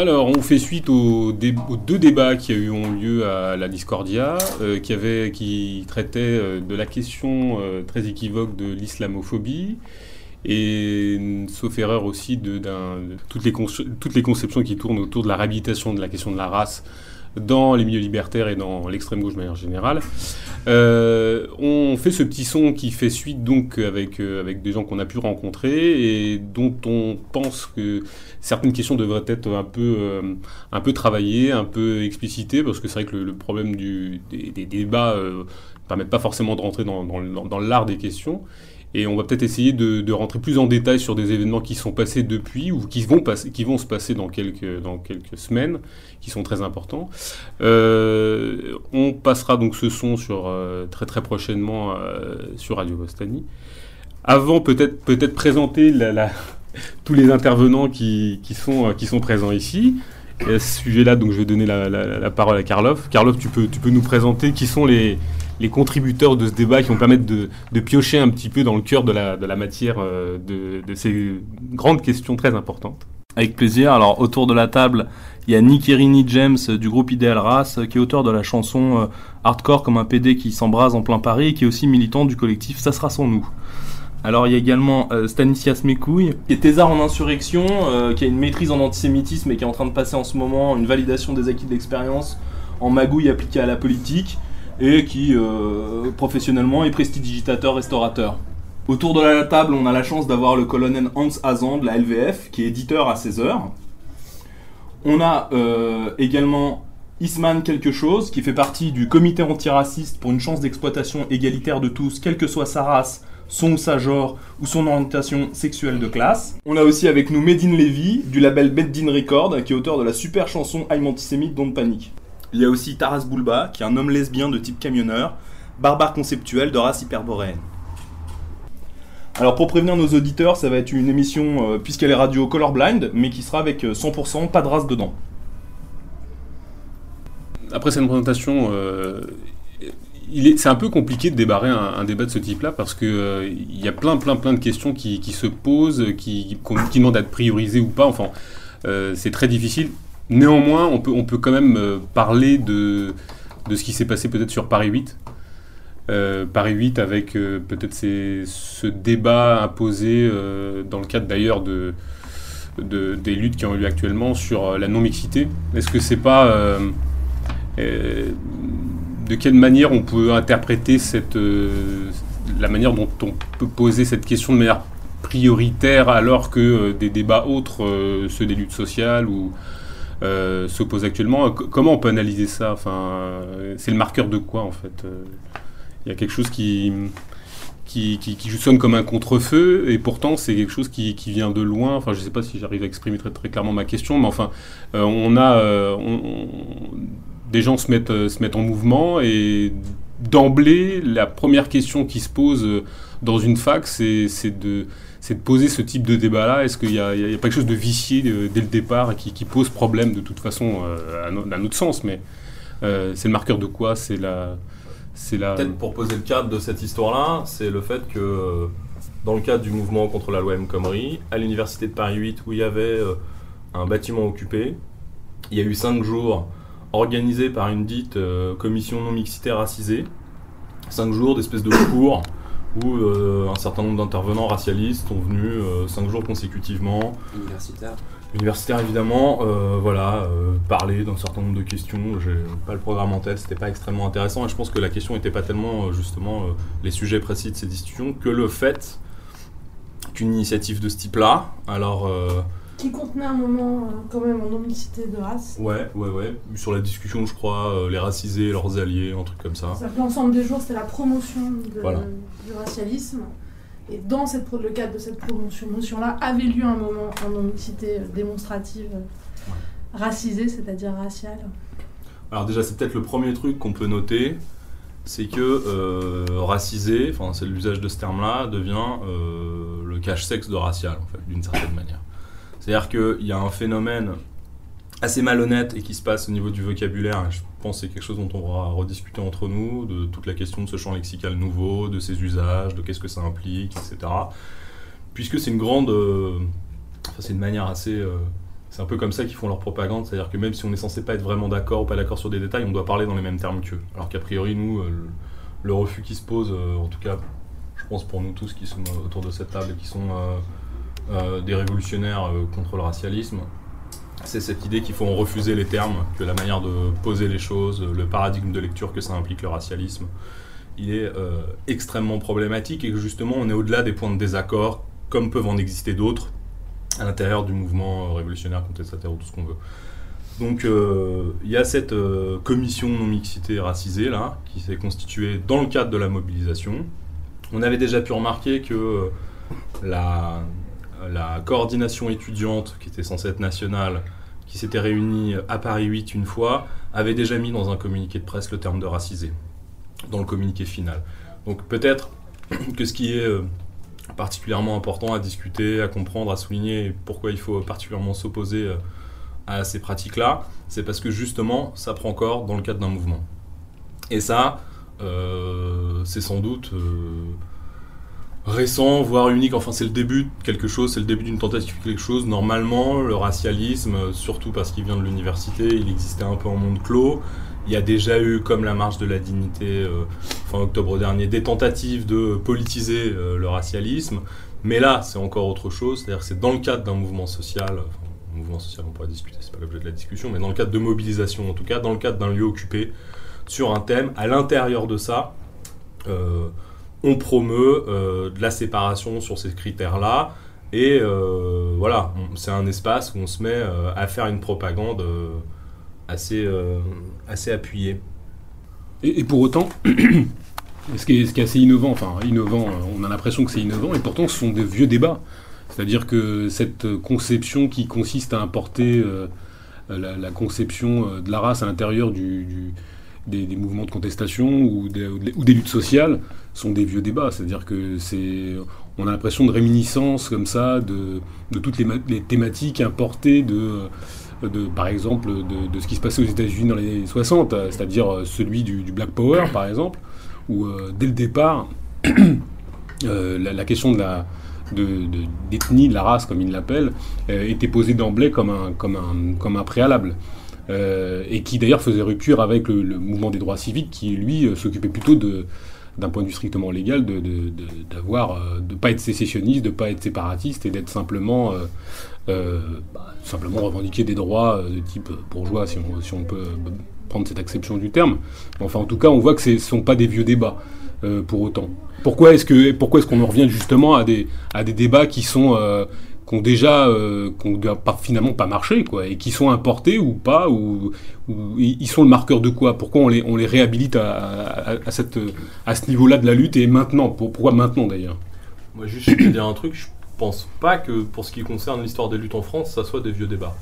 Alors, on fait suite aux, deux débats qui eu lieu à la Discordia, euh, qui, traitaient euh, de la question euh, très équivoque de l'islamophobie, et sauf erreur aussi de, toutes, les toutes les conceptions qui tournent autour de la réhabilitation de la question de la race dans les milieux libertaires et dans l'extrême gauche de manière générale. Euh, on fait ce petit son qui fait suite donc avec, euh, avec des gens qu'on a pu rencontrer et dont on pense que certaines questions devraient être un peu, euh, un peu travaillées, un peu explicitées, parce que c'est vrai que le, problème des, débats ne permet pas forcément de rentrer dans, dans l'art des questions. Et on va peut-être essayer de, rentrer plus en détail sur des événements qui sont passés depuis ou qui vont, qui vont se passer dans quelques, dans quelques semaines, qui sont très importants. Euh, on passera donc ce son sur, euh, très très prochainement euh, sur Radio Bostani. Avant, peut-être peut-être présenter tous les intervenants qui, sont, qui sont présents ici. À ce sujet-là, donc, je vais donner la, la, parole à Karloff. Karloff, tu peux, tu peux nous présenter qui sont les, les contributeurs de ce débat qui vont permettre de, piocher un petit peu dans le cœur de la, matière euh, de, ces grandes questions très importantes. Avec plaisir. Alors autour de la table, il y a Nick Irini James du groupe Ideal Race, qui est auteur de la chanson euh, Hardcore comme un PD qui s'embrase en plein Paris, et qui est aussi militant du collectif Ça sera sans nous. Alors il y a également euh, Stanislas Mécouille, qui est thésard en insurrection, qui a une maîtrise en antisémitisme et qui est en train de passer en ce moment une validation des acquis de l'expérience en magouille appliquée à la politique et qui euh, professionnellement est prestidigitateur restaurateur. Autour de la table, on a la chance d'avoir le colonel Hans Hazan de la LVF, qui est éditeur à 16 heures. On a euh, également Isman quelque chose, qui fait partie du comité antiraciste pour une chance d'exploitation égalitaire de tous, quelle que soit sa race, son ou sa genre ou son orientation sexuelle de classe. On a aussi avec nous Medine Levy du label Beddin Record qui est auteur de la super chanson I'm antisémite Don't Panic. Il y a aussi Taras Bulba, qui est un homme lesbien de type camionneur, barbare conceptuel de race hyperboréenne. Alors pour prévenir nos auditeurs, ça va être une émission, euh, puisqu'elle est radio colorblind, mais qui sera avec 100% euh, pas de race dedans. Après cette présentation, euh, c'est un peu compliqué de débarrer un, débat de ce type-là parce qu'il il y a plein, plein, plein de questions qui, se posent, qui, qui, demandent à être priorisées ou pas. Enfin, c'est très difficile. Néanmoins, on peut, on peut quand même euh, parler de, de ce qui s'est passé peut-être sur Paris 8. Euh, Paris 8 avec euh, peut-être ce débat imposé dans le cadre d'ailleurs de, des luttes qui ont eu lieu actuellement sur la non-mixité. Est-ce que c'est pas... de quelle manière on peut interpréter cette, la manière dont on peut poser cette question de manière prioritaire alors que des débats autres, ceux des luttes sociales ou se pose actuellement. comment on peut analyser ça? Enfin, c'est le marqueur de quoi en fait euh, Il y a quelque chose qui qui, qui, sonne comme un contre-feu, et pourtant c'est quelque chose qui, qui, vient de loin. Enfin, je ne sais pas si j'arrive à exprimer très, très clairement ma question, mais enfin, euh, on a, des gens se mettent, se mettent en mouvement, et d'emblée, la première question qui se pose dans une fac, c'est de c'est de poser ce type de débat-là. Est-ce qu'il n'y a, pas quelque chose de vicié euh, dès le départ qui, qui, pose problème de toute façon euh, à, notre sens Mais euh, c'est le marqueur de quoi? C'est la, c'est la. Peut-être pour poser le cadre de cette histoire-là, c'est le fait que dans le cadre du mouvement contre la loi M. Khomri, à l'université de Paris 8, où il y avait un bâtiment occupé, il y a eu cinq jours organisés par une dite commission non mixité racisée, cinq jours d'espèces de cours où euh, un certain nombre d'intervenants racialistes sont venus euh, cinq jours consécutivement. Universitaires. Universitaires évidemment, euh, voilà, parler d'un certain nombre de questions. J'ai pas le programme en tête, c'était pas extrêmement intéressant et je pense que la question n'était pas tellement justement les sujets précis de ces discussions que le fait qu'une initiative de ce type-là, alors qui contenait un moment euh, quand même en non-mixité de race. Ouais, ouais, ouais. Sur la discussion, je crois, euh, les racisés, leurs alliés, un truc comme ça. L'ensemble des jours, c'était la promotion du racialisme. Et dans cette, le cadre de cette promotion-là, avait lieu un moment en non-mixité démonstrative racisée, c'est-à-dire raciale. Alors déjà, c'est peut-être le premier truc qu'on peut noter, c'est que euh, racisé, enfin c'est l'usage de ce terme-là, devient le cache-sexe de racial, en fait, d'une certaine manière. C'est-à-dire qu'il y a un phénomène assez malhonnête et qui se passe au niveau du vocabulaire. je pense que c'est quelque chose dont on va rediscuter entre nous, de toute la question de ce champ lexical nouveau, de ses usages, de qu'est-ce que ça implique, etc. Puisque c'est une grande. Euh, c'est une manière assez. Euh, c'est un peu comme ça qu'ils font leur propagande, c'est-à-dire que même si on est censé pas être vraiment d'accord ou pas d'accord sur des détails, on doit parler dans les mêmes termes qu'eux. Alors qu'a priori, nous, euh, le, refus qui se pose, en tout cas, je pense pour nous tous qui sommes autour de cette table et qui sont des révolutionnaires contre le racialisme, c'est cette idée qu'il faut en refuser les termes, que la manière de poser les choses, le paradigme de lecture que ça implique le racialisme, il est extrêmement problématique et que justement on est au-delà des points de désaccord, comme peuvent en exister d'autres à l'intérieur du mouvement révolutionnaire contestataire ou tout ce qu'on veut. Donc euh, il y a cette euh, commission non-mixité racisée là, qui s'est constituée dans le cadre de la mobilisation. On avait déjà pu remarquer que euh, la, la, coordination étudiante, qui était censée être nationale, qui s'était réunie à Paris 8 une fois, avait déjà mis dans un communiqué de presse le terme de racisé, dans le communiqué final. Donc peut-être que ce qui est particulièrement important à discuter, à comprendre, à souligner pourquoi il faut particulièrement s'opposer euh, à ces pratiques-là, c'est parce que justement, ça prend corps dans le cadre d'un mouvement. Et ça, euh, c'est sans doute euh, récent, voire unique. Enfin, c'est le début de quelque chose, c'est le début d'une tentative de quelque chose. Normalement, le racialisme, surtout parce qu'il vient de l'université, il existait un peu en monde clos. Il y a déjà eu, comme la marche de la dignité euh, fin octobre dernier, des tentatives de politiser euh, le racialisme. Mais là, c'est encore autre chose. C'est-à-dire que c'est dans le cadre d'un mouvement social, enfin, mouvement social, on pourrait discuter, c'est pas l'objet de la discussion, mais dans le cadre de mobilisation, en tout cas, dans le cadre d'un lieu occupé, sur un thème. À l'intérieur de ça, euh, on promeut de la séparation sur ces critères-là. Et voilà, c'est un espace où on se met à faire une propagande assez, euh, assez appuyé. Et, pour autant, ce qui, est, assez innovant, enfin innovant, on a l'impression que c'est innovant, et pourtant ce sont des vieux débats. C'est-à-dire que cette conception qui consiste à importer euh, la, conception euh, de la race à l'intérieur du, des, mouvements de contestation ou des, luttes sociales sont des vieux débats. C'est-à-dire que c'est, on a l'impression de réminiscence comme ça de, toutes les, thématiques importées de par exemple, de, ce qui se passait aux États-Unis dans les années 60, euh, c'est-à-dire euh, celui du, Black Power, par exemple, où euh, dès le départ, la, question de la d'ethnie, de, la race, comme ils l'appellent, était posée d'emblée comme un, comme, un, comme un préalable. Et qui d'ailleurs faisait rupture avec le, mouvement des droits civiques, qui lui s'occupait plutôt de, d'un point de vue strictement légal, de, d'avoir, de, pas être sécessionniste, de pas être séparatiste et d'être simplement euh, bah, simplement revendiquer des droits euh, de type bourgeois, si on, peut prendre cette acception du terme. Enfin, en tout cas, on voit que ce ne sont pas des vieux débats euh, pour autant. Pourquoi est-ce pourquoi est-ce qu'on en revient justement à des à des débats qui sont qui ont déjà qui ont pas, finalement pas marché quoi et qui sont importés ou pas ou, ils sont le marqueur de quoi? Pourquoi on les on les réhabilite à, à, cette à ce niveau-là de la lutte et maintenant? Pourquoi maintenant d'ailleurs? Moi juste je vais dire un truc pense pas que pour ce qui concerne l'histoire des luttes en France, ça soit des vieux débats.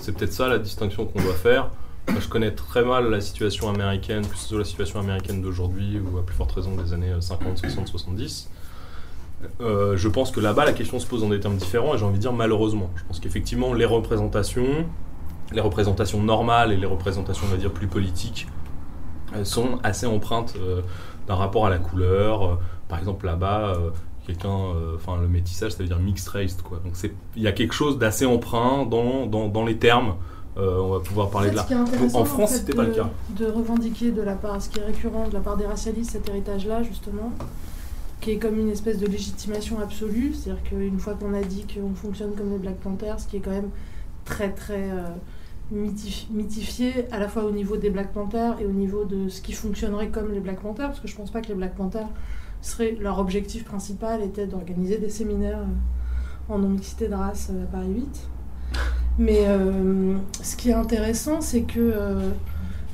C'est peut-être ça la distinction qu'on doit faire. je connais très mal la situation américaine, que ce soit la situation américaine d'aujourd'hui ou à plus forte raison des années 50, 60, 70. Je pense que là-bas, la question se pose dans des termes différents et j'ai envie de dire malheureusement. Je pense qu'effectivement, les représentations, les représentations normales et les représentations, on va dire, plus politiques, sont assez empreintes euh, d'un rapport à la couleur. par exemple, là-bas, euh, quelqu'un, euh, enfin le métissage, ça veut dire mixed race, quoi. Donc il y a quelque chose d'assez emprunt dans, dans, dans, les termes. Euh, on va pouvoir parler de là. en France, c'était pas le cas. De revendiquer de la part, ce qui est récurrent de la part des racialistes, cet héritage-là, justement, qui est comme une espèce de légitimation absolue. C'est-à-dire qu'une fois qu'on a dit qu'on fonctionne comme les Black Panthers, ce qui est quand même très très euh, mythifié, à la fois au niveau des Black Panthers et au niveau de ce qui fonctionnerait comme les Black Panthers, parce que je pense pas que les Black Panthers serait, leur objectif principal était d'organiser des séminaires euh, en non-mixité de race euh, à Paris 8. Mais ce qui est intéressant, c'est que,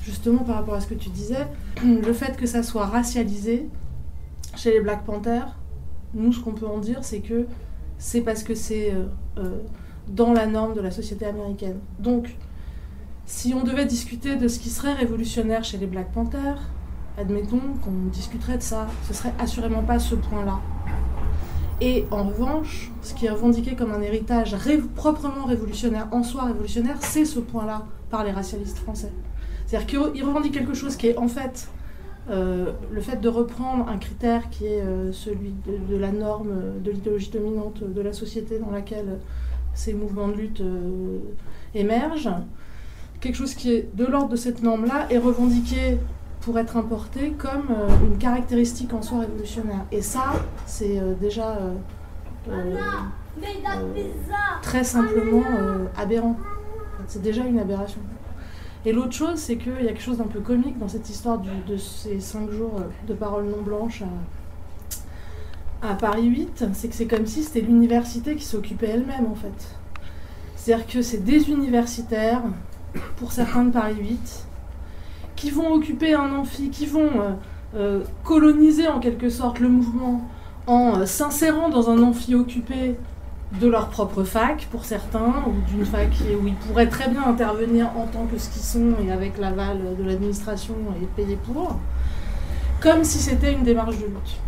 justement par rapport à ce que tu disais, le fait que ça soit racialisé chez les Black Panthers, nous, ce qu'on peut en dire, c'est que c'est parce que c'est dans la norme de la société américaine. Donc, si on devait discuter de ce qui serait révolutionnaire chez les Black Panthers, admettons qu'on discuterait de ça, ce serait assurément pas ce point-là. Et en revanche, ce qui est revendiqué comme un héritage proprement révolutionnaire, en soi révolutionnaire, c'est ce point-là par les racialistes français. C'est-à-dire qu'ils revendiquent quelque chose qui est en fait euh, le fait de reprendre un critère qui est euh, celui de, la norme, de l'idéologie dominante de la société dans laquelle ces mouvements de lutte émergent, quelque chose qui est de l'ordre de cette norme-là est revendiqué pour être importé comme une caractéristique en soi révolutionnaire. Et ça, c'est déjà très simplement aberrant. C'est déjà une aberration. Et l'autre chose, c'est qu'il y a quelque chose d'un peu comique dans cette histoire de ces cinq jours de paroles non blanches à, Paris 8. C'est que c'est comme si c'était l'université qui s'occupait elle-même, en fait. C'est-à-dire que c'est des universitaires, pour certains de Paris 8, qui vont occuper un amphi, qui vont euh, euh, coloniser en quelque sorte le mouvement en euh, s'insérant dans un amphi occupé de leur propre fac pour certains, ou d'une fac où ils pourraient très bien intervenir en tant que ce qu'ils sont et avec l'aval de l'administration et payer pour, comme si c'était une démarche de lutte.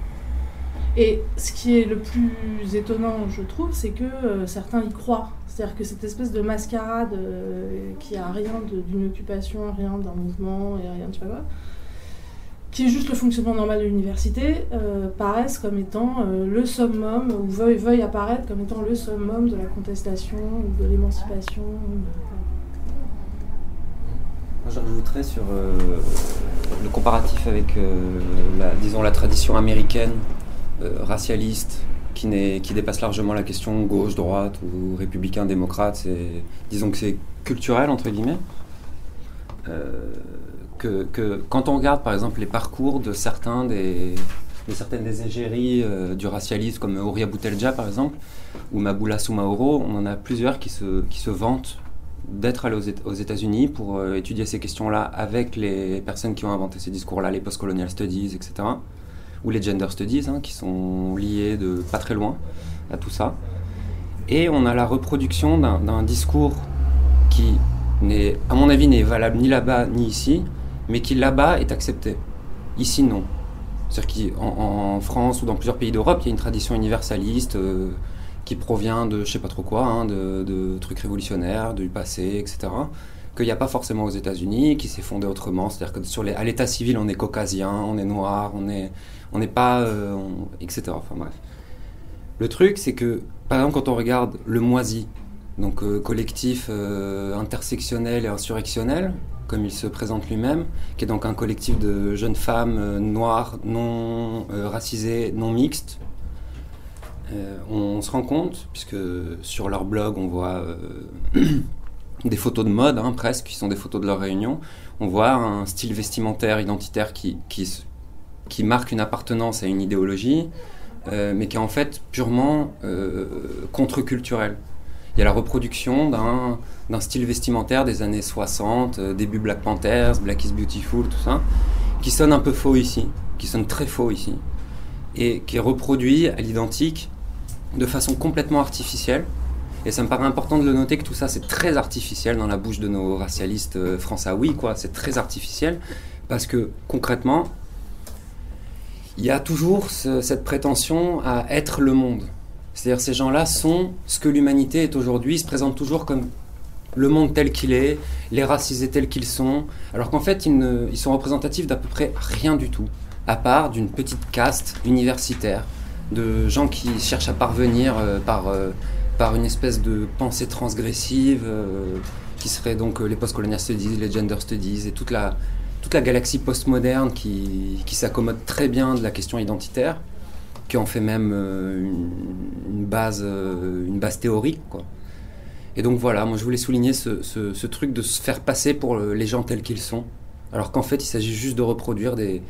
Et ce qui est le plus étonnant, je trouve, c'est que euh, certains y croient. C'est-à-dire que cette espèce de mascarade euh, qui a rien d'une occupation, rien d'un mouvement et rien de tu vois qui est juste le fonctionnement normal de l'université, euh, paraissent comme étant euh, le summum, ou veuillent, apparaître comme étant le summum de la contestation ou de l'émancipation. J'ajouterais sur euh, le comparatif avec, la, disons, la tradition américaine racialiste, qui, qui dépasse largement la question gauche-droite ou républicain-démocrate. Disons que c'est culturel, entre guillemets que, quand on regarde par exemple les parcours de, certaines des égéries euh, du racialisme, comme Ouria Boutelja par exemple, ou Maboula Soumaoro, on en a plusieurs qui se, qui se vantent d'être allés aux États-Unis pour euh, étudier ces questions-là avec les personnes qui ont inventé ces discours-là, les post-colonial studies, etc., ou les gender studies, hein, qui sont liés de pas très loin à tout ça. Et on a la reproduction d'un discours qui, à mon avis, n'est valable ni là-bas ni ici, mais qui là-bas est accepté. Ici, non. C'est-à-dire qu'en en France ou dans plusieurs pays d'Europe, il y a une tradition universaliste euh, qui provient de je sais pas trop quoi, hein, de, trucs révolutionnaires, du passé, etc. Qu'il n'y a pas forcément aux États-Unis, qui s'est fondé autrement. C'est-à-dire que sur à l'état civil, on est caucasien, on est noir, on n'est on pas. Euh, etc. Enfin bref. Le truc, c'est que, par exemple, quand on regarde le moisi, donc euh, collectif intersectionnel et insurrectionnel, comme il se présente lui-même, qui est donc un collectif de jeunes femmes euh, noires, non euh, racisées, non mixtes. Euh, on se rend compte, puisque sur leur blog on voit des photos de mode, hein, presque, qui sont des photos de leur réunion, on voit un style vestimentaire identitaire qui, qui, qui marque une appartenance à une idéologie, mais qui est en fait purement contre-culturel. Il y a la reproduction d'un style vestimentaire des années 60, euh, début Black Panthers, Black is Beautiful, tout ça, qui sonne un peu faux ici, qui sonne très faux ici, et qui est reproduit à l'identique de façon complètement artificielle. Et ça me paraît important de le noter que tout ça c'est très artificiel dans la bouche de nos racialistes euh, français. Oui, quoi, c'est très artificiel parce que concrètement, il y a toujours cette prétention à être le monde. C'est-à-dire ces gens-là sont ce que l'humanité est aujourd'hui, ils se présentent toujours comme le monde tel qu'il est, les racisés tels qu'ils sont, alors qu'en fait ils, sont représentatifs d'à peu près rien du tout, à part d'une petite caste universitaire, de gens qui cherchent à parvenir euh, par, euh, par une espèce de pensée transgressive, euh, qui serait donc les post-colonial studies, les gender studies, et toute la, toute la galaxie postmoderne qui, qui s'accommode très bien de la question identitaire qui en fait même euh, une, base, euh, une base théorique. Quoi. Et donc voilà, moi je voulais souligner ce, truc de se faire passer pour les gens tels qu'ils sont, alors qu'en fait il s'agit juste de reproduire des,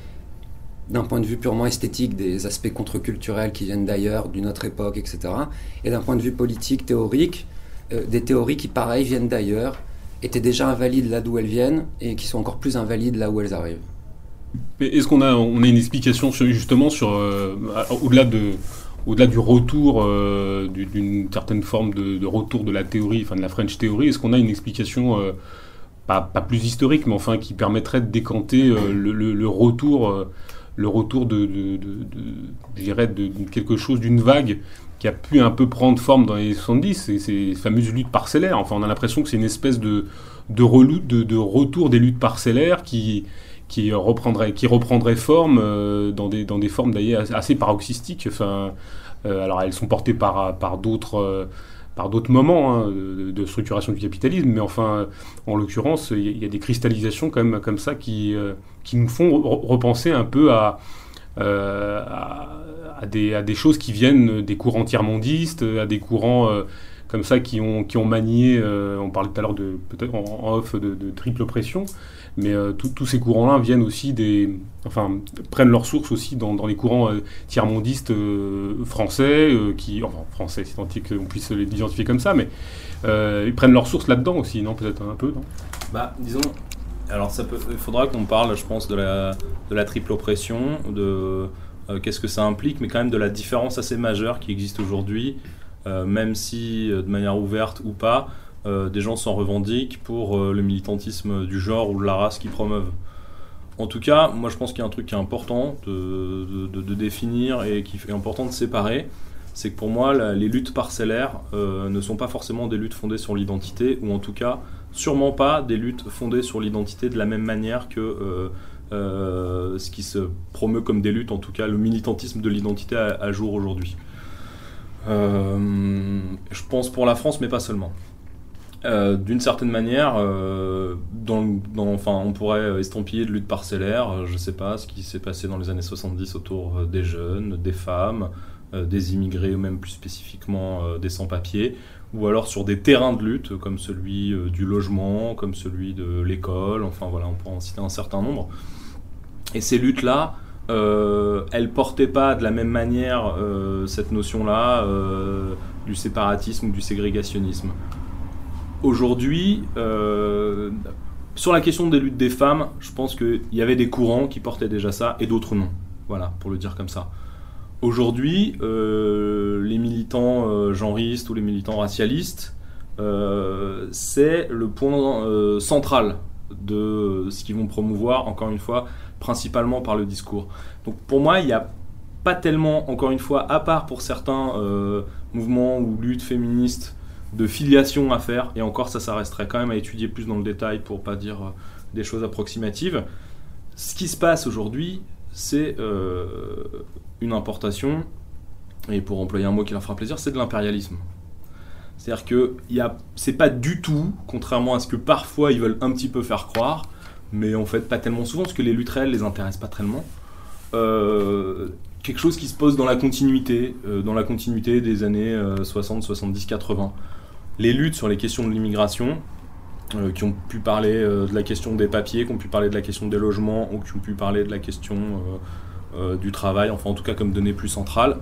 d'un point de vue purement esthétique des aspects contre-culturels qui viennent d'ailleurs, d'une autre époque, etc. Et d'un point de vue politique, théorique, euh, des théories qui, pareil, viennent d'ailleurs, étaient déjà invalides là d'où elles viennent et qui sont encore plus invalides là où elles arrivent. Est-ce qu'on a, on a une explication justement sur, euh, au-delà de, au-delà du retour, euh, d'une certaine forme de, retour de la théorie, enfin de la French théorie, est-ce qu'on a une explication, euh, pas, plus historique, mais enfin qui permettrait de décanter le, retour, le retour de, de, de, quelque chose, d'une vague qui a pu un peu prendre forme dans les 70, ces fameuses luttes parcellaires. Enfin, on a l'impression que c'est une espèce de, de, de retour des luttes parcellaires qui qui reprendrait, qui reprendrait forme euh, dans, des, dans des formes d'ailleurs assez paroxystiques. Enfin, euh, alors elles sont portées par, par d'autres par d'autres moments hein, de, structuration du capitalisme, mais enfin, en l'occurrence, il y, a des cristallisations quand même comme ça qui, qui nous font repenser un peu à, à, des, à, des, choses qui viennent des courants tiers-mondistes, à des courants comme ça qui ont, qui ont manié, on parlait tout à l'heure de peut-être en, off de, triple oppression, mais euh, tous ces courants-là viennent aussi des, enfin, prennent leur source aussi dans, les courants euh, tiers-mondistes euh, français, qui, enfin, français, c'est tant qu'on puisse les identifier comme ça, mais ils prennent leur source là-dedans aussi, non Peut-être un peu, Bah, disons, alors il faudra qu'on parle, je pense, de la, de la triple oppression, de qu'est-ce que ça implique, mais quand même de la différence assez majeure qui existe aujourd'hui, même si de manière ouverte ou pas, euh, des gens s'en revendiquent pour euh, le militantisme du genre ou de la race qu'ils promeuvent. En tout cas, moi je pense qu'il y a un truc qui est important de, définir et qui est important de séparer, c'est que pour moi les luttes parcellaires euh, ne sont pas forcément des luttes fondées sur l'identité, ou en tout cas sûrement pas des luttes fondées sur l'identité de la même manière que ce qui se promeut comme des luttes, en tout cas le militantisme de l'identité à, jour aujourd'hui. Je pense pour la France, mais pas seulement. Euh, d'une certaine manière, euh, enfin, on pourrait estampiller de lutte parcellaire, euh, je ne sais pas, ce qui s'est passé dans les années 70 autour des jeunes, des femmes, des immigrés ou même plus spécifiquement des sans-papiers, ou alors sur des terrains de lutte comme celui du logement, comme celui de l'école, enfin voilà, on pourrait en citer un certain nombre. Et ces luttes-là, elles portaient pas de la même manière cette notion-là du séparatisme ou du ségrégationnisme. Aujourd'hui, euh, sur la question des luttes des femmes, je pense qu'il y avait des courants qui portaient déjà ça et d'autres non. Voilà, pour le dire comme ça. Aujourd'hui, euh, les militants euh, genristes ou les militants racialistes, c'est le point central de ce qu'ils vont promouvoir, encore une fois, principalement par le discours. Donc pour moi, il n'y a pas tellement, encore une fois, à part pour certains mouvements ou luttes féministes, de filiation à faire, et encore ça, ça resterait quand même à étudier plus dans le détail pour pas dire euh, des choses approximatives. Ce qui se passe aujourd'hui, c'est euh, une importation, et pour employer un mot qui leur fera plaisir, c'est de l'impérialisme. C'est-à-dire que c'est pas du tout, contrairement à ce que parfois ils veulent un petit peu faire croire, mais en fait pas tellement souvent, parce que les luttes réelles les intéressent pas tellement. Euh, quelque chose qui se pose dans la continuité, dans la continuité des années 60, 70, 80 les luttes sur les questions de l'immigration, euh, qui ont pu parler euh, de la question des papiers, qui ont pu parler de la question des logements, ou qui ont pu parler de la question euh, du travail, enfin en tout cas comme données plus centrales,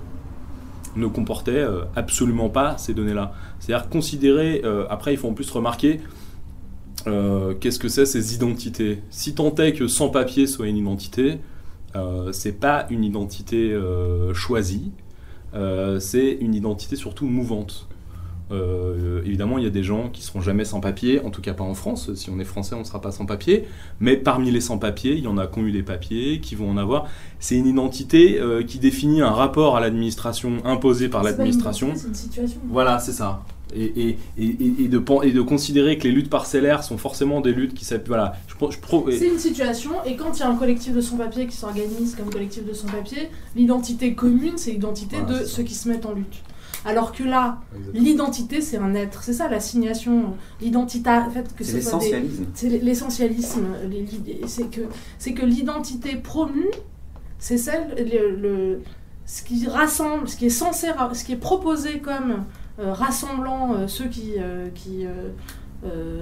ne comportaient absolument pas ces données-là. C'est-à-dire considérer, après il faut en plus remarquer, qu'est-ce que c'est ces identités Si tant est que sans papier soit une identité, c'est pas une identité choisie, c'est une identité surtout mouvante. Euh, évidemment, il y a des gens qui seront jamais sans papier, en tout cas pas en France. Si on est français, on ne sera pas sans papier. Mais parmi les sans papiers, il y en a qui ont eu des papiers, qui vont en avoir. C'est une identité euh, qui définit un rapport à l'administration imposé par l'administration. C'est une situation. Voilà, c'est ça. Et, et, de, et de considérer que les luttes parcellaires sont forcément des luttes qui voilà c'est une situation et quand il y a un collectif de sans-papiers qui s'organise comme collectif de sans-papiers l'identité commune c'est l'identité de ceux qui se mettent en lutte alors que là, l'identité, c'est un être. C'est ça l'assignation, l'identité. En fait, que c'est l'essentialisme. C'est l'essentialisme. C'est que, c'est que l'identité promue, c'est celle, le, ce qui rassemble, ce qui est censé, ce qui est proposé comme euh, rassemblant euh, ceux qui, euh, qui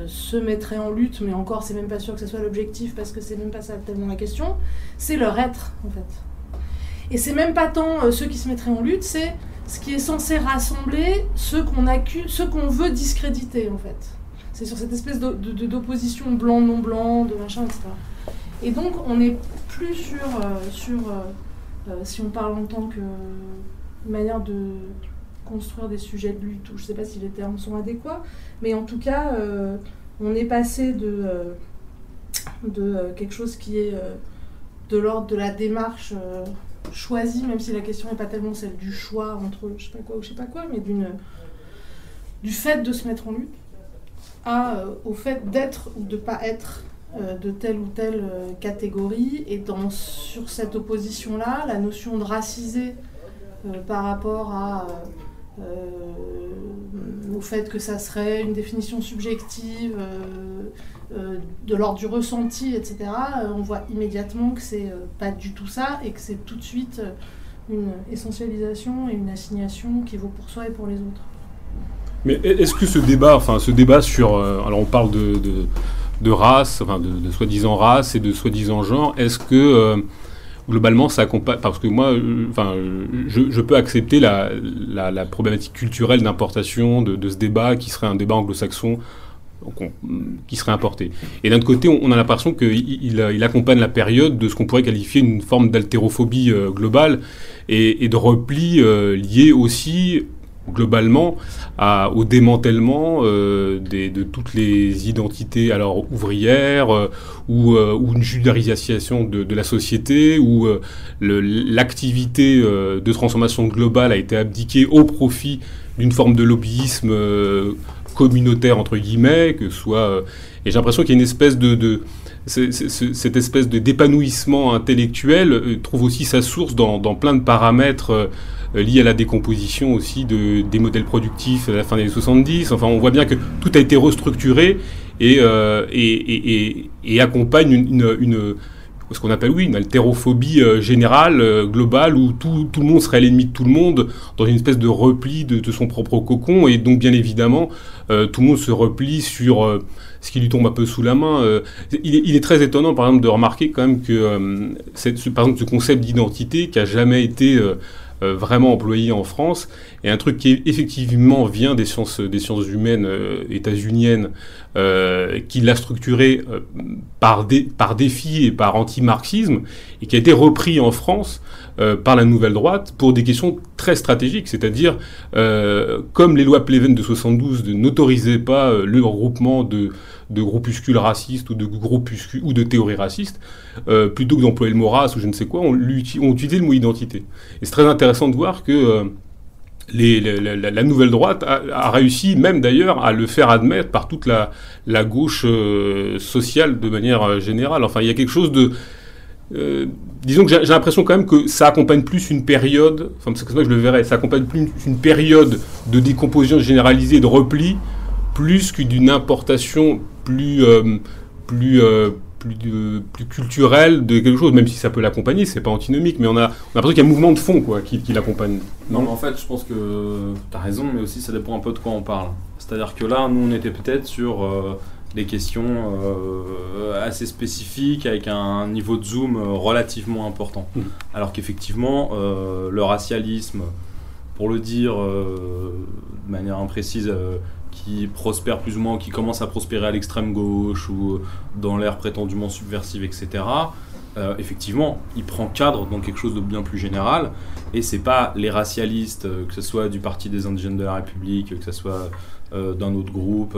se mettraient en lutte, mais encore, c'est même pas sûr que ce soit l'objectif parce que c'est même pas ça tellement la question. C'est leur être, en fait. Et c'est même pas tant ceux qui se mettraient en lutte, c'est ce qui est censé rassembler ceux qu'on accuse, ceux qu'on veut discréditer en fait. C'est sur cette espèce d'opposition blanc-non blanc, de machin, etc. Et donc on n'est plus sur, euh, sur euh, euh, si on parle en tant que manière de construire des sujets de lutte, ou je ne sais pas si les termes sont adéquats, mais en tout cas, on est passé de, de quelque chose qui est de l'ordre de la démarche choisi, même si la question n'est pas tellement celle du choix entre je sais pas quoi ou je sais pas quoi, mais d'une du fait de se mettre en lutte, euh, au fait d'être ou de pas être euh, de telle ou telle euh, catégorie. Et dans, sur cette opposition-là, la notion de raciser par rapport à, au fait que ça serait une définition subjective de l'ordre du ressenti, etc., on voit immédiatement que c'est pas du tout ça et que c'est tout de suite une essentialisation et une assignation qui vaut pour soi et pour les autres. Mais est-ce que ce débat, enfin ce débat sur, alors on parle de, de, race, enfin de, soi-disant race et de soi-disant genre, est-ce que globalement, ça accompagne. Parce que moi, euh, enfin, je, peux accepter la, la, problématique culturelle d'importation de, ce débat qui serait un débat anglo-saxon qui serait importé. Et d'un autre côté, on, a l'impression qu'il il, accompagne la période de ce qu'on pourrait qualifier une forme d'haltérophobie euh, globale et, de repli euh, lié aussi globalement au démantèlement euh, de toutes les identités alors ouvrières euh, euh, ou, une judarisation de, de, la société où l'activité de transformation globale a été abdiquée au profit d'une forme de lobbyisme communautaire entre guillemets que soit et j'ai l'impression qu'il y a une espèce de, cette espèce de d'épanouissement intellectuel trouve aussi sa source dans, dans plein de paramètres euh, lié à la décomposition aussi de, des modèles productifs à la fin des années 70. Enfin, on voit bien que tout a été restructuré et, euh, et, accompagne une, ce qu'on appelle, oui, une haltérophobie euh, générale, globale, où tout, tout, le monde serait l'ennemi de tout le monde, dans une espèce de repli de, son propre cocon. Et donc, bien évidemment, tout le monde se replie sur ce qui lui tombe un peu sous la main. il, est, très étonnant, par exemple, de remarquer quand même que, cette, par exemple, ce concept d'identité qui a jamais été euh, vraiment employé en France, et un truc qui effectivement vient des sciences, des sciences humaines euh, états-uniennes, euh, qui l'a structuré par, par défi et par anti-marxisme, et qui a été repris en France par la nouvelle droite pour des questions très stratégiques, c'est-à-dire comme les lois Pleven de 72 n'autorisaient pas le regroupement de de groupuscules racistes ou de groupuscules ou de théories racistes, euh, plutôt que d'employer le mot race ou je ne sais quoi, on, on utilisait le mot identité. Et c'est très intéressant de voir que euh, la, nouvelle droite a, réussi, même d'ailleurs, à le faire admettre par toute la, la gauche euh, sociale de manière générale. Enfin, il y a quelque chose de... disons que j'ai l'impression quand même que ça accompagne plus une période, enfin c'est comme ça que je le verrais, ça accompagne plus une, période de décomposition généralisée, de repli, plus qu'une importation plus, euh, plus, euh, plus, plus culturel de quelque chose, même si ça peut l'accompagner, c'est pas antinomique, mais on a, l'impression qu'il y a un mouvement de fond quoi, qui, qui l'accompagne. Non, mais en fait, je pense que tu as raison, mais aussi ça dépend un peu de quoi on parle. C'est-à-dire que là, nous, on était peut-être sur euh, des questions assez spécifiques, avec un niveau de zoom relativement important. Mm. Alors qu'effectivement, le racialisme, pour le dire de manière imprécise, qui prospère plus ou moins, qui commence à prospérer à l'extrême gauche ou dans l'ère prétendument subversive, etc. Euh, effectivement, il prend cadre dans quelque chose de bien plus général. Et c'est pas les racialistes, euh, que ce soit du Parti des indigènes de la République, que ce soit euh, d'un autre groupe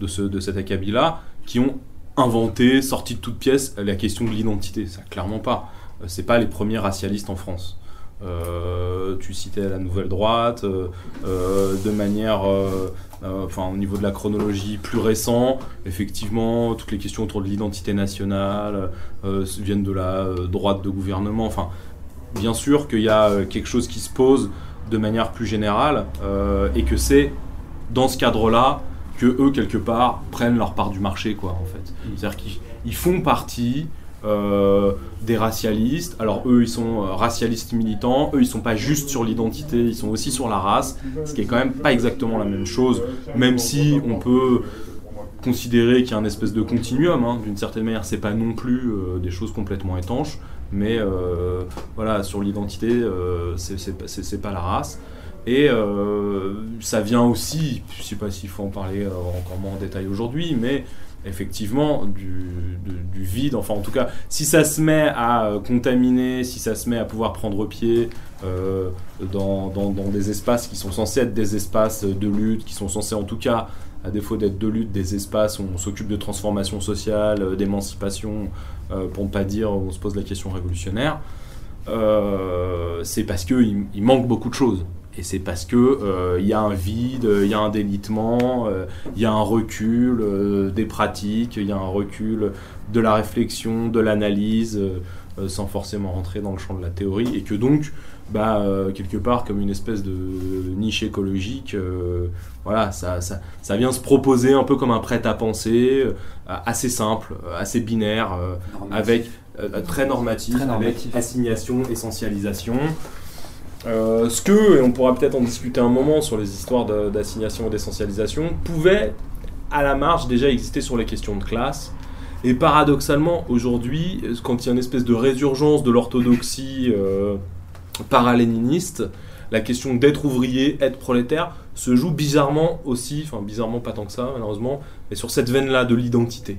de, ce, de cet acabit-là, qui ont inventé, sorti de toute pièce la question de l'identité. Ça, clairement pas. c'est pas les premiers racialistes en France. Tu citais la nouvelle droite, de manière euh, enfin au niveau de la chronologie plus récent, effectivement, toutes les questions autour de l'identité nationale euh, viennent de la euh, droite de gouvernement. Enfin, bien sûr qu'il y a quelque chose qui se pose de manière plus générale et que c'est dans ce cadre-là que eux quelque part prennent leur part du marché, quoi, en fait. Mm. C'est-à-dire qu'ils font partie euh, des racialistes. Alors eux, ils sont euh, racialistes militants. Eux, ils sont pas juste sur l'identité, ils sont aussi sur la race, ce qui est quand même pas exactement la même chose, même si on peut considérer qu'il y a un espèce de continuum. Hein. D'une certaine manière, c'est pas non plus euh, des choses complètement étanches, mais voilà, sur l'identité, c'est pas la race. Et ça vient aussi, je sais pas s'il faut en parler encore moins en détail aujourd'hui, mais effectivement du, vide. Enfin, en tout cas, si ça se met à euh, contaminer, si ça se met à pouvoir prendre pied euh, dans, des espaces qui sont censés être des espaces de lutte, qui sont censés en tout cas, à défaut d'être de lutte, des espaces où on s'occupe de transformation sociale, euh, d'émancipation, pour ne pas dire on se pose la question révolutionnaire, c'est parce qu'il il manque beaucoup de choses. Et c'est parce que il euh, y a un vide, il y a un délitement, il euh, y a un recul euh, des pratiques, il y a un recul de la réflexion, de l'analyse, sans forcément rentrer dans le champ de la théorie, et que donc, bah, quelque part, comme une espèce de niche écologique, voilà, ça, ça, ça, vient se proposer un peu comme un prêt-à-penser, assez simple, assez binaire, avec très normatif, très normatif, avec assignation, essentialisation. Euh, ce que, et on pourra peut-être en discuter un moment sur les histoires d'assignation et d'essentialisation, pouvait à la marge déjà exister sur les questions de classe. Et paradoxalement, aujourd'hui, quand il y a une espèce de résurgence de l'orthodoxie euh, paraléniniste, la question d'être ouvrier, être prolétaire, se joue bizarrement aussi, enfin bizarrement pas tant que ça malheureusement, mais sur cette veine-là de l'identité.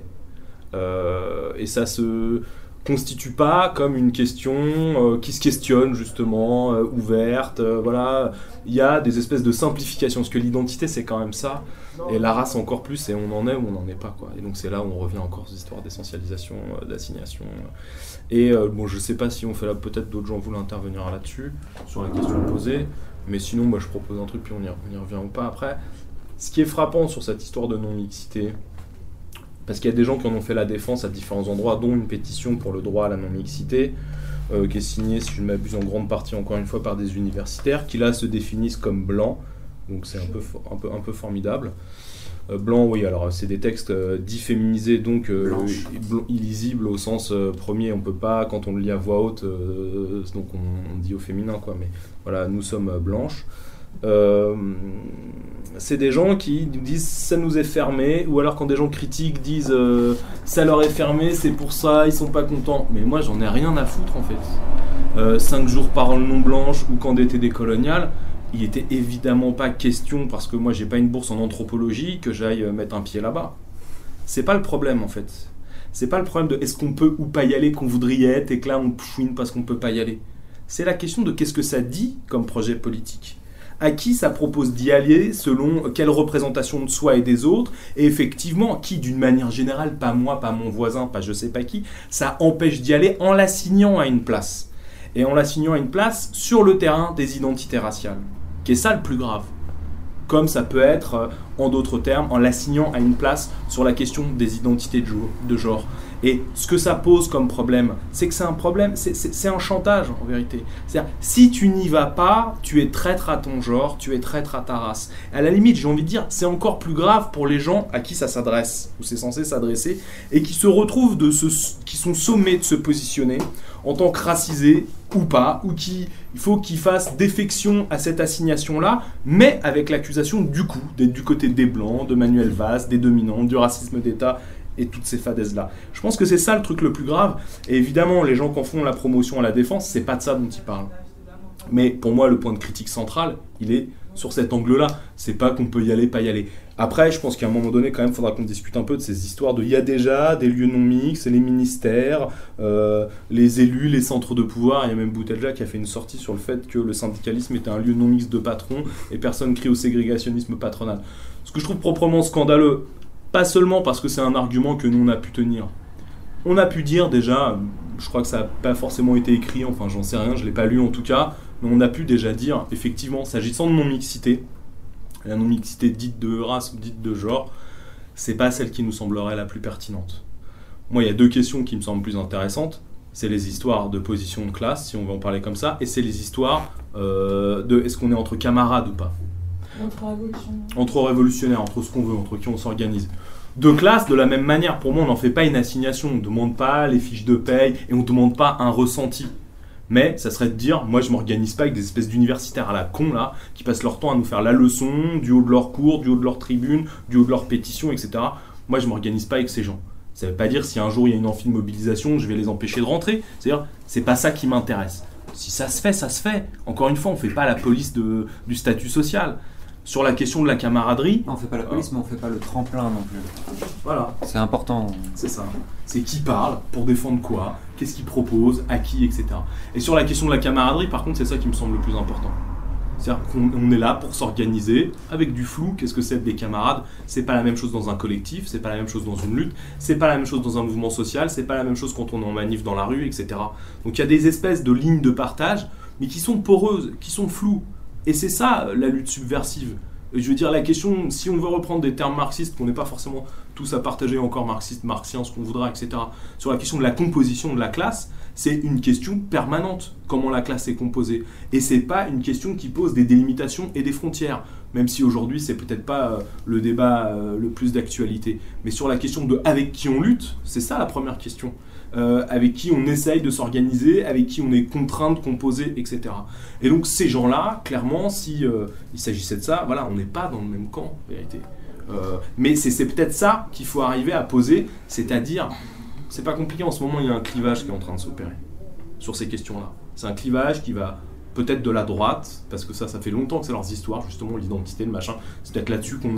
Euh, et ça se, constitue pas comme une question euh, qui se questionne justement, euh, ouverte. Euh, voilà, il y a des espèces de simplifications, parce que l'identité c'est quand même ça, et la race encore plus, et on en est ou on n'en est pas quoi. Et donc c'est là où on revient encore aux histoires d'essentialisation, d'assignation. Et bon, je sais pas si on fait là, peut-être d'autres gens voulaient intervenir là-dessus sur la question posée, mais sinon moi je propose un truc puis on y, on y revient ou pas après. Ce qui est frappant sur cette histoire de non-mixité, parce qu'il y a des gens qui en ont fait la défense à différents endroits, dont une pétition pour le droit à la non-mixité, euh, qui est signée, si je ne m'abuse, en grande partie, encore une fois, par des universitaires, qui là se définissent comme blancs, donc c'est un peu, un, peu, un peu formidable. Euh, blanc, oui, alors c'est des textes euh, dits féminisés, donc illisibles au sens premier, on peut pas, quand on le lit à voix haute, donc on, on, dit au féminin, quoi, mais voilà, nous sommes blanches. Euh, c'est des gens qui nous disent ça nous est fermé, ou alors quand des gens critiquent disent euh, ça leur est fermé, c'est pour ça, ils sont pas contents. Mais moi j'en ai rien à foutre en fait. Euh, cinq jours par an le non blanche ou quand d'été décolonial, il était évidemment pas question, parce que moi j'ai pas une bourse en anthropologie, que j'aille mettre un pied là-bas. C'est pas le problème en fait. C'est pas le problème de est-ce qu'on peut ou pas y aller qu'on voudrait être et que là on chouine parce qu'on peut pas y aller. C'est la question de qu'est-ce que ça dit comme projet politique à qui ça propose d'y aller, selon quelle représentation de soi et des autres, et effectivement, qui d'une manière générale, pas moi, pas mon voisin, pas je sais pas qui, ça empêche d'y aller en l'assignant à une place. Et en l'assignant à une place sur le terrain des identités raciales, qui est ça le plus grave. Comme ça peut être, euh, en d'autres termes, en l'assignant à une place sur la question des identités de genre. Et ce que ça pose comme problème, c'est que c'est un problème, c'est un chantage en vérité. C'est-à-dire, si tu n'y vas pas, tu es traître à ton genre, tu es traître à ta race. À la limite, j'ai envie de dire, c'est encore plus grave pour les gens à qui ça s'adresse, ou c'est censé s'adresser, et qui se retrouvent, de ce, qui sont sommés de se positionner en tant que racisés ou pas, ou qui il faut qu'ils fassent défection à cette assignation-là, mais avec l'accusation du coup d'être du côté des blancs, de Manuel Valls, des dominants, du racisme d'État et toutes ces fadaises-là. Je pense que c'est ça le truc le plus grave. Et évidemment, les gens qui en font la promotion à la défense, c'est pas de ça dont ils parlent. Mais pour moi, le point de critique central, il est sur cet angle-là. C'est pas qu'on peut y aller, pas y aller. Après, je pense qu'à un moment donné, quand même, faudra qu'on discute un peu de ces histoires de il y a déjà des lieux non mixtes, les ministères, euh, les élus, les centres de pouvoir. Il y a même Boutelja qui a fait une sortie sur le fait que le syndicalisme était un lieu non mixte de patrons et personne crie au ségrégationnisme patronal. Ce que je trouve proprement scandaleux, pas seulement parce que c'est un argument que nous on a pu tenir. On a pu dire déjà, je crois que ça n'a pas forcément été écrit, enfin j'en sais rien, je ne l'ai pas lu en tout cas, mais on a pu déjà dire, effectivement, s'agissant de non-mixité, la non-mixité dite de race ou dite de genre, c'est pas celle qui nous semblerait la plus pertinente. Moi, il y a deux questions qui me semblent plus intéressantes. C'est les histoires de position de classe, si on veut en parler comme ça, et c'est les histoires euh, de est-ce qu'on est entre camarades ou pas. Entre révolutionnaires. Entre ce qu'on veut, entre qui on s'organise. De classe, de la même manière, pour moi, on n'en fait pas une assignation. On ne demande pas les fiches de paye et on ne demande pas un ressenti. Mais ça serait de dire, moi je m'organise pas avec des espèces d'universitaires à la con là, qui passent leur temps à nous faire la leçon, du haut de leur cours, du haut de leur tribune, du haut de leur pétition, etc. Moi je m'organise pas avec ces gens. Ça veut pas dire si un jour il y a une amphi de mobilisation, je vais les empêcher de rentrer. C'est-à-dire, c'est pas ça qui m'intéresse. Si ça se fait, ça se fait. Encore une fois, on fait pas la police de, du statut social sur la question de la camaraderie. On fait pas la police, euh, mais on fait pas le tremplin non plus. Voilà. C'est important. C'est ça. C'est qui parle, pour défendre quoi, qu'est-ce qu'il propose, à qui, etc. Et sur la question de la camaraderie, par contre, c'est ça qui me semble le plus important. C'est-à-dire qu'on est là pour s'organiser avec du flou. Qu'est-ce que c'est des camarades C'est pas la même chose dans un collectif, c'est pas la même chose dans une lutte, c'est pas la même chose dans un mouvement social, c'est pas la même chose quand on est en manif dans la rue, etc. Donc il y a des espèces de lignes de partage, mais qui sont poreuses, qui sont floues. Et c'est ça la lutte subversive. je veux dire, la question, si on veut reprendre des termes marxistes, qu'on n'est pas forcément tous à partager encore marxiste, marxien, ce qu'on voudra, etc., sur la question de la composition de la classe, c'est une question permanente, comment la classe est composée. Et c'est pas une question qui pose des délimitations et des frontières, même si aujourd'hui c'est peut-être pas euh, le débat euh, le plus d'actualité. Mais sur la question de avec qui on lutte, c'est ça la première question. Euh, avec qui on essaye de s'organiser, avec qui on est contraint de composer, etc. Et donc ces gens-là, clairement, si il s'agissait de ça, voilà, on n'est pas dans le même camp, en vérité. mais c'est peut-être ça qu'il faut arriver à poser, c'est-à-dire c'est pas compliqué. En ce moment, il y a un clivage qui est en train de s'opérer sur ces questions-là. C'est un clivage qui va peut-être de la droite, parce que ça, ça fait longtemps que c'est leurs histoires, justement, l'identité, le machin. C'est peut-être là-dessus qu'on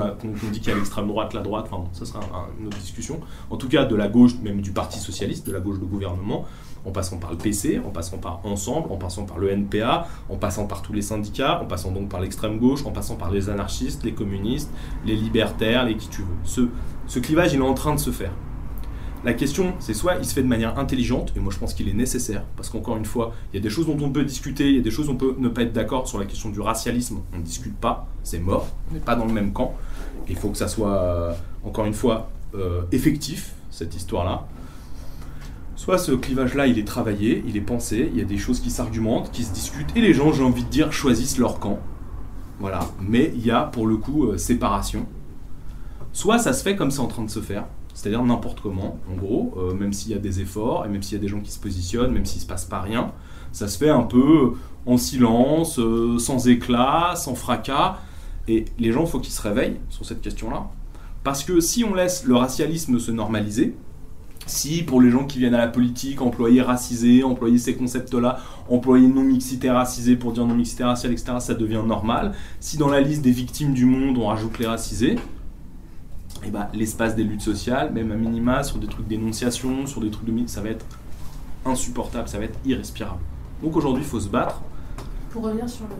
dit qu'il y a l'extrême droite, la droite, enfin, ça sera une autre discussion. En tout cas, de la gauche, même du Parti Socialiste, de la gauche de gouvernement, en passant par le PC, en passant par Ensemble, en passant par le NPA, en passant par tous les syndicats, en passant donc par l'extrême gauche, en passant par les anarchistes, les communistes, les libertaires, les qui tu veux. Ce, ce clivage, il est en train de se faire. La question, c'est soit il se fait de manière intelligente, et moi je pense qu'il est nécessaire, parce qu'encore une fois, il y a des choses dont on peut discuter, il y a des choses dont on peut ne pas être d'accord sur la question du racialisme, on ne discute pas, c'est mort, on n'est pas dans le même camp, il faut que ça soit, euh, encore une fois, euh, effectif, cette histoire-là. Soit ce clivage-là, il est travaillé, il est pensé, il y a des choses qui s'argumentent, qui se discutent, et les gens, j'ai envie de dire, choisissent leur camp. Voilà, mais il y a pour le coup euh, séparation. Soit ça se fait comme c'est en train de se faire, c'est-à-dire n'importe comment, en gros, euh, même s'il y a des efforts, et même s'il y a des gens qui se positionnent, même s'il se passe pas rien, ça se fait un peu en silence, euh, sans éclat, sans fracas, et les gens, faut qu'ils se réveillent sur cette question-là. Parce que si on laisse le racialisme se normaliser, si pour les gens qui viennent à la politique, employer racisé, employer ces concepts-là, employer non-mixité racisée pour dire non-mixité raciale, etc., ça devient normal, si dans la liste des victimes du monde on rajoute les racisés, et bah, l'espace des luttes sociales, même à minima, sur des trucs d'énonciation, sur des trucs de ça va être insupportable, ça va être irrespirable. Donc aujourd'hui, il faut se battre. Pour revenir sur le.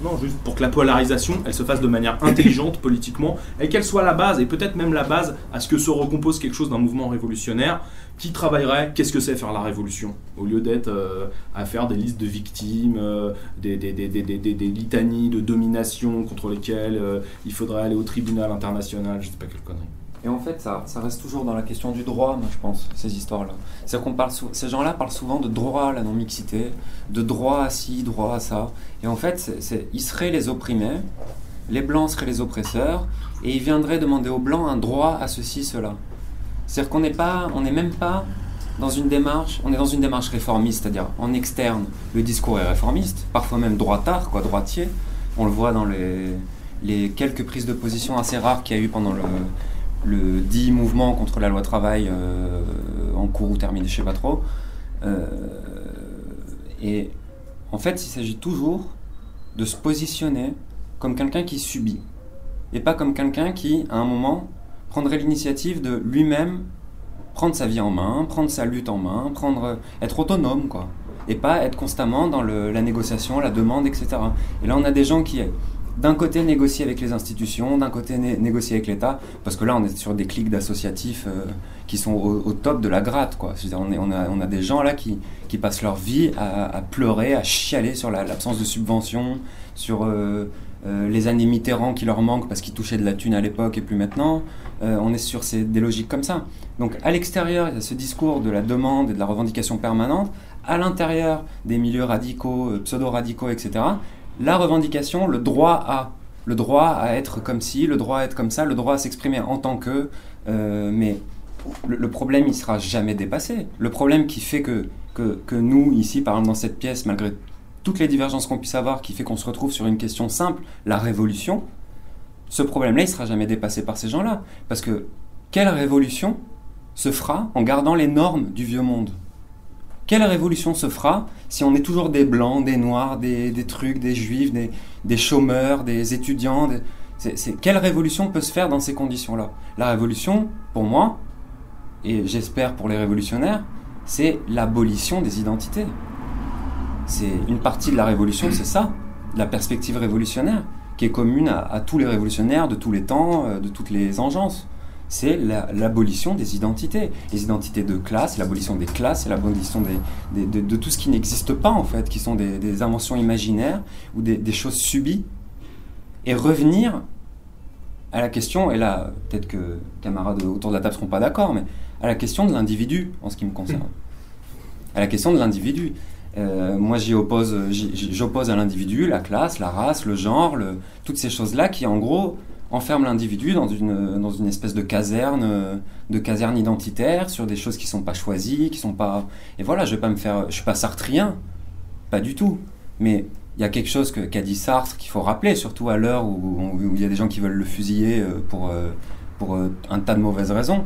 Non, juste pour que la polarisation, elle se fasse de manière intelligente politiquement, et qu'elle soit la base, et peut-être même la base à ce que se recompose quelque chose d'un mouvement révolutionnaire qui travaillerait, qu'est-ce que c'est faire la révolution? Au lieu d'être euh, à faire des listes de victimes, euh, des, litanies de domination contre lesquelles euh, il faudrait aller au tribunal international, je sais pas quelle connerie. Et en fait, ça, ça reste toujours dans la question du droit, moi, je pense, ces histoires-là. Ces gens-là parlent souvent de droit à la non-mixité, de droit à ci, droit à ça. Et en fait, ils seraient les opprimés, les blancs seraient les oppresseurs, et ils viendraient demander aux blancs un droit à ceci, cela. C'est-à-dire qu'on n'est pas, on n'est même pas dans une démarche, on est dans une démarche réformiste, c'est-à-dire en externe, le discours est réformiste, parfois même droitard, quoi, droitier. On le voit dans les, quelques prises de position assez rares qu'il y a eu pendant le, le dit mouvement contre la loi travail euh, en cours ou terminé, je sais pas trop. Euh, et en fait, il s'agit toujours de se positionner comme quelqu'un qui subit, et pas comme quelqu'un qui, à un moment, prendrait l'initiative de lui-même prendre sa vie en main, prendre sa lutte en main, prendre, être autonome, quoi. Et pas être constamment dans la négociation, la demande, etc. Et là, on a des gens qui, d'un côté, négocient avec les institutions, d'un côté, négocient avec l'État, parce que là, on est sur des clics d'associatifs euh, qui sont au, top de la gratte, quoi. on, on, a, on, a, des gens là qui, qui passent leur vie à, pleurer, à chialer sur l'absence de subventions, sur euh, euh, les années Mitterrand qui leur manquent parce qu'ils touchaient de la thune à l'époque et plus maintenant. Euh, on est sur ces, des logiques comme ça. Donc à l'extérieur, il y a ce discours de la demande et de la revendication permanente. À l'intérieur des milieux radicaux, euh, pseudo-radicaux, etc., la revendication, le droit à, le droit à être comme ci, le droit à être comme ça, le droit à s'exprimer en tant que. Mais le, problème, il sera jamais dépassé. Le problème qui fait que, que, que nous, ici, par exemple, dans cette pièce, malgré toutes les divergences qu'on puisse avoir, qui fait qu'on se retrouve sur une question simple, la révolution, ce problème-là, il ne sera jamais dépassé par ces gens-là. Parce que quelle révolution se fera en gardant les normes du vieux monde? Quelle révolution se fera si on est toujours des blancs, des noirs, des, trucs, des juifs, des, chômeurs, des étudiants Quelle révolution peut se faire dans ces conditions-là? La révolution, pour moi, et j'espère pour les révolutionnaires, c'est l'abolition des identités. C'est une partie de la révolution, c'est ça, la perspective révolutionnaire qui est commune à, tous les révolutionnaires de tous les temps, euh, de toutes les engences. C'est l'abolition des identités. Les identités de classe, l'abolition des classes, l'abolition des, de, tout ce qui n'existe pas, en fait, qui sont des, inventions imaginaires ou des, choses subies. et revenir à la question, et là, peut-être que camarades autour de la table seront pas d'accord, mais à la question de l'individu, en ce qui me concerne. À la question de l'individu. Euh, moi, j'y oppose, j'oppose à l'individu la classe, la race, le genre, toutes ces choses-là qui, en gros, enferment l'individu dans une, espèce de caserne, de caserne identitaire sur des choses qui sont pas choisies, qui sont pas. Et voilà, je vais pas me faire, je suis pas sartrien, pas du tout. Mais il y a quelque chose qu'a dit Sartre qu'il faut rappeler, surtout à l'heure où, il y a des gens qui veulent le fusiller euh, pour, euh, euh, un tas de mauvaises raisons.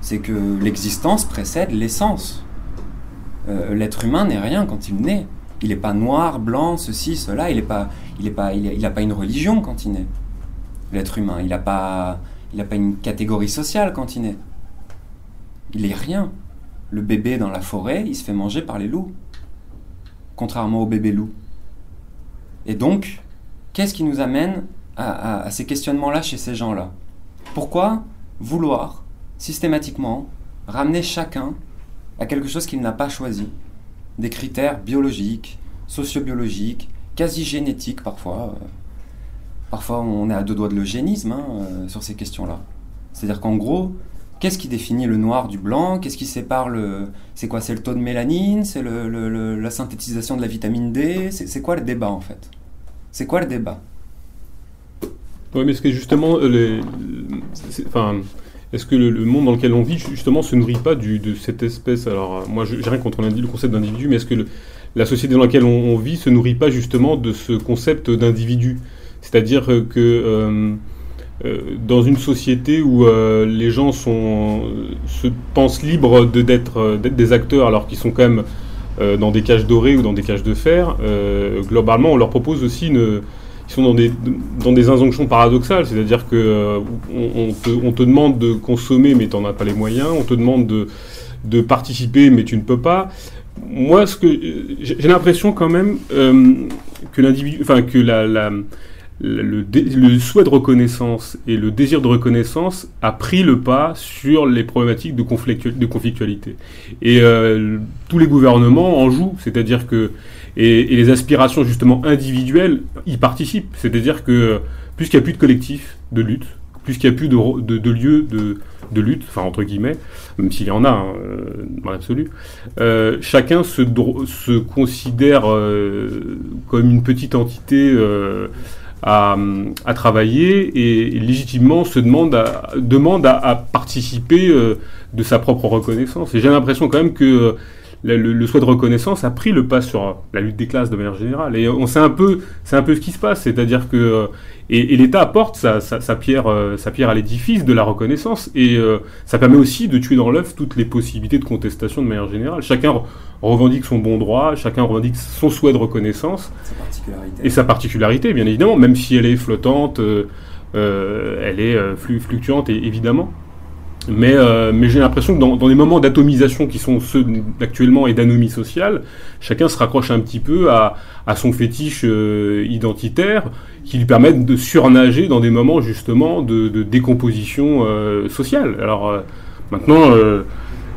C'est que l'existence précède l'essence. L'être humain n'est rien quand il naît. Il n'est pas noir, blanc, ceci, cela. Il n'a pas, il pas, il, pas une religion quand il naît. L'être humain, il n'a pas, il pas une catégorie sociale quand il naît. Il est rien. Le bébé dans la forêt, il se fait manger par les loups. Contrairement au bébé loup. Et donc, qu'est-ce qui nous amène à, ces questionnements-là chez ces gens-là? Pourquoi vouloir systématiquement ramener chacun à quelque chose qu'il n'a pas choisi Des critères biologiques, sociobiologiques, quasi génétiques parfois. Parfois, on est à deux doigts de l'eugénisme hein, euh, sur ces questions-là. C'est-à-dire qu'en gros, qu'est-ce qui définit le noir du blanc? Qu'est-ce qui sépare le. C'est quoi? C'est le taux de mélanine? C'est le, la synthétisation de la vitamine D? C'est quoi le débat en fait? C'est quoi le débat? Oui, mais est-ce que justement. Euh, les, enfin. Est-ce que le, monde dans lequel on vit, justement, se nourrit pas du, de cette espèce? Alors, euh, moi, j'ai rien contre le concept d'individu, mais est-ce que la société dans laquelle on, vit se nourrit pas justement de ce concept d'individu? C'est-à-dire que euh, euh, dans une société où euh, les gens sont, se pensent libres d'être euh, d'être des acteurs alors qu'ils sont quand même dans des cages dorées ou dans des cages de fer, globalement on leur propose aussi une... Sont dans des, dans des injonctions paradoxales, c'est-à-dire que on, te, on, te, demande de consommer mais tu n'en as pas les moyens, on te demande de, de participer mais tu ne peux pas moi, ce que j'ai l'impression quand même que l'individu, enfin que la, la, le, souhait de reconnaissance et le désir de reconnaissance a pris le pas sur les problématiques de, de conflictualité. Et euh, tous les gouvernements en jouent, c'est-à-dire que et, les aspirations justement individuelles y participent, c'est-à-dire que puisqu'il n'y a plus de collectif de lutte, puisqu'il n'y a plus de, de, de lieu de, de, lutte, enfin entre guillemets, même s'il y en a hein, euh, dans l'absolu, euh, chacun se, se considère comme une petite entité à, travailler et, légitimement se demande à, demande à, participer euh, de sa propre reconnaissance. Et j'ai l'impression quand même que euh, le, souhait de reconnaissance a pris le pas sur la lutte des classes de manière générale. Et on sait un peu, c'est un peu ce qui se passe, c'est-à-dire que euh, et, l'État apporte sa, pierre, sa pierre à l'édifice de la reconnaissance et ça permet aussi de tuer dans l'œuf toutes les possibilités de contestation de manière générale. Chacun revendique son bon droit, chacun revendique son souhait de reconnaissance. Et sa particularité, bien évidemment, même si elle est flottante, euh, euh, elle est euh, fluctuante, évidemment. Mais, mais j'ai l'impression que dans, dans, les moments d'atomisation qui sont ceux actuellement et d'anomie sociale, chacun se raccroche un petit peu à, à son fétiche identitaire qui lui permettent de surnager dans des moments justement de, de décomposition sociale. Alors maintenant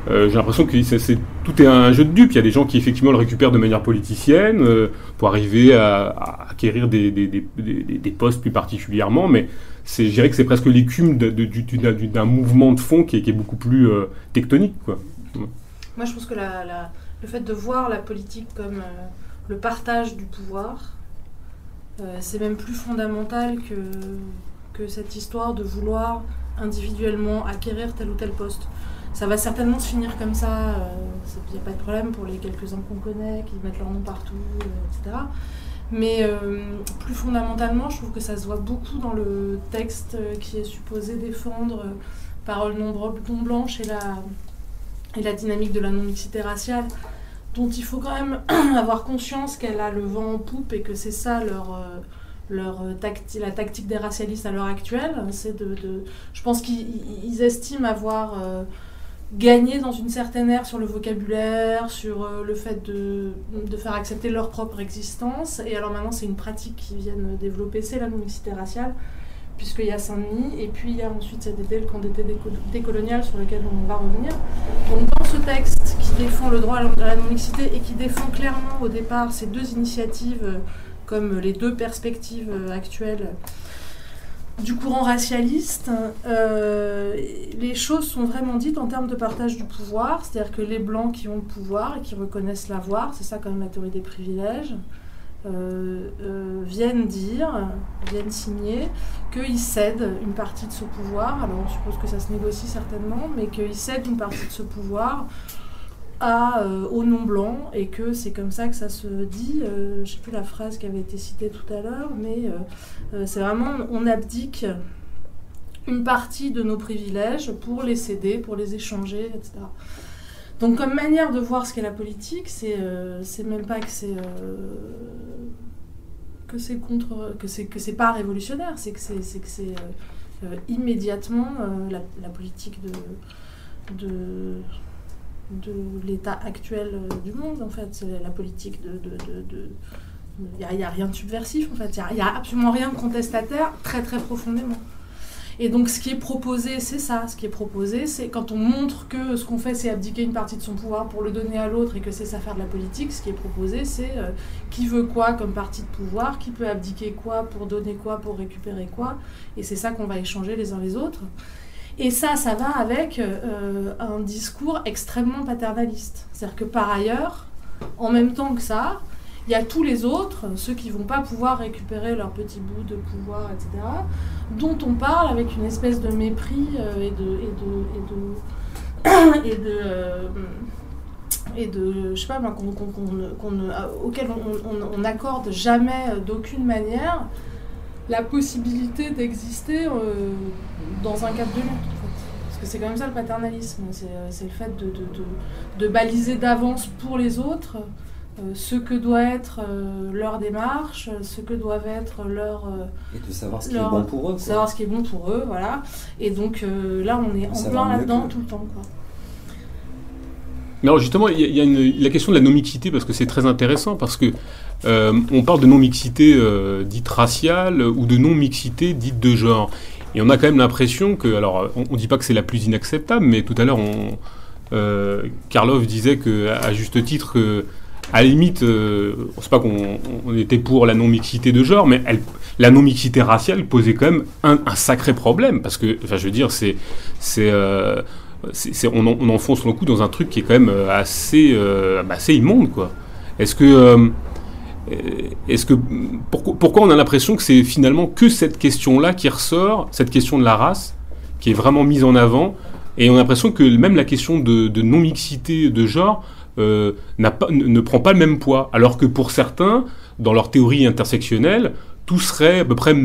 euh, j'ai l'impression que c'est, tout est un jeu de dupes. Il y a des gens qui effectivement le récupèrent de manière politicienne euh, pour arriver à, acquérir des, des, des, postes plus particulièrement, mais c'est, je dirais que c'est presque l'écume d'un mouvement de fond qui est, beaucoup plus euh, tectonique. Moi, je pense que le fait de voir la politique comme le partage du pouvoir, c'est même plus fondamental que, que cette histoire de vouloir individuellement acquérir tel ou tel poste ça va certainement se finir comme ça. Il n'y a pas de problème pour les quelques-uns qu'on connaît, qui mettent leur nom partout, euh, etc. Mais euh, plus fondamentalement, je trouve que ça se voit beaucoup dans le texte euh, qui est supposé défendre parole non, et la, et la dynamique de la non-mixité raciale, dont il faut quand même avoir conscience qu'elle a le vent en poupe et que c'est ça leur, leur la tactique des racialistes à l'heure actuelle. De, je pense qu'ils estiment avoir gagner dans une certaine ère sur le vocabulaire, sur euh, le fait de, de, faire accepter leur propre existence. Et alors maintenant, c'est une pratique qu'ils viennent développer, c'est la non-mixité raciale, puisqu'il y a Saint-Denis, et puis il y a ensuite cet été, le camp d'été décolonial, sur lequel on va revenir. Donc dans ce texte qui défend le droit à la non-mixité et qui défend clairement au départ ces deux initiatives euh, comme les deux perspectives euh, actuelles du courant racialiste, euh, les choses sont vraiment dites en termes de partage du pouvoir, c'est-à-dire que les blancs qui ont le pouvoir et qui reconnaissent l'avoir, c'est ça quand même la théorie des privilèges, euh, euh, viennent dire, viennent signer qu'ils cèdent une partie de ce pouvoir, alors on suppose que ça se négocie certainement, mais qu'ils cèdent une partie de ce pouvoir à, au non blanc et que c'est comme ça que ça se dit. je ne sais plus la phrase qui avait été citée tout à l'heure, mais euh, c'est vraiment, on abdique une partie de nos privilèges pour les céder, pour les échanger, etc. Donc comme manière de voir ce qu'est la politique, c'est euh, même pas que c'est euh, que c'est contre que c'est pas révolutionnaire, c'est que c'est que c'est immédiatement la, politique de, de l'état actuel du monde en fait, c'est la politique de, il n'y a, rien de subversif en fait, il n'y a, absolument rien de contestataire très très profondément. Et donc ce qui est proposé, c'est ça. Ce qui est proposé, c'est quand on montre que ce qu'on fait, c'est abdiquer une partie de son pouvoir pour le donner à l'autre et que c'est ça faire de la politique, ce qui est proposé, c'est euh, qui veut quoi comme partie de pouvoir, qui peut abdiquer quoi pour donner quoi, pour récupérer quoi. Et c'est ça qu'on va échanger les uns les autres. Et ça, ça va avec euh, un discours extrêmement paternaliste. C'est-à-dire que par ailleurs, en même temps que ça, il y a tous les autres, ceux qui vont pas pouvoir récupérer leur petit bout de pouvoir, etc., dont on parle avec une espèce de mépris euh, et de et de et de et de, euh, et de je sais pas auquel on n'accorde jamais euh, d'aucune manière la possibilité d'exister dans un cadre de lutte. Parce que c'est quand même ça le paternalisme, c'est le fait de, de, de, de baliser d'avance pour les autres euh, ce que doit être euh, leur démarche, ce que doivent être leur... Euh, et de savoir ce qui est bon pour eux. Savoir ce qui est bon pour eux, voilà. Et donc là, on est en plein là-dedans tout le temps. Quoi. Mais alors justement, il y, a la question de la non-mixité, parce que c'est très intéressant, parce que on parle de non-mixité dite raciale ou de non-mixité dite de genre. Et on a quand même l'impression que, alors on ne dit pas que c'est la plus inacceptable, mais tout à l'heure, on, Karlov disait que, à juste titre que à la limite, euh, c'est pas qu'on était pour la non-mixité de genre, mais la non-mixité raciale posait quand même un, sacré problème. Parce que, enfin, je veux dire, c'est. euh, on, on, enfonce le coup dans un truc qui est quand même euh, assez, assez immonde, quoi. Est-ce que. Est-ce que pourquoi, on a l'impression que c'est finalement que cette question-là qui ressort, cette question de la race, qui est vraiment mise en avant, et on a l'impression que même la question de, de non-mixité de genre euh, pas, ne prend pas le même poids. Alors que pour certains, dans leur théorie intersectionnelle, tout serait à peu près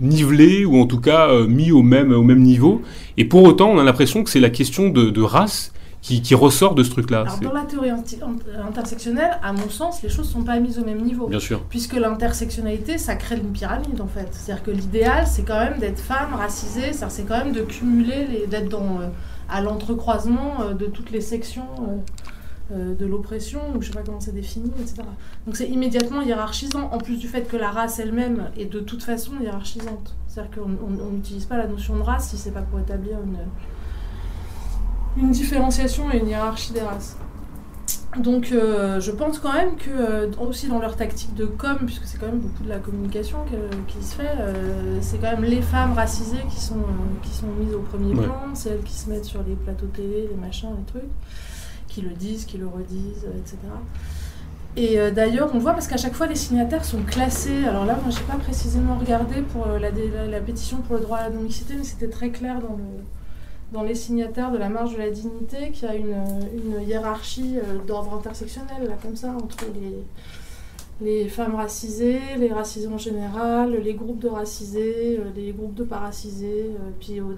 nivelé ou en tout cas euh, mis au même, au même niveau. Et pour autant, on a l'impression que c'est la question de, race qui, qui, ressort de ce truc-là. Dans la théorie intersectionnelle, à mon sens, les choses ne sont pas mises au même niveau. Bien sûr. Puisque l'intersectionnalité, ça crée une pyramide en fait. C'est-à-dire que l'idéal, c'est quand même d'être femme, racisée, c'est quand même de cumuler, d'être dans, euh, à l'entrecroisement de toutes les sections. Euh, de l'oppression, ou je sais pas comment c'est défini, etc. Donc c'est immédiatement hiérarchisant, en plus du fait que la race elle-même est de toute façon hiérarchisante. C'est-à-dire qu'on n'utilise pas la notion de race si c'est pas pour établir une, une différenciation et une hiérarchie des races. Donc euh, je pense quand même que, euh, aussi dans leur tactique de com, puisque c'est quand même beaucoup de la communication qui se fait, c'est quand même les femmes racisées qui sont, qui sont mises au premier plan, c'est elles qui se mettent sur les plateaux télé, les machins, les trucs qui le disent, qui le redisent, etc. Et euh, d'ailleurs, on voit parce qu'à chaque fois, les signataires sont classés. Alors là, moi, je n'ai pas précisément regardé pour euh, la, la, pétition pour le droit à la non-mixité, mais c'était très clair dans, le, dans les signataires de la marge de la dignité qu'il y a une, hiérarchie euh, d'ordre intersectionnel, là, comme ça, entre les, femmes racisées, les racisés en général, les groupes de racisés, les groupes de paracisés, puis au,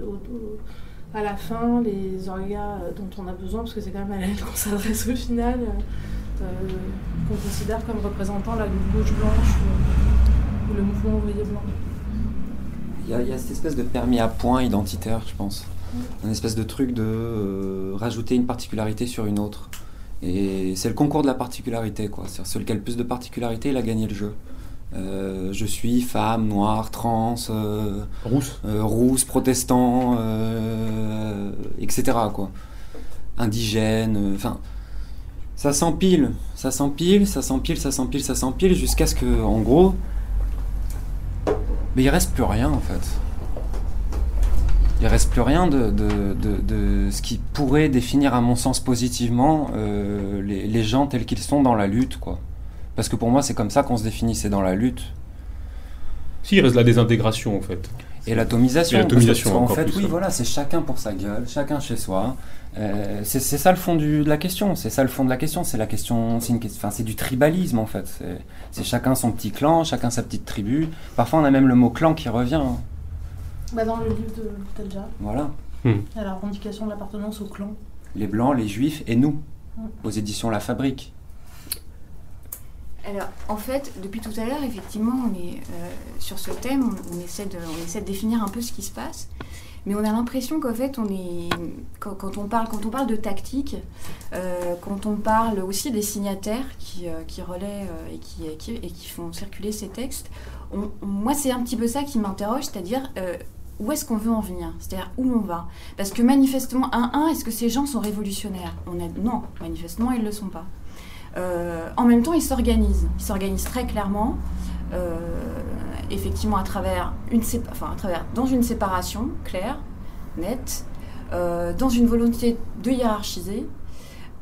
à la fin, les orgas euh, dont on a besoin, parce que c'est quand même à elle qu'on s'adresse au final, euh, euh, qu'on considère comme représentant la gauche blanche ou, le mouvement ouvrier blanc. Il y, a, cette espèce de permis à point identitaire, je pense. Un espèce de truc de rajouter une particularité sur une autre. Et c'est le concours de la particularité, quoi. C'est celui qui a le plus de particularité, il a gagné le jeu. Euh, je suis femme, noire, trans, euh, rousse, euh, rousse, protestant, etc. Quoi. Indigène, enfin, ça s'empile, ça s'empile, ça s'empile, ça s'empile, ça s'empile, jusqu'à ce que, en gros, mais il reste plus rien en fait. Il reste plus rien de, de, ce qui pourrait définir, à mon sens, positivement euh, les, gens tels qu'ils sont dans la lutte, quoi. Parce que pour moi, c'est comme ça qu'on se définit, c'est dans la lutte. Si, il reste la désintégration, en fait. Et l'atomisation. En fait, oui, voilà, c'est chacun pour sa gueule, chacun chez soi. Euh, c'est ça le fond de la question. C'est ça le fond de la question. C'est la question. C'est enfin, c'est du tribalisme en fait. C'est chacun son petit clan, chacun sa petite tribu. Parfois, on a même le mot clan qui revient. Hein. Bah dans le livre de Telja. Voilà. Hmm. la revendication de l'appartenance au clan. Les blancs, les juifs et nous. Hmm. Aux éditions La Fabrique. Alors, en fait, depuis tout à l'heure, effectivement, on est euh, sur ce thème, on, essaie de, on essaie de définir un peu ce qui se passe. Mais on a l'impression qu'en fait, on est, quand, on parle, quand on parle de tactique, euh, quand on parle aussi des signataires qui, euh, qui relaient et, qui, et, qui, font circuler ces textes, moi, c'est un petit peu ça qui m'interroge, c'est-à-dire où est-ce qu'on veut en venir? C'est-à-dire où on va? Parce que manifestement, un, un est-ce que ces gens sont révolutionnaires? On Non, manifestement, ils ne le sont pas. Euh, en même temps, ils s'organisent. Ils s'organisent très clairement, euh, effectivement, à travers, une enfin, à travers dans une séparation claire, nette, euh, dans une volonté de hiérarchiser,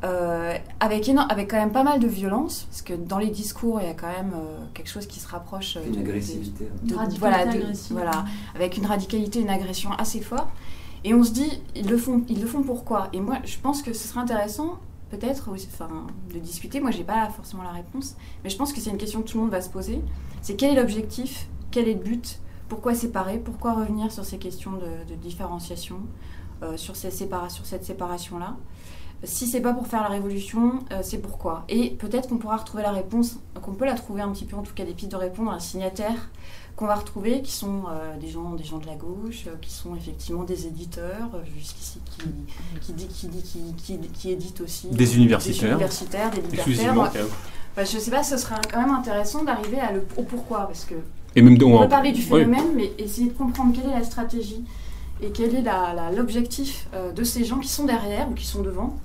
avec, avec quand même pas mal de violence, parce que dans les discours, il y a quand même quelque chose qui se rapproche une agressivité. voilà, voilà, avec une radicalité, une agression assez forte. Et on se dit, ils le font, ils le font pourquoi? Et moi, je pense que ce serait intéressant peut-être enfin, de discuter. Moi, j'ai pas forcément la réponse, mais je pense que c'est une question que tout le monde va se poser. C'est quel est l'objectif? Quel est le but? Pourquoi séparer? Pourquoi revenir sur ces questions de, différenciation, euh, sur, ces sur cette séparation-là? Si c'est pas pour faire la révolution, euh, c'est pourquoi. Et peut-être qu'on pourra retrouver la réponse, qu'on peut la trouver un petit peu, en tout cas des pistes de réponse, un signataire qu'on va retrouver, qui sont euh, des, gens, des gens de la gauche, euh, qui sont effectivement des éditeurs, jusqu'ici, qui, qui, qui, qui, éditent aussi. Des universitaires. Des universitaires, des libertaires. Bah, je sais pas, ce serait quand même intéressant d'arriver à le, au pourquoi, parce que. Et même on peut parler du phénomène, mais essayer de comprendre quelle est la stratégie et quel est l'objectif de ces gens qui sont derrière ou qui sont devant,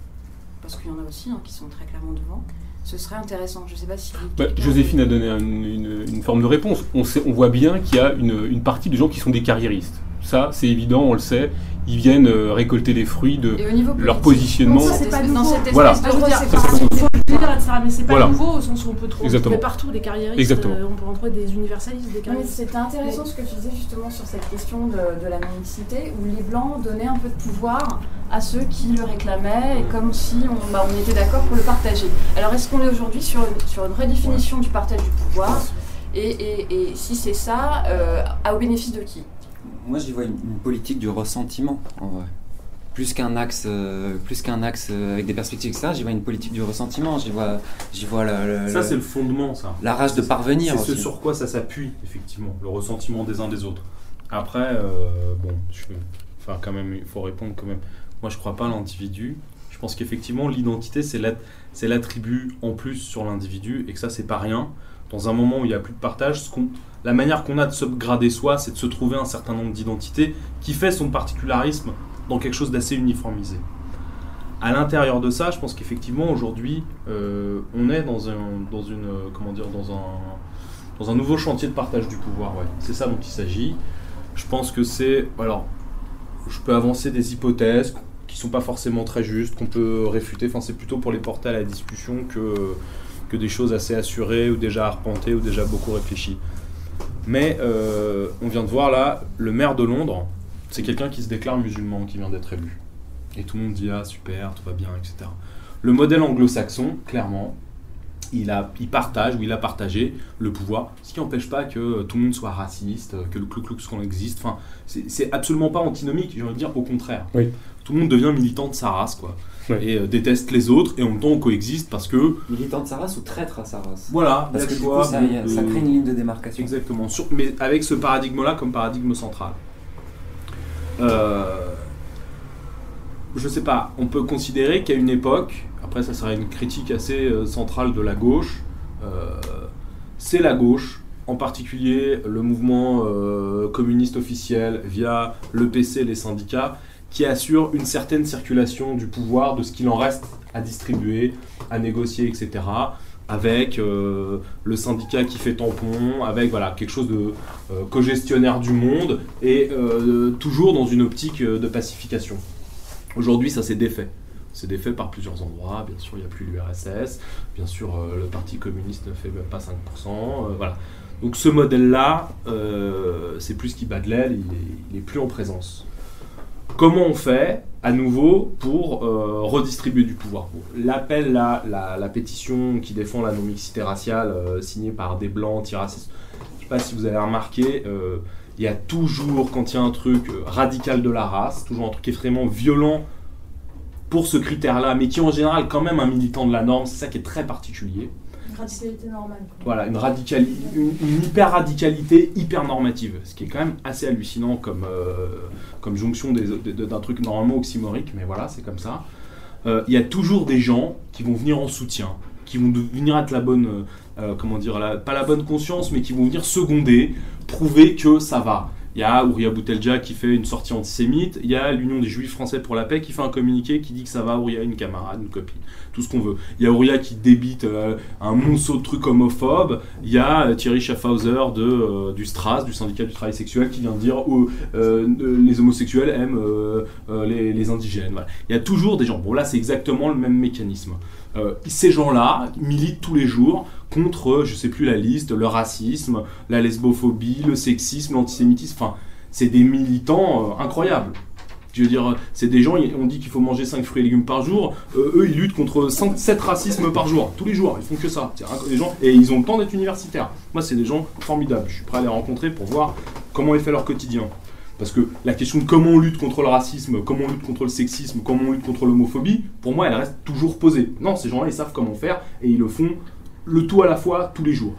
parce qu'il y en a aussi hein, qui sont très clairement devant ce serait intéressant. Je ne sais pas si. Bah, Joséphine a donné une, forme de réponse. On, sait, on voit bien qu'il y a une, partie de gens qui sont des carriéristes. Ça, c'est évident, on le sait. Ils viennent euh, récolter les fruits de leur positionnement. ça, c'est pas nouveau. Voilà. mais c'est pas nouveau au sens où on peut trouver partout des carriéristes. Euh, on peut en trouver des universalistes, des carriéristes. C'était intéressant ce que tu disais justement sur cette question de, la mendicité, où les Blancs donnaient un peu de pouvoir à ceux qui le réclamaient, et comme si on, bah, on était d'accord pour le partager. Alors est-ce qu'on est aujourd'hui sur, sur une redéfinition du partage du pouvoir et, et, si c'est ça, euh, à au bénéfice de qui? Moi, j'y vois une, politique du ressentiment, en vrai. Plus qu'un axe, euh, plus qu'un axe euh, avec des perspectives, etc. J'y vois une politique du ressentiment. J'y vois, j'y vois ça, c'est le fondement, ça. La rage de parvenir. C'est ce sur quoi ça s'appuie, effectivement, le ressentiment des uns des autres. Après, euh, bon, je, enfin, quand même, il faut répondre quand même. Moi, je crois pas à l'individu. Je pense qu'effectivement, l'identité, c'est l'attribut en plus sur l'individu et que ça, c'est pas rien. Dans un moment où il n'y a plus de partage, la manière qu'on a de s'upgrader soi, c'est de se trouver un certain nombre d'identités qui fait son particularisme dans quelque chose d'assez uniformisé. À l'intérieur de ça, je pense qu'effectivement aujourd'hui, euh, on est dans un, dans une, comment dire, dans un, dans un nouveau chantier de partage du pouvoir. Ouais. C'est ça dont il s'agit. Je pense que c'est, alors, je peux avancer des hypothèses qui sont pas forcément très justes, qu'on peut réfuter. Enfin, c'est plutôt pour les porter à la discussion que que des choses assez assurées ou déjà arpentées ou déjà beaucoup réfléchies. Mais euh, on vient de voir là, le maire de Londres, c'est quelqu'un qui se déclare musulman, qui vient d'être élu. Et tout le monde dit ah super, tout va bien, etc. Le modèle anglo-saxon, clairement, il, a, il partage ou il a partagé le pouvoir, ce qui n'empêche pas que tout le monde soit raciste, que le Klux Klan existe. Enfin, c'est absolument pas antinomique, je veux dire au contraire. Tout le monde devient militant de sa race, quoi et euh, déteste les autres, et en même temps on coexiste parce que. Militant de sa race ou traître à sa race Voilà, parce que ça, crée une ligne de démarcation. Exactement, mais avec ce paradigme-là comme paradigme central. Euh, je sais pas, on peut considérer qu'à une époque, après ça serait une critique assez euh, centrale de la gauche, c'est la gauche, en particulier le mouvement communiste officiel via le PC, les syndicats, qui assure une certaine circulation du pouvoir, de ce qu'il en reste à distribuer, à négocier, etc., avec le syndicat qui fait tampon, avec voilà, quelque chose de co-gestionnaire du monde, et toujours dans une optique de pacification. Aujourd'hui, ça s'est défait. C'est défait par plusieurs endroits. Bien sûr, il n'y a plus l'URSS. Bien sûr, le Parti communiste ne fait même pas 5%. voilà. Donc ce modèle-là, euh, c'est plus qu'il bat de l'aile, il n'est est plus en présence. Comment on fait à nouveau pour euh, redistribuer du pouvoir L'appel, la, la, pétition qui défend la non-mixité raciale, euh, signée par des blancs antiracistes, je ne sais pas si vous avez remarqué, il y a toujours, quand il y a un truc radical de la race, toujours un truc extrêmement violent pour ce critère-là, mais qui en général quand même un militant de la norme, c'est ça qui est très particulier. Radicalité normale. Voilà, une, une, hyper radicalité hyper normative, ce qui est quand même assez hallucinant comme, euh, comme jonction d'un truc normalement oxymorique, mais voilà, c'est comme ça. Euh, il y a toujours des gens qui vont venir en soutien, qui vont venir être la bonne, euh, comment dire, pas la bonne conscience, mais qui vont venir seconder, prouver que ça va. Il y a Ouria Boutelja qui fait une sortie antisémite. Il y a l'Union des Juifs français pour la paix qui fait un communiqué qui dit que ça va. Ouria, une camarade, une copine, tout ce qu'on veut. Il y a Ouria qui débite euh, un monceau de trucs homophobes. Il y a euh, Thierry Schaffhauser euh, du STRAS, du syndicat du travail sexuel, qui vient dire oh, les homosexuels aiment les, indigènes. Il y a toujours des gens. Bon, là, c'est exactement le même mécanisme. ces gens-là militent tous les jours contre, je sais plus la liste, le racisme, la lesbophobie, le sexisme, l'antisémitisme. Enfin, c'est des militants euh, incroyables. Je veux dire, c'est des gens, on dit qu'il faut manger 5 fruits et légumes par jour. Euh, eux, ils luttent contre 7 racismes par jour, tous les jours. Ils font que ça. Des gens, et ils ont le temps d'être universitaires. Moi, c'est des gens formidables. Je suis prêt à les rencontrer pour voir comment ils font leur quotidien. Parce que la question de comment on lutte contre le racisme, comment on lutte contre le sexisme, comment on lutte contre l'homophobie, pour moi, elle reste toujours posée. Non, ces gens-là, ils savent comment faire et ils le font le tout à la fois tous les jours.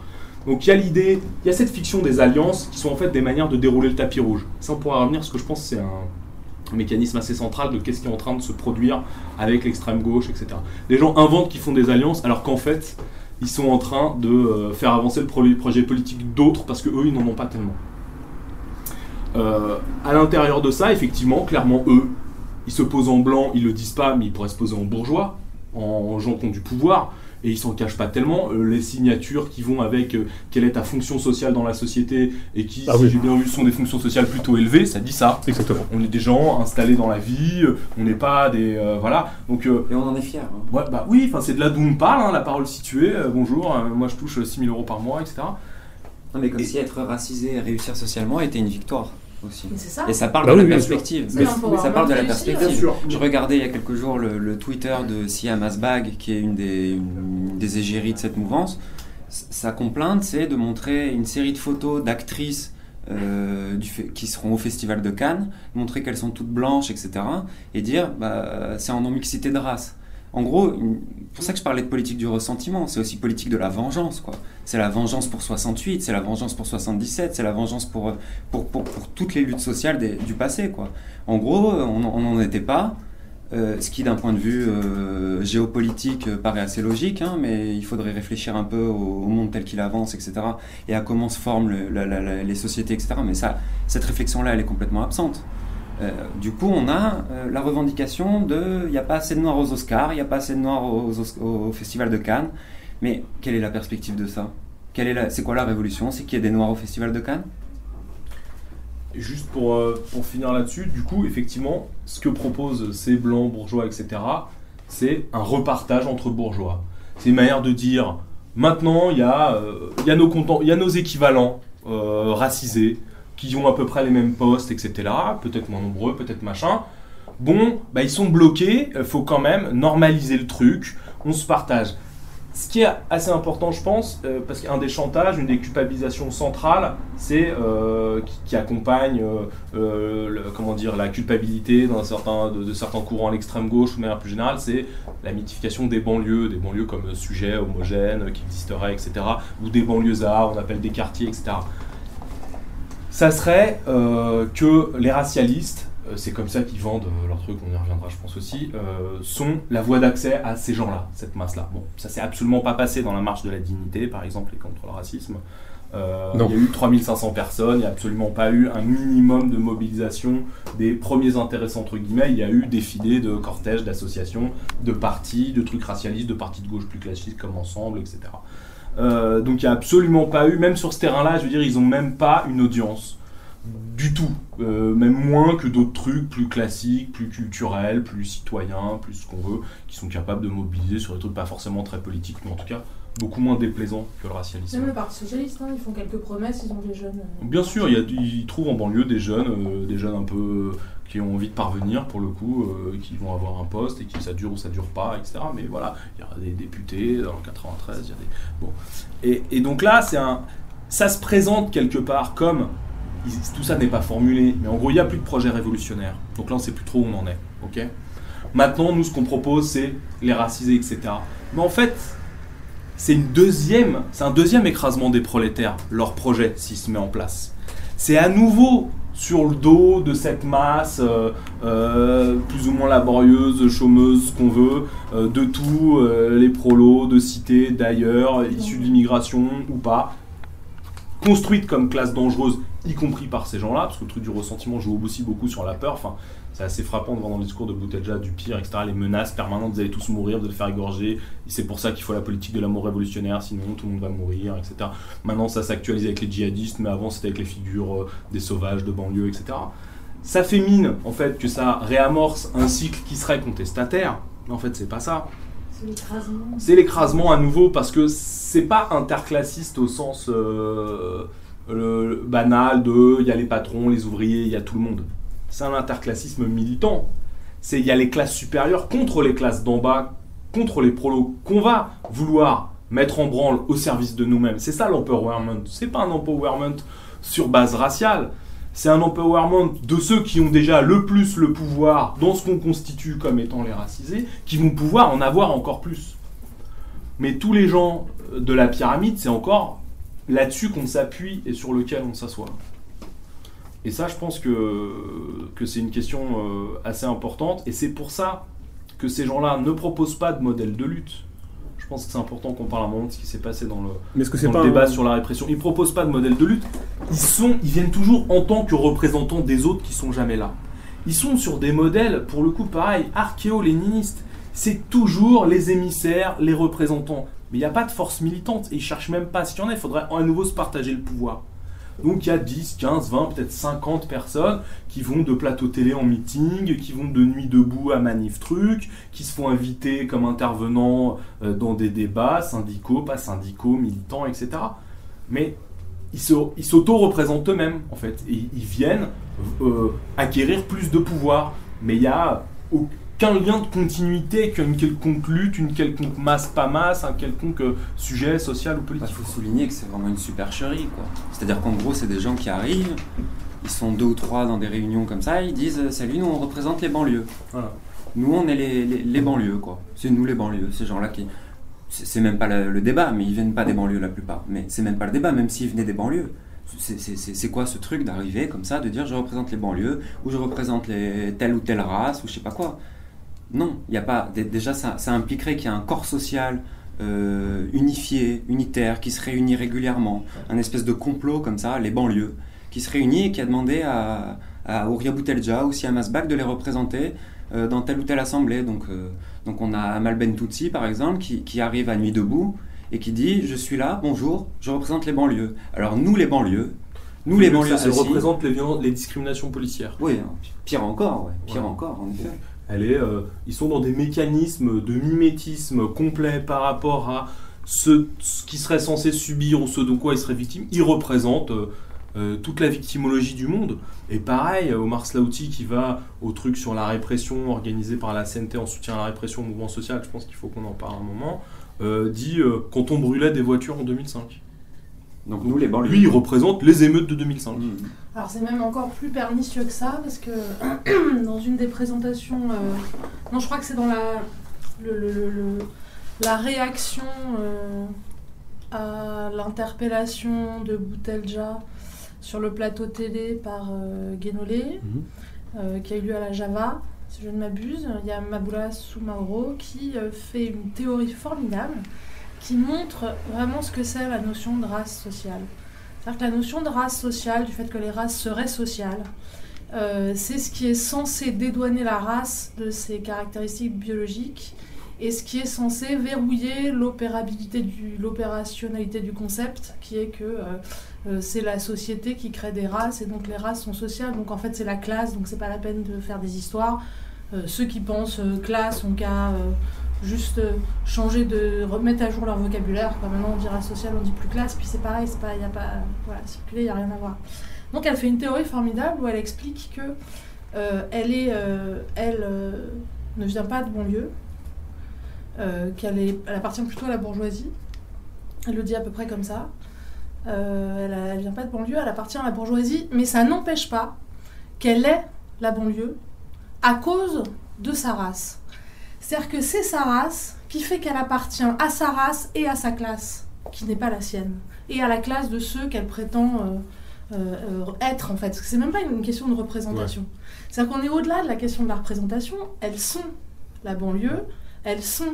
Donc il y a l'idée, il y a cette fiction des alliances qui sont en fait des manières de dérouler le tapis rouge. Ça on pourra revenir, parce que je pense que c'est un, mécanisme assez central de qu'est-ce qui est en train de se produire avec l'extrême gauche, etc. Les gens inventent qu'ils font des alliances alors qu'en fait ils sont en train de euh, faire avancer le projet politique d'autres parce que eux ils n'en ont pas tellement. Euh, à l'intérieur de ça, effectivement, clairement eux, ils se posent en blanc, ils le disent pas, mais ils pourraient se poser en bourgeois, en gens qui ont du pouvoir et ils s'en cachent pas tellement. Euh, les signatures qui vont avec euh, quelle est ta fonction sociale dans la société et qui, ah si j'ai bien vu, sont des fonctions sociales plutôt élevées, ça dit ça. Exactement. On est des gens installés dans la vie, euh, on n'est pas des voilà. Donc et on en est fiers. Hein. Ouais, bah oui, enfin c'est de là d'où on parle, hein, la parole située. bonjour, moi je touche 6000 euros par mois, etc. Non mais comme si être racisé et réussir socialement était une victoire. Ça. Et ça parle bah de la perspective. Ça parle de la perspective. Je regardais il y a quelques jours le, Twitter de Siam Asbag, qui est une des, des égéries de cette mouvance. Sa complainte, c'est de montrer une série de photos d'actrices euh, qui seront au Festival de Cannes, montrer qu'elles sont toutes blanches, etc. Et dire, bah, c'est en non-mixité de race. En gros, c'est pour ça que je parlais de politique du ressentiment, c'est aussi politique de la vengeance. quoi. C'est la vengeance pour 68, c'est la vengeance pour 77, c'est la vengeance pour, pour, pour, toutes les luttes sociales du passé. quoi. En gros, on n'en était pas. Euh, ce qui, d'un point de vue euh, géopolitique, euh, paraît assez logique, hein, mais il faudrait réfléchir un peu au, monde tel qu'il avance, etc., et à comment se forment les sociétés, etc. Mais ça, cette réflexion-là, elle est complètement absente. Euh, du coup, on a euh, la revendication de il n'y a pas assez de noirs aux Oscars, il n'y a pas assez de noirs au Festival de Cannes. Mais quelle est la perspective de ça? C'est quoi la révolution? C'est qu'il y ait des noirs au Festival de Cannes? Juste pour, euh, pour finir là-dessus, du coup, effectivement, ce que proposent ces blancs, bourgeois, etc., c'est un repartage entre bourgeois. C'est une manière de dire maintenant, il y, a, y, y a nos équivalents racisés qui ont à peu près les mêmes postes, etc. Peut-être moins nombreux, peut-être machin. Bon, bah ils sont bloqués, il faut quand même normaliser le truc, on se partage. Ce qui est assez important, je pense, euh, parce qu'un des chantages, une des culpabilisations centrales, c'est euh, qui, accompagne euh, comment dire la culpabilité de, certains courants à l'extrême gauche ou de manière plus générale, c'est la mythification des banlieues, des banlieues comme sujet homogène qui existerait, etc. Ou des banlieues à, on appelle des quartiers, etc ça serait euh, que les racialistes, euh, c'est comme ça qu'ils vendent euh, leur truc, on y reviendra je pense aussi, sont la voie d'accès à ces gens-là, cette masse-là. Bon, ça s'est absolument pas passé dans la marche de la dignité, par exemple, et contre le racisme. Euh, il y a eu 3500 personnes, il n'y a absolument pas eu un minimum de mobilisation des premiers intéressants, entre guillemets. Il y a eu défilés de cortèges, d'associations, de partis, de trucs racialistes, de partis de gauche plus classiques comme Ensemble, etc. Euh, donc il n'y a absolument pas eu, même sur ce terrain-là, je veux dire, ils n'ont même pas une audience. Du tout. Euh, même moins que d'autres trucs plus classiques, plus culturels, plus citoyens, plus ce qu'on veut, qui sont capables de mobiliser sur des trucs pas forcément très politiques, mais en tout cas beaucoup moins déplaisant que le racialisme. Même le Parti Socialiste, hein, ils font quelques promesses, ils ont des jeunes. Euh, Bien sûr, il y a, ils trouvent en banlieue des jeunes, euh, des jeunes un peu qui ont envie de parvenir pour le coup, qui vont avoir un poste et qui ça dure ou ça dure pas, etc. Mais voilà, il y a des députés dans le 93, il y a des. Bon. Et, et donc là, c'est un. Ça se présente quelque part comme. Tout ça n'est pas formulé, mais en gros, il n'y a plus de projet révolutionnaire. Donc là, on ne sait plus trop où on en est. ok? Maintenant, nous, ce qu'on propose, c'est les raciser, etc. Mais en fait, c'est une deuxième, c'est un deuxième écrasement des prolétaires, leur projet, s'il se met en place. C'est à nouveau sur le dos de cette masse euh, euh, plus ou moins laborieuse, chômeuse, ce qu'on veut, euh, de tous les prolos, de cités, d'ailleurs, issus de l'immigration ou pas, construite comme classe dangereuse, y compris par ces gens-là, parce que le truc du ressentiment joue aussi beaucoup sur la peur. C'est assez frappant de voir dans le discours de Boutelja du pire, etc. Les menaces permanentes, vous allez tous mourir, vous allez faire égorger. C'est pour ça qu'il faut la politique de l'amour révolutionnaire, sinon tout le monde va mourir, etc. Maintenant, ça s'actualise avec les djihadistes, mais avant c'était avec les figures euh, des sauvages de banlieue, etc. Ça fait mine, en fait, que ça réamorce un cycle qui serait contestataire, mais en fait, c'est pas ça. C'est l'écrasement. C'est l'écrasement à nouveau parce que c'est pas interclassiste au sens euh, le, banal de il y a les patrons, les ouvriers, il y a tout le monde c'est un interclassisme militant. C'est il y a les classes supérieures contre les classes d'en bas, contre les prolos qu'on va vouloir mettre en branle au service de nous-mêmes. C'est ça l'empowerment. C'est pas un empowerment sur base raciale. C'est un empowerment de ceux qui ont déjà le plus le pouvoir dans ce qu'on constitue comme étant les racisés, qui vont pouvoir en avoir encore plus. Mais tous les gens de la pyramide, c'est encore là-dessus qu'on s'appuie et sur lequel on s'assoit. Et ça, je pense que, que c'est une question euh, assez importante. Et c'est pour ça que ces gens-là ne proposent pas de modèle de lutte. Je pense que c'est important qu'on parle un moment de ce qui s'est passé dans le, Mais que dans le débat sur la répression. Ils ne proposent pas de modèle de lutte. Ils, sont, ils viennent toujours en tant que représentants des autres qui sont jamais là. Ils sont sur des modèles, pour le coup, pareil, archéo-léninistes. C'est toujours les émissaires, les représentants. Mais il n'y a pas de force militante. Et ils cherchent même pas. S'il y en a, il faudrait à nouveau se partager le pouvoir. Donc il y a 10, 15, 20, peut-être 50 personnes qui vont de plateau télé en meeting, qui vont de nuit debout à manif truc, qui se font inviter comme intervenants euh, dans des débats syndicaux, pas syndicaux, militants, etc. Mais ils s'auto-représentent eux-mêmes en fait. Et ils viennent euh, acquérir plus de pouvoir. Mais il y a qu'un lien de continuité qu'une quelconque lutte, une quelconque masse, pas masse, un quelconque euh, sujet social ou politique. Il faut souligner que c'est vraiment une supercherie. quoi. C'est-à-dire qu'en gros, c'est des gens qui arrivent, ils sont deux ou trois dans des réunions comme ça, ils disent Salut, nous on représente les banlieues. Nous on est les, les, banlieues, quoi. C'est nous les banlieues, ces gens-là qui. C'est même pas le, débat, mais ils viennent pas des banlieues la plupart. Mais c'est même pas le débat, même s'ils venaient des banlieues. C'est quoi ce truc d'arriver comme ça, de dire je représente les banlieues, ou je représente les, telle ou telle race, ou je sais pas quoi non, il n'y a pas. Déjà, ça, impliquerait qu'il y ait un corps social euh, unifié, unitaire, qui se réunit régulièrement. Un espèce de complot comme ça, les banlieues, qui se réunit et qui a demandé à, à Ouria Boutelja ou si à Masbak de les représenter euh, dans telle ou telle assemblée. Donc, euh, donc on a Amal Ben Toutsi, par exemple, qui, arrive à Nuit debout et qui dit Je suis là, bonjour, je représente les banlieues. Alors, nous, les banlieues, nous, les banlieues. Ça, représente les, les discriminations policières. Oui, pire encore, pire encore, en effet. Euh, ils sont dans des mécanismes de mimétisme complet par rapport à ce, qui serait censé subir ou ce de quoi ils seraient victimes. Ils représentent euh, euh, toute la victimologie du monde. Et pareil, Omar Slaouti qui va au truc sur la répression organisée par la CNT en soutien à la répression au mouvement social, je pense qu'il faut qu'on en parle un moment, dit quand on brûlait des voitures en 2005. Donc nous, les banlieues. Lui, il représente les émeutes de 2005. Mmh. Alors c'est même encore plus pernicieux que ça, parce que dans une des présentations... Euh, non, je crois que c'est dans la, la réaction euh, à l'interpellation de Boutelja sur le plateau télé par euh, Guénolé, mmh. qui a eu lieu à la Java, si je ne m'abuse. Il y a Maboula Soumaoro qui fait une théorie formidable qui montre vraiment ce que c'est la notion de race sociale. C'est-à-dire que la notion de race sociale, du fait que les races seraient sociales, euh, c'est ce qui est censé dédouaner la race de ses caractéristiques biologiques et ce qui est censé verrouiller l'opérabilité du, l'opérationnalité du concept, qui est que euh, euh, c'est la société qui crée des races et donc les races sont sociales. Donc en fait c'est la classe, donc c'est pas la peine de faire des histoires. ceux qui pensent classe ont qu'à juste changer de remettre à jour leur vocabulaire. maintenant on dit race sociale, on dit plus classe, puis c'est pareil, c'est pas, y a pas, voilà, circuler, il n'y a rien à voir. Donc elle fait une théorie formidable où elle explique que euh, elle, est, euh, elle euh, ne vient pas de banlieue, qu'elle est, elle appartient plutôt à la bourgeoisie. Elle le dit à peu près comme ça. elle ne vient pas de banlieue, elle appartient à la bourgeoisie, mais ça n'empêche pas qu'elle est la banlieue à cause de sa race. C'est-à-dire que c'est sa race qui fait qu'elle appartient à sa race et à sa classe, qui n'est pas la sienne, et à la classe de ceux qu'elle prétend euh, euh, être en fait. C'est même pas une question de représentation. C'est-à-dire qu'on est au-delà de la question de la représentation. Elles sont la banlieue, elles sont,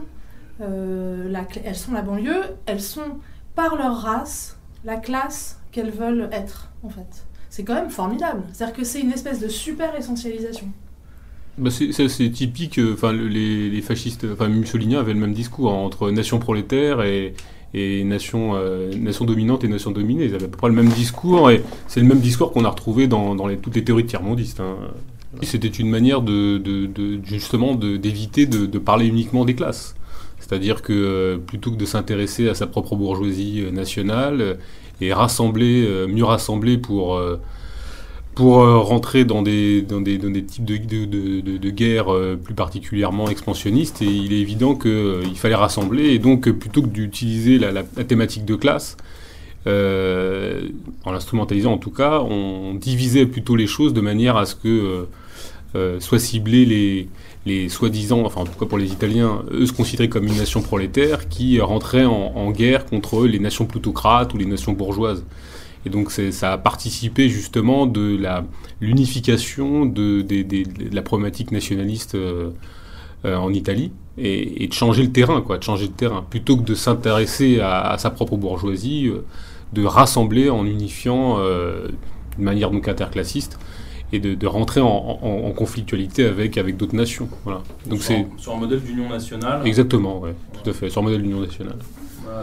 euh, la, elles sont la banlieue, elles sont par leur race la classe qu'elles veulent être en fait. C'est quand même formidable. C'est-à-dire que c'est une espèce de super essentialisation. Bah c'est typique, enfin les, fascistes, enfin Mussolini avait le même discours entre nation prolétaire et, nation, euh, nation dominante et nation dominée. Ils avaient à peu près le même discours, et c'est le même discours qu'on a retrouvé dans, toutes les théories tiers-mondistes. Hein. C'était une manière de, de, de justement d'éviter de, de, parler uniquement des classes. C'est-à-dire que euh, plutôt que de s'intéresser à sa propre bourgeoisie euh, nationale et rassembler, mieux rassembler pour pour euh, rentrer dans des, dans des, dans des types de, guerres euh, plus particulièrement expansionnistes. Il est évident qu'il euh, fallait rassembler. Et donc, plutôt que d'utiliser la, thématique de classe, en l'instrumentalisant en tout cas, on divisait plutôt les choses de manière à ce que soient ciblés les, les soi-disant, enfin en tout cas pour les Italiens, eux se considéraient comme une nation prolétaire qui rentrait en, en guerre contre les nations plutocrates ou les nations bourgeoises. Et donc ça a participé justement de l'unification de, la problématique nationaliste euh, euh, en Italie et, de changer le terrain, quoi, de changer le terrain. Plutôt que de s'intéresser à, sa propre bourgeoisie, euh, de rassembler en unifiant de manière donc interclassiste et de, rentrer en, conflictualité avec, avec d'autres nations. Voilà. Donc sur, sur un modèle d'union nationale Exactement, ouais, tout à fait, sur un modèle d'union nationale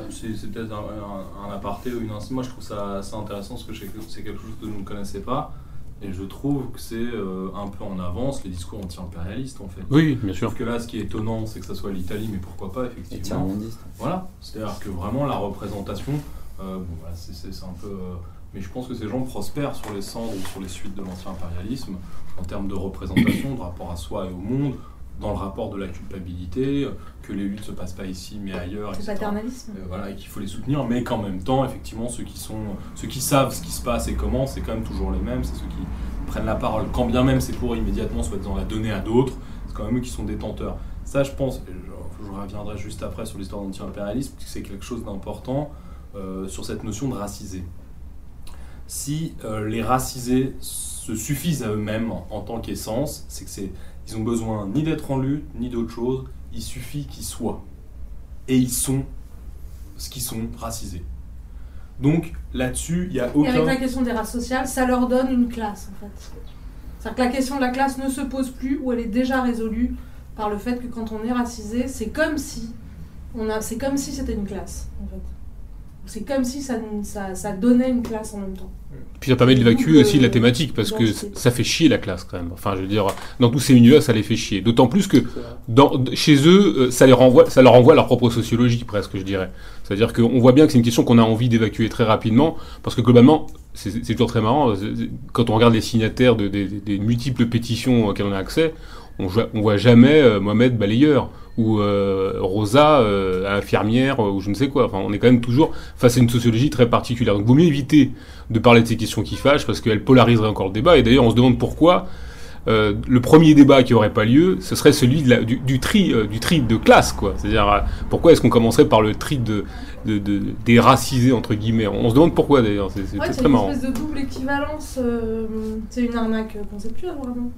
c'est peut-être un, aparté ou une Moi, je trouve ça assez intéressant parce que c'est quelque chose que nous ne connaissons pas. Et je trouve que c'est euh, un peu en avance les discours anti-impérialistes en fait. Oui, bien sûr. Sauf que là, ce qui est étonnant, c'est que ça soit l'Italie, mais pourquoi pas, effectivement. Voilà, c'est-à-dire que vraiment la représentation, euh, c'est un peu. Euh, mais je pense que ces gens prospèrent sur les cendres ou sur les suites de l'ancien impérialisme en termes de représentation, de rapport à soi et au monde, dans le rapport de la culpabilité, que les luttes ne se passent pas ici mais ailleurs, etc. paternalisme. Euh, voilà, et qu'il faut les soutenir, mais qu'en même temps, effectivement, ceux qui, sont, ceux qui savent ce qui se passe et comment, c'est quand même toujours les mêmes, c'est ceux qui prennent la parole, quand bien même c'est pour immédiatement, soi-disant, la donner à d'autres, c'est quand même eux qui sont détenteurs. Ça, je pense, je, reviendrai juste après sur l'histoire d'anti-impérialisme, c'est quelque chose d'important euh, sur cette notion de racisé. Si euh, les racisés se suffisent à eux-mêmes en tant qu'essence, c'est que c'est ils ont besoin ni d'être en lutte, ni d'autre chose. Il suffit qu'ils soient. Et ils sont ce qu'ils sont racisés. Donc là-dessus, il n'y a aucun. Et avec la question des races sociales, ça leur donne une classe en fait. C'est-à-dire que la question de la classe ne se pose plus ou elle est déjà résolue par le fait que quand on est racisé, c'est comme si on a, c'est comme si c'était une classe en fait. C'est comme si ça, ça, ça donnait une classe en même temps. Puis ça permet d'évacuer aussi la thématique parce que ça fait chier la classe quand même. Enfin, je veux dire, dans tous ces milieux-là, ça les fait chier. D'autant plus que dans, chez eux, euh, ça, les renvoie, ça leur renvoie leur propre sociologie presque, je dirais. C'est-à-dire qu'on voit bien que c'est une question qu'on a envie d'évacuer très rapidement parce que globalement, c'est toujours très marrant. Quand on regarde les signataires de, des multiples pétitions auxquelles on a accès, on, on voit jamais euh, Mohamed balayeur ou euh, Rosa euh, infirmière ou je ne sais quoi. Enfin, on est quand même toujours face à une sociologie très particulière. Donc, il vaut mieux éviter de parler de ces questions qui fâchent parce qu'elles polariseraient encore le débat. Et d'ailleurs, on se demande pourquoi. le premier débat qui aurait pas lieu, ce serait celui de la, du, tri, du tri de classe, quoi. C'est-à-dire, pourquoi est-ce qu'on commencerait par le tri de, de, des racisés entre guillemets? On se demande pourquoi d'ailleurs. C'est très marrant. C'est une espèce de double équivalence. c'est une arnaque plus vraiment.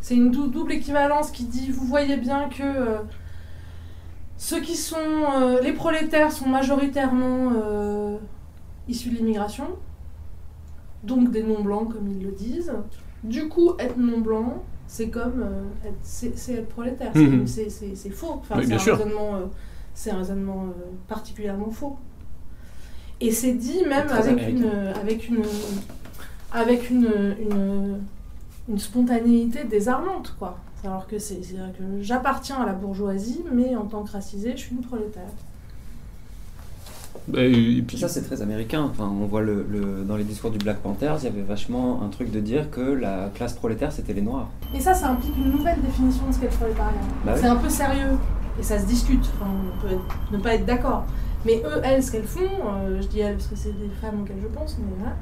C'est une double équivalence qui dit, vous voyez bien que euh, ceux qui sont... Euh, les prolétaires sont majoritairement euh, issus de l'immigration, donc des non-blancs comme ils le disent. Du coup, être non-blanc, c'est comme être, c'est, être prolétaire. Mhm. C'est, faux. Enfin, c'est, un raisonnement, c'est un raisonnement particulièrement faux. Et c'est dit même avec une, avec une, avec une, une, une, spontanéité désarmante, quoi. Alors que c'est que j'appartiens à la bourgeoisie, mais en tant que racisé, je suis une prolétaire. Bah, et puis... Ça, c'est très américain. Enfin, on voit le, le, dans les discours du Black Panthers, il y avait vachement un truc de dire que la classe prolétaire, c'était les Noirs. Et ça, ça implique une nouvelle définition de ce qu'est le prolétariat. Bah c'est un peu sérieux, et ça se discute. Enfin, on peut ne pas être d'accord. Mais eux, elles, ce qu'elles font, euh, je dis elles parce que c'est des femmes auxquelles je pense, mais voilà,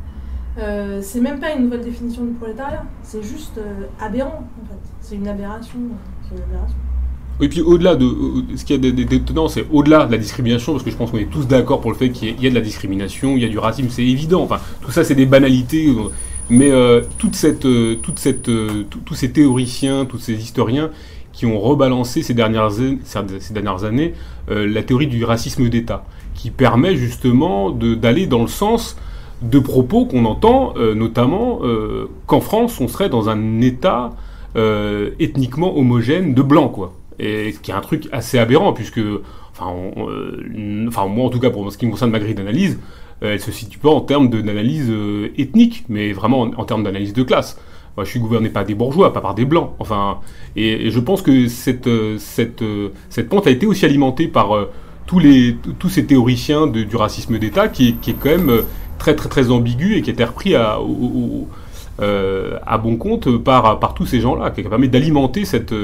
euh, c'est même pas une nouvelle définition du prolétariat, c'est juste euh, aberrant en fait. C'est une aberration. Une aberration. Oui, puis au-delà de ce qu'il y a d'étonnant, c'est au-delà de la discrimination, parce que je pense qu'on est tous d'accord pour le fait qu'il y, a de la discrimination, il y a du racisme, c'est évident. Enfin, tout ça, c'est des banalités. Mais toute cette, toute cette, tous ces théoriciens, tous ces historiens qui ont rebalancé ces dernières, ces dernières années euh, la théorie du racisme d'État, qui permet justement d'aller dans le sens de propos qu'on entend, euh, notamment euh, qu'en France, on serait dans un État ethniquement homogène de blancs, quoi. Et ce qui est un truc assez aberrant, puisque, enfin, enfin moi en tout cas, pour ce qui me concerne ma grille d'analyse, elle se situe pas en termes d'analyse ethnique, mais vraiment en termes d'analyse de classe je suis gouverné par des bourgeois, pas par des blancs. Enfin, et, je pense que cette, euh, cette, euh, cette pente a été aussi alimentée par euh, tous, les, tous ces théoriciens du racisme d'État, qui, qui, est quand même très très très ambigu et qui a été repris à, à bon compte par, par tous ces gens-là, qui permet d'alimenter cette,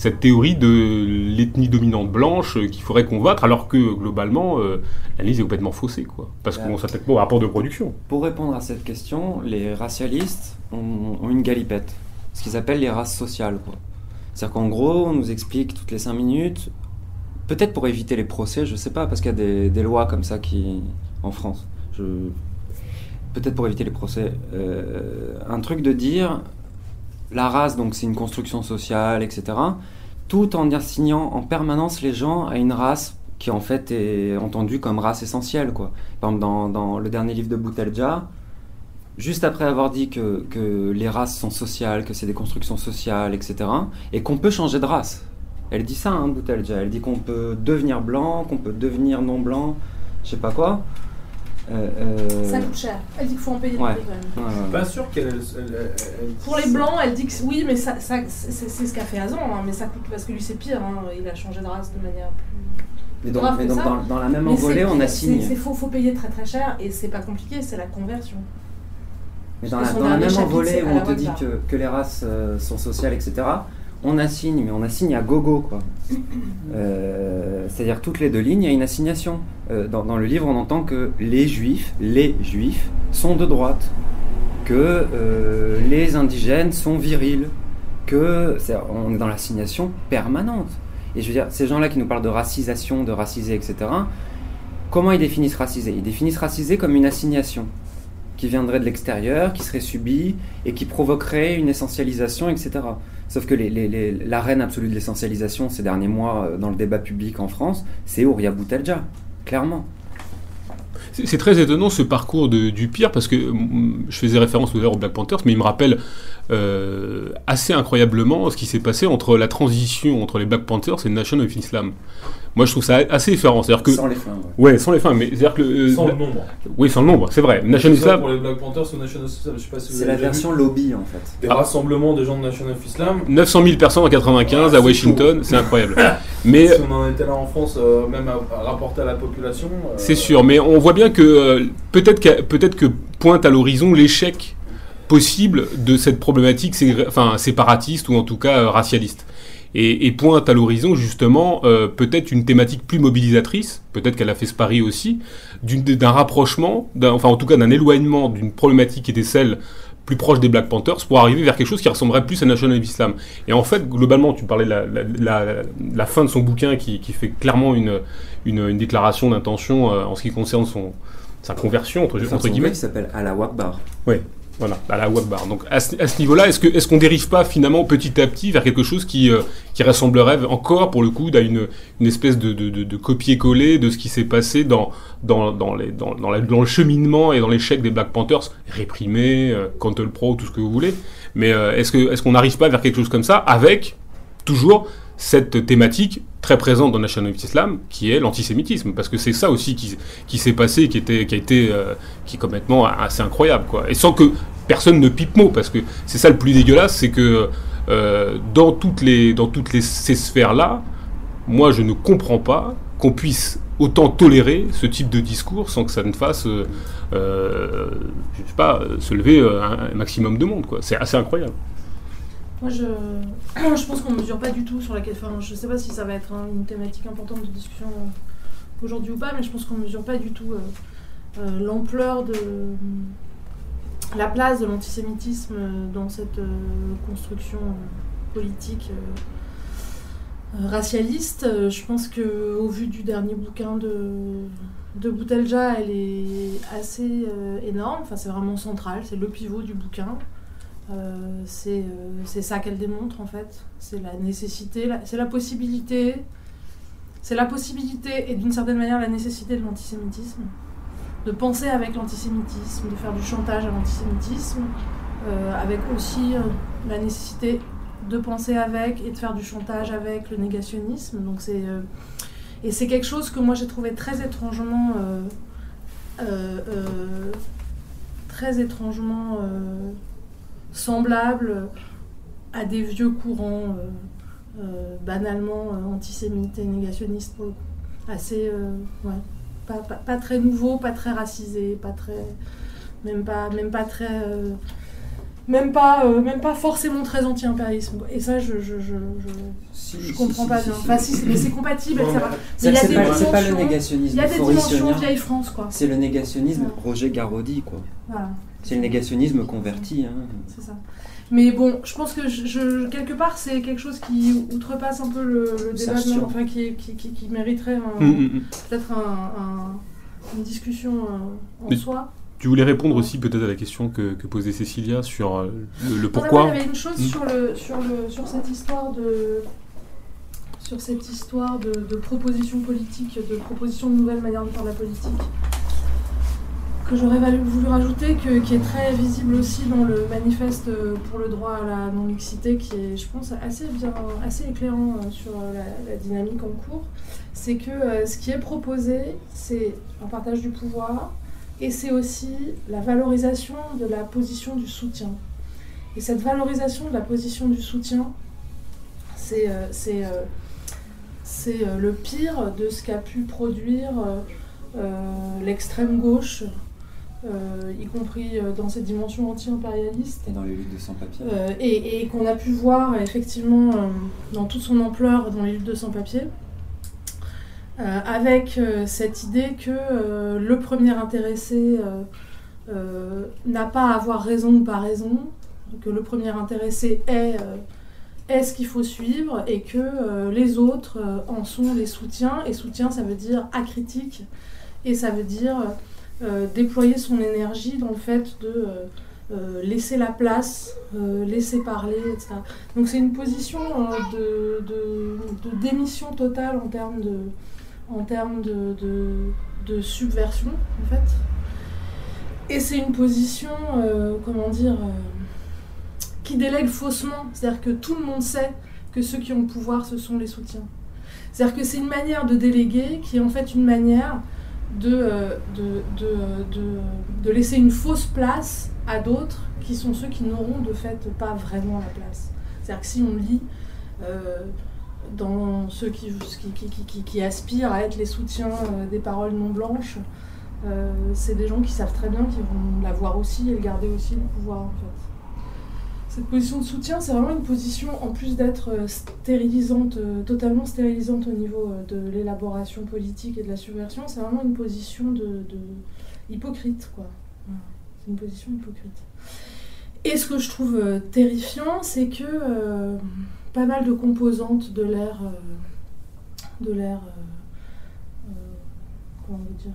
cette théorie de l'ethnie dominante blanche qu'il faudrait combattre, alors que globalement, l'analyse est complètement faussée, quoi. Parce qu'on s'attaque pas au rapport de production. Pour répondre à cette question, les racialistes ont, une galipette, ce qu'ils appellent les races sociales. C'est-à-dire qu'en gros, on nous explique toutes les 5 minutes, peut-être pour éviter les procès, je sais pas, parce qu'il y a des, lois comme ça qui en France. Je, peut-être pour éviter les procès, euh, un truc de dire la race, donc c'est une construction sociale, etc. Tout en assignant en permanence les gens à une race qui en fait est entendue comme race essentielle. Quoi. Par exemple, dans, le dernier livre de Boutelja, juste après avoir dit que, que les races sont sociales, que c'est des constructions sociales, etc., et qu'on peut changer de race. Elle dit ça, hein, Boutelja. Elle dit qu'on peut devenir blanc, qu'on peut devenir non blanc, je sais pas quoi. Euh, euh, ça coûte cher. Elle dit qu'il faut en payer ouais. quand même. pas sûr qu'elle. Pour les blancs, elle dit que oui, mais ça, ça c'est ce qu'a fait Azan, hein, mais ça coûte parce que lui c'est pire. Hein, il a changé de race de manière plus. Mais donc, mais donc dans, dans, la même envolée, on assigne. Il faut, faut payer très très cher et c'est pas compliqué, c'est la conversion. Mais dans, la, dans la, même envolée où on te dit que, que, les races euh, sont sociales, etc., on assigne, mais on assigne à gogo, quoi. Euh, c'est-à-dire toutes les deux lignes, il y a une assignation. Euh, dans, dans, le livre, on entend que les juifs, les juifs, sont de droite, que les indigènes sont virils, que est, on est dans l'assignation permanente. Et je veux dire, ces gens-là qui nous parlent de racisation, de raciser, etc., comment ils définissent raciser Ils définissent raciser comme une assignation qui viendrait de l'extérieur, qui serait subie et qui provoquerait une essentialisation, etc. Sauf que les, la reine absolue de l'essentialisation ces derniers mois euh, dans le débat public en France, c'est Ouria Boutelja, clairement. C'est très étonnant ce parcours de, du pire parce que mm, je faisais référence tout à l'heure aux Black Panthers, mais il me rappelle euh, assez incroyablement ce qui s'est passé entre la transition entre les Black Panthers et le of Islam. Moi, je trouve ça assez différent. C'est-à-dire que sans les fins. Ouais, ouais sans les fins, mais c'est-à-dire que euh, sans le nombre. Oui, sans le nombre, c'est vrai. Nation Islam. Pour les Black Panthers ou Nation of Islam, je sais pas si C'est la version lobby en fait. Des rassemblements des gens de Nation of Islam. 900 000 personnes en 95 à Washington, c'est incroyable. mais si on en était là en France, euh, même à, rapporter à la population. Euh, c'est sûr, mais on voit bien que peut-être que peut-être que pointe à l'horizon l'échec possible de cette problématique enfin, séparatiste ou en tout cas racialiste et, pointe à l'horizon justement euh, peut-être une thématique plus mobilisatrice, peut-être qu'elle a fait ce pari aussi, d'un rapprochement, enfin en tout cas d'un éloignement d'une problématique qui était celle plus proche des Black Panthers pour arriver vers quelque chose qui ressemblerait plus à National Islam. Et en fait, globalement, tu parlais de la, fin de son bouquin qui, fait clairement une, une, déclaration d'intention euh, en ce qui concerne son, sa conversion, entre, entre guillemets. qui s'appelle Allah Wakbar. Oui. Voilà, à la Wakbar. Donc à ce, niveau-là, est-ce qu'on est dérive pas finalement petit à petit vers quelque chose qui, euh, qui ressemblerait encore, pour le coup, à une, espèce de, de, de, copier-coller de ce qui s'est passé dans, dans, dans, les, dans, le cheminement et dans l'échec des Black Panthers, réprimés, euh, Cantle Pro, tout ce que vous voulez. Mais euh, est-ce qu'on est qu'on n'arrive pas vers quelque chose comme ça, avec toujours cette thématique très présente dans National Islam, qui est l'antisémitisme, parce que c'est ça aussi qui, qui s'est passé, qui, était, qui a été, euh, qui est complètement assez incroyable, quoi. Et sans que personne ne pipe mot, parce que c'est ça le plus dégueulasse, c'est que euh, dans toutes les, dans toutes les, ces sphères-là, moi je ne comprends pas qu'on puisse autant tolérer ce type de discours sans que ça ne fasse, euh, je sais pas, se lever un, un maximum de monde, quoi. C'est assez incroyable. Moi, je, je pense qu'on ne mesure pas du tout sur la question. je ne sais pas si ça va être une thématique importante de discussion euh, aujourd'hui ou pas, mais je pense qu'on ne mesure pas du tout euh, euh, l'ampleur de la place de l'antisémitisme dans cette construction politique racialiste. Je pense qu'au vu du dernier bouquin de, de Boutelja, elle est assez énorme. Enfin, c'est vraiment central. C'est le pivot du bouquin. Euh, euh, c'est ça qu'elle démontre en fait. C'est la nécessité, c'est la possibilité, c'est la possibilité et d'une certaine manière la nécessité de l'antisémitisme, de penser avec l'antisémitisme, de faire du chantage à l'antisémitisme, euh, avec aussi la nécessité de penser avec et de faire du chantage avec le négationnisme. Donc c'est et c'est quelque chose que moi j'ai trouvé très étrangement très étrangement semblable à des vieux courants euh, euh, banalement euh, antisémites et négationnistes, assez, ouais, pas, pas, très nouveau, pas très racisé, pas très, même pas, même pas très même pas, même pas forcément très anti-impérialisme. Et ça, je je, je, je, comprends pas bien. enfin, mais c'est compatible, etc. C'est pas, pas, le négationnisme. Il y a des dimensions vieille France, quoi. C'est le négationnisme Roger Garaudy, quoi. Voilà. C'est le négationnisme converti. Hein. C'est ça. Mais bon, je pense que je, quelque part, c'est quelque chose qui outrepasse un peu le, débat, enfin, qui, qui, qui, mériterait mm, mm, mm. peut-être un, une discussion euh, en soi. Tu voulais répondre aussi peut-être à la question que, que posait Cécilia sur euh, le, pourquoi. Il y avait une chose sur, le, sur, le, sur cette histoire de sur cette histoire de, de proposition politique, de proposition de nouvelles manières de faire la politique que j'aurais voulu rajouter, que, qui est très visible aussi dans le manifeste pour le droit à la non-mixité, qui est, je pense, assez, bien, assez éclairant euh, sur la, dynamique en cours, c'est que euh, ce qui est proposé, c'est un partage du pouvoir, et c'est aussi la valorisation de la position du soutien. Et cette valorisation de la position du soutien, c'est euh, c'est c'est le pire de ce qu'a pu produire l'extrême gauche euh, y compris euh, dans cette dimension anti-impérialiste. Et dans les luttes de sans-papiers. Euh, et, qu'on a pu voir effectivement dans toute son ampleur dans les luttes de sans-papiers. avec cette idée que le premier intéressé n'a pas à avoir raison ou pas raison, que le premier intéressé est, est ce qu'il faut suivre et que les autres en sont les soutiens. Et soutien, ça veut dire acritique et ça veut dire déployer son énergie dans le fait de euh, euh, laisser la place, laisser parler, etc. Donc c'est une position de, démission totale en termes de subversion, en fait. Et c'est une position, comment dire, qui délègue faussement. C'est-à-dire que tout le monde sait que ceux qui ont le pouvoir, ce sont les soutiens. C'est-à-dire que c'est une manière de déléguer qui est en fait une manière euh, de, de, de, laisser une fausse place à d'autres qui sont ceux qui n'auront de fait pas vraiment la place. C'est-à-dire que si on lit euh, dans ceux qui, qui, qui, aspirent à être les soutiens euh, des paroles non blanches, c'est des gens qui savent très bien qu'ils vont l'avoir aussi et garder aussi le pouvoir en fait. Cette position de soutien, c'est vraiment une position, en plus d'être euh, stérilisante, euh, totalement stérilisante au niveau euh, de l'élaboration politique et de la subversion, c'est vraiment une position de, hypocrite, quoi. C'est une position hypocrite. Et ce que je trouve terrifiant, c'est que pas mal de composantes de l'ère, de l'ère, comment dire,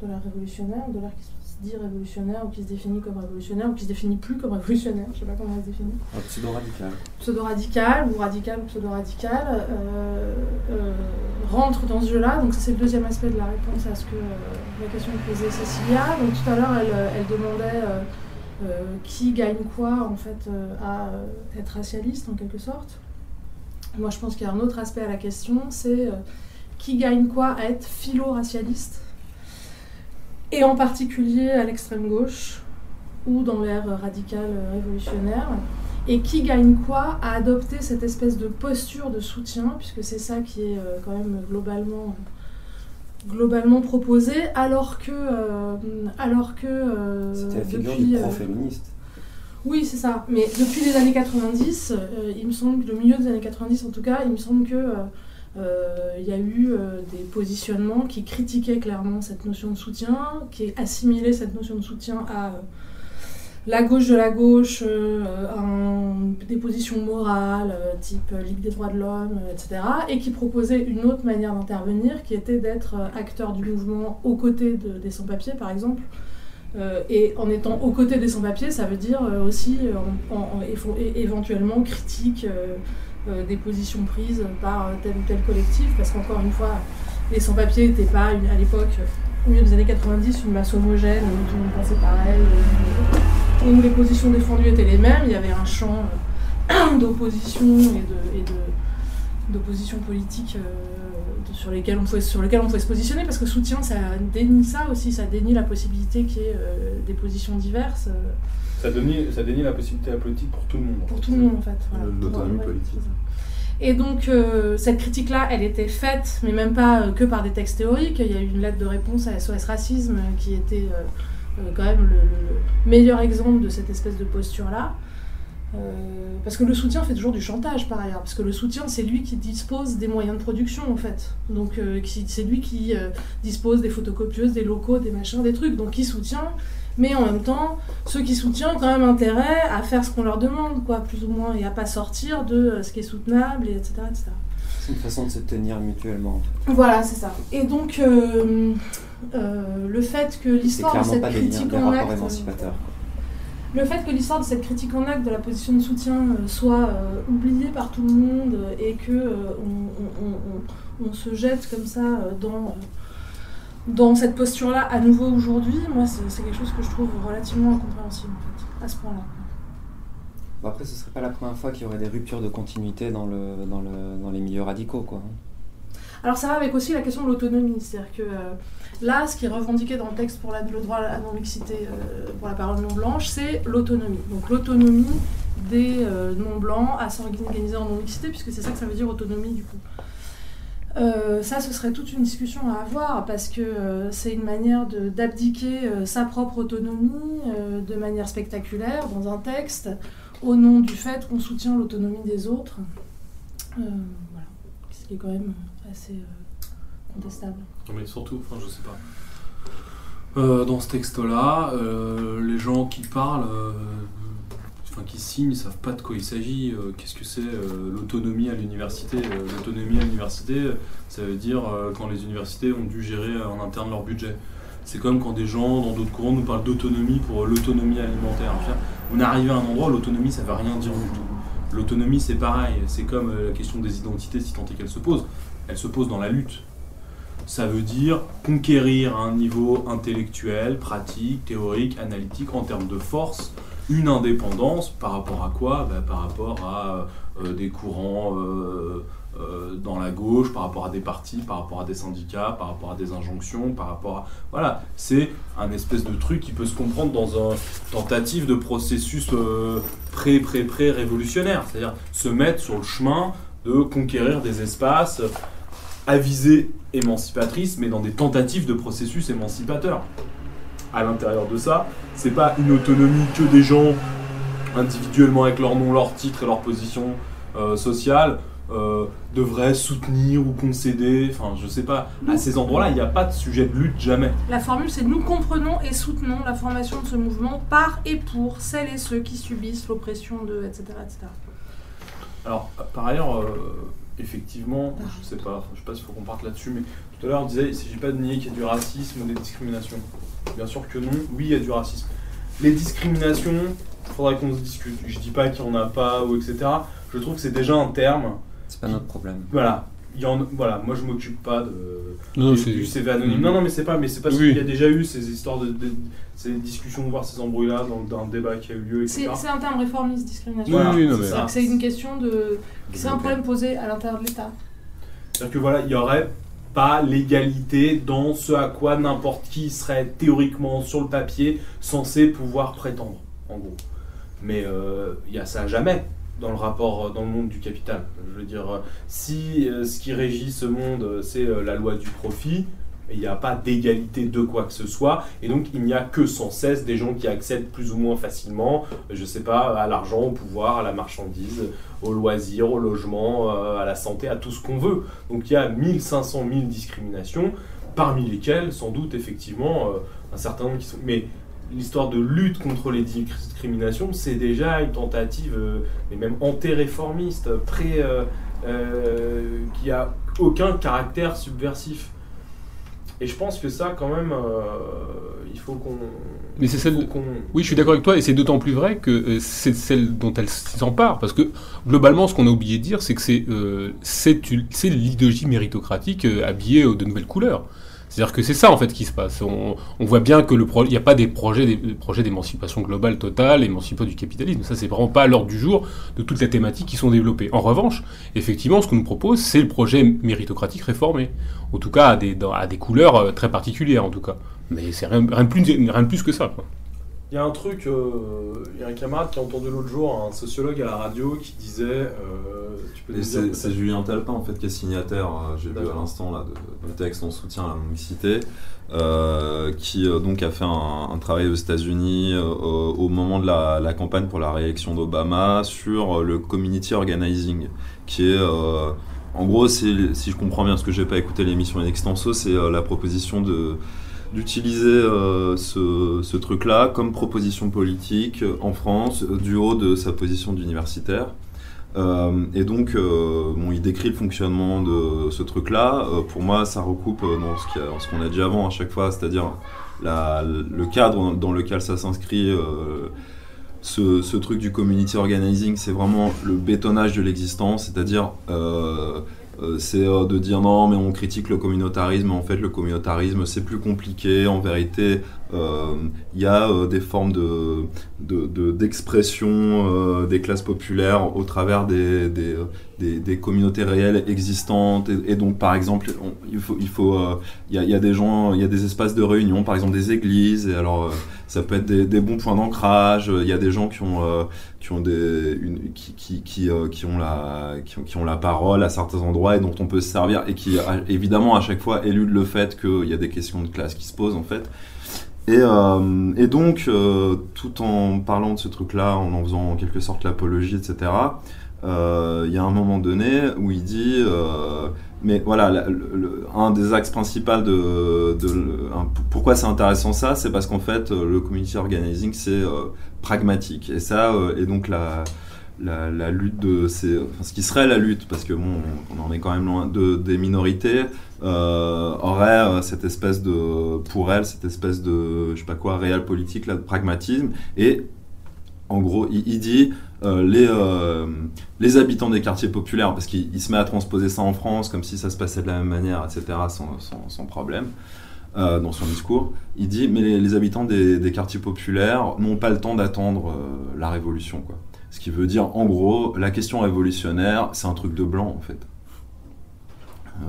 de l'art révolutionnaire, de l'art qui se dit révolutionnaire ou qui se définit comme révolutionnaire ou qui se définit plus comme révolutionnaire, je sais pas comment elle se définit. Pseudo-radical. Pseudo-radical ou radical ou pseudo-radical euh, euh, rentre dans ce jeu-là. Donc ça c'est le deuxième aspect de la réponse à ce que la question que posait Cécilia. Donc tout à l'heure elle, elle, demandait qui gagne quoi en fait à être racialiste en quelque sorte. Moi je pense qu'il y a un autre aspect à la question, c'est qui gagne quoi à être philo-racialiste, et en particulier à l'extrême gauche ou dans l'ère radicale révolutionnaire, et qui gagne quoi à adopter cette espèce de posture de soutien, puisque c'est ça qui est euh, quand même globalement globalement proposé, alors que euh, alors que euh, c'était la figure depuis, du pro-féministe. oui, c'est ça. Mais depuis les années 90, il me semble, le milieu des années 90 en tout cas, il me semble que euh, il y a eu euh, des positionnements qui critiquaient clairement cette notion de soutien, qui assimilaient cette notion de soutien à euh, la gauche de la gauche, des positions morales, type Ligue des droits de l'homme, etc., et qui proposaient une autre manière d'intervenir, qui était d'être acteur du mouvement aux côtés des sans-papiers, par exemple. et en étant aux côtés des sans-papiers, ça veut dire aussi éventuellement critique euh, des positions prises par tel ou tel collectif, parce qu'encore une fois, les sans-papiers n'étaient pas, à l'époque, au milieu des années 90, une masse homogène où tout le monde pensait pareil, où les positions défendues étaient les mêmes, il y avait un champ euh, d'opposition et d'opposition politique euh, sur, lesquels on pouvait, sur lequel on pouvait se positionner, parce que soutien, ça dénie ça aussi, ça dénie la possibilité qu'il y ait des positions diverses. Ça dénie, ça la possibilité à la politique pour tout le monde. Pour tout le monde, en fait. L'autonomie politique. Et donc, euh, cette critique-là, elle était faite, mais même pas euh, que par des textes théoriques. Il y a eu une lettre de réponse à SOS Racisme qui était euh, quand même le, meilleur exemple de cette espèce de posture-là. parce que le soutien fait toujours du chantage par ailleurs, parce que le soutien c'est lui qui dispose des moyens de production en fait. Donc c'est lui qui dispose des photocopieuses, des locaux, des machins, des trucs. Donc qui soutient mais en même temps, ceux qui soutiennent ont quand même intérêt à faire ce qu'on leur demande, quoi, plus ou moins, et à pas sortir de euh, ce qui est soutenable, et etc. C'est une façon de se tenir mutuellement. Voilà, c'est ça. Et donc, euh, euh, le fait que l'histoire de cette critique en acte... Le fait que l'histoire de cette critique en acte de la position de soutien soit oubliée par tout le monde et que on, on, se jette comme ça dans dans cette posture-là, à nouveau aujourd'hui, moi, c'est quelque chose que je trouve relativement incompréhensible, en fait, à ce point-là. Bon, après, ce serait pas la première fois qu'il y aurait des ruptures de continuité dans, le, dans, le, dans les milieux radicaux, quoi. Alors ça va avec aussi la question de l'autonomie, c'est-à-dire que euh, là, ce qui est revendiqué dans le texte pour le droit à la non-mixité, euh, pour la parole non-blanche, c'est l'autonomie. Donc l'autonomie des euh, non-blancs à s'organiser en non-mixité, puisque c'est ça que ça veut dire autonomie du coup. Euh, ça, ce serait toute une discussion à avoir parce que euh, c'est une manière d'abdiquer euh, sa propre autonomie de manière spectaculaire dans un texte au nom du fait qu'on soutient l'autonomie des autres. voilà, ce qui est quand même assez contestable. Mais surtout, enfin, je sais pas. dans ce texte-là, les gens qui parlent enfin, qui signent, ne savent pas de quoi il s'agit. Euh, qu'est-ce que c'est euh, l'autonomie à l'université euh, L'autonomie à l'université, ça veut dire quand les universités ont dû gérer en interne leur budget. C'est comme quand des gens dans d'autres courants nous parlent d'autonomie pour l'autonomie alimentaire. on est arrivé à un endroit où l'autonomie ça veut rien dire du tout. L'autonomie c'est pareil, c'est comme la question des identités si tant est qu'elle se pose. Elle se pose dans la lutte. Ça veut dire conquérir un niveau intellectuel, pratique, théorique, analytique en termes de force, une indépendance par rapport à quoi? Bah, Par rapport à euh, des courants euh, euh, dans la gauche, par rapport à des partis, par rapport à des syndicats, par rapport à des injonctions, par rapport à... Voilà, c'est un espèce de truc qui peut se comprendre dans un tentative de processus pré-pré-pré-révolutionnaire, c'est-à-dire se mettre sur le chemin de conquérir des espaces à visée émancipatrice, mais dans des tentatives de processus émancipateur à l'intérieur de ça. C'est pas une autonomie que des gens individuellement avec leur nom, leur titre et leur position euh, sociale euh, devraient soutenir ou concéder. Enfin, je sais pas. À ces endroits-là, il n'y a pas de sujet de lutte jamais. La formule, c'est nous comprenons et soutenons la formation de ce mouvement par et pour celles et ceux qui subissent l'oppression de, etc., etc. Alors, par ailleurs, euh, effectivement, je sais pas, je sais pas s'il faut qu'on parte là-dessus, mais tout à l'heure on disait il ne s'agit pas de nier qu'il y a du racisme ou des discriminations. Bien sûr que non, oui, il y a du racisme. Les discriminations, il faudrait qu'on se discute. Je dis pas qu'il n'y en a pas ou etc. Je trouve que c'est déjà un terme. C'est pas notre problème. Voilà. Il y en, voilà, moi je m'occupe pas de, Non, du, CV anonyme. Mhm. Non, non, mais c'est pas, mais c'est parce Oui. qu'il y a déjà eu ces histoires de, de- ces discussions, voire ces embrouilles-là dans, dans un débat qui a eu lieu, etc. C'est un terme réformiste, discrimination. Voilà, Oui, oui, non, c'est mais- ça. C'est-à-dire que C'est une question de. C'est un problème posé à l'intérieur de l'État. C'est-à-dire que voilà, il y aurait pas l'égalité dans ce à quoi n'importe qui serait théoriquement sur le papier censé pouvoir prétendre, en gros. Mais euh, il y a ça jamais dans le rapport, euh, dans le monde du capital. Je veux dire, euh, si euh, ce qui régit ce monde, euh, c'est euh, la loi du profit, il n'y a pas d'égalité de quoi que ce soit, et donc il n'y a que sans cesse des gens qui accèdent plus ou moins facilement, euh, je sais pas, à l'argent, au pouvoir, à la marchandise, au loisir, au logement, euh, à la santé, à tout ce qu'on veut. Donc il y a 1500 000 discriminations, parmi lesquelles, sans doute, effectivement, euh, un certain nombre qui sont... Mais l'histoire de lutte contre les discriminations, c'est déjà une tentative, euh, et même anti-réformiste, qui a aucun caractère subversif. Et je pense que ça, quand même, euh, il faut qu'on... Mais c'est celle- qu'on- Oui, je suis d'accord avec toi, et c'est d'autant plus vrai que euh, c'est celle dont elle s'empare, parce que globalement, ce qu'on a oublié de dire, c'est que c'est euh, c'est c'est l'idéologie méritocratique euh, habillée de nouvelles couleurs. C'est-à-dire que c'est ça en fait qui se passe. On, voit bien que le il n'y a pas des projets d'émancipation globale totale, émancipation du capitalisme. Ça, c'est vraiment pas à l'ordre du jour de toutes les thématiques qui sont développées. En revanche, effectivement, ce qu'on nous propose, c'est le projet méritocratique réformé. En tout cas, à des, couleurs euh, très particulières, en tout cas. Mais c'est rien, de plus, rien plus que ça. Il y a un truc, euh, il y a un camarade qui a entendu l'autre jour un sociologue à la radio qui disait, euh, tu peux Et nous dire c'est Julien Talpin en fait qui est signataire, euh, j'ai vu à l'instant là, de, de texte en soutien à la mixité, qui donc a fait un, un travail aux États-Unis au moment de la, la campagne pour la réélection d'Obama sur le community organizing, qui est en gros, c'est- si je comprends bien, parce que j'ai pas écouté l'émission in extenso, c'est la proposition de d'utiliser euh, ce, ce truc-là comme proposition politique euh, en France euh, du haut de sa position d'universitaire. Et donc, euh, il décrit le fonctionnement de ce truc-là. Pour moi, ça recoupe dans ce qu'on a dit avant à chaque fois, c'est-à-dire le cadre dans lequel ça s'inscrit. ce, truc du community organizing, c'est vraiment le bétonnage de l'existence, c'est-à-dire c'est euh, de dire non, mais on critique le communautarisme, en fait le communautarisme c'est plus compliqué. En vérité, euh, il y a euh, des formes de, de- de- d'expression euh, des classes populaires au travers des, euh, communautés réelles existantes. Et, donc, par exemple, il faut, il euh, y, a, des gens, il y a des espaces de réunion, par exemple des églises. Et alors, euh, ça peut être des, bons points d'ancrage. Il y a des gens qui ont, euh, qui ont des, qui, qui, qui, euh, ont la, qui ont, qui ont la parole à certains endroits et dont on peut se servir et qui, évidemment, à chaque fois éludent le fait qu'il y a des questions de classe qui se posent en fait. Et, euh, et donc, euh, tout en parlant de ce truc-là, en en faisant en quelque sorte l'apologie, etc., euh, il y a un moment donné où il dit, euh, mais voilà, la- le- un des axes principaux de, de pourquoi c'est intéressant ça, c'est parce qu'en fait, euh, le community organizing, c'est pragmatique. Et ça, et donc la, la, lutte de ces, ce qui serait la lutte, parce que bon, on en est quand même loin, de, des minorités, euh, aurait euh, cette espèce de, pour elle, cette espèce de, je sais pas quoi, réel politique, là, de pragmatisme. Et en gros, il, dit euh, les, euh, les habitants des quartiers populaires, parce qu'il il se met à transposer ça en France comme si ça se passait de la même manière, etc., sans, sans, problème. dans son discours, il dit mais les, habitants des, quartiers populaires n'ont pas le temps d'attendre la révolution, quoi. Ce qui veut dire, en gros, la question révolutionnaire, c'est un truc de blanc, en fait. Euh,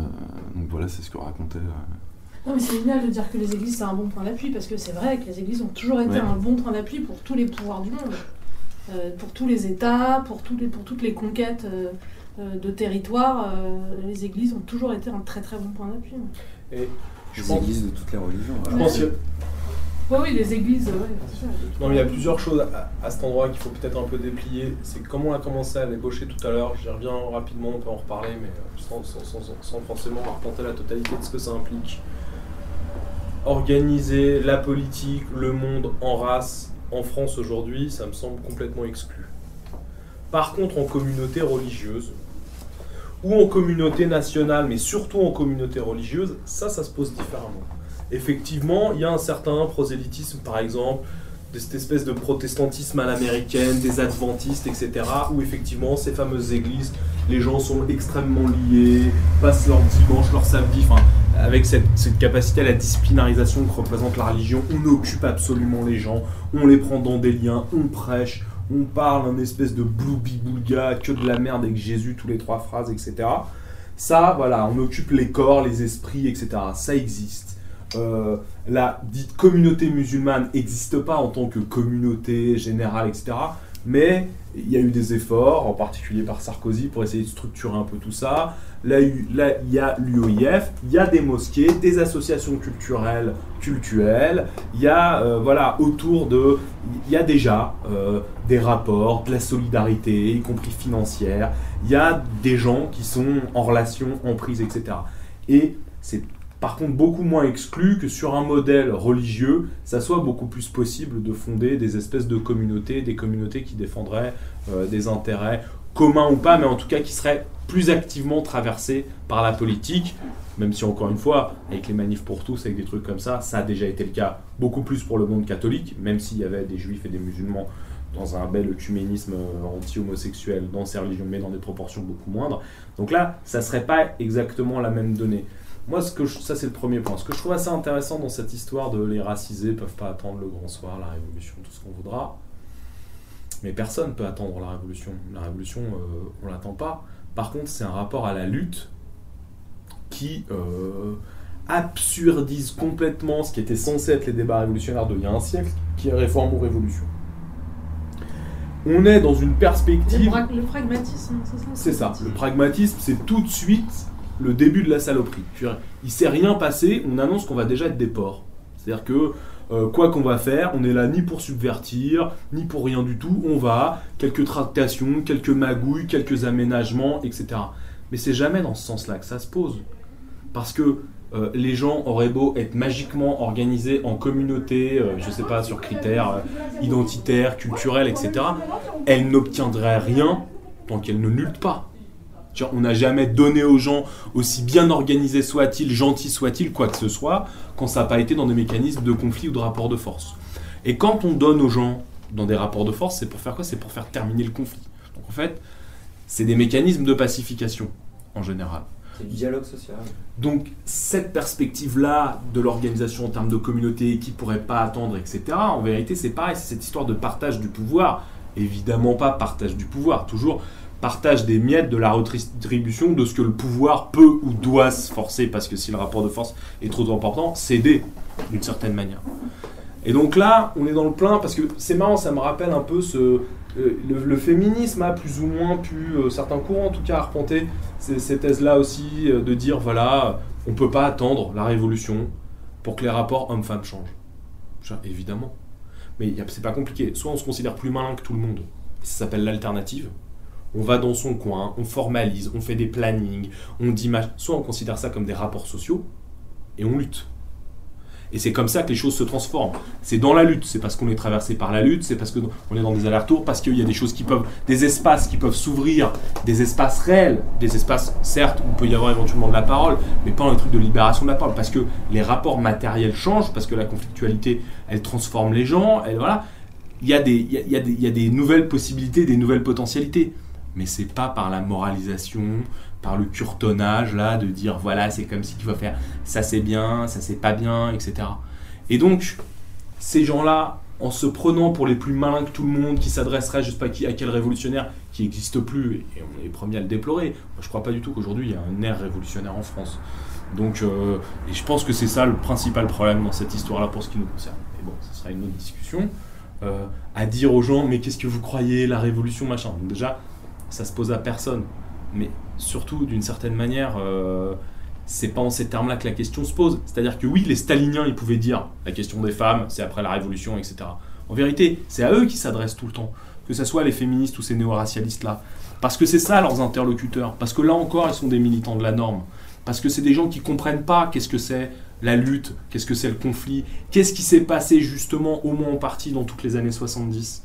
donc voilà, c'est ce que racontait. euh, Non, mais c'est génial de dire que les églises c'est un bon point d'appui parce que c'est vrai que les églises ont toujours été Ouais. un bon point d'appui pour tous les pouvoirs du monde, Euh, pour tous les États, pour, tous les, pour toutes les conquêtes de territoire. euh, les églises ont toujours été un très très bon point d'appui. Et je Les pense, églises de toutes les religions. je pense que Oui, oui, les églises, ouais. Non, mais il y a plusieurs choses à, cet endroit qu'il faut peut-être un peu déplier. C'est comme on a commencé à l'ébaucher tout à l'heure, j'y reviens rapidement, on peut en reparler, mais euh, sans, sans- forcément raconter la totalité de ce que ça implique. Organiser la politique, le monde en race en France aujourd'hui, ça me semble complètement exclu. Par contre, en communauté religieuse, ou en communauté nationale, mais surtout en communauté religieuse, ça, ça se pose différemment. Effectivement, il y a un certain prosélytisme, par exemple, de cette espèce de protestantisme à l'américaine, des adventistes, etc., où effectivement, ces fameuses églises, les gens sont extrêmement liés, passent leur dimanche, leur samedi, enfin, avec cette, capacité à la disciplinarisation que représente la religion, on occupe absolument les gens, on les prend dans des liens, on prêche, on parle un espèce de bloubi-boulga, que de la merde avec Jésus, tous les trois phrases, etc. Ça, voilà, on occupe les corps, les esprits, etc. Ça existe. Euh, la dite communauté musulmane n'existe pas en tant que communauté générale, etc. Mais il y a eu des efforts, en particulier par Sarkozy, pour essayer de structurer un peu tout ça. Là, il y a l'UOIF, il y a des mosquées, des associations culturelles, cultuelles. Il y a, euh, voilà, autour de. Il y a déjà euh, des rapports, de la solidarité, y compris financière. Il y a des gens qui sont en relation, en prise, etc. Et c'est par contre beaucoup moins exclu que sur un modèle religieux, ça soit beaucoup plus possible de fonder des espèces de communautés, des communautés qui défendraient euh, des intérêts communs ou pas, mais en tout cas qui seraient plus activement traversées par la politique, même si encore une fois, avec les manifs pour tous, avec des trucs comme ça, ça a déjà été le cas beaucoup plus pour le monde catholique, même s'il y avait des juifs et des musulmans dans un bel œcuménisme euh, anti-homosexuel dans ces religions, mais dans des proportions beaucoup moindres. Donc là, ça serait pas exactement la même donnée. Moi, ce que ça c'est le premier point. Ce que je trouve assez intéressant dans cette histoire de les racisés peuvent pas attendre le grand soir, la révolution, tout ce qu'on voudra. Mais personne ne peut attendre la révolution. La révolution, euh, on l'attend pas. Par contre, c'est un rapport à la lutte qui euh, absurdise complètement ce qui était censé être les débats révolutionnaires d'il y a un siècle, qui est réforme ou révolution. On est dans une perspective. Le, le pragmatisme, c'est ça? C'est ça. Le pragmatisme, c'est tout de suite le début de la saloperie. Il s'est rien passé, on annonce qu'on va déjà être des porcs. C'est-à-dire que euh, quoi qu'on va faire, on est là ni pour subvertir, ni pour rien du tout. On va, quelques tractations, quelques magouilles, quelques aménagements, etc. Mais c'est jamais dans ce sens-là que ça se pose. Parce que euh, les gens auraient beau être magiquement organisés en communauté, euh, je ne sais pas, sur critères identitaires, culturels, etc., elles n'obtiendraient rien tant qu'elles ne luttent pas on n'a jamais donné aux gens, aussi bien organisés soient-ils, gentils soient-ils, quoi que ce soit, quand ça n'a pas été dans des mécanismes de conflit ou de rapport de force. Et quand on donne aux gens dans des rapports de force, c'est pour faire quoi? C'est pour faire terminer le conflit. Donc en fait, c'est des mécanismes de pacification, en général. C'est du dialogue social. Donc cette perspective-là de l'organisation en termes de communauté qui pourrait pas attendre, etc., en vérité, c'est pareil, c'est cette histoire de partage du pouvoir. Évidemment pas partage du pouvoir, toujours partage des miettes de la redistribution de ce que le pouvoir peut ou doit se forcer, parce que si le rapport de force est trop important, céder d'une certaine manière. Et donc là, on est dans le plein, parce que c'est marrant, ça me rappelle un peu ce, euh, le, féminisme a plus ou moins pu, euh, certains courants en tout cas, arpenter ces, ces thèses-là aussi, euh, de dire voilà, on ne peut pas attendre la révolution pour que les rapports hommes-femmes changent. Évidemment. Mais c'est pas compliqué. Soit on se considère plus malin que tout le monde, ça s'appelle l'alternative, on va dans son coin, on formalise, on fait des plannings, on dit soit on considère ça comme des rapports sociaux et on lutte. Et c'est comme ça que les choses se transforment. C'est dans la lutte, c'est parce qu'on est traversé par la lutte, c'est parce qu'on est dans des allers-retours, parce qu'il y a des choses qui peuvent, des espaces qui peuvent s'ouvrir, des espaces réels, des espaces, certes, où peut y avoir éventuellement de la parole, mais pas un truc de libération de la parole, parce que les rapports matériels changent, parce que la conflictualité, elle transforme les gens, elle, voilà. Il y, a des, il, y a des, il y a des nouvelles possibilités, des nouvelles potentialités mais c'est pas par la moralisation, par le curtonnage là, de dire voilà, c'est comme si tu vas faire ça c'est bien, ça c'est pas bien, etc. Et donc, ces gens-là, en se prenant pour les plus malins que tout le monde, qui s'adresseraient, je sais pas qui, à quel révolutionnaire, qui n'existe plus, et on est les premiers à le déplorer. Moi, je crois pas du tout qu'aujourd'hui il y a un air révolutionnaire en France. Donc, euh, et je pense que c'est ça le principal problème dans cette histoire-là pour ce qui nous concerne. Et bon, ce sera une autre discussion. Euh, à dire aux gens, mais qu'est-ce que vous croyez, la révolution, machin. Donc déjà, ça se pose à personne. Mais surtout, d'une certaine manière, euh, c'est pas en ces termes-là que la question se pose. C'est-à-dire que oui, les staliniens, ils pouvaient dire la question des femmes, c'est après la révolution, etc. En vérité, c'est à eux qui s'adressent tout le temps, que ce soit les féministes ou ces néo-racialistes-là. Parce que c'est ça leurs interlocuteurs. Parce que là encore, ils sont des militants de la norme. Parce que c'est des gens qui comprennent pas qu'est-ce que c'est la lutte, qu'est-ce que c'est le conflit, qu'est-ce qui s'est passé justement, au moins en partie, dans toutes les années 70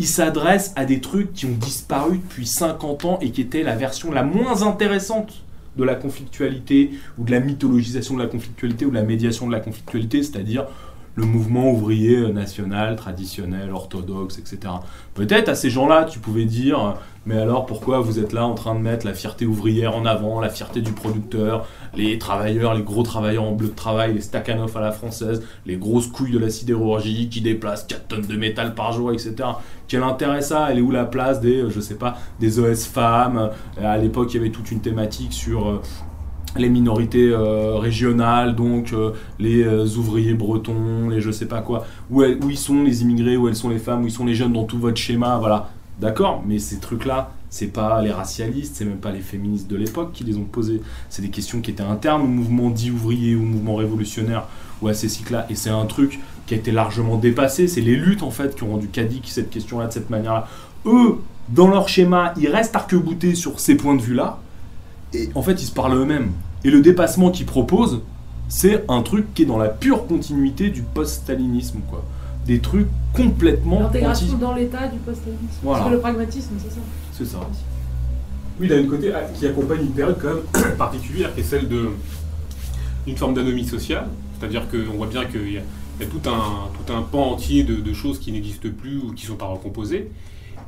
il s'adresse à des trucs qui ont disparu depuis 50 ans et qui étaient la version la moins intéressante de la conflictualité ou de la mythologisation de la conflictualité ou de la médiation de la conflictualité, c'est-à-dire le mouvement ouvrier euh, national, traditionnel, orthodoxe, etc. Peut-être à ces gens-là, tu pouvais dire, mais alors pourquoi vous êtes là en train de mettre la fierté ouvrière en avant, la fierté du producteur, les travailleurs, les gros travailleurs en bleu de travail, les Stakhanov à la française, les grosses couilles de la sidérurgie qui déplacent 4 tonnes de métal par jour, etc. Quel intérêt ça? Elle est où la place des, euh, je sais pas, des OS femmes? À l'époque, il y avait toute une thématique sur euh, les minorités euh, régionales, donc euh, les euh, ouvriers bretons, les je sais pas quoi, où, où ils sont les immigrés, où elles sont les femmes, où ils sont les jeunes dans tout votre schéma, voilà. D'accord, mais ces trucs-là, c'est pas les racialistes, c'est même pas les féministes de l'époque qui les ont posés. C'est des questions qui étaient internes au mouvement dit ouvrier, au mouvement révolutionnaire, ou à ces cycles-là. Et c'est un truc qui a été largement dépassé. C'est les luttes, en fait, qui ont rendu cadique cette question-là de cette manière-là. Eux, dans leur schéma, ils restent arc-boutés sur ces points de vue-là et en fait, ils se parlent eux-mêmes. Et le dépassement qu'ils proposent, c'est un truc qui est dans la pure continuité du post-stalinisme, quoi. Des trucs complètement. L'intégration dans l'état du post-stalinisme. Parce que le pragmatisme, c'est ça. C'est ça. Oui, il y a une côté ah, qui accompagne une période quand même particulière, qui est celle de d'une forme d'anomie sociale. C'est-à-dire qu'on voit bien qu'il y, a, tout, un, tout un pan entier de, de choses qui n'existent plus ou qui sont pas recomposées.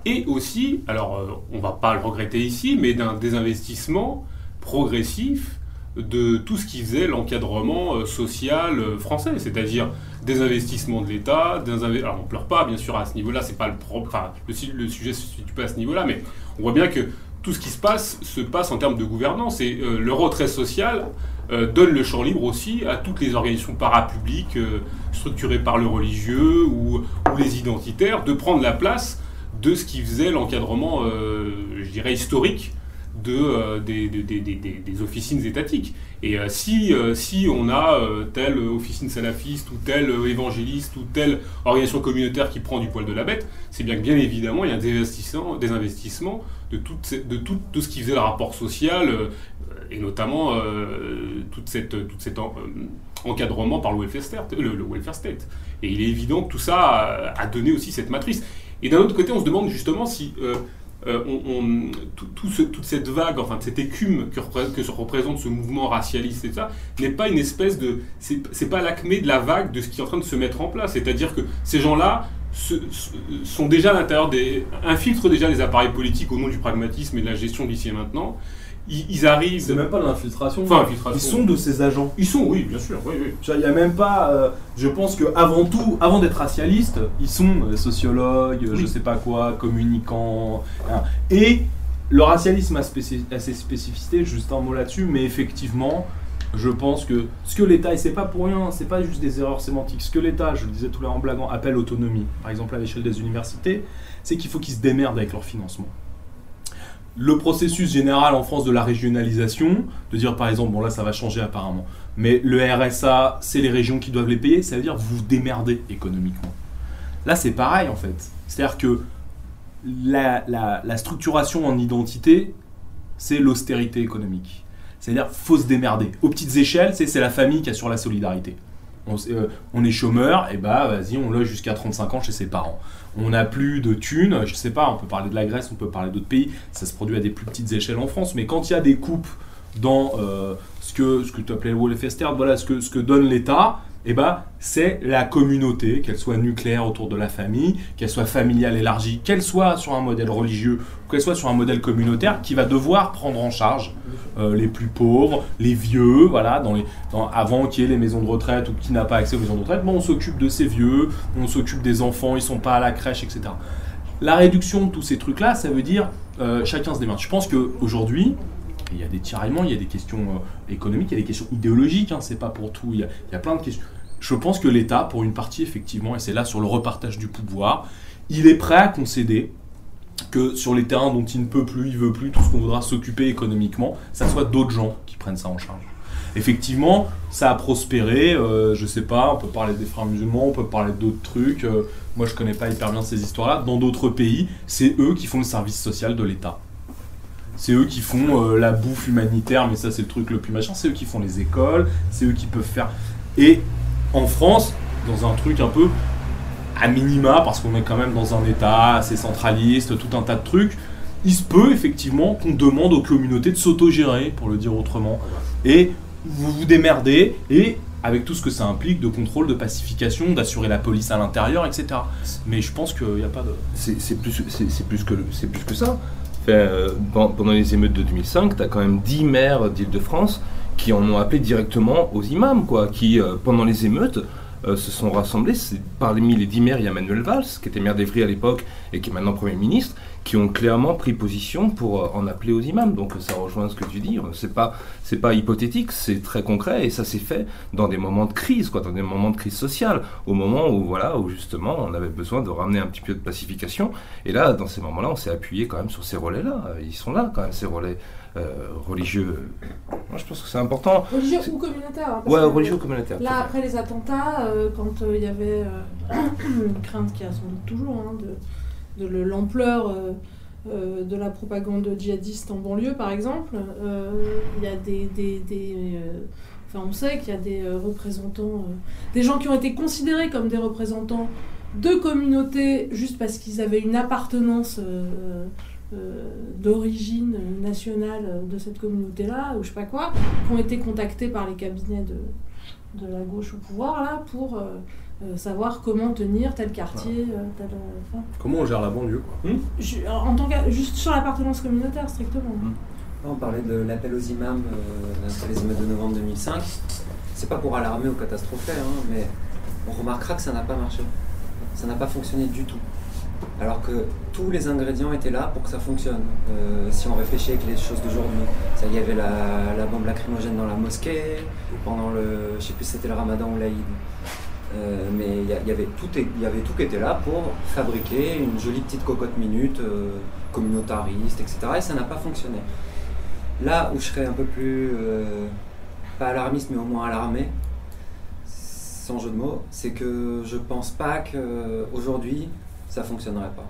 Et aussi, alors euh, on va pas le regretter ici, mais d'un désinvestissement progressif de tout ce qui faisait l'encadrement euh, social euh, français, c'est-à-dire des investissements de l'État, alors on pleure pas bien sûr à ce niveau-là, c'est pas le enfin le, sujet se situe pas à ce niveau-là, mais on voit bien que tout ce qui se passe se passe en termes de gouvernance et le retrait social donne le champ libre aussi à toutes les organisations parapubliques structurées par le religieux ou, les identitaires de prendre la place de ce qui faisait l'encadrement, je dirais, historique de, euh, des, des, des, des, officines étatiques. Et euh, si, euh, si on a telle officine salafiste ou tel évangéliste ou telle organisation communautaire qui prend du poil de la bête, c'est bien que bien évidemment il y a des investissements, des investissements de, tout, de tout, tout, ce qui faisait le rapport social et notamment toute cette, toute cet encadrement par le welfare, state, le, welfare state. Et il est évident que tout ça a, donné aussi cette matrice. Et d'un autre côté, on se demande justement si euh, on, tout, ce, toute cette vague, enfin cette écume que, que représente ce mouvement racialiste et ça, n'est pas une espèce de. C'est pas l'acmé de la vague de ce qui est en train de se mettre en place. C'est-à-dire que ces gens-là sont déjà à l'intérieur des. infiltrent déjà les appareils politiques au nom du pragmatisme et de la gestion d'ici et maintenant ils, arrivent. C'est même pas de l'infiltration. Enfin, infiltration. Ils sont de ces agents. Ils sont, oui, bien sûr. Oui, oui. Il n'y a même pas. Euh, je pense que avant tout, avant d'être racialistes, ils sont euh, sociologues, je sais pas quoi, communicants. Hein. Et le racialisme a, ses spécificités, juste un mot là-dessus, mais effectivement, je pense que ce que l'État, et c'est pas pour rien, c'est pas juste des erreurs sémantiques, ce que l'État, je le disais tout à l'heure en blaguant, appelle autonomie, par exemple à l'échelle des universités, c'est qu'il faut qu'ils se démerdent avec leur financement le processus général en France de la régionalisation, de dire par exemple, bon là ça va changer apparemment, mais le RSA, c'est les régions qui doivent les payer, ça veut dire vous démerdez économiquement. Là c'est pareil en fait. C'est-à-dire que la, structuration en identité, c'est l'austérité économique. C'est-à-dire faut se démerder. Aux petites échelles, c'est la famille qui assure la solidarité. On, euh, on est chômeur, et bah vas-y, on loge jusqu'à 35 ans chez ses parents on n'a plus de thunes, je sais pas, on peut parler de la Grèce, on peut parler d'autres pays, ça se produit à des plus petites échelles en France, mais quand il y a des coupes dans euh, ce que, ce que tu appelais le welfare voilà, ce que, ce que donne l'État, eh ben, c'est la communauté, qu'elle soit nucléaire autour de la famille, qu'elle soit familiale élargie, qu'elle soit sur un modèle religieux qu'elle soit sur un modèle communautaire, qui va devoir prendre en charge euh, les plus pauvres, les vieux, voilà, dans les, avant qu'il y ait les maisons de retraite ou qui n'a pas accès aux maisons de retraite, bon, on s'occupe de ces vieux, on s'occupe des enfants, ils sont pas à la crèche, etc. La réduction de tous ces trucs-là, ça veut dire euh, chacun se démarre. Je pense qu'aujourd'hui, il y a des tiraillements, il y a des questions euh, économiques, il y a des questions idéologiques, hein, c'est pas pour tout, il y, a, plein de questions. Je pense que l'État, pour une partie, effectivement, et c'est là sur le repartage du pouvoir, il est prêt à concéder que sur les terrains dont il ne peut plus, il veut plus, tout ce qu'on voudra s'occuper économiquement, ça soit d'autres gens qui prennent ça en charge. Effectivement, ça a prospéré, euh, je sais pas, on peut parler des frères musulmans, on peut parler d'autres trucs, euh, moi je connais pas hyper bien ces histoires-là, dans d'autres pays, c'est eux qui font le service social de l'État. C'est eux qui font euh, la bouffe humanitaire, mais ça c'est le truc le plus machin. C'est eux qui font les écoles, c'est eux qui peuvent faire. Et en France, dans un truc un peu à minima, parce qu'on est quand même dans un État assez centraliste, tout un tas de trucs, il se peut effectivement qu'on demande aux communautés de s'autogérer, pour le dire autrement. Et vous vous démerdez, et avec tout ce que ça implique de contrôle, de pacification, d'assurer la police à l'intérieur, etc. Mais je pense qu'il n'y a pas de... C'est plus, plus, que, plus que ça. Euh, pendant les émeutes de 2005, tu as quand même 10 maires d'Île-de-France qui en ont appelé directement aux imams, quoi, qui, euh, pendant les émeutes, euh, se sont rassemblés. Parmi les 10 maires, il y a Manuel Valls, qui était maire d'Evry à l'époque et qui est maintenant Premier ministre, qui ont clairement pris position pour euh, en appeler aux imams. Donc ça rejoint ce que tu dis. C'est pas c'est pas hypothétique, c'est très concret et ça s'est fait dans des moments de crise, quoi, dans des moments de crise sociale, au moment où voilà où justement on avait besoin de ramener un petit peu de pacification. Et là, dans ces moments-là, on s'est appuyé quand même sur ces relais-là. Ils sont là quand même ces relais. Euh, religieux. Moi, je pense que c'est important. Religieux ou communautaire. Hein, ouais, religieux ou communautaire. Là, après les attentats, euh, quand il y avait une crainte qui a sans doute toujours hein, de de l'ampleur euh, euh, de la propagande djihadiste en banlieue, par exemple. Euh, il y a des, enfin, on sait qu'il y a des représentants, des gens qui ont été considérés comme des représentants de communautés juste parce qu'ils avaient une appartenance d'origine nationale de cette communauté-là, ou je sais pas quoi, qui ont été contactés par les cabinets de, de la gauche au pouvoir là pour euh, savoir comment tenir tel quartier, euh, tel, euh, Comment on gère la banlieue quoi. Hmm en tant que, juste sur l'appartenance communautaire strictement. Hmm. On parlait de l'appel aux imams euh, les émeutes de novembre 2005. C'est pas pour alarmer ou catastropher, hein, mais on remarquera que ça n'a pas marché. Ça n'a pas fonctionné du tout. Alors que tous les ingrédients étaient là pour que ça fonctionne. si on réfléchit avec les choses d'aujourd'hui, il y avait la, la, bombe lacrymogène dans la mosquée, pendant le, je sais plus si c'était le ramadan ou l'Aïd. Euh, mais il y, avait tout, il y avait tout qui était là pour fabriquer une jolie petite cocotte minute euh, communautariste, etc. Et ça n'a pas fonctionné. Là où je serais un peu plus, euh, pas alarmiste, mais au moins alarmé, sans jeu de mots, c'est que je pense pas qu'aujourd'hui ça fonctionnerait pas.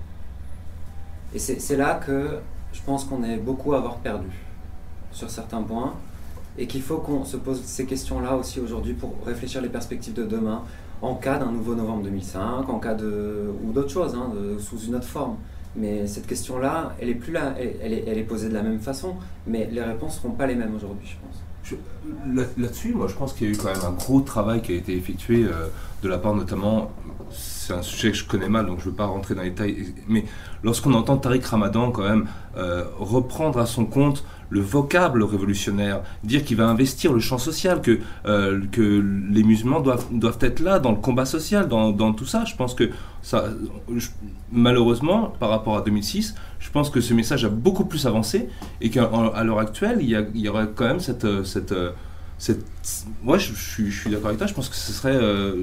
Et c'est là que je pense qu'on est beaucoup à avoir perdu sur certains points et qu'il faut qu'on se pose ces questions-là aussi aujourd'hui pour réfléchir les perspectives de demain, en cas d'un nouveau novembre 2005, en cas de ou d'autres choses, hein, sous une autre forme. Mais cette question-là, elle est plus là, elle, est, elle, est, posée de la même façon, mais les réponses seront pas les mêmes aujourd'hui, je pense. Là-dessus, moi, je pense qu'il y a eu quand même un gros travail qui a été effectué euh, de la part notamment. C'est un sujet que je connais mal, donc je ne veux pas rentrer dans les détails. Mais lorsqu'on entend Tariq Ramadan quand même euh, reprendre à son compte le vocable révolutionnaire, dire qu'il va investir le champ social, que, euh, que les musulmans doivent, doivent être là dans le combat social, dans, dans tout ça. Je pense que ça, malheureusement, par rapport à 2006, je pense que ce message a beaucoup plus avancé et qu'à l'heure actuelle, il y, a, y aurait quand même cette, cette moi, je, suis d'accord avec toi. Je pense que ce serait. Euh,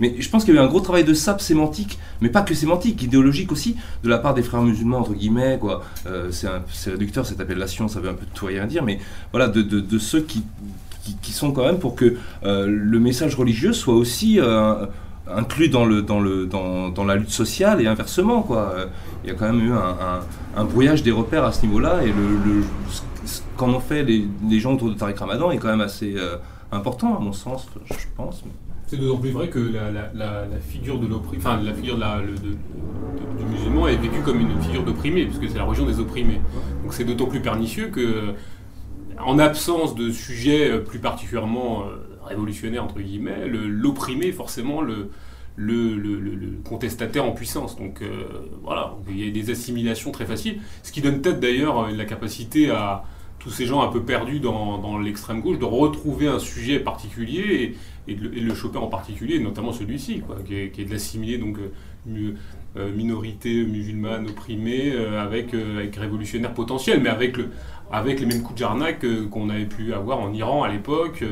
mais je pense qu'il y a eu un gros travail de sap sémantique, mais pas que sémantique, idéologique aussi, de la part des frères musulmans, entre guillemets. Quoi. Euh, c'est réducteur cette appellation, ça veut un peu tout rien dire, mais voilà, de, ceux qui, qui, sont quand même pour que euh, le message religieux soit aussi inclus dans, le, dans, le, dans, dans, la lutte sociale et inversement. Quoi. Il y a quand même eu un, brouillage des repères à ce niveau-là et le qu'en ont fait les, gens autour de Tariq Ramadan est quand même assez euh, important, à mon sens, je pense. C'est d'autant plus vrai que la, figure de enfin la figure du musulman est vécue comme une figure d'opprimé, puisque c'est la religion des opprimés. Donc c'est d'autant plus pernicieux que, en absence de sujets plus particulièrement euh, révolutionnaires entre guillemets, l'opprimé forcément le, le, le, le, contestataire en puissance. Donc euh, voilà, il y a des assimilations très faciles, ce qui donne peut-être d'ailleurs la capacité à tous ces gens un peu perdus dans, l'extrême gauche de retrouver un sujet particulier et, de, le choper en particulier, notamment celui-ci, qui est, qui est de l'assimiler donc euh, euh, minorité musulmane opprimée avec, avec révolutionnaire potentiel, mais avec, le, avec les mêmes coups de jarnac qu'on avait pu avoir en Iran à l'époque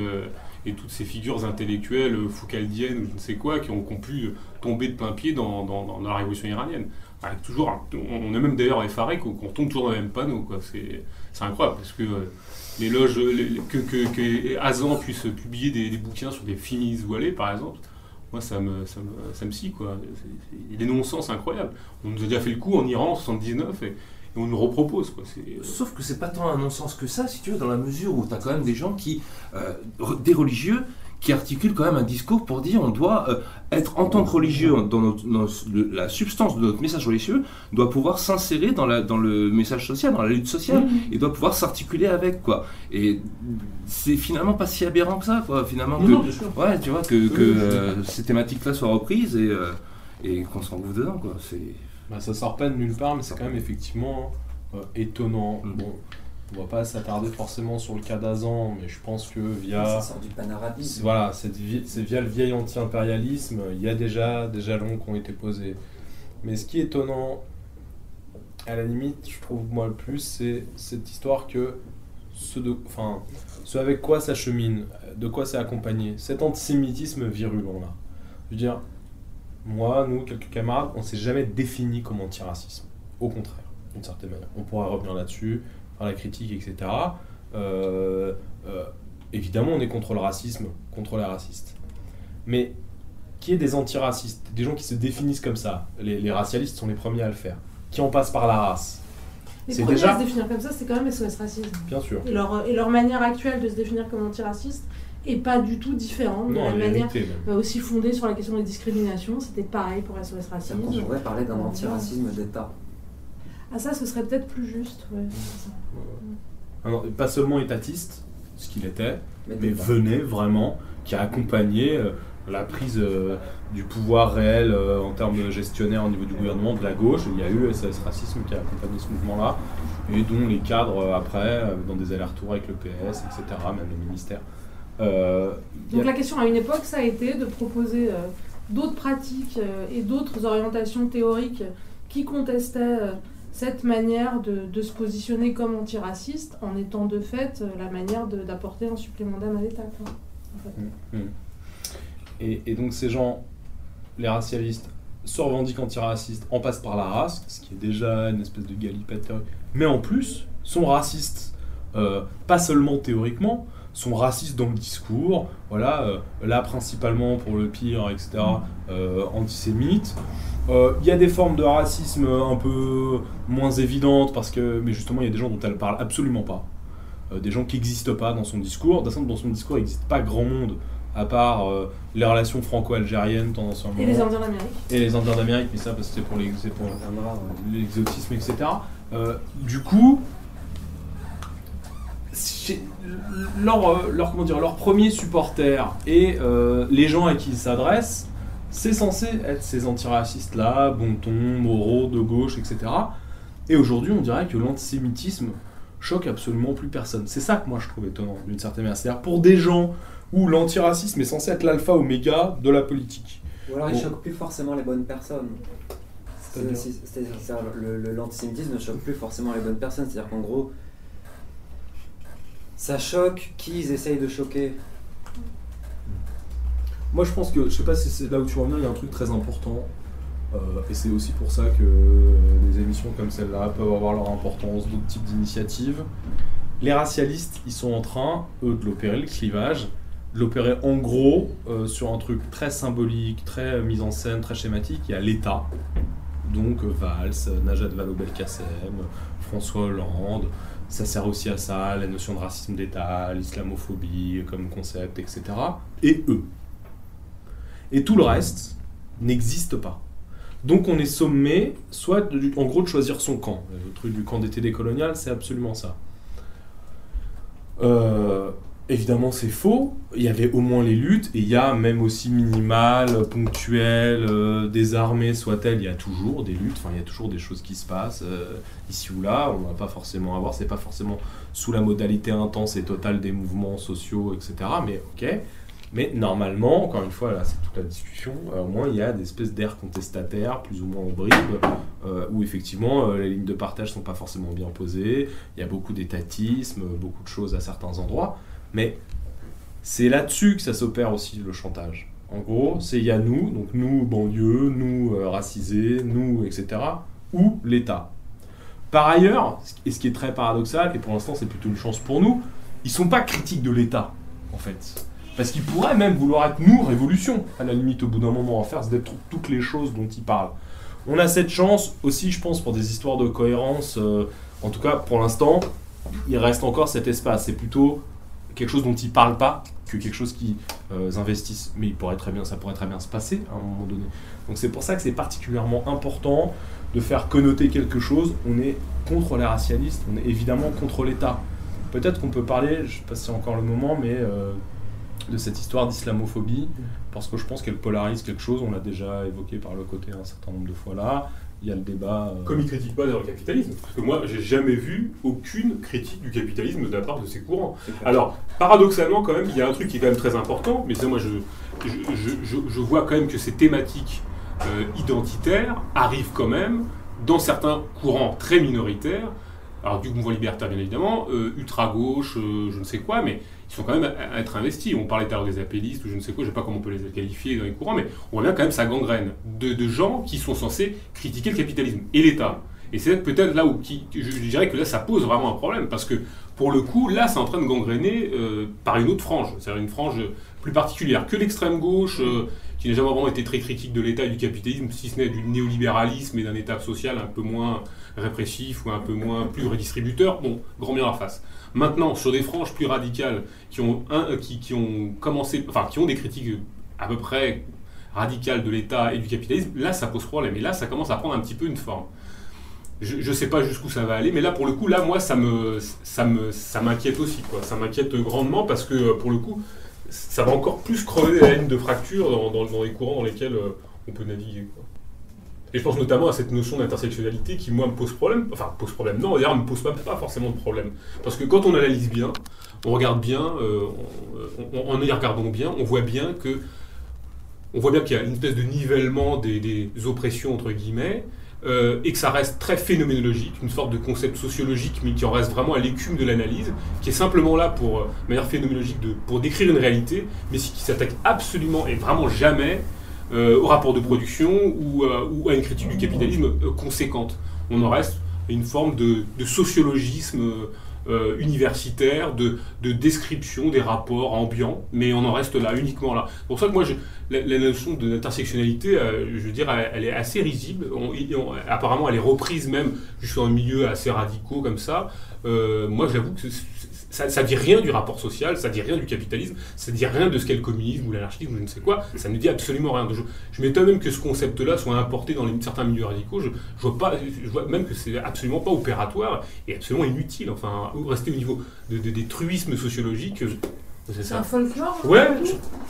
et toutes ces figures intellectuelles foucaldiennes ou je ne sais quoi qui ont, pu tomber de plein pied dans, la révolution iranienne. toujours, on est même d'ailleurs effaré qu'on tombe toujours dans le même panneau. C'est incroyable parce que euh, les loges, que, que, Azan puisse publier des, bouquins sur des féministes voilées par exemple, moi ça me, ça me, ça me scie des non-sens incroyables. On nous a déjà fait le coup en Iran en 79 et on nous repropose. Euh, Sauf que c'est pas tant un non-sens que ça, si tu veux, dans la mesure où tu as quand même des gens qui, euh, des religieux, qui articule quand même un discours pour dire on doit euh, être en tant que religieux dans, notre, la substance de notre message religieux doit pouvoir s'insérer dans, dans le message social, dans la lutte sociale et doit pouvoir s'articuler avec quoi. Et c'est finalement pas si aberrant que ça quoi. Finalement que ouais tu vois que, que euh, ces thématiques là soient reprises et, euh, et qu'on s'en trouve dedans quoi. C'est bah, ça sort pas de nulle part mais c'est quand même effectivement étonnant. Mm. Bon on va pas s'attarder forcément sur le cas d'Azan, mais je pense que via. Ça du Voilà, c'est via le vieil anti-impérialisme, il y a déjà des jalons qui ont été posés. Mais ce qui est étonnant, à la limite, je trouve moi le plus, c'est cette histoire que ce, de, enfin, ce avec quoi ça chemine, de quoi c'est accompagné, cet antisémitisme virulent là. Je veux dire, moi, nous, quelques camarades, on s'est jamais défini comme antiracisme. Au contraire, d'une certaine manière. On pourra revenir là-dessus la critique, etc. Euh, euh, évidemment, on est contre le racisme, contre les racistes. Mais qui est des antiracistes, des gens qui se définissent comme ça, les, racialistes sont les premiers à le faire, qui en passent par la race. Les premiers déjà... à se définir comme ça, c'est quand même SOS Racisme. Bien sûr. Et leur, et leur manière actuelle de se définir comme antiraciste est pas du tout différente. de la manière aussi fondée sur la question des discriminations, c'était pareil pour SOS Racisme. On pourrait parler d'un antiracisme d'État. Ah ça, ce serait peut-être plus juste. Ouais, pas seulement étatiste, ce qu'il était, mais, venait vraiment, qui a accompagné euh, la prise euh, du pouvoir réel euh, en termes gestionnaires au niveau du gouvernement de la gauche. Il y a eu SAS Racisme qui a accompagné ce mouvement-là, et dont les cadres après, dans des allers-retours avec le PS, etc., même le ministère. Donc la question à une époque, ça a été de proposer d'autres pratiques et d'autres orientations théoriques qui contestaient cette manière de, se positionner comme antiraciste en étant de fait euh, la manière d'apporter un supplément d'âme à l'État. Mmh, mmh. Et, donc ces gens, les racialistes, se revendiquent antiracistes, en passent par la race, ce qui est déjà une espèce de galipette mais en plus sont racistes, euh, pas seulement théoriquement, sont racistes dans le discours, voilà, euh, là principalement pour le pire, etc., antisémites. Euh, il y a des formes de racisme un peu moins évidentes, parce que, mais justement, il y a des gens dont elle parle absolument pas. Euh, des gens qui n'existent pas dans son discours. Dans son discours, il n'existe pas grand monde, à part euh, les relations franco-algériennes tendanciellement. Et les Indiens d'Amérique. Et les Indiens d'Amérique, mais ça, parce que c'était pour l'exotisme, etc. du coup, leur, leur, comment dire, leur premier supporter et les gens à qui ils s'adressent c'est censé être ces antiracistes-là, bon ton, moraux, de gauche, etc. Et aujourd'hui, on dirait que l'antisémitisme choque absolument plus personne. C'est ça que moi je trouve étonnant, d'une certaine manière. C'est-à-dire pour des gens où l'antiracisme est censé être l'alpha oméga de la politique. Ou alors il choque plus forcément les bonnes personnes. C'est-à-dire l'antisémitisme ne choque plus forcément les bonnes personnes. C'est-à-dire qu'en gros, ça choque qui ils essayent de choquer. Moi, je pense que, je sais pas si c'est là où tu reviens, il y a un truc très important. Euh, et c'est aussi pour ça que des émissions comme celle-là peuvent avoir leur importance, d'autres types d'initiatives. Les racialistes, ils sont en train, eux, de l'opérer, le clivage, de l'opérer en gros euh, sur un truc très symbolique, très mis en scène, très schématique. Il y a l'État, donc euh, Valls, Najat Vallaud-Belkacem, François Hollande. Ça sert aussi à ça, la notion de racisme d'État, l'islamophobie comme concept, etc. Et eux. Et tout le reste n'existe pas. Donc on est sommé, soit en gros de choisir son camp. Le truc du camp d'été décolonial, c'est absolument ça. Euh, évidemment, c'est faux. Il y avait au moins les luttes, et il y a même aussi minimales, ponctuelles, euh, soit-elles, il y a toujours des luttes, enfin, il y a toujours des choses qui se passent euh, ici ou là. On ne va pas forcément avoir, c'est pas forcément sous la modalité intense et totale des mouvements sociaux, etc. Mais ok. Mais normalement, encore une fois, là c'est toute la discussion, euh, au moins il y a des espèces d'air contestataires, plus ou moins en bribes, euh, où effectivement euh, les lignes de partage ne sont pas forcément bien posées, il y a beaucoup d'étatisme, beaucoup de choses à certains endroits, mais c'est là-dessus que ça s'opère aussi le chantage. En gros, c'est il y a nous, donc nous banlieue, nous racisés, nous, etc., ou l'État. Par ailleurs, et ce qui est très paradoxal, et pour l'instant c'est plutôt une chance pour nous, ils sont pas critiques de l'État, en fait. Parce qu'il pourrait même vouloir être nous, révolution, à la limite, au bout d'un moment, à faire, d'être toutes les choses dont il parle. On a cette chance aussi, je pense, pour des histoires de cohérence. Euh, en tout cas, pour l'instant, il reste encore cet espace. C'est plutôt quelque chose dont ils parlent pas que quelque chose qu'ils investissent. Mais il pourrait très bien, ça pourrait très bien se passer à un moment donné. Donc c'est pour ça que c'est particulièrement important de faire connoter quelque chose. On est contre les racialistes, on est évidemment contre l'État. Peut-être qu'on peut parler, je ne sais pas si c'est encore le moment, mais de cette histoire d'islamophobie, parce que je pense qu'elle polarise quelque chose, on l'a déjà évoqué par le côté un certain nombre de fois là. Il y a le débat. Euh, Comme il critique pas le capitalisme, parce que moi j'ai jamais vu aucune critique du capitalisme de la part de ces courants. Alors paradoxalement quand même, il y a un truc qui est quand même très important, mais ça moi je, je, je, vois quand même que ces thématiques euh, identitaires arrivent quand même dans certains courants très minoritaires, alors du mouvement libertaire bien évidemment, euh, ultra-gauche, je ne sais quoi, mais ils sont quand même à, être investis. On parlait tout des apélistes ou je ne sais quoi, je ne sais pas comment on peut les qualifier dans les courants, mais on voit bien quand même sa gangrène de, gens qui sont censés critiquer le capitalisme et l'État. Et c'est peut-être là où qui, je, dirais que là ça pose vraiment un problème parce que pour le coup là c'est en train de gangréner euh, par une autre frange, c'est-à-dire une frange plus particulière que l'extrême gauche euh, qui n'a jamais vraiment été très critique de l'État et du capitalisme, si ce n'est du néolibéralisme et d'un État social un peu moins répressif ou un peu moins plus redistributeur. Bon, grand bien la face. Maintenant, sur des franges plus radicales qui ont, un, qui, ont commencé, enfin, qui ont des critiques à peu près radicales de l'État et du capitalisme, là, ça pose problème. Et là, ça commence à prendre un petit peu une forme. Je ne sais pas jusqu'où ça va aller, mais là, pour le coup, là, moi, ça me, ça me, ça m'inquiète aussi, quoi. Ça m'inquiète grandement parce que, pour le coup, ça va encore plus crever la ligne de fracture dans, les courants dans lesquels euh, on peut naviguer. Et je pense notamment à cette notion d'intersectionnalité qui, moi, me pose problème. Enfin, pose problème. Non, d'ailleurs, me pose pas, forcément de problème. Parce que quand on analyse bien, on regarde bien, euh, en y regardant bien, on voit bien que. On voit bien qu'il y a une espèce de nivellement des, oppressions, entre guillemets, euh, et que ça reste très phénoménologique, une sorte de concept sociologique, mais qui en reste vraiment à l'écume de l'analyse, qui est simplement là pour, euh, de manière phénoménologique, pour décrire une réalité, mais qui s'attaque absolument et vraiment jamais euh, au rapport de production ou, euh, ou, à une critique du capitalisme euh, conséquente. On en reste à une forme de, sociologisme universitaire, de, de, description des rapports ambiants, mais on en reste là, uniquement là. C'est pour ça que moi, la, notion de l'intersectionnalité, je veux dire, elle, est assez risible. apparemment, elle est reprise même jusqu'en milieu assez radicaux comme ça. moi, j'avoue que ça, ne dit rien du rapport social, ça dit rien du capitalisme, ça dit rien de ce qu'est le communisme ou l'anarchisme ou je ne sais quoi, ça ne dit absolument rien. Je, m'étonne même que ce concept-là soit importé dans certains milieux radicaux, je, vois, même que c'est absolument pas opératoire et absolument inutile, enfin, rester au niveau de, des truismes sociologiques, c'est un folklore Ouais,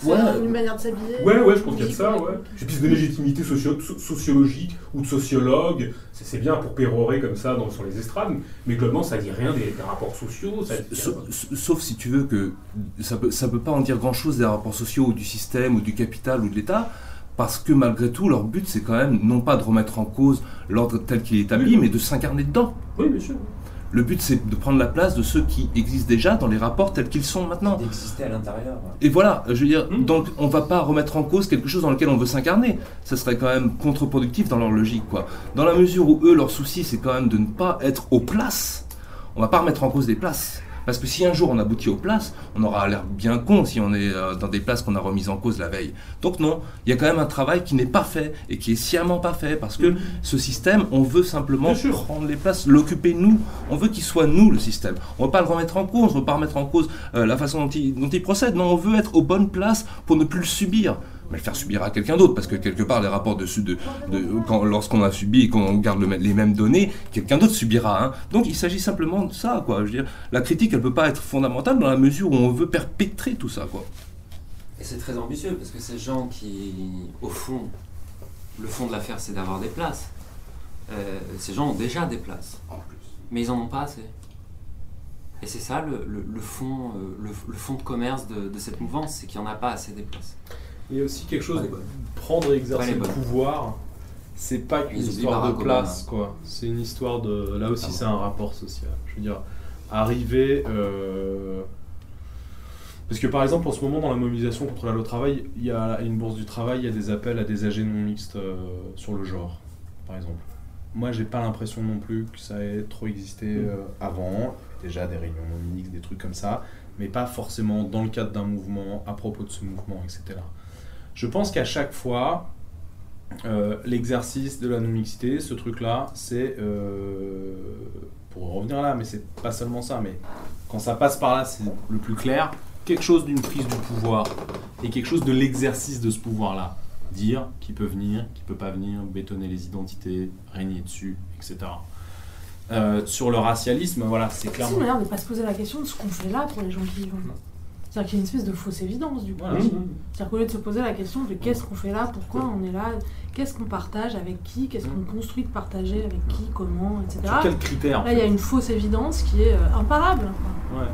c'est une manière de s'habiller. Ouais, ouais, je pense qu'il y a ça, ouais. Et puis de légitimité sociologique ou de sociologue, c'est bien pour pérorer comme ça dans, sur les estrades, mais globalement ça dit rien des, rapports sociaux. sauf, si tu veux que ça peut, ça peut pas en dire grand chose des rapports sociaux ou du système ou du capital ou de l'État. Parce que malgré tout, leur but, c'est quand même non pas de remettre en cause l'ordre tel qu'il est établi, mais de s'incarner dedans. Oui, bien sûr. Le but, c'est de prendre la place de ceux qui existent déjà dans les rapports tels qu'ils sont maintenant. D'exister à l'intérieur. Et voilà, je veux dire, hmm. donc on va pas remettre en cause quelque chose dans lequel on veut s'incarner. Ça serait quand même contre-productif dans leur logique, quoi. Dans la mesure où eux, leur souci, c'est quand même de ne pas être aux places. On va pas remettre en cause des places. Parce que si un jour on aboutit aux places, on aura l'air bien con si on est euh, dans des places qu'on a remises en cause la veille. Donc non, il y a quand même un travail qui n'est pas fait et qui est sciemment pas fait parce que ce système, on veut simplement prendre les places, l'occuper nous. On veut qu'il soit nous le système. On ne veut pas le remettre en cause, on ne veut pas remettre en cause euh, la façon dont il, dont il procède. Non, on veut être aux bonnes places pour ne plus le subir mais le faire subir à quelqu'un d'autre, parce que quelque part, les rapports de, de, de lorsqu'on a subi et qu'on garde les mêmes données, quelqu'un d'autre subira. Hein. Donc il s'agit simplement de ça, quoi. Je veux dire, la critique, elle peut pas être fondamentale dans la mesure où on veut perpétrer tout ça, quoi. Et c'est très ambitieux, parce que ces gens qui, au fond, le fond de l'affaire, c'est d'avoir des places. Euh, ces gens ont déjà des places, en plus. mais ils en ont pas assez. Et c'est ça le, le, fond, euh, le, fond de commerce de, de cette mouvance, c'est qu'il n'y en a pas assez des places. Il y a aussi quelque chose, prendre et exercer le pouvoir, c'est pas une histoire de place, quoi. C'est une histoire de. Là aussi, c'est un rapport social. Je veux dire, arriver. Euh, parce que par exemple, en ce moment, dans la mobilisation contre la loi travail, il y a une bourse du travail, il y a des appels à des AG non mixtes euh, sur le genre, par exemple. Moi, j'ai pas l'impression non plus que ça ait trop existé mm. euh, avant. Déjà, des réunions non mixtes, des trucs comme ça, mais pas forcément dans le cadre d'un mouvement, à propos de ce mouvement, etc. Je pense qu'à chaque fois, euh, l'exercice de la non-mixité, ce truc-là, c'est euh, pour revenir là, mais c'est pas seulement ça, mais quand ça passe par là, c'est le plus clair, quelque chose d'une prise du pouvoir et quelque chose de l'exercice de ce pouvoir-là. Dire qui peut venir, qui peut pas venir, bétonner les identités, régner dessus, etc. Euh, sur le racialisme, voilà, c'est clairement. Si, on ne pas se poser la question de ce qu'on fait là pour les gens qui vivent. C'est-à-dire qu'il y a une espèce de fausse évidence du coup. C'est-à-dire qu'au lieu de se poser la question de qu'est-ce qu'on fait là, pourquoi on est là, qu'est-ce qu'on partage, avec qui, qu'est-ce qu'on construit de partager, avec qui, comment, etc. Sur quels critères Là, il y a une fausse évidence qui est euh, imparable. Ouais.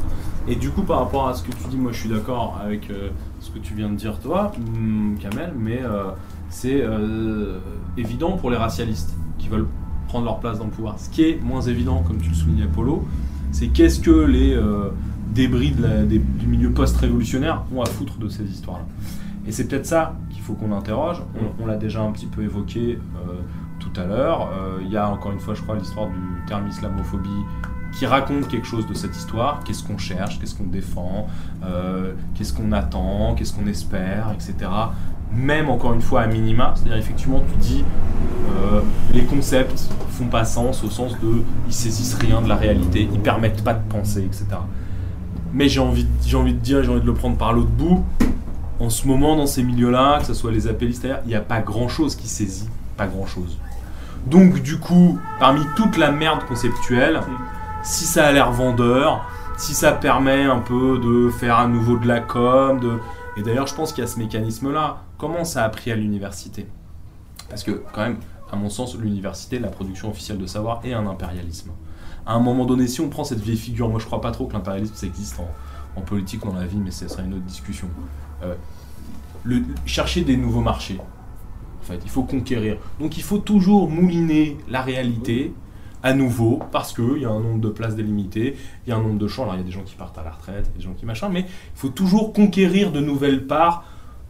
Et du coup, par rapport à ce que tu dis, moi je suis d'accord avec euh, ce que tu viens de dire toi, hmm, Kamel, mais euh, c'est évident pour les racialistes qui veulent prendre leur place dans le pouvoir. Ce qui est moins évident, comme tu le soulignais, Polo, c'est qu'est-ce que les débris du milieu post-révolutionnaire ont à foutre de ces histoires-là. Et c'est peut-être ça qu'il faut qu'on interroge. On, l'a déjà un petit peu évoqué euh, tout à l'heure. Euh, il y a encore une fois, je crois, l'histoire du terme islamophobie qui raconte quelque chose de cette histoire. Qu'est-ce qu'on cherche, qu'est-ce qu'on défend, euh, qu'est-ce qu'on attend, qu'est-ce qu'on espère, etc. Même encore une fois à minima, c'est-à-dire effectivement tu dis les concepts font pas sens au sens de ils saisissent rien de la réalité, ils permettent pas de penser, etc. Mais j'ai envie, j'ai envie de dire, j'ai envie de le prendre par l'autre bout. En ce moment, dans ces milieux-là, que ce soit les appellistes, il n'y a pas grand-chose qui saisit, pas grand-chose. Donc du coup, parmi toute la merde conceptuelle, si ça a l'air vendeur, si ça permet un peu de faire à nouveau de la com, de... et d'ailleurs je pense qu'il y a ce mécanisme-là, comment ça a pris à l'université? Parce que quand même, à mon sens, l'université, la production officielle de savoir, est un impérialisme à un moment donné, si on prend cette vieille figure, moi je crois pas trop que l'impérialisme ça existe en, politique ou dans la vie, mais ce serait une autre discussion. Euh, chercher des nouveaux marchés. En fait, il faut conquérir. Donc il faut toujours mouliner la réalité à nouveau parce qu'il y a un nombre de places délimitées, il y a un nombre de champs. Alors il y a des gens qui partent à la retraite, des gens qui machin, mais il faut toujours conquérir de nouvelles parts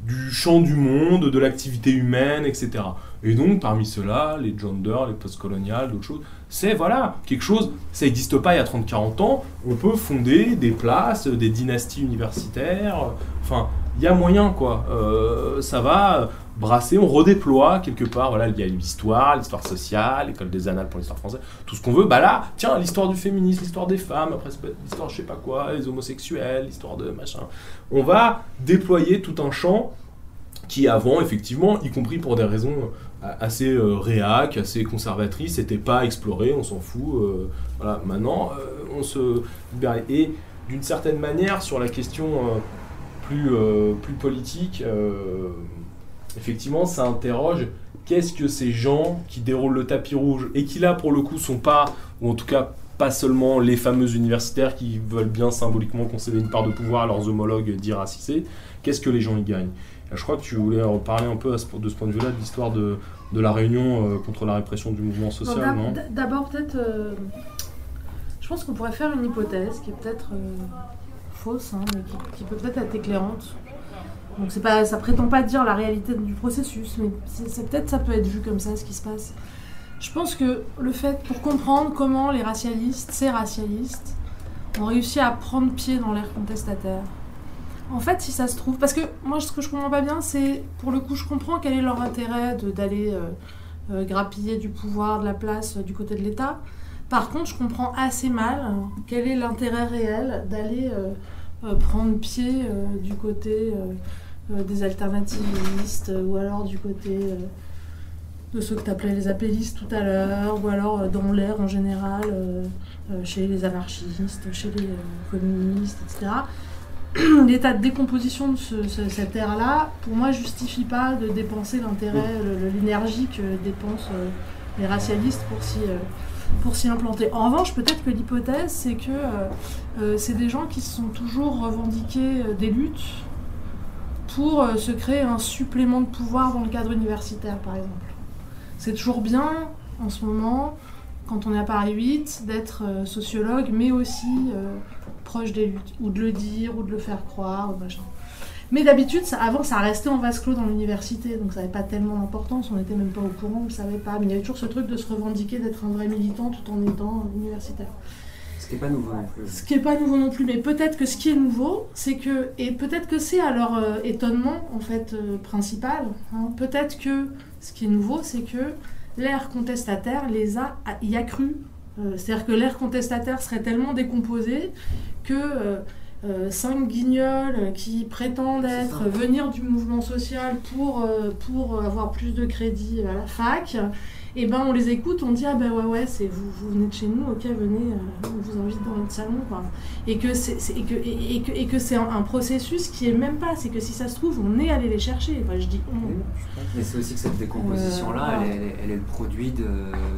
du champ du monde, de l'activité humaine, etc. Et donc, parmi ceux-là, les gender, les postcoloniales, d'autres choses, c'est voilà, quelque chose, ça n'existe pas il y a 30-40 ans, on peut fonder des places, des dynasties universitaires, enfin, il y a moyen, quoi. Euh, ça va brasser, on redéploie quelque part, voilà, il y a l'histoire, l'histoire sociale, l'école des annales pour l'histoire française, tout ce qu'on veut, bah là, tiens, l'histoire du féminisme, l'histoire des femmes, après l'histoire je sais pas quoi, les homosexuels, l'histoire de machin. On va déployer tout un champ qui avant, effectivement, y compris pour des raisons assez euh, réac, assez conservatrice, c'était pas exploré, on s'en fout. Euh, voilà, maintenant, euh, on se Et d'une certaine manière, sur la question plus, plus politique, effectivement, ça interroge qu'est-ce que ces gens qui déroulent le tapis rouge et qui là, pour le coup, sont pas, ou en tout cas pas seulement les fameux universitaires qui veulent bien symboliquement concéder une part de pouvoir à leurs homologues dits racisés, qu'est-ce que les gens y gagnent? Je crois que tu voulais reparler un peu de ce point de vue-là de l'histoire de, de, la Réunion euh, contre la répression du mouvement social, D'abord, peut-être, euh, je pense qu'on pourrait faire une hypothèse qui est peut-être euh, fausse, hein, mais qui, peut peut-être être éclairante. Donc c'est pas, ça prétend pas dire la réalité du processus, mais c'est peut-être ça peut être vu comme ça ce qui se passe. Je pense que le fait, pour comprendre comment les racialistes, ces racialistes, ont réussi à prendre pied dans l'ère contestataire, en fait, si ça se trouve, parce que moi, ce que je comprends pas bien, c'est pour le coup, je comprends quel est leur intérêt d'aller euh, euh, grappiller du pouvoir, de la place euh, du côté de l'État. Par contre, je comprends assez mal quel est l'intérêt réel d'aller prendre pied du côté des alternativistes ou alors du côté de ceux que tu appelais les appellistes tout à l'heure, ou alors dans l'air en général, chez les anarchistes, chez les communistes, etc. l'état de décomposition de cette ère-là, pour moi, justifie pas de dépenser l'intérêt, l'énergie que dépensent euh, les racialistes pour s'y euh, implanter. En revanche, peut-être que l'hypothèse, c'est que euh, c'est des gens qui se sont toujours revendiqués des luttes pour se créer un supplément de pouvoir dans le cadre universitaire, par exemple. C'est toujours bien, en ce moment, quand on est à Paris 8, d'être sociologue, mais aussi proche des luttes, ou de le dire, ou de le faire croire, ou machin. Mais d'habitude, avant, ça restait en vase clos dans l'université, donc ça n'avait pas tellement d'importance, on n'était même pas au courant, on ne savait pas. Mais il y avait toujours ce truc de se revendiquer d'être un vrai militant tout en étant universitaire. Ce qui n'est pas nouveau non plus. Ce qui n'est pas nouveau non plus, mais peut-être que ce qui est nouveau, c'est que, et peut-être que c'est à leur euh, étonnement, en fait, euh, principal, hein, peut-être que ce qui est nouveau, c'est que l'ère contestataire les a, y a cru. C'est-à-dire que l'ère contestataire serait tellement décomposée que cinq guignols qui prétendent être venir du mouvement social pour, pour avoir plus de crédit à la fac et ben on les écoute, on dit ah ben ouais ouais c'est vous, vous venez de chez nous, ok venez, euh, on vous invite dans notre salon quoi. Et que c'est et que, et, que, et que c'est un, processus qui est même pas, c'est que si ça se trouve on est allé les chercher. Enfin, je dis Mais c'est aussi que cette décomposition là, elle, elle, est le produit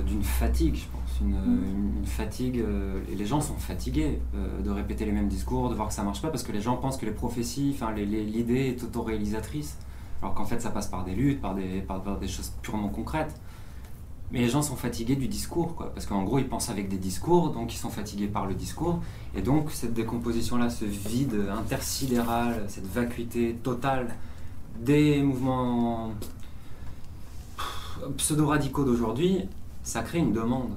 d'une fatigue, je pense, une, mm. fatigue. Euh, et les gens sont fatigués euh, de répéter les mêmes discours, de voir que ça marche pas parce que les gens pensent que les prophéties, enfin l'idée est autoréalisatrice. Alors qu'en fait, ça passe par des luttes, par des, par des choses purement concrètes. Mais les gens sont fatigués du discours, quoi, parce qu'en gros, ils pensent avec des discours, donc ils sont fatigués par le discours. Et donc, cette décomposition-là, ce vide intersidéral, cette vacuité totale des mouvements pseudo-radicaux d'aujourd'hui, ça crée une demande.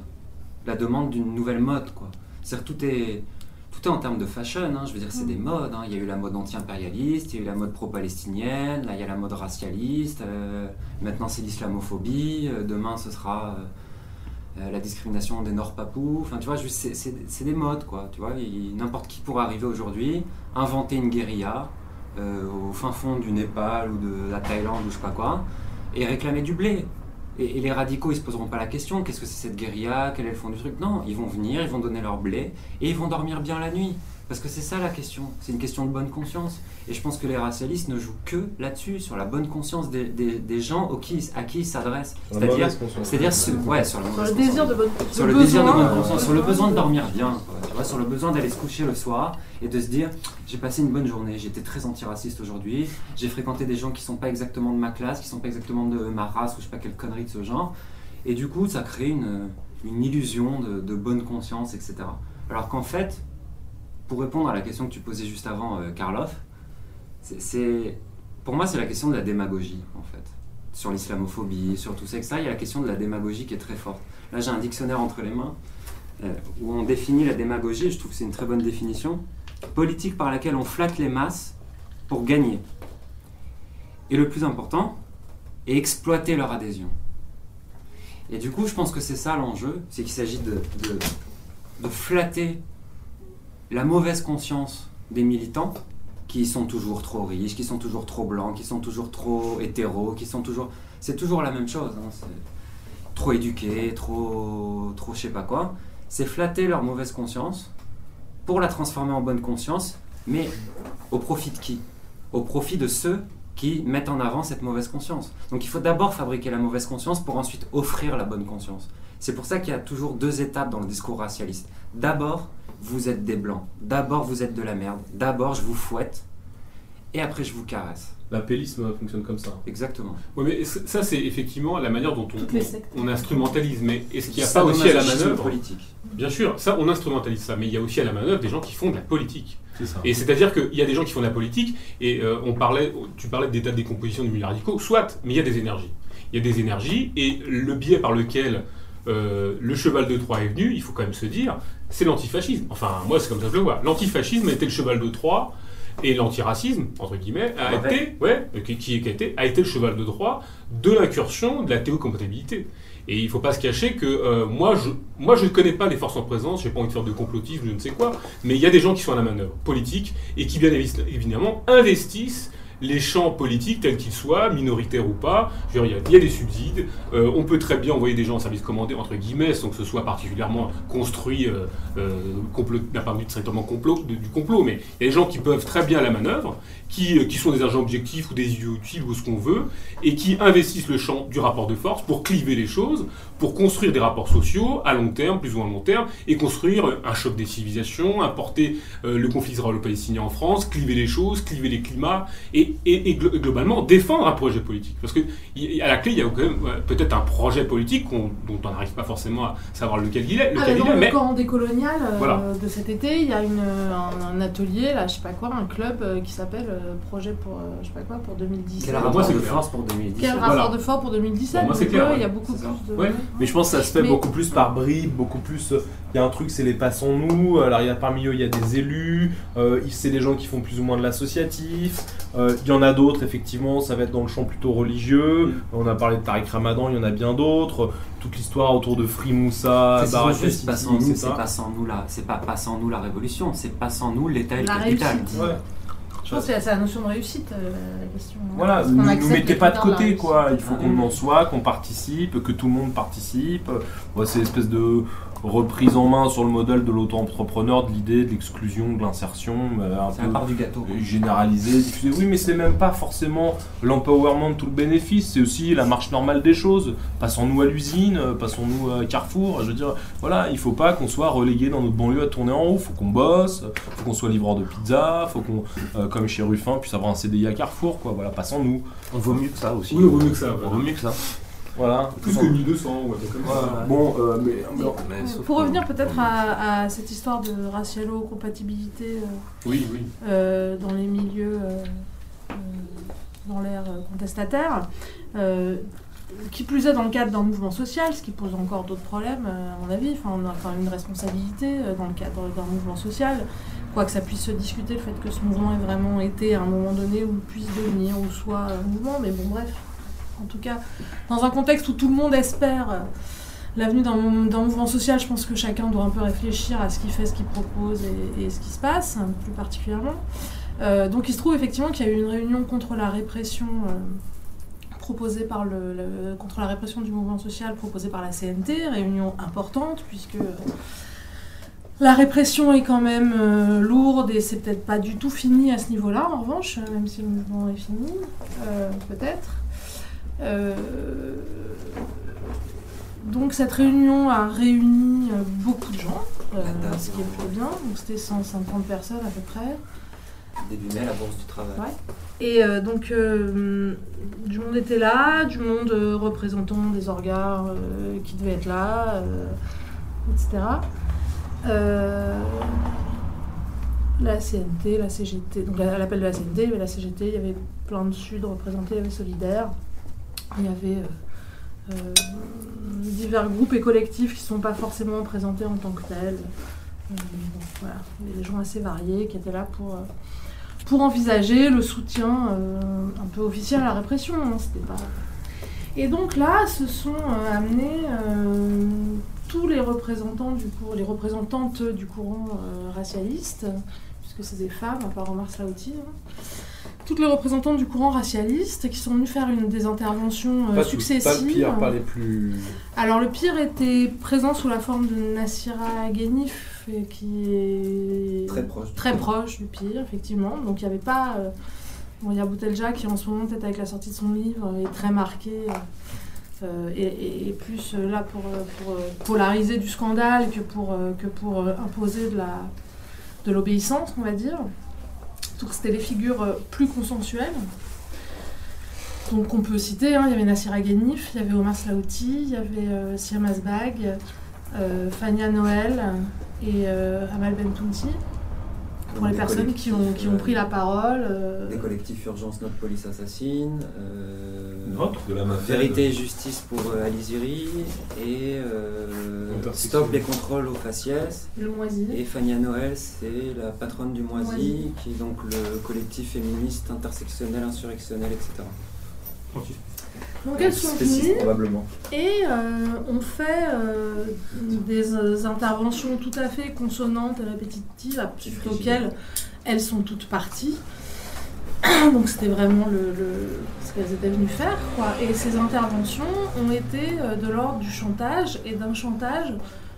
La demande d'une nouvelle mode, quoi. C'est-à-dire tout est, en termes de fashion, hein. je veux dire, c'est des mm. modes. Hein. Il y a eu la mode anti-impérialiste, il y a eu la mode pro-palestinienne, là il y a la mode racialiste, euh, maintenant c'est l'islamophobie, euh, demain ce sera euh, la discrimination des Nord-Papous. Enfin, tu vois, c'est des modes, quoi. Tu vois, n'importe qui pourrait arriver aujourd'hui, inventer une guérilla au fin fond du Népal ou de la Thaïlande ou je sais pas quoi, et réclamer du blé. Et, les radicaux, ils se poseront pas la question, qu'est-ce que c'est cette guérilla, quel est le du truc? Non, ils vont venir, ils vont donner leur blé, et ils vont dormir bien la nuit. Parce que c'est ça la question, c'est une question de bonne conscience. Et je pense que les racialistes ne jouent que là-dessus, sur la bonne conscience des, des, gens à qui, à qui ils s'adressent. C'est-à-dire, c'est-à-dire ce, ouais, sur, le désir de bonne, sur le désir de bonne conscience, sur le besoin de dormir bien, tu vois, sur le besoin d'aller se coucher le soir et de se dire j'ai passé une bonne journée, j'étais très antiraciste aujourd'hui, j'ai fréquenté des gens qui sont pas exactement de ma classe, qui sont pas exactement de ma race ou je sais pas quelle connerie de ce genre, et du coup ça crée une, une illusion de, de bonne conscience, etc. Alors qu'en fait, pour répondre à la question que tu posais juste avant, euh, Karloff, pour moi, c'est la question de la démagogie, en fait. Sur l'islamophobie, sur tout ça, etc. Il y a la question de la démagogie qui est très forte. Là, j'ai un dictionnaire entre les mains euh, où on définit la démagogie, je trouve que c'est une très bonne définition. Politique par laquelle on flatte les masses pour gagner. Et le plus important, est exploiter leur adhésion. Et du coup, je pense que c'est ça l'enjeu, c'est qu'il s'agit de flatter la mauvaise conscience des militants qui sont toujours trop riches, qui sont toujours trop blancs, qui sont toujours trop hétéros, qui sont toujours... C'est toujours la même chose. Hein, trop éduqués, trop, trop je sais pas quoi. C'est flatter leur mauvaise conscience pour la transformer en bonne conscience, mais au profit de qui? Au profit de ceux qui mettent en avant cette mauvaise conscience. Donc il faut d'abord fabriquer la mauvaise conscience pour ensuite offrir la bonne conscience. C'est pour ça qu'il y a toujours deux étapes dans le discours racialiste. D'abord, vous êtes des blancs. D'abord, vous êtes de la merde. D'abord, je vous fouette. Et après, je vous caresse. L'appellisme fonctionne comme ça. Exactement. Oui, mais ça, c'est effectivement la manière dont on, on, instrumentalise. Mais est-ce qu'il n'y a pas aussi à la manœuvre politique Bien sûr, ça, on instrumentalise ça. Mais il y a aussi à la manœuvre des gens qui font de la politique. Ça. Et c'est-à-dire qu'il y a des gens qui font de la politique, et euh, on parlait, tu parlais d'état de décomposition du milieu radicaux, soit, mais il y a des énergies. Il y a des énergies, et le biais par lequel euh, le cheval de Troie est venu, il faut quand même se dire, c'est l'antifascisme. Enfin, moi, c'est comme ça que je le vois. L'antifascisme a été le cheval de Troie, et l'antiracisme, entre guillemets, a été, ouais, qui, qui, a été, a été le cheval de Troie de l'incursion de la théocompatibilité. Et il ne faut pas se cacher que euh, moi, je moi, je ne connais pas les forces en présence, je n'ai pas envie de faire de complotisme, je ne sais quoi, mais il y a des gens qui sont à la manœuvre politique et qui, bien évidemment, investissent les champs politiques, tels qu'ils soient, minoritaires ou pas, il y, a des subsides, euh, on peut très bien envoyer des gens en service commandé, entre guillemets, sans que ce soit particulièrement construit euh, euh, complot, du complot, mais il y a des gens qui peuvent très bien la manœuvre, qui, qui sont des agents objectifs ou des idiots utiles ou ce qu'on veut, et qui investissent le champ du rapport de force pour cliver les choses, pour construire des rapports sociaux à long terme, plus ou moins long terme, et construire un choc des civilisations, importer le conflit israélo-palestinien en France, cliver les choses, cliver les climats, et et, globalement défendre un projet politique. Parce que à la clé, il y a quand même peut-être un projet politique dont on n'arrive pas forcément à savoir lequel il est. Lequel ah, dans le camp décolonial euh, de cet été, il y a une, un, atelier, là, je sais pas quoi, un club euh, qui s'appelle euh, Projet pour, je sais pas quoi, pour 2017. Quel rapport de force pour 2017 Quel rapport de force pour 2017 moi, clair, Il y a beaucoup plus de... Mais je pense que ça se fait beaucoup plus par bribes, beaucoup plus... Il y a un truc, c'est les passons-nous. Alors, il y a, parmi eux, il y a des élus. c'est des gens qui font plus ou moins de l'associatif. il y en a d'autres, effectivement, ça va être dans le champ plutôt religieux. Mm. On a parlé de Tariq Ramadan, il y en a bien d'autres. Toute l'histoire autour de Free Moussa, C'est pas sans nous, etc. c'est pas sans nous la, c'est pas, pas sans nous la révolution, c'est pas sans nous l'État et le capital. réussite. Ouais. Je pense que c'est la notion de réussite, euh, la question. hein. Voilà, ne nous mettez pas de côté, quoi. Il faut qu'on en soit, qu'on participe, que tout le monde participe. C'est l'espèce de reprise en main sur le modèle de l'auto-entrepreneur, de l'idée de l'exclusion, de l'insertion, euh, un C'est la peu part du gâteau. généralisé, diffusé. Oui, mais c'est même pas forcément l'empowerment de tout le bénéfice, c'est aussi la marche normale des choses. Passons-nous à l'usine, euh, passons-nous à Carrefour. Je veux dire, voilà, il faut pas qu'on soit relégué dans notre banlieue à tourner en haut. Faut qu'on bosse, faut qu'on soit livreur de pizza, faut qu'on, euh, comme chez Ruffin, puisse avoir un CDI à Carrefour, quoi. Voilà, passons-nous. On vaut mieux que ça aussi. Oui, on vaut mieux que ça. On vaut mieux que ça. Voilà. Plus que 1200 ou un truc comme ça. Bon, euh, mais, mais- Mais sauf Pour revenir peut-être à, à cette histoire de racialo-compatibilité euh, Oui, oui. euh, dans les milieux, euh, euh, dans l'ère euh, contestataire, euh, qui plus est dans le cadre d'un mouvement social, ce qui pose encore d'autres problèmes, euh, à mon avis. Enfin, on a quand même une responsabilité euh, dans le cadre d'un mouvement social, quoi que ça puisse se discuter, le fait que ce mouvement ait vraiment été à un moment donné ou puisse devenir ou soit un mouvement, mais bon, bref. En tout cas, dans un contexte où tout le monde espère euh, l'avenue d'un mou- d'un mouvement social, je pense que chacun doit un peu réfléchir à ce qu'il fait, ce qu'il propose et, ce qui se passe, hein, plus particulièrement. Euh, donc il se trouve effectivement qu'il y a eu une réunion contre la répression euh, proposée par le, contre la répression du mouvement social proposée par la CNT, réunion importante puisque la répression est quand même lourde et c'est peut-être pas du tout fini à ce niveau-là en revanche, même si le mouvement est fini, peut-être. Euh, donc cette réunion a réuni euh, beaucoup de gens, euh, La ce qui est plutôt bien. Donc c'était 150 personnes à peu près. Début mai, la bourse du travail. Ouais. Et euh, donc euh, du monde était là, du monde euh, représentant des organes euh, qui devaient être là, etc. La CNT, la CGT, donc à l'appel de la CNT, avait la CGT, il y avait plein de Sud représentés, il y avait Solidaire, il y avait euh, euh, divers groupes et collectifs qui ne sont pas forcément présentés en tant que tels. Euh, donc voilà, des gens assez variés qui étaient là pour, pour envisager le soutien un peu officiel à la répression. hein, c'était pas... Et donc là, se sont amenés tous les représentants du courant, les représentantes du courant racialiste, puisque c'est des femmes, à part Omar Slaouti, hein. Toutes les représentantes du courant racialiste qui sont venues faire une des interventions euh, pas, tout- successives. pas le pire, pas les plus. Alors le pire était présent sous la forme de Nassira Ghenif, euh, qui est Très proche. très proche du pire, effectivement. Donc il n'y avait pas... euh, bon, il y a Boutelja qui en ce moment, peut-être avec la sortie de son livre, est très marqué. euh, et, plus là pour, pour, polariser du scandale que pour, que pour imposer de la de l'obéissance, on va dire. Donc c'était des figures euh, plus consensuelles. Donc on peut citer, hein, il y avait Nassira Ghenif, il y avait Omar Slaouti, il y avait euh, Siam Asbag, euh, Fania Noël et euh, Amal Bentounti. Pour les personnes qui ont, qui ont pris la parole. Des collectifs Urgence Notre Police Assassine. Notre De la mafia. Vérité et Justice pour euh, Ali Ziri et euh. Stop les contrôles aux faciès. le moisi. Et Fania Noël, c'est la patronne du Moisi, Moisi. qui est donc le collectif féministe intersectionnel, insurrectionnel, etc. Donc elles sont venues probablement. et euh, on fait euh, des euh, interventions tout à fait consonantes et répétitives, auxquelles elles sont toutes parties. Donc c'était vraiment le, ce qu'elles étaient venues faire. Quoi. Et ces interventions ont été euh, de l'ordre du chantage et d'un chantage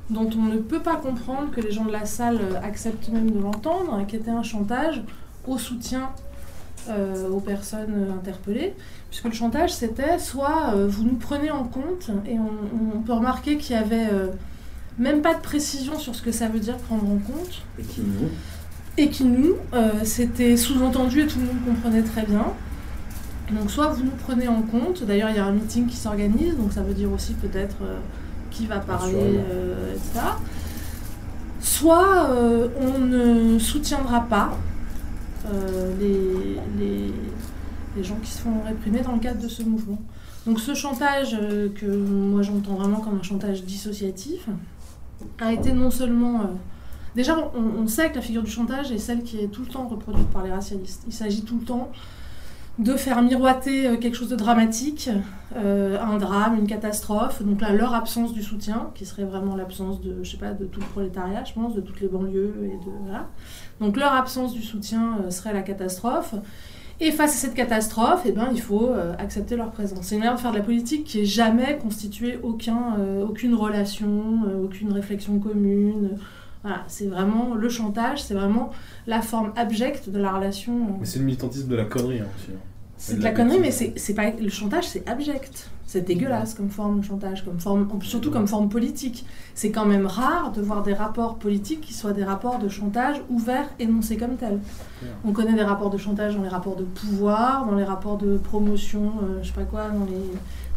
dont on ne peut pas comprendre que les gens de la salle euh, acceptent même de l'entendre, hein, qui était un chantage au soutien euh, aux personnes interpellées. Puisque le chantage, c'était soit vous nous prenez en compte, et on, peut remarquer qu'il y avait même pas de précision sur ce que ça veut dire prendre en compte, Et qui et qui nous, euh, c'était sous-entendu et tout le monde comprenait très bien. Donc soit vous nous prenez en compte, d'ailleurs il y a un meeting qui s'organise, donc ça veut dire aussi peut-être euh, qui va parler, euh, etc. Soit euh, on ne soutiendra pas euh, les, les, les gens qui se font réprimer dans le cadre de ce mouvement. Donc ce chantage, euh, que moi j'entends vraiment comme un chantage dissociatif, a été non seulement... déjà, on, sait que la figure du chantage est celle qui est tout le temps reproduite par les racialistes. Il s'agit tout le temps de faire miroiter euh, quelque chose de dramatique, euh, un drame, une catastrophe. Donc là, leur absence du soutien, qui serait vraiment l'absence de, je sais pas, de tout le prolétariat, je pense, de toutes les banlieues et de. Donc leur absence du soutien euh, serait la catastrophe. Et face à cette catastrophe, eh ben, il faut accepter leur présence. C'est une manière de faire de la politique qui n'est jamais constituée aucun, aucune relation, aucune réflexion commune. Voilà, c'est vraiment le chantage, c'est vraiment la forme abjecte de la relation. Mais c'est le militantisme de la connerie hein, aussi. Hein. C'est de la, connerie, mais c'est pas le chantage, c'est abject. C'est dégueulasse comme forme de chantage, comme forme, surtout comme forme politique. C'est quand même rare de voir des rapports politiques qui soient des rapports de chantage ouverts, énoncés comme tels. On connaît des rapports de chantage dans les rapports de pouvoir, dans les rapports de promotion, euh, je sais pas quoi, dans les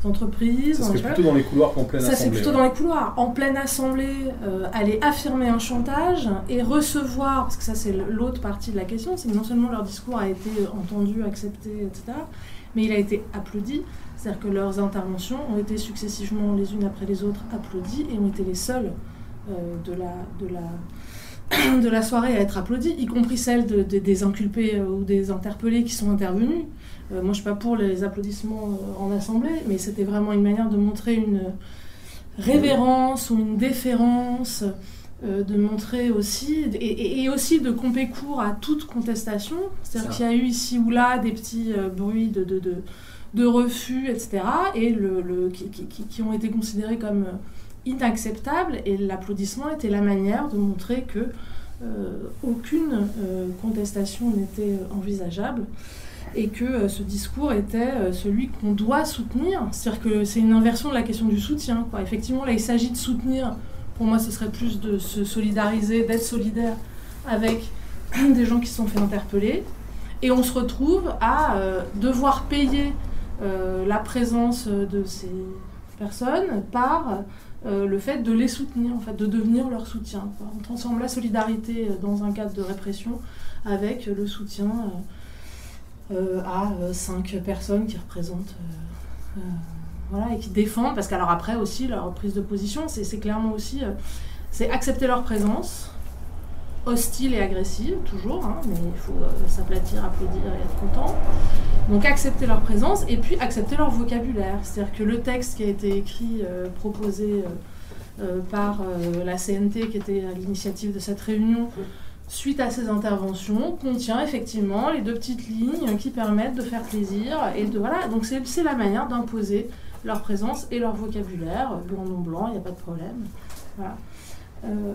entreprises. Ça plutôt dans les couloirs qu'en pleine ça, assemblée. Ça, c'est plutôt dans les couloirs. En pleine assemblée, euh, aller affirmer un chantage et recevoir, parce que ça, c'est l'autre partie de la question, c'est que non seulement leur discours a été entendu, accepté, etc., mais il a été applaudi. C'est-à-dire que leurs interventions ont été successivement les unes après les autres applaudies et ont été les seules euh, de, la, de, la, de la soirée à être applaudies, y compris celles de, des inculpés euh, ou des interpellés qui sont intervenus. Euh, moi, je ne suis pas pour les applaudissements euh, en assemblée, mais c'était vraiment une manière de montrer une révérence ou une déférence, euh, de montrer aussi, et, aussi de compter court à toute contestation. C'est-à-dire qu'il y a eu ici ou là des petits bruits de, de, de, refus, etc., et le, qui, qui, ont été considérés comme inacceptables, et l'applaudissement était la manière de montrer que aucune contestation n'était envisageable et que euh, ce discours était euh, celui qu'on doit soutenir. C'est-à-dire que c'est une inversion de la question du soutien. Effectivement, là, il s'agit de soutenir. Pour moi, ce serait plus de se solidariser, d'être solidaire avec des gens qui se sont fait interpeller. Et on se retrouve à euh, devoir payer la présence de ces personnes par le fait de les soutenir, en fait, de devenir leur soutien. On transforme la solidarité dans un cadre de répression avec le soutien à euh, cinq personnes qui représentent euh, voilà, et qui défendent, parce qu'alors après aussi, leur prise de position, c'est clairement aussi, c'est accepter leur présence, hostile et agressive, toujours, hein, mais il faut s'aplatir, applaudir et être content. Donc accepter leur présence et puis accepter leur vocabulaire. C'est-à-dire que le texte qui a été écrit, proposé par la CNT, qui était à l'initiative de cette réunion, suite à ces interventions, contient effectivement les deux petites lignes qui permettent de faire plaisir. Et de, voilà, donc c'est la manière d'imposer leur présence et leur vocabulaire. Blanc, non blanc, il n'y a pas de problème. Voilà. Euh,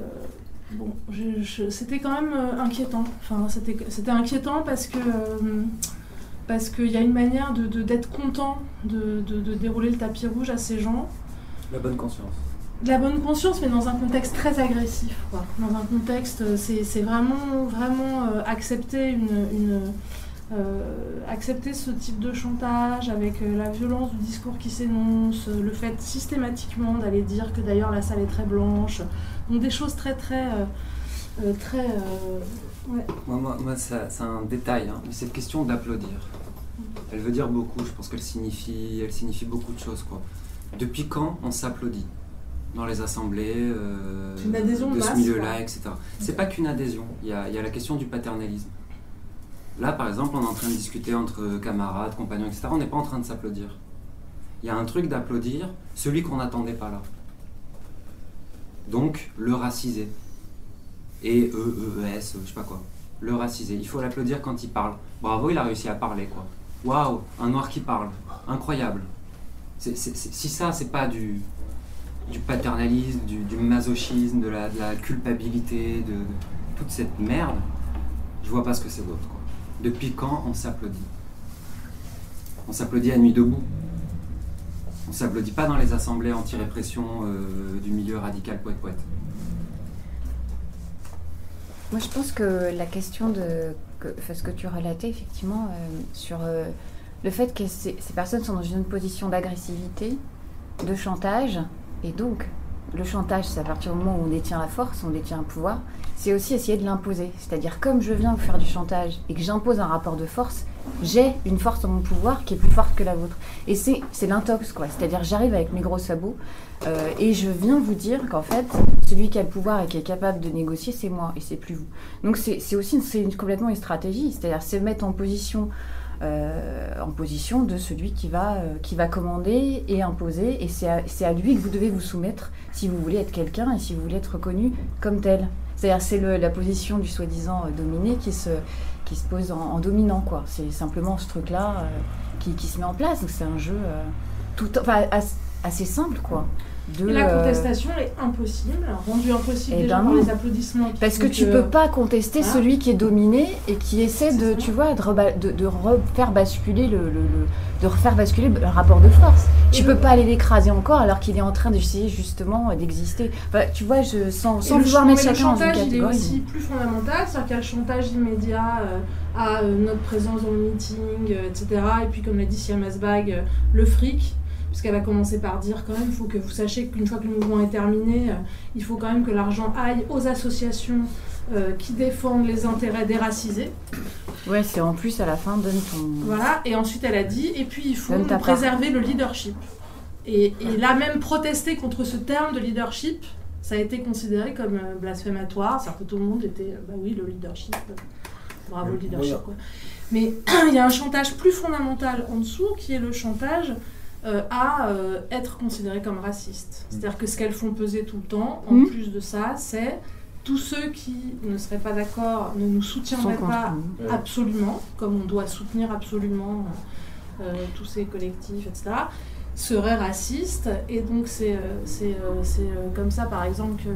bon, c'était quand même euh, inquiétant. Enfin, c'était inquiétant parce que. Euh, parce qu'il y a une manière de, d'être content de, de dérouler le tapis rouge à ces gens. La bonne conscience de la bonne conscience, mais dans un contexte très agressif. Dans un contexte, euh, c'est vraiment, vraiment euh, euh, accepter ce type de chantage avec la violence du discours qui s'énonce, le fait systématiquement d'aller dire que d'ailleurs la salle est très blanche. Donc des choses très, très. très ouais. Moi, moi, c'est un détail, hein, mais cette question d'applaudir, elle veut dire beaucoup. Je pense qu'elle signifie, elle signifie beaucoup de choses. Depuis quand on s'applaudit? Dans les assemblées euh, de ce milieu-là, etc. C'est pas qu'une adhésion, il y, a, la question du paternalisme. Là, par exemple, on est en train de discuter entre camarades, compagnons, etc. On n'est pas en train de s'applaudir. Il y a un truc d'applaudir celui qu'on n'attendait pas là. Donc, le raciser. Et E, E, e S, je sais pas quoi. Le raciser. Il faut l'applaudir quand il parle. Bravo, il a réussi à parler, quoi. Waouh, un noir qui parle. Incroyable. si ça, c'est pas du, du paternalisme, du, masochisme, de la, culpabilité, de, toute cette merde, je vois pas ce que c'est d'autre. Depuis quand on s'applaudit? On s'applaudit à nuit debout. On s'applaudit pas dans les assemblées anti-répression euh, du milieu radical poète-poète. Moi, je pense que la question de ce que tu relatais, effectivement, euh, sur euh, le fait que ces, personnes sont dans une position d'agressivité, de chantage, et donc, le chantage, c'est à partir du moment où on détient la force, on détient un pouvoir, c'est aussi essayer de l'imposer. C'est-à-dire, comme je viens vous faire du chantage et que j'impose un rapport de force, j'ai une force dans mon pouvoir qui est plus forte que la vôtre. Et c'est, l'intox, quoi. C'est-à-dire, j'arrive avec mes gros sabots euh, et je viens vous dire qu'en fait, celui qui a le pouvoir et qui est capable de négocier, c'est moi et c'est plus vous. Donc, c'est, aussi c'est complètement une stratégie. C'est-à-dire, c'est mettre en position euh, en position de celui qui va, euh, qui va commander et imposer. Et c'est à, à lui que vous devez vous soumettre si vous voulez être quelqu'un et si vous voulez être reconnu comme tel. C'est-à-dire c'est la position du soi-disant euh, dominé qui se, qui se pose en, dominant. C'est simplement ce truc-là qui, qui se met en place. C'est un jeu tout, enfin, as- assez simple. quoi. De, Et la euh, contestation est impossible, rendue impossible Eh déjà ben par les applaudissements. Parce que font tu peux pas contester celui qui est dominé et qui essaie de, ça. tu vois, de, reba- de, de refaire basculer le, le- le- de refaire basculer le rapport de force. Et tu le- peux pas aller l'écraser encore alors qu'il est en train d'essayer justement d'exister. Enfin, tu vois, je, sans, sans le vouloir mettre le chacun dans une chantage, il est catégorie. aussi plus fondamental, c'est-à-dire qu'il y a le chantage immédiat euh, à euh, notre présence dans le meeting, etc. Et puis, comme l'a dit Siam Asbag, le fric, puisqu'elle va commencer par dire quand même, il faut que vous sachiez qu'une fois que le mouvement est terminé, euh, il faut quand même que l'argent aille aux associations euh, qui défendent les intérêts des racisés. Ouais, c'est en plus à la fin donne ton. Voilà, et ensuite elle a dit, et puis il faut part. préserver le leadership. Et, et là même protester contre ce terme de leadership, ça a été considéré comme euh, blasphématoire, c'est-à-dire que tout le monde était, bah oui, le leadership, bravo le leadership. Quoi. Mais il y a un chantage plus fondamental en dessous, qui est le chantage euh, à euh, être considéré comme raciste. C'est-à-dire que ce qu'elles font peser tout le temps, en Mhm. plus de ça, c'est tous ceux qui ne seraient pas d'accord, ne nous soutiendraient Sans pas absolument, comme on doit soutenir absolument euh, tous ces collectifs, etc., seraient racistes. Et donc c'est euh, c'est, euh, c'est, euh, comme ça, par exemple, qu'il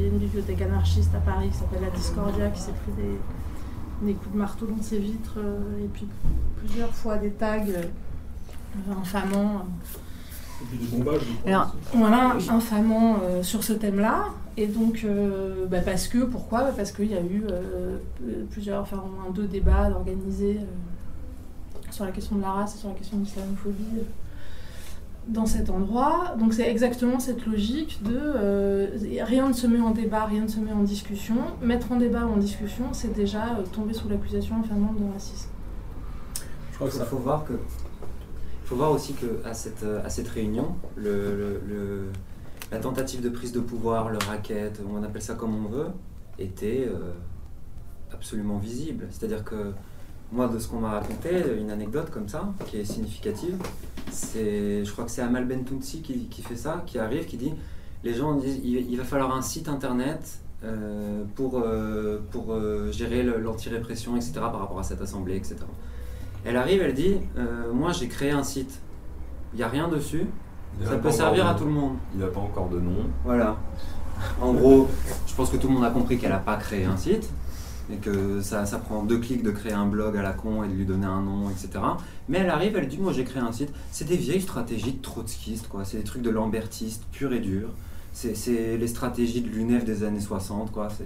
y a une bibliothèque anarchiste à Paris qui s'appelle la Discordia, qui s'est pris des, des coups de marteau dans ses vitres, euh, et puis plusieurs fois des tags je crois. Alors, Voilà, infamant euh, sur ce thème-là. Et donc, euh, bah, parce que, pourquoi? Bah, Parce qu'il y a eu euh, plusieurs, enfin au moins deux débats organisés euh, sur la question de la race et sur la question de l'islamophobie dans cet endroit. Donc c'est exactement cette logique de euh, rien ne se met en débat, rien ne se met en discussion. Mettre en débat ou en discussion, c'est déjà euh, tomber sous l'accusation infamante de racisme. Je crois que Il ça. faut voir que. Il faut voir aussi que à cette, euh, cette réunion, la tentative de prise de pouvoir, le racket, on appelle ça comme on veut, était euh, absolument visible. C'est-à-dire que moi, de ce qu'on m'a raconté, une anecdote comme ça, qui est significative, c'est, je crois que c'est Amal Bentounsi qui, fait ça, qui arrive, qui dit, les gens disent, il, va falloir un site internet euh, pour, pour gérer l'anti-répression, etc., par rapport à cette assemblée, etc. Elle arrive, elle dit euh, Moi j'ai créé un site, il n'y a rien dessus, Il ça peut servir à tout le monde. Il n'a pas encore de nom. Voilà. En gros, je pense que tout le monde a compris qu'elle n'a pas créé un site et que ça, ça prend deux clics de créer un blog à la con et de lui donner un nom, etc. Mais elle arrive, elle dit Moi j'ai créé un site. C'est des vieilles stratégies de trotskistes, quoi. C'est des trucs de lambertistes pur et dur. C'est c'est les stratégies de l'UNEF des années 60, quoi. C'est.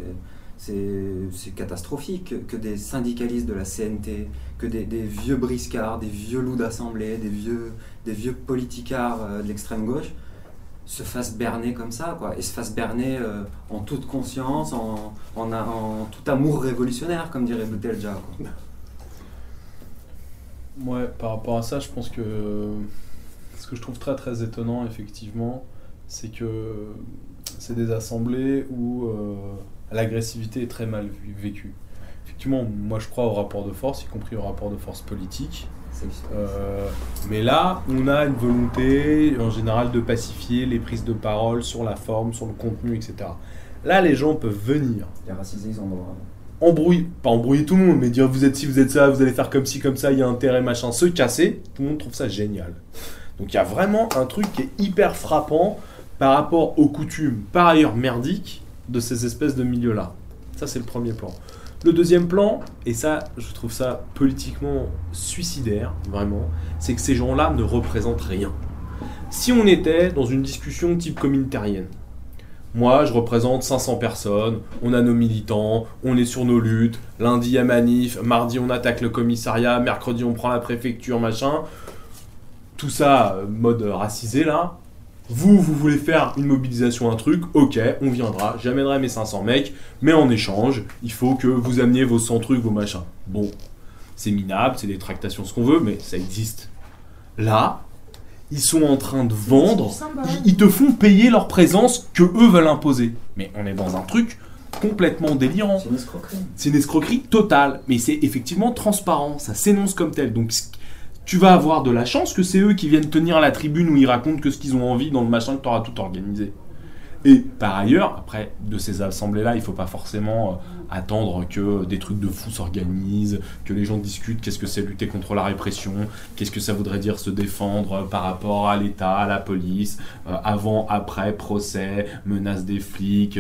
C'est catastrophique que, des syndicalistes de la CNT, que des, vieux briscards, des vieux loups d'assemblée, des vieux, des vieux politicards euh, de l'extrême gauche se fassent berner comme ça, quoi, et se fassent berner euh, en toute conscience, en, en, tout amour révolutionnaire, comme dirait Boutelja. Ouais, par rapport à ça, je pense que ce que je trouve très très étonnant, effectivement, c'est que c'est des assemblées où euh, l'agressivité est très mal vécue. Effectivement, moi je crois au rapport de force, y compris au rapport de force politique. Euh, mais là, on a une volonté en général de pacifier les prises de parole sur la forme, sur le contenu, etc. Là, les gens peuvent venir Les racisés, ils ont droit. embrouiller, pas embrouiller tout le monde, mais dire vous êtes ci, vous êtes ça, vous allez faire comme ci, comme ça, il y a intérêt, machin, se casser, tout le monde trouve ça génial. Donc il y a vraiment un truc qui est hyper frappant par rapport aux coutumes, par ailleurs merdiques, de ces espèces de milieux-là. Ça, c'est le premier plan. Le deuxième plan, et ça, je trouve ça politiquement suicidaire, vraiment, c'est que ces gens-là ne représentent rien. Si on était dans une discussion type communautarienne, moi, je représente 500 personnes, on a nos militants, on est sur nos luttes, lundi il y a manif, mardi on attaque le commissariat, mercredi on prend la préfecture, machin. Tout ça, euh, mode racisé là. Vous, vous voulez faire une mobilisation, un truc, ok, on viendra, j'amènerai mes 500 mecs, mais en échange, il faut que vous ameniez vos 100 trucs, vos machins. Bon, c'est minable, c'est des tractations, ce qu'on veut, mais ça existe. Là, ils sont en train de vendre ils, ils te font payer leur présence que eux veulent imposer. Mais on est dans un truc complètement délirant. C'est une escroquerie. C'est une escroquerie totale, mais c'est effectivement transparent, ça s'énonce comme tel. Donc tu vas avoir de la chance que c'est eux qui viennent tenir la tribune où ils racontent que ce qu'ils ont envie dans le machin que tu auras tout organisé. Et par ailleurs, après, de ces assemblées-là, il faut pas forcément euh, attendre que des trucs de fous s'organisent, que les gens discutent qu'est-ce que c'est lutter contre la répression, qu'est-ce que ça voudrait dire se défendre euh, par rapport à l'État, à la police, euh, avant, après, procès, menaces des flics,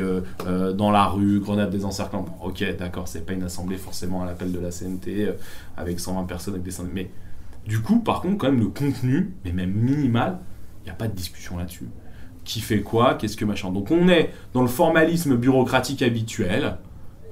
dans la rue, grenades des encerclants. Bon, ok, d'accord, c'est pas une assemblée forcément à l'appel de la CNT, avec 120 personnes avec des. Mais du coup, par contre, quand même, le contenu, mais même minimal, il n'y a pas de discussion là-dessus qui fait quoi, qu'est-ce que machin. Donc on est dans le formalisme bureaucratique habituel,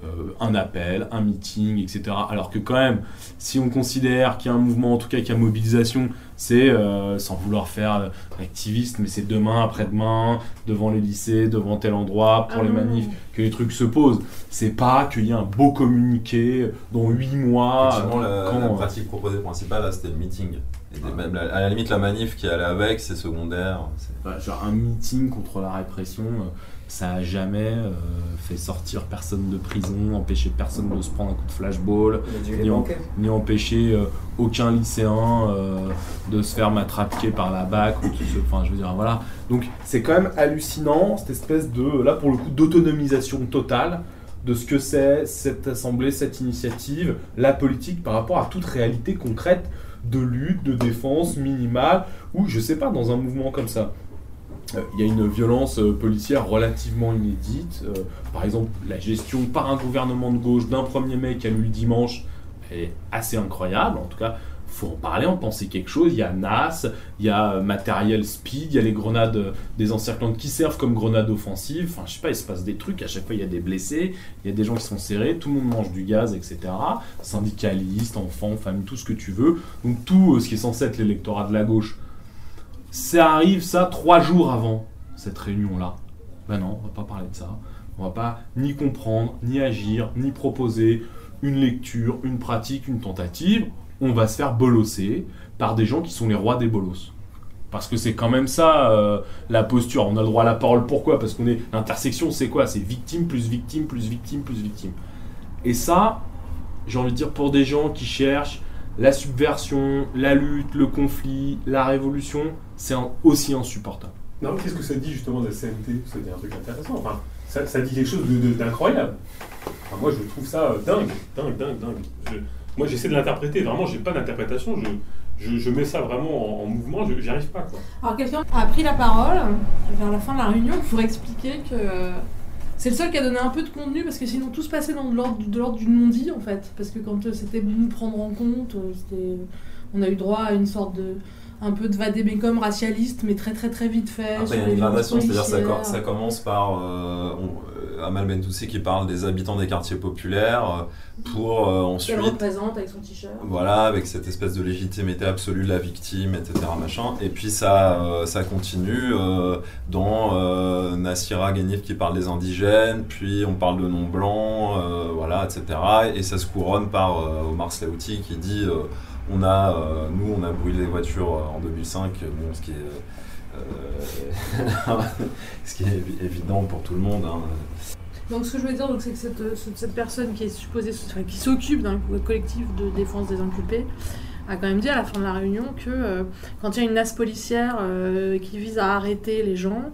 euh, un appel, un meeting, etc. Alors que quand même, si on considère qu'il y a un mouvement, en tout cas qu'il y a mobilisation, c'est, euh, sans vouloir faire activiste, mais c'est demain, après-demain, devant les lycées, devant tel endroit, pour Ah les non. manifs, que les trucs se posent. C'est pas qu'il y a un beau communiqué dans 8 mois. Effectivement, la, quand, la euh, pratique proposée principale, là, c'était le meeting. Et même la- à la limite, la manif qui allait avec, c'est secondaire. Bah, genre un meeting contre la répression, euh, ça a jamais euh, fait sortir personne de prison, empêché personne de se prendre un coup de flashball, ni, en- manquer. ni empêché euh, aucun lycéen euh, de se faire matraquer par la BAC ou de se- enfin je veux dire voilà. Donc c'est quand même hallucinant cette espèce de là pour le coup d'autonomisation totale de ce que c'est cette assemblée, cette initiative, la politique par rapport à toute réalité concrète de lutte, de défense minimale ou je sais pas dans un mouvement comme ça. Euh, Il y a une violence euh, policière relativement inédite. Euh, par exemple, la gestion par un gouvernement de gauche d'un 1er mai qui a eu le dimanche est assez incroyable. En tout cas, faut en parler, en penser quelque chose. Il y a NAS, il y a matériel speed, il y a les grenades des encerclantes qui servent comme grenades offensives. Enfin, je sais pas, il se passe des trucs. À chaque fois, il y a des blessés, il y a des gens qui sont serrés, tout le monde mange du gaz, etc. Syndicalistes, enfants, familles, tout ce que tu veux. Donc, tout ce qui est censé être l'électorat de la gauche. Ça arrive, ça, trois jours avant cette réunion-là. Ben non, on va pas parler de ça. On va pas ni comprendre, ni agir, ni proposer une lecture, une pratique, une tentative. On va se faire bolosser par des gens qui sont les rois des bolosses. Parce que c'est quand même ça euh, la posture. On a le droit à la parole. Pourquoi? Parce qu'on est l'intersection, c'est quoi? C'est victime plus victime plus victime plus victime. Et ça, j'ai envie de dire pour des gens qui cherchent la subversion, la lutte, le conflit, la révolution, c'est aussi insupportable. Non, qu'est-ce que ça dit justement de la CNT Ça dit un truc intéressant. Enfin, ça, ça dit quelque chose d'incroyable. Enfin, moi, je trouve ça euh, dingue, dingue, dingue, dingue. Je- moi, j'essaie de l'interpréter. Vraiment, j'ai pas d'interprétation. Je, je, je mets ça vraiment en, en mouvement. Je- J'y arrive pas, quoi. Alors quelqu'un a pris la parole vers la fin de la réunion pour expliquer que c'est le seul qui a donné un peu de contenu parce que sinon tout se passait dans de l'ordre du non-dit en fait. Parce que quand euh, c'était nous prendre en compte, euh, c'était, on a eu droit à une sorte de un peu de vadémécum racialiste mais très très très vite fait. Après, il y a une gradation, c'est-à-dire ça, ça commence par euh, on- euh, Amal Bentoussi qui parle des habitants des quartiers populaires euh, pour euh, ensuite, Qu'elle représente avec son t-shirt. voilà, avec cette espèce de légitimité absolue de la victime, etc. Machin. Et puis ça, euh, ça continue dans Nassira Ghanif qui parle des indigènes, puis on parle de non-blancs, voilà, etc. Et ça se couronne par Omar Slaouti qui dit on a, euh, nous, on a brûlé les voitures euh, en 2005, bon, ce qui est, euh, ce qui est évi- évident pour tout le monde. hein. Donc ce que je veux dire, c'est que cette, cette- personne qui est supposée, qui s'occupe d'un collectif de défense des inculpés, a quand même dit à la fin de la réunion que quand il y a une nasse policière qui vise à arrêter les gens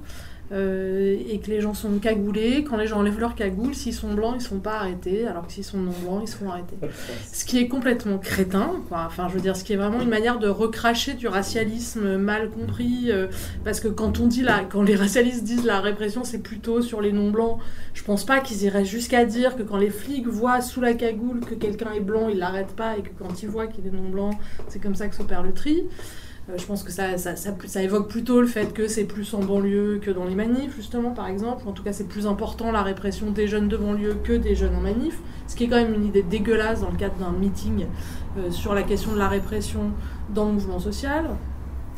euh, et que les gens sont cagoulés, quand les gens enlèvent leur cagoule, s'ils sont blancs, ils ne sont pas arrêtés, alors que s'ils sont non blancs, ils se font arrêter. Ce qui est complètement crétin, quoi. Enfin, je veux dire, ce qui est vraiment une manière de recracher du racialisme mal compris, euh, parce que quand on dit la, quand les racialistes disent la répression, c'est plutôt sur les non blancs. Je pense pas qu'ils iraient jusqu'à dire que quand les flics voient sous la cagoule que quelqu'un est blanc, ils l'arrêtent pas, et que quand ils voient qu'il est non blanc, c'est comme ça que s'opère le tri. Euh, je pense que ça, évoque plutôt le fait que c'est plus en banlieue que dans les manifs, justement, par exemple. En tout cas, c'est plus important la répression des jeunes de banlieue que des jeunes en manif. Ce qui est quand même une idée dégueulasse dans le cadre d'un meeting euh, sur la question de la répression dans le mouvement social.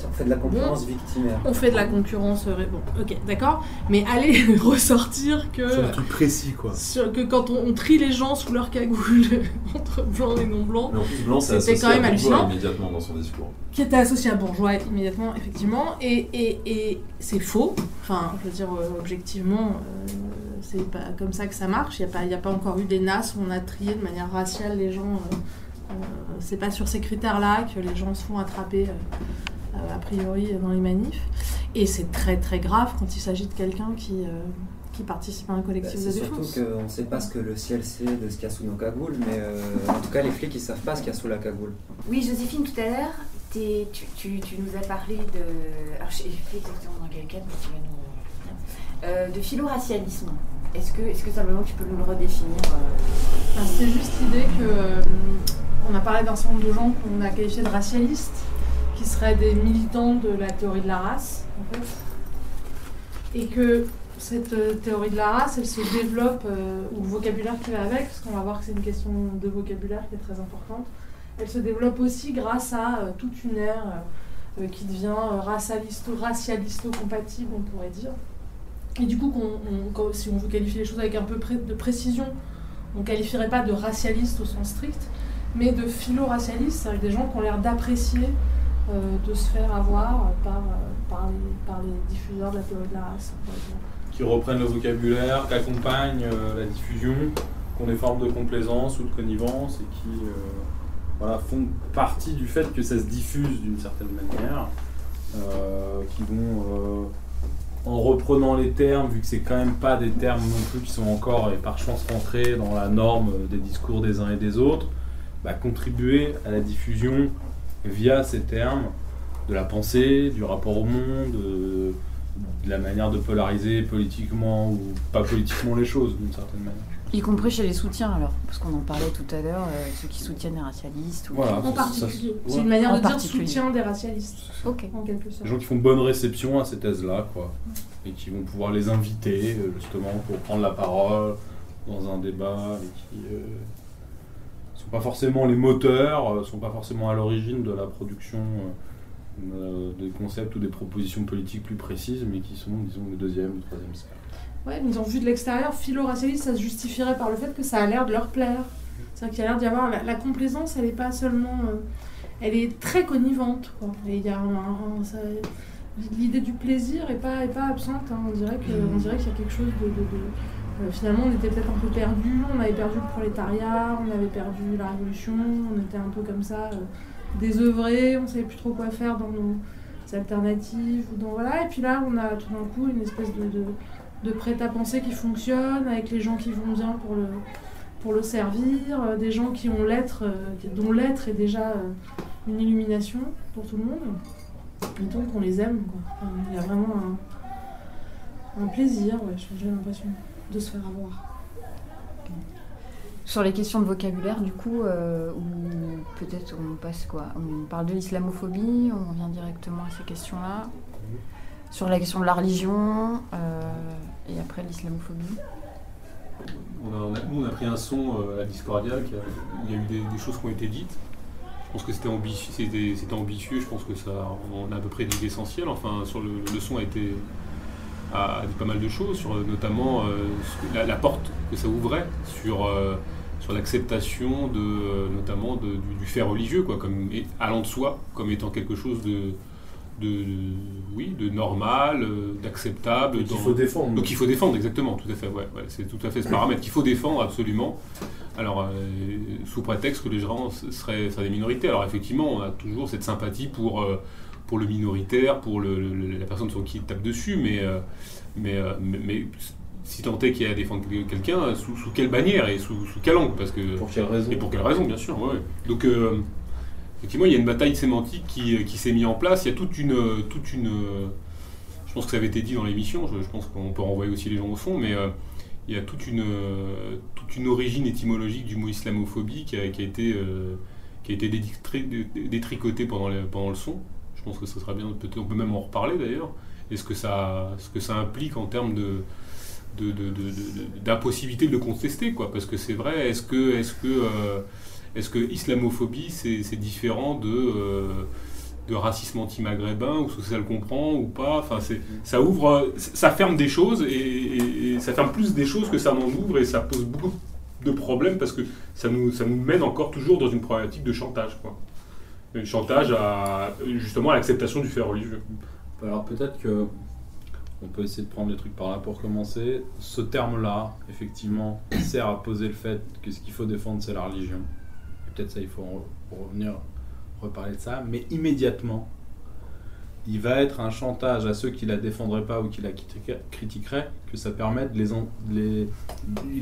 On fait de la concurrence victimaire. On fait de la concurrence. euh, Bon, ok, d'accord. Mais allez ressortir que. C'est un truc précis, quoi. sur- que quand on, on trie les gens sous leur cagoule entre blancs et non blancs, Mais en plus, Blanc, c'est C'était associé quand même à Bourgeois hallucinant. immédiatement dans son discours. qui était associé à bourgeois immédiatement, effectivement, et, et, et c'est faux. Enfin, je veux dire, euh, objectivement, euh, c'est pas comme ça que ça marche. Il n'y a, pas- il y a pas encore eu des NAS où on a trié de manière raciale les gens. euh, euh, c'est pas sur ces critères-là que les gens se font attraper, a priori, dans les manifs. Et c'est très très grave quand il s'agit de quelqu'un qui, euh, qui participe à un Bah, collectif c'est de surtout défense. qu'on ne sait pas ce que le ciel sait de ce qu'il y a sous nos cagoules, mais euh, en tout cas les flics ils savent pas ce qu'il y a sous la cagoule. Oui, Joséphine, tout à l'heure, tu, tu- tu nous as parlé de. Alors, je sais exactement dans quel cadre, mais tu vas nous. Euh, de philo-racialisme. Est-ce que, simplement tu peux nous le redéfinir euh, Enfin, C'était juste l'idée que euh, on a parlé d'un certain nombre de gens qu'on a qualifiés de racialistes, qui seraient des militants de la théorie de la race, en fait. Et que cette euh, théorie de la race, elle se développe, euh, ou le vocabulaire qui va avec, parce qu'on va voir que c'est une question de vocabulaire qui est très importante, elle se développe aussi grâce à euh, toute une ère qui devient racialisto, racialisto-compatible, on pourrait dire. Et du coup, si on veut qualifier les choses avec un peu de précision, on ne qualifierait pas de racialiste au sens strict, mais de philo-racialiste, c'est-à-dire des gens qui ont l'air d'apprécier de se faire avoir par, euh, par, les, par les diffuseurs de la théorie de la race. qui reprennent le vocabulaire, qui accompagnent euh, la diffusion, qui ont des formes de complaisance ou de connivence et qui euh, voilà, font partie du fait que ça se diffuse d'une certaine manière, euh, qui vont, euh, en reprenant les termes, vu que c'est quand même pas des termes non plus qui sont encore et par chance rentrés dans la norme euh, des discours des uns et des autres, bah, contribuer à la diffusion via ces termes de la pensée, du rapport au monde, euh, de la manière de polariser politiquement ou pas politiquement les choses d'une certaine manière. Y compris chez les soutiens, alors, parce qu'on en parlait tout à l'heure, euh, ceux qui soutiennent les racialistes. Ou... Voilà. En particulier. C'est une manière En de dire soutien des racialistes, Ok. en quelque sorte. Des gens qui font bonne réception à ces thèses-là, quoi, et qui vont pouvoir les inviter euh, justement pour prendre la parole dans un débat, et qui euh, pas forcément les moteurs, euh, sont pas forcément à l'origine de la production euh, euh, des concepts ou des propositions politiques plus précises, mais qui sont, disons, le deuxième ou troisième cercle. Ouais, mais en vue de l'extérieur, philo-racialiste, ça se justifierait par le fait que ça a l'air de leur plaire. C'est-à-dire qu'il y a l'air d'y avoir la, la complaisance, elle n'est pas seulement. elle est très connivente, quoi. Il y a L'idée du plaisir est pas, est pas absente. hein. On dirait qu'il y a quelque chose de- euh, finalement, on était peut-être un peu perdu. On avait perdu le prolétariat, on avait perdu la révolution, on était un peu comme ça, euh, désœuvrés, on savait plus trop quoi faire dans nos alternatives. Et puis là, on a tout d'un coup une espèce de- prêt-à-penser qui fonctionne, avec les gens qui vont bien pour le, pour le servir, euh, des gens qui ont l'être, dont l'être est déjà une illumination pour tout le monde. Et donc on les aime. Il y a vraiment un, un plaisir, ouais, j'ai l'impression, de se faire avoir. Sur les questions de vocabulaire, du coup, euh, peut-être on passe quoi On parle de l'islamophobie, on revient directement à ces questions-là. Sur la question de la religion, euh, et après l'islamophobie. On a, nous, on a pris un son euh, à Discordia, il y a eu des, choses qui ont été dites. Je pense que c'était ambitieux, je pense que ça, on a à peu près dit l'essentiel. Enfin, sur le son a été dit pas mal de choses, sur euh, notamment euh, la, la porte que ça ouvrait sur, euh, sur l'acceptation de, notamment de- du, du fait religieux, quoi, comme et- allant de soi, comme étant quelque chose de, oui, de normal, d'acceptable. qu'il faut défendre. donc il faut défendre, exactement, tout à fait. Ouais, ouais, c'est tout à fait ce paramètre qu'il faut défendre, absolument. Alors, euh, sous prétexte que les gens seraient, seraient des minorités. Alors, effectivement, on a toujours cette sympathie pour, euh, pour le minoritaire, pour le, le- la personne sur qui il tape dessus, mais, euh, mais, euh, mais, mais si tant est qu'il y a à défendre quelqu'un, sous, sous quelle bannière et sous, sous quel angle Parce que, Pour quelle raison et pour quelle raison, bien sûr. ouais. Donc, euh, effectivement, il y a une bataille sémantique qui, qui s'est mise en place. Il y a toute une, toute une. Je pense que ça avait été dit dans l'émission. Je, je pense qu'on peut renvoyer aussi les gens au fond, mais il y a toute une, toute une origine étymologique du mot islamophobie qui a, qui a été, qui a été détri- dé- détricotée pendant le, pendant le son. Je pense que ce sera bien. Peut-être on peut même en reparler d'ailleurs. Et ce que ça, ce que ça implique en termes d'impossibilité de, le contester, quoi. Parce que c'est vrai, est-ce que, est-ce que, euh, est-ce que islamophobie, c'est, différent de, euh, de racisme anti-maghrébin, ou est-ce que ça le comprend ou pas? Enfin, ça ouvre, ça ferme des choses, et, et- et ça ferme plus des choses que ça n'en ouvre, et ça pose beaucoup de problèmes parce que ça nous, ça nous mène encore toujours dans une problématique de chantage, quoi. Un chantage à, justement, à l'acceptation du fait religieux. Alors peut-être que on peut essayer de prendre les trucs par là pour commencer. Ce terme-là, effectivement, sert à poser le fait que ce qu'il faut défendre, c'est la religion. Peut-être ça, il faut en revenir, reparler de ça. Mais immédiatement, il va être un chantage à ceux qui la défendraient pas ou qui la critiqueraient, que ça permet de, les,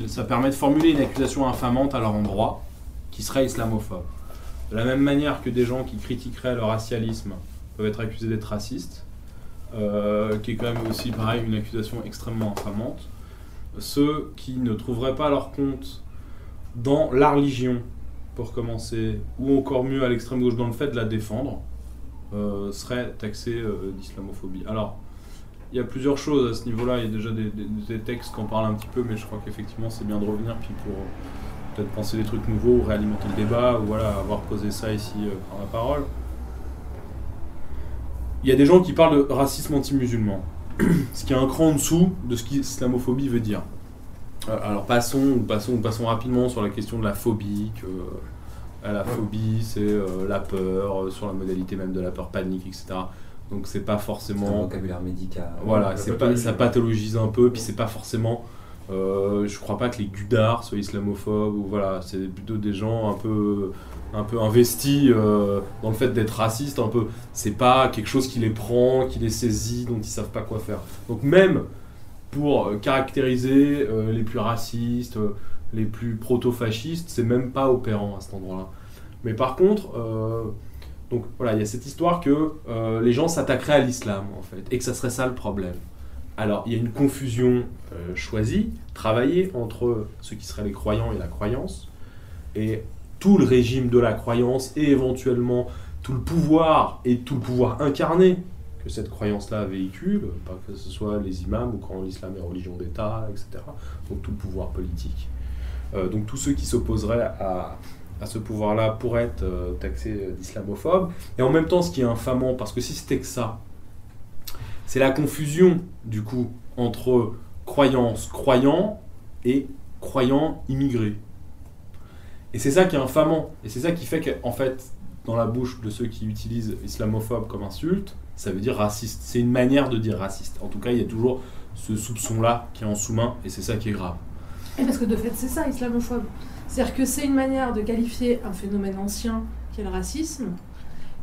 ça permet de formuler une accusation infamante à leur endroit, qui serait islamophobe. De la même manière que des gens qui critiqueraient le racialisme peuvent être accusés d'être racistes, euh, qui est quand même aussi pareil une accusation extrêmement infamante, ceux qui ne trouveraient pas leur compte dans la religion, pour commencer, ou encore mieux à l'extrême gauche dans le fait de la défendre, euh, serait taxé euh, d'islamophobie. Alors, il y a plusieurs choses à ce niveau-là. Il y a déjà des, textes qui en parlent un petit peu, mais je crois qu'effectivement, c'est bien de revenir puis pour peut-être penser des trucs nouveaux, ou réalimenter le débat, ou voilà, avoir posé ça ici par la parole. Il y a des gens qui parlent de racisme anti-musulman, ce qui est un cran en dessous de ce qu'islamophobie veut dire. alors passons, passons, passons rapidement sur la question de la phobie, que la phobie, c'est euh, la peur, euh, sur la modalité même de la peur panique, etc. Donc c'est pas forcément. un vocabulaire médical. Voilà, c'est pas, ça pathologise un peu, puis c'est pas forcément. Euh, je crois pas que les gudards soient islamophobes ou voilà, c'est plutôt des gens un peu un peu investis dans le fait d'être racistes, un peu. C'est pas quelque chose qui les prend, qui les saisit, dont ils savent pas quoi faire. Donc même pour caractériser les plus racistes, les plus proto-fascistes, c'est même pas opérant à cet endroit-là. Mais par contre, euh, donc voilà, il y a cette histoire que euh, les gens s'attaqueraient à l'islam en fait, et que ça serait ça le problème. Alors il y a une confusion euh, choisie, travaillée entre ce qui seraient les croyants et la croyance, et tout le régime de la croyance et éventuellement tout le pouvoir et tout le pouvoir incarné que cette croyance-là véhicule, que ce soit les imams ou quand l'islam est religion d'État, etc. Donc tout le pouvoir politique. Euh, donc tous ceux qui s'opposeraient à, ce pouvoir-là pourraient être euh, taxés d'islamophobes. Et en même temps, ce qui est infamant, parce que si c'était que ça, c'est la confusion, du coup, entre croyance croyants et croyants immigrés. Et c'est ça qui est infamant. Et c'est ça qui fait qu'en fait, dans la bouche de ceux qui utilisent islamophobe comme insulte, ça veut dire raciste. C'est une manière de dire raciste. En tout cas, il y a toujours ce soupçon-là qui est en sous-main, et c'est ça qui est grave. Parce que de fait, c'est ça, islamophobe. C'est-à-dire que c'est une manière de qualifier un phénomène ancien qui est le racisme,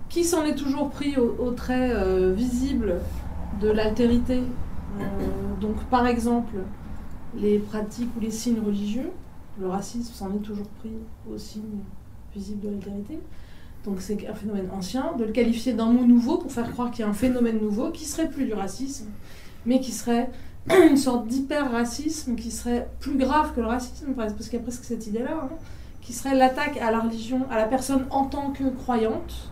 qui s'en est toujours pris au, trait euh, visible de l'altérité. Euh, donc, par exemple, les pratiques ou les signes religieux, le racisme s'en est toujours pris aux signes visibles de l'altérité. Donc c'est un phénomène ancien, de le qualifier d'un mot nouveau pour faire croire qu'il y a un phénomène nouveau qui serait plus du racisme, mais qui serait une sorte d'hyper-racisme qui serait plus grave que le racisme, parce qu'il y a presque cette idée-là, hein, qui serait l'attaque à la religion, à la personne en tant que croyante,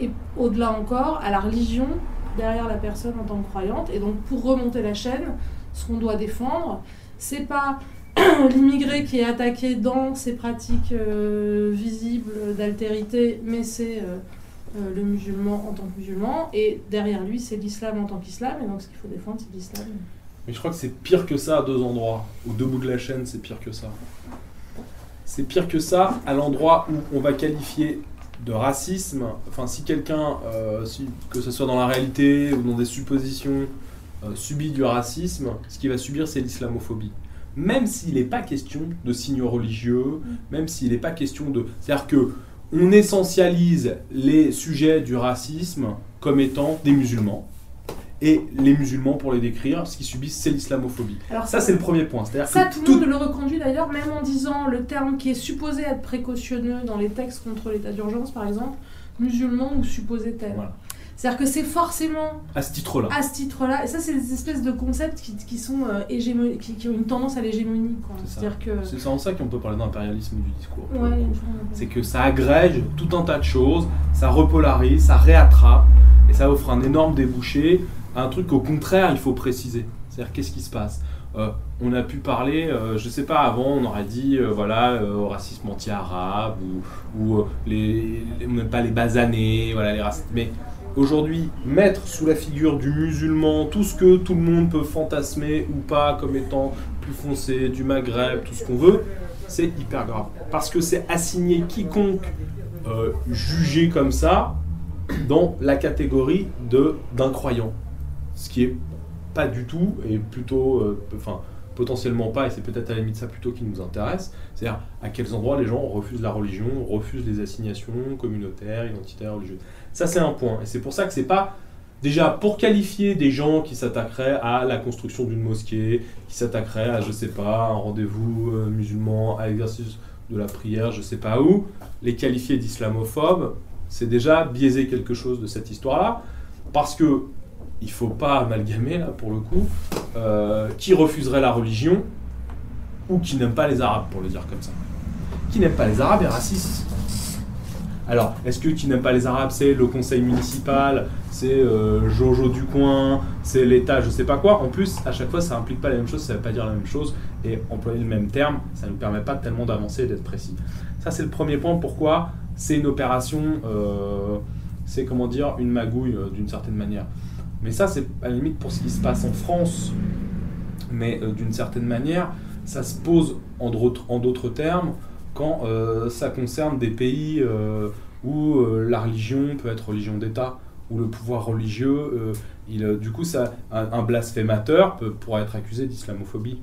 et au-delà encore, à la religion derrière la personne en tant que croyante. Et donc, pour remonter la chaîne, ce qu'on doit défendre, c'est pas l'immigré qui est attaqué dans ses pratiques euh, visibles d'altérité, mais c'est euh, euh, le musulman en tant que musulman, et derrière lui, c'est l'islam en tant qu'islam, et donc ce qu'il faut défendre, c'est l'islam. Mais je crois que c'est pire que ça à deux endroits. Au deux bouts de la chaîne, c'est pire que ça. C'est pire que ça à l'endroit où on va qualifier de racisme, enfin si quelqu'un, euh, que ce soit dans la réalité ou dans des suppositions, euh, subit du racisme, ce qu'il va subir c'est l'islamophobie. Même s'il n'est pas question de signes religieux, mm. même s'il n'est pas question de... C'est-à-dire que on essentialise les sujets du racisme comme étant des musulmans. Et les musulmans, pour les décrire, ce qu'ils subissent, c'est l'islamophobie. Alors ça, c'est le premier point. Ça, tout, le monde le reconduit d'ailleurs, même en disant le terme qui est supposé être précautionneux dans les textes contre l'état d'urgence, par exemple, musulman ou supposé tel. C'est-à-dire que c'est forcément. À ce titre-là. À ce titre-là. Et ça, c'est des espèces de concepts qui, qui sont euh, qui, ont une tendance à l'hégémonie. C'est-à-dire que. C'est en ça qu'on peut parler d'impérialisme du discours. c'est que ça agrège tout un tas de choses, ça repolarise, ça réattrape, et ça offre un énorme débouché un truc qu'au contraire, il faut préciser. C'est-à-dire, qu'est-ce qui se passe? Euh, on a pu parler, euh, je sais pas, avant on aurait dit, voilà, au racisme anti-arabe, ou, ou les, pas les basanés, voilà, les racistes. Mais Aujourd'hui, mettre sous la figure du musulman tout ce que tout le monde peut fantasmer ou pas comme étant plus foncé, du Maghreb, tout ce qu'on veut, c'est hyper grave. Parce que c'est assigner quiconque euh, jugé comme ça dans la catégorie d'un croyant. Ce qui est pas du tout, et plutôt, euh, potentiellement pas, et c'est peut-être à la limite ça plutôt qui nous intéresse, c'est-à-dire à quels endroits les gens refusent la religion, refusent les assignations communautaires, identitaires, religieuses. Ça c'est un point, et c'est pour ça que c'est pas déjà pour qualifier des gens qui s'attaqueraient à la construction d'une mosquée, qui s'attaqueraient à je sais pas un rendez-vous euh, musulman, à l'exercice de la prière, je sais pas où, les qualifier d'islamophobes, c'est déjà biaiser quelque chose de cette histoire-là, parce que il faut pas amalgamer là pour le coup, euh, qui refuserait la religion ou qui n'aime pas les Arabes, pour le dire comme ça. Qui n'aime pas les Arabes est raciste. Alors, est-ce que qui n'aime pas les Arabes, c'est le conseil municipal, c'est euh, Jojo du coin, c'est l'État, je sais pas quoi. En plus, à chaque fois, ça implique pas la même chose, ça veut pas dire la même chose, et employer le même terme, ça ne nous permet pas tellement d'avancer et d'être précis. Ça, c'est le premier point. Pourquoi? C'est une opération, euh, c'est comment dire, une magouille d'une certaine manière. Mais ça, c'est à la limite pour ce qui se passe en France, mais d'une certaine manière, ça se pose en d'autres termes quand ça concerne des pays où la religion peut être religion d'État où le pouvoir religieux, euh, il, euh, du coup, ça, un, blasphémateur peut, pourra être accusé d'islamophobie.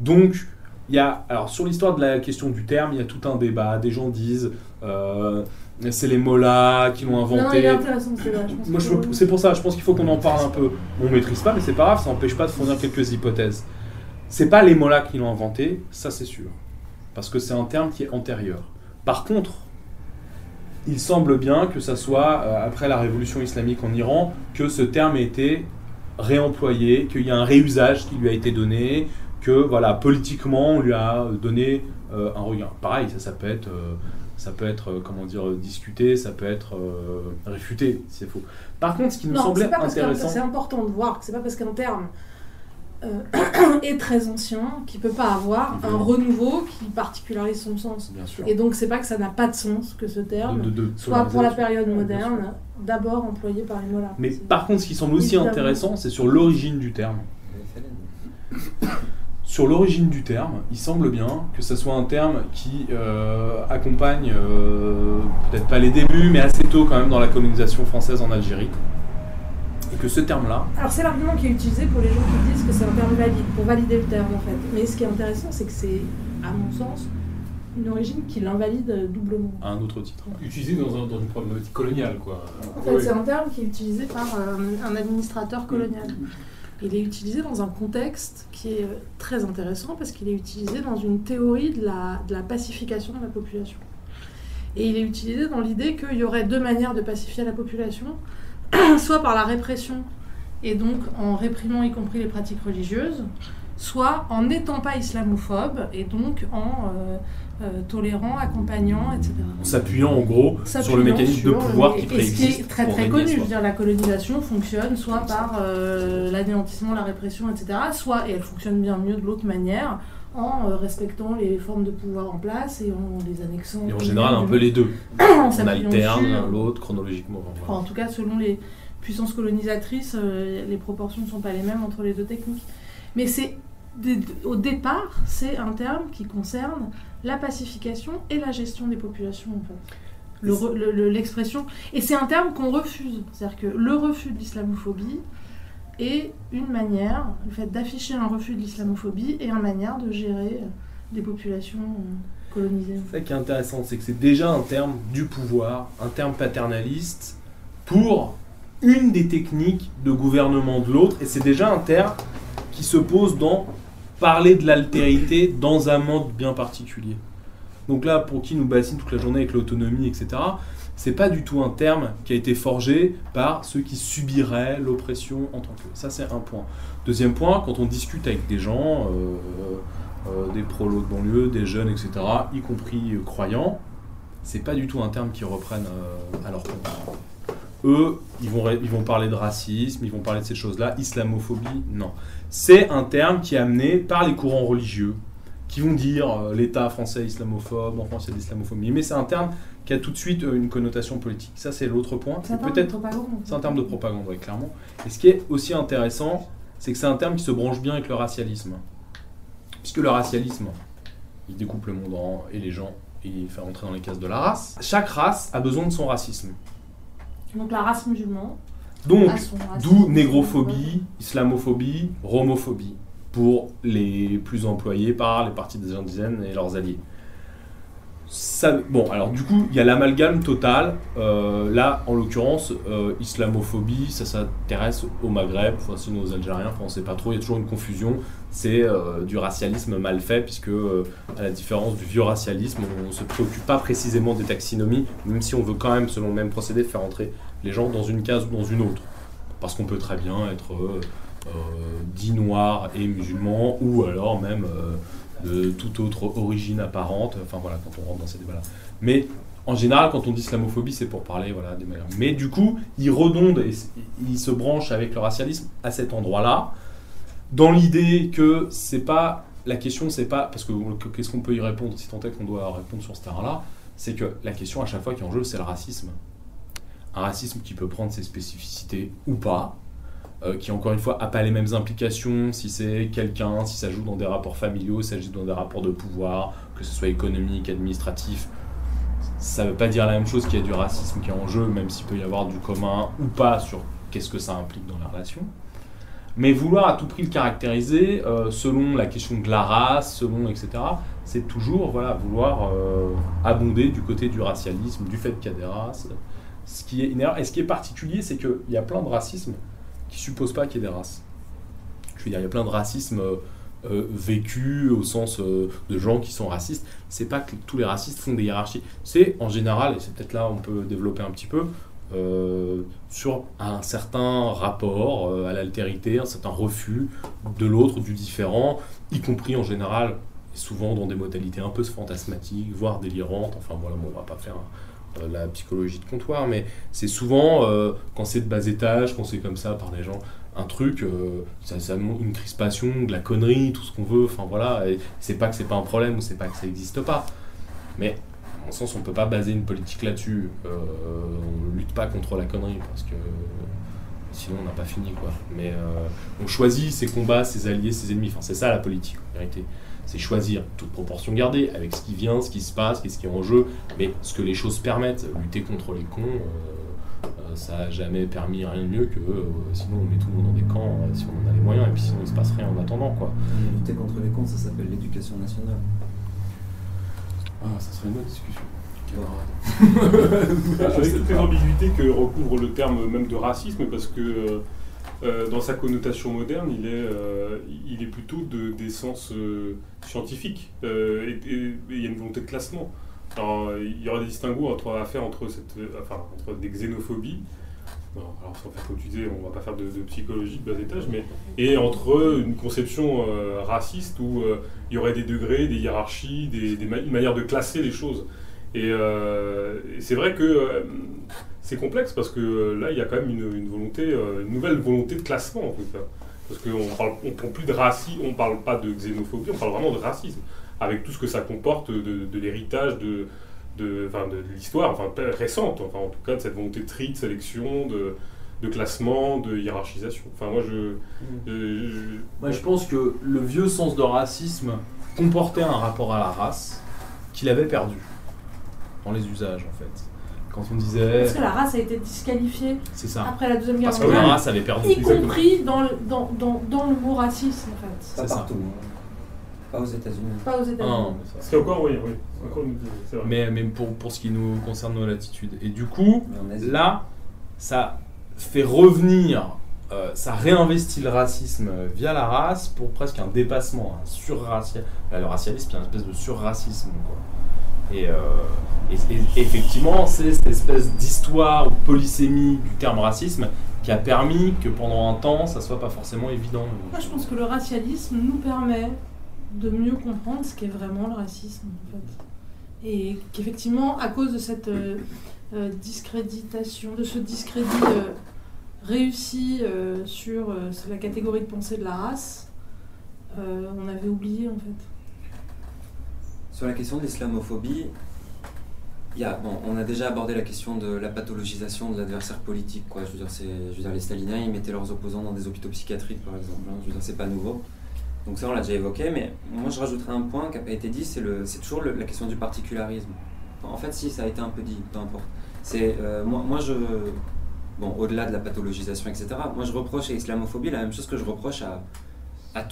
Donc, il y a, alors sur l'histoire de la question du terme, il y a tout un débat. Des gens disent, euh, c'est les mollahs qui l'ont inventé. Non, intéressant, c'est Moi, c'est pour ça, je pense qu'il faut qu'on en parle un peu. On maîtrise pas, mais c'est pas grave, ça n'empêche pas de fournir quelques hypothèses. C'est pas les mollahs qui l'ont inventé, ça c'est sûr, parce que c'est un terme qui est antérieur. Par contre, il semble bien que ça soit, euh, après la révolution islamique en Iran, que ce terme ait été réemployé, qu'il y a un réusage qui lui a été donné, que voilà, politiquement, on lui a donné euh, un regard. Pareil, ça, ça peut être, euh, ça peut être comment dire, discuté, ça peut être réfuté, si c'est faux. Par contre, ce qui nous semblait intéressant... C'est important de voir que c'est pas parce qu'un terme euh, est très ancien, qui peut pas avoir un renouveau qui particularise son sens. Et donc c'est pas que ça n'a pas de sens que ce terme soit pour la période moderne d'abord employé par les mollahs. Mais par contre, ce qui semble aussi intéressant, c'est sur l'origine du terme. Sur l'origine du terme, il semble bien que ce soit un terme qui euh, accompagne euh, peut-être pas les débuts, mais assez tôt quand même dans la colonisation française en Algérie que ce terme-là. Alors c'est l'argument qui est utilisé pour les gens qui disent que c'est un terme valide, pour valider le terme en fait. Mais ce qui est intéressant, c'est que c'est, à mon sens, une origine qui l'invalide doublement. À un autre titre. Utilisé dans, un, dans une problématique coloniale, quoi. En fait, c'est un terme qui est utilisé par euh, un administrateur colonial. Il est utilisé dans un contexte qui est euh, très intéressant parce qu'il est utilisé dans une théorie de la, de la pacification de la population. Et il est utilisé dans l'idée qu'il y aurait deux manières de pacifier la population. soit par la répression, et donc en réprimant y compris les pratiques religieuses, soit en n'étant pas islamophobe, et donc en euh, euh, tolérant, accompagnant, etc. En s'appuyant en gros sur le mécanisme de pouvoir qui préexiste. Et ce qui est très très connu, je veux dire, la colonisation fonctionne soit par euh, l'anéantissement, la répression, etc., soit, et elle fonctionne bien mieux de l'autre manière, en respectant les formes de pouvoir en place et en les annexant. Et en général, un peu les deux. on alterne l'un l'autre chronologiquement. en tout cas, selon les puissances colonisatrices, euh, les proportions ne sont pas les mêmes entre les deux techniques. Mais c'est au départ, c'est un terme qui concerne la pacification et la gestion des populations. L'expression. et c'est un terme qu'on refuse. C'est-à-dire que le refus de l'islamophobie, et une manière, le fait d'afficher un refus de l'islamophobie et une manière de gérer des populations euh, colonisées. C'est ça qui est intéressant, c'est que c'est déjà un terme du pouvoir, un terme paternaliste pour une des techniques de gouvernement de l'autre, et c'est déjà un terme qui se pose dans parler de l'altérité dans un monde bien particulier. Donc là, pour qui nous bassine toute la journée avec l'autonomie, etc., c'est pas du tout un terme qui a été forgé par ceux qui subiraient l'oppression en tant que. Ça, c'est un point. Deuxième point, quand on discute avec des gens, euh, euh, des prolos de banlieue, des jeunes, etc., y compris euh, croyants, c'est pas du tout un terme qu'ils reprennent à leur compte. Eux, ils vont, ils vont parler de racisme, ils vont parler de ces choses-là. Islamophobie, non. C'est un terme qui est amené par les courants religieux, qui vont dire l'État français islamophobe, en France il y a de l'islamophobie. Mais c'est un terme qui a tout de suite euh, une connotation politique. Ça, c'est l'autre point. C'est peut-être. C'est un terme de propagande, oui, clairement. Et ce qui est aussi intéressant, c'est que c'est un terme qui se branche bien avec le racialisme. Puisque le racialisme, il découpe le monde et les gens, et il fait rentrer dans les cases de la race. Chaque race a besoin de son racisme. Donc la race musulmane Donc, d'où négrophobie, islamophobie, romophobie, pour les plus employés par les partis des indigènes et leurs alliés. Ça, bon, alors du coup, il y a l'amalgame total. Euh, là, en l'occurrence, euh, islamophobie, ça s'intéresse au Maghreb, enfin, sinon aux Algériens, enfin, on ne sait pas trop, il y a toujours une confusion. C'est euh, du racialisme mal fait, puisque, à la différence du vieux racialisme, on ne se préoccupe pas précisément des taxinomies, même si on veut quand même, selon le même procédé, faire entrer les gens dans une case ou dans une autre. Parce qu'on peut très bien être euh, euh, dit noir et musulman, ou alors même euh, de toute autre origine apparente. Enfin voilà, quand on rentre dans ces débats-là. Mais en général, quand on dit islamophobie, c'est pour parler voilà, des manières. Mais du coup, il redonde et s- il se branche avec le racialisme à cet endroit-là, dans l'idée que c'est pas la question, c'est pas parce que- qu'est-ce qu'on peut y répondre si tant est qu'on doit répondre sur ce terrain-là, c'est que la question à chaque fois qui est en jeu, c'est le racisme. Un racisme qui peut prendre ses spécificités ou pas, euh, qui encore une fois n'a pas les mêmes implications si c'est quelqu'un, si ça joue dans des rapports familiaux, si ça joue dans des rapports de pouvoir, que ce soit économique, administratif. Ça ne veut pas dire la même chose qu'il y a du racisme qui est en jeu, même s'il peut y avoir du commun ou pas sur qu'est-ce que ça implique dans la relation. Mais vouloir à tout prix le caractériser euh, selon la question de la race, selon etc., c'est toujours voilà, vouloir euh, abonder du côté du racialisme, du fait qu'il y a des races. Ce qui est. Et ce qui est particulier, c'est qu'il y a plein de racismes qui suppose pas qu'il y ait des races. Je veux dire, il y a plein de racisme euh, euh, vécu au sens euh, de gens qui sont racistes. C'est pas que tous les racistes font des hiérarchies. C'est en général, et c'est peut-être là on peut développer un petit peu, euh, sur un certain rapport à l'altérité, un certain refus de l'autre, du différent, y compris en général, et souvent dans des modalités un peu fantasmatiques, voire délirantes. Enfin voilà, bon, on va pas faire la psychologie de comptoir, mais c'est souvent euh, quand c'est de bas étage, quand c'est comme ça par des gens, un truc, euh, ça, ça une crispation, de la connerie, tout ce qu'on veut. Enfin voilà, c'est pas que c'est pas un problème ou c'est pas que ça n'existe pas, mais en sens on peut pas baser une politique là-dessus. Euh, on lutte pas contre la connerie parce que sinon on n'a pas fini quoi. Mais euh, on choisit ses combats, ses alliés, ses ennemis. Enfin c'est ça la politique en vérité. C'est choisir, toute proportion gardée, avec ce qui vient, ce qui se passe, qu'est-ce qui est en jeu, mais ce que les choses permettent. Lutter contre les cons, euh, euh, ça n'a jamais permis rien de mieux que euh, sinon on met tout le monde dans des camps euh, si on en a les moyens, et puis sinon il se passe rien en attendant quoi. Lutter contre les cons, ça s'appelle l'éducation nationale. Ah, ça serait une autre discussion. Avec toutes les ambiguïtés que recouvre le terme même de racisme, parce que euh, dans sa connotation moderne, il est, euh, plutôt de- d'essence euh, scientifique. Euh, et, il y a une volonté de classement. Il y aura des distinguos entre, à faire entre, des xénophobies, alors sans faire comme tu disais, on va pas faire de, psychologie de bas étage, mais et entre une conception raciste où il y aurait des degrés, des hiérarchies, des, des une manière de classer les choses. Et, c'est vrai que c'est complexe parce que euh, là, il y a quand même une, une volonté, euh, une nouvelle volonté de classement en tout cas. Parce qu'on parle, on parle plus de racisme, on parle pas de xénophobie, on parle vraiment de racisme, avec tout ce que ça comporte de, l'héritage de, l'histoire, enfin récente, enfin en tout cas de cette volonté de tri, de sélection, de, de classement, de hiérarchisation. Enfin moi je, je- je- Moi, je pense que le vieux sens de racisme comportait un rapport à la race qu'il avait perdu dans les usages, en fait. Quand on disait. Parce que la race a été disqualifiée C'est ça. après la Deuxième Guerre Parce que la mondiale, race avait perdu. y compris dans, le- dans, dans, dans le mot racisme en fait. Pas C'est ça. partout. hein. Pas aux États-Unis. Pas aux États-Unis. C'est encore, oui, oui. Encore vrai. Mais, mais pour, pour ce qui nous concerne nos latitudes. Et du coup, là, ça fait revenir, euh, ça réinvestit le racisme via la race pour presque un dépassement, un surracialisme. Le racialisme, il y a une espèce de surracisme. Quoi. Et, euh, et- effectivement, c'est cette espèce d'histoire ou polysémie du terme racisme qui a permis que pendant un temps, ça soit pas forcément évident. Moi, je pense que le racialisme nous permet de mieux comprendre ce qu'est vraiment le racisme. Et qu'effectivement, à cause de cette euh, euh, discréditation, de ce discrédit réussi sur, la catégorie de pensée de la race, on avait oublié, en fait. Sur la question de l'islamophobie, bon, on a déjà abordé la question de la pathologisation de l'adversaire politique. Quoi. Je, veux dire, je veux dire, les staliniens, mettaient leurs opposants dans des hôpitaux psychiatriques, par exemple. hein. Je veux dire, c'est pas nouveau. Donc ça, on l'a déjà évoqué, mais moi, je rajouterais un point qui n'a pas été dit, c'est, toujours la question du particularisme. En fait, si, ça a été un peu dit, peu importe. Euh, moi, moi, je, bon, au-delà de la pathologisation, etc. Moi, je reproche à l'islamophobie la même chose que je reproche à, à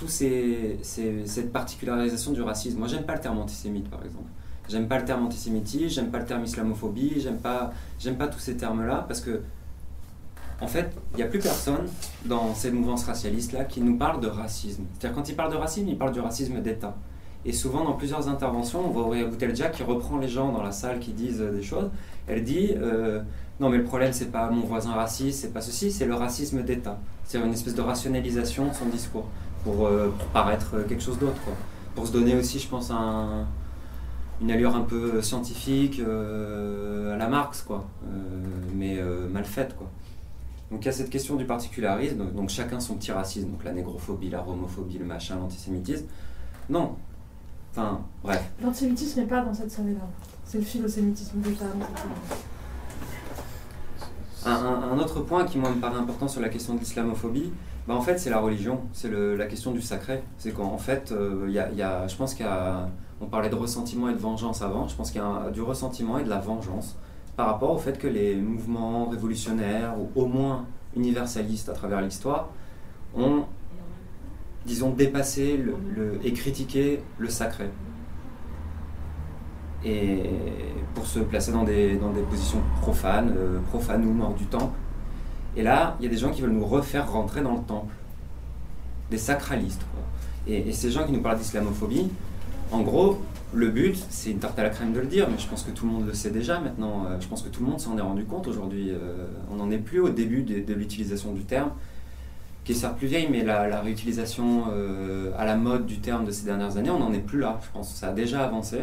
ces- cette particularisation du racisme. Moi, j'aime pas le terme antisémite, par exemple. J'aime pas le terme antisémitisme, j'aime pas le terme islamophobie, j'aime pas, tous ces termes-là parce que, en fait, il n'y a plus personne dans ces mouvances racialistes-là qui nous parle de racisme. C'est-à-dire, quand ils parlent de racisme, ils parlent du racisme d'État. Et souvent, dans plusieurs interventions, on voit Auréa Boutelja qui reprend les gens dans la salle qui disent euh, des choses. Elle dit euh, Non, mais le problème, c'est pas mon voisin raciste, c'est pas ceci, c'est le racisme d'État. C'est-à-dire une espèce de rationalisation de son discours pour, euh, pour paraître euh, quelque chose d'autre. Pour se donner aussi, je pense, un- une allure un peu scientifique euh, à la Marx, quoi. Mais mal faite, quoi. Donc il y a cette question du particularisme, donc, donc chacun son petit racisme, donc la négrophobie, la homophobie, le machin, l'antisémitisme. Non. Enfin, bref. L'antisémitisme n'est pas dans cette série-là. C'est le philosémitisme d'État. Un, un- un autre point qui moi me paraît important sur la question de l'islamophobie, bah, en fait c'est la religion, c'est la question du sacré. C'est qu'en fait, euh, y a- je pense qu'il y a, on parlait de ressentiment et de vengeance avant, je pense qu'il y a du ressentiment et de la vengeance par rapport au fait que les mouvements révolutionnaires ou au moins universalistes à travers l'histoire ont, disons, dépassé et critiqué le sacré. Et pour se placer dans des, positions profanes, euh, profanum, hors du temple. Et là, il y a des gens qui veulent nous refaire rentrer dans le temple. Des sacralistes. quoi. Et, ces gens qui nous parlent d'islamophobie, en gros, le but, c'est une tarte à la crème de le dire, mais je pense que tout le monde le sait déjà maintenant. Euh, Je pense que tout le monde s'en est rendu compte aujourd'hui. Euh, On n'en est plus au début de, l'utilisation du terme, qui est certes plus vieille, mais la, réutilisation euh, à la mode du terme de ces dernières années, on n'en est plus là. Je pense que ça a déjà avancé.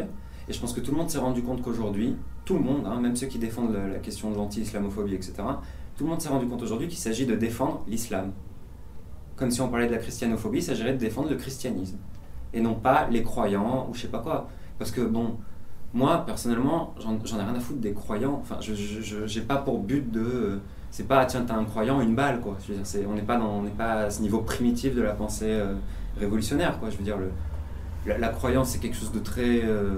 Et je pense que tout le monde s'est rendu compte qu'aujourd'hui, tout le monde, hein, même ceux qui défendent la question de l'anti-islamophobie, etc., tout le monde s'est rendu compte aujourd'hui qu'il s'agit de défendre l'islam. Comme si on parlait de la christianophobie, il s'agirait de défendre le christianisme. Et non pas les croyants ou je sais pas quoi. Parce que, bon, moi, personnellement, j'en ai rien à foutre des croyants. Enfin, je j'ai pas pour but de. C'est pas, tiens, t'as un croyant, une balle, quoi. Je veux dire, c'est- on n'est pas, pas à ce niveau primitif de la pensée euh, révolutionnaire, quoi. Je veux dire, le, la, croyance, c'est quelque chose de très euh.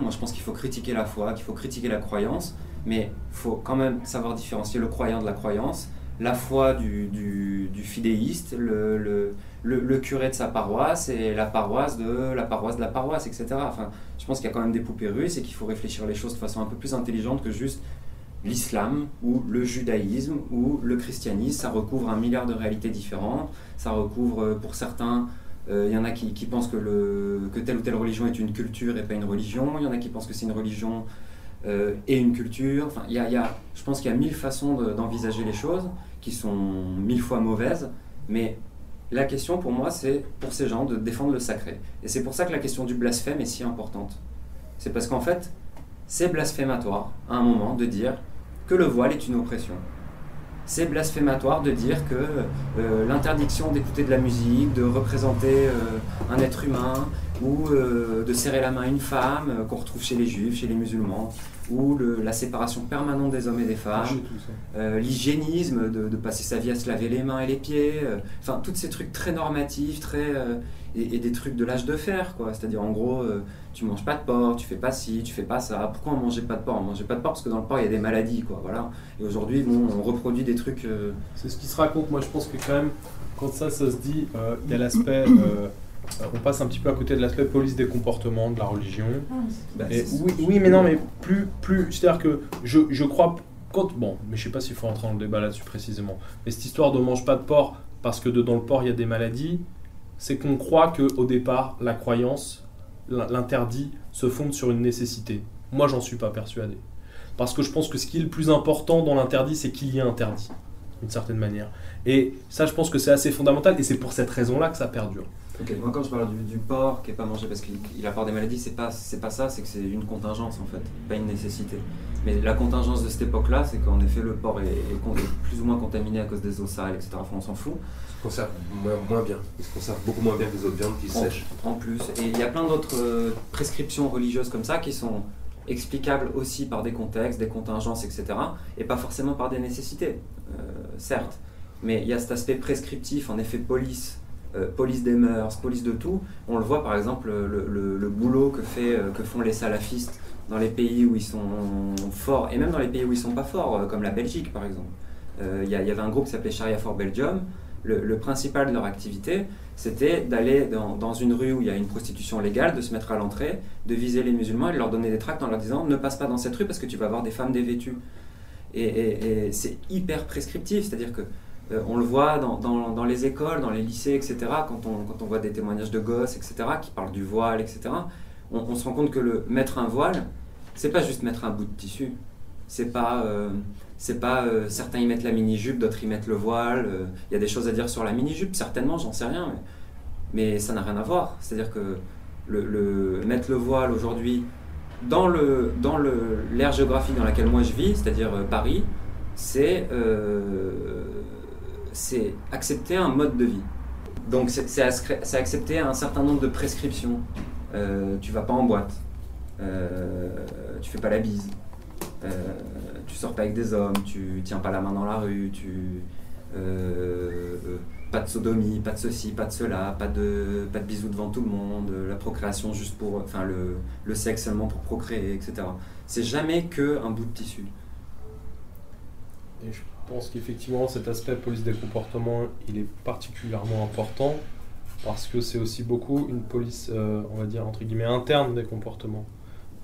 Moi, je pense qu'il faut critiquer la foi, qu'il faut critiquer la croyance, mais il faut quand même savoir différencier le croyant de la croyance, la foi du, du, fidéiste, le, le, le, le curé de sa paroisse et la paroisse de la paroisse de la paroisse, etc. Enfin, je pense qu'il y a quand même des poupées russes et qu'il faut réfléchir les choses de façon un peu plus intelligente que juste l'islam ou le judaïsme ou le christianisme. Ça recouvre un milliard de réalités différentes. Ça recouvre, euh, pour certains, euh, il y en a qui, qui pensent que, le, que telle ou telle religion est une culture et pas une religion. Il y en a qui pensent que c'est une religion euh, et une culture. Y a, je pense qu'il y a mille façons de- d'envisager les choses qui sont mille fois mauvaises. Mais la question pour moi, c'est pour ces gens de défendre le sacré. Et c'est pour ça que la question du blasphème est si importante. C'est parce qu'en fait, c'est blasphématoire à un moment de dire que le voile est une oppression. C'est blasphématoire de dire que euh, l'interdiction d'écouter de la musique, de représenter euh, un être humain, ou euh, de serrer la main à une femme, euh, qu'on retrouve chez les juifs, chez les musulmans, ou le- la séparation permanente des hommes et des femmes, euh, l'hygiénisme, de, de passer sa vie à se laver les mains et les pieds, enfin, tous ces trucs très normatifs, très, et, et des trucs de l'âge de fer, quoi. C'est-à-dire, en gros, tu manges pas de porc, tu fais pas ci, tu fais pas ça. Pourquoi on mangeait pas de porc? On mangeait pas de porc parce que dans le porc, il y a des maladies, quoi. Voilà. Et aujourd'hui, bon, on reproduit des trucs. C'est ce qui se raconte. Moi, je pense que quand même, quand ça, ça se dit, il y a l'aspect. Euh, on passe un petit peu à côté de l'aspect police des comportements, de la religion. Et c'est- oui, oui, mais non, mais plus, plus. C'est-à-dire que je, je crois. Quand, bon, mais je sais pas s'il faut rentrer dans le débat là-dessus précisément. Mais cette histoire de mange pas de porc parce que dedans le porc il y a des maladies, c'est qu'on croit que au départ la croyance, l'in- l'interdit se fonde sur une nécessité. Moi, j'en suis pas persuadé. Parce que je pense que ce qui est le plus important dans l'interdit, c'est qu'il y ait interdit, d'une certaine manière. Et ça, je pense que c'est assez fondamental, et c'est pour cette raison-là que ça perdure. Moi quand je parle du, du porc qui est pas mangé parce qu'il il apporte des maladies, c'est pas, c'est pas ça, c'est que c'est une contingence en fait, pas une nécessité. Mais la contingence de cette époque-là, c'est qu'en effet le porc est, plus ou moins contaminé à cause des eaux sales, etc. Enfin, on s'en fout. Il se conserve moins, moins bien. Il se conserve beaucoup moins bien que les autres viandes qui En, sèchent. en plus. Et il y a plein d'autres euh, prescriptions religieuses comme ça qui sont explicables aussi par des contextes, des contingences, etc. Et pas forcément par des nécessités, euh, certes. Mais il y a cet aspect prescriptif, en effet, police, euh, police des mœurs, police de tout. On le voit par exemple, le, le- boulot que, fait, euh, que font les salafistes dans les pays où ils sont forts, et même dans les pays où ils sont pas forts, comme la Belgique par exemple. Il y, avait un groupe qui s'appelait Sharia for Belgium. Le, principal de leur activité, c'était d'aller dans, une rue où il y a une prostitution légale, de se mettre à l'entrée, de viser les musulmans et de leur donner des tracts en leur disant ne passe pas dans cette rue parce que tu vas avoir des femmes dévêtues. Et, c'est hyper prescriptif, c'est-à-dire que euh, on le voit dans, les écoles, dans les lycées, etc., quand on, voit des témoignages de gosses, etc., qui parlent du voile, etc., on, se rend compte que le mettre un voile, c'est pas juste mettre un bout de tissu. C'est pas, euh, c'est pas euh, certains y mettent la mini-jupe, d'autres y mettent le voile. Il y a des choses à dire sur la mini-jupe, certainement, j'en sais rien, mais, ça n'a rien à voir. C'est-à-dire que le, mettre le voile aujourd'hui, dans l'ère géographique dans laquelle moi je vis, c'est-à-dire Paris, c'est c'est accepter un mode de vie. Donc c'est accepter un certain nombre de prescriptions. Euh, tu vas pas en boîte, euh, tu fais pas la bise, euh, tu sors pas avec des hommes, tu tiens pas la main dans la rue, tu pas de sodomie, pas de ceci, pas de cela, pas de, pas de bisous devant tout le monde, la procréation juste pour, enfin le, le sexe seulement pour procréer, etc. C'est jamais que un bout de tissu. Et je pense qu'effectivement cet aspect police des comportements, il est particulièrement important parce que c'est aussi beaucoup une police, euh, on va dire entre guillemets interne des comportements.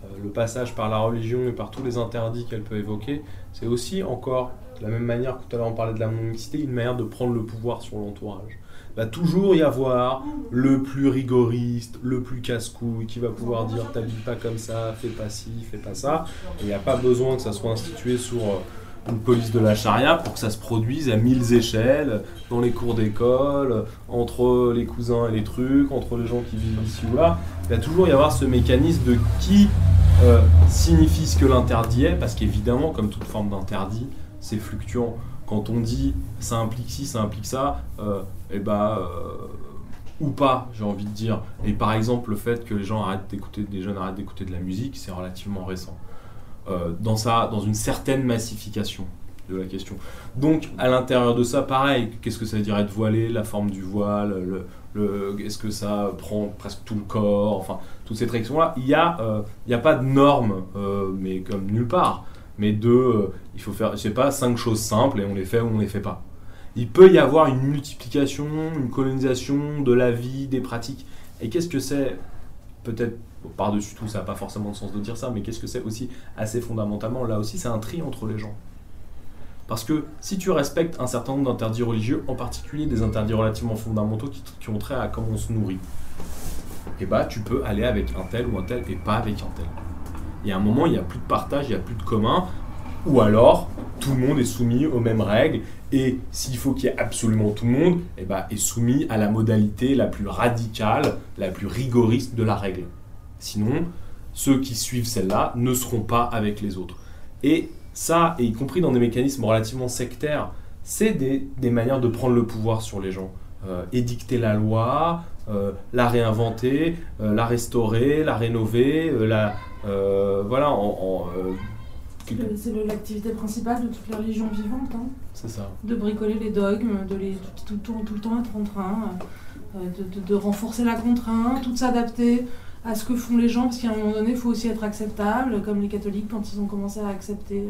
Euh, le passage par la religion et par tous les interdits qu'elle peut évoquer, c'est aussi encore de la même manière que tout à l'heure on parlait de la mixité, une manière de prendre le pouvoir sur l'entourage. Va toujours y avoir le plus rigoriste, le plus casse-couille, qui va pouvoir dire t'habilles pas comme ça, fais pas ci, fais pas ça. Il n'y a pas besoin que ça soit institué sur euh, une police de la charia pour que ça se produise à mille échelles, dans les cours d'école, entre les cousins et les trucs, entre les gens qui vivent ici ou là. Il va toujours y avoir ce mécanisme de qui euh, signifie ce que l'interdit est, parce qu'évidemment, comme toute forme d'interdit, c'est fluctuant. Quand on dit ça implique ci, ça implique ça, et euh, eh bah, euh, ou pas, j'ai envie de dire. Et par exemple, le fait que les gens arrêtent d'écouter, des jeunes arrêtent d'écouter de la musique, c'est relativement récent. Euh, dans, ça, dans une certaine massification de la question. Donc, à l'intérieur de ça, pareil, qu'est-ce que ça dire être voilé, la forme du voile, le, est-ce que ça prend presque tout le corps, enfin, toutes ces réactions-là, il n'y a, il a pas de normes, mais comme nulle part mais de, euh, il faut faire, je sais pas, cinq choses simples et on les fait ou on les fait pas. Il peut y avoir une multiplication, une colonisation de la vie, des pratiques. Et qu'est-ce que c'est Peut-être par-dessus tout, ça n'a pas forcément de sens de dire ça, mais qu'est-ce que c'est aussi assez fondamentalement Là aussi, c'est un tri entre les gens. Parce que si tu respectes un certain nombre d'interdits religieux, en particulier des interdits relativement fondamentaux qui, ont trait à comment on se nourrit, et eh bah tu peux aller avec un tel ou un tel et pas avec un tel y a un moment, il n'y a plus de partage, il n'y a plus de commun, ou alors tout le monde est soumis aux mêmes règles, et s'il faut qu'il y ait absolument tout le monde, eh ben, est soumis à la modalité la plus radicale, la plus rigoriste de la règle. Sinon, ceux qui suivent celle-là ne seront pas avec les autres. Et ça, et y compris dans des mécanismes relativement sectaires, c'est des, manières de prendre le pouvoir sur les gens. Euh, édicter la loi, euh, la réinventer, euh, la restaurer, la rénover, la, voilà, en, c'est l'activité principale de toutes les religions vivantes. Hein. C'est ça. De bricoler les dogmes, de les tout, tout, tout le temps être en train euh, de, de, renforcer la contrainte, tout s'adapter à ce que font les gens, parce qu'à un moment donné, il faut aussi être acceptable, comme les catholiques quand ils ont commencé à accepter,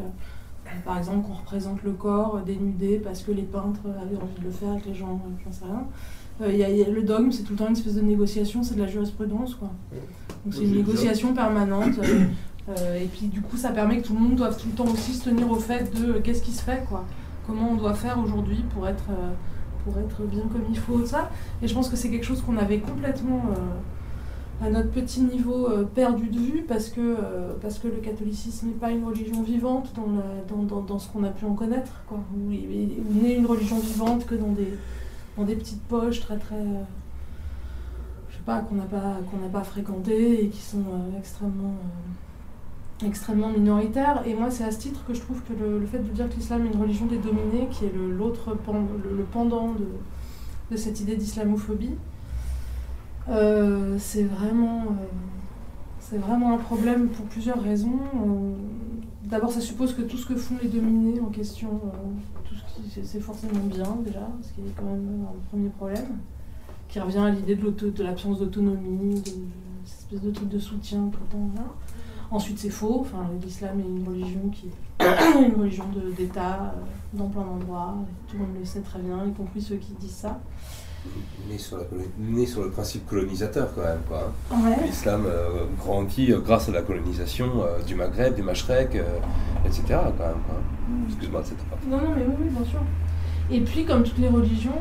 par exemple, qu'on représente le corps dénudé parce que les peintres avaient envie de le faire avec les gens, j'en sais rien. y a, le dogme, c'est tout le temps une espèce de négociation, c'est de la jurisprudence. quoi. Donc c'est une négociation permanente. Euh, euh, et puis du coup, ça permet que tout le monde doive tout le temps aussi se tenir au fait de euh, qu'est-ce qui se fait, quoi. Comment on doit faire aujourd'hui pour être, pour être bien comme il faut, ça. Et je pense que c'est quelque chose qu'on avait complètement à notre petit niveau perdu de vue parce que, parce que le catholicisme n'est pas une religion vivante dans, dans, dans, ce qu'on a pu en connaître. Quoi. Où n'est une religion vivante que dans des, dans des petites poches très très qu'on n'a pas, qu'on n'a pas fréquenté et qui sont euh, extrêmement, euh, extrêmement minoritaires. Et moi, c'est à ce titre que je trouve que le, fait de dire que l'islam est une religion des dominés, qui est l'autre le, pendant de, de, cette idée d'islamophobie, euh, c'est vraiment, c'est vraiment un problème pour plusieurs raisons. D'abord, ça suppose que tout ce que font les dominés en question, ce c'est forcément bien déjà, ce qui est quand même un premier problème qui revient à l'idée de l'absence d'autonomie, de cette espèce de truc de soutien tout le temps. Ensuite, c'est faux. Enfin, l'islam est une religion qui une religion d'État euh, dans plein d'endroits. Tout le monde le sait très bien, y compris ceux qui disent ça. Né sur, le principe colonisateur quand même. Quoi, ouais. L'islam euh, grandit euh, grâce à la colonisation du Maghreb, du Mashrek, etc. Quand même. Mm. Excuse-moi de cette partie. Non, non, mais oui, oui, bien sûr. Et puis, comme toutes les religions,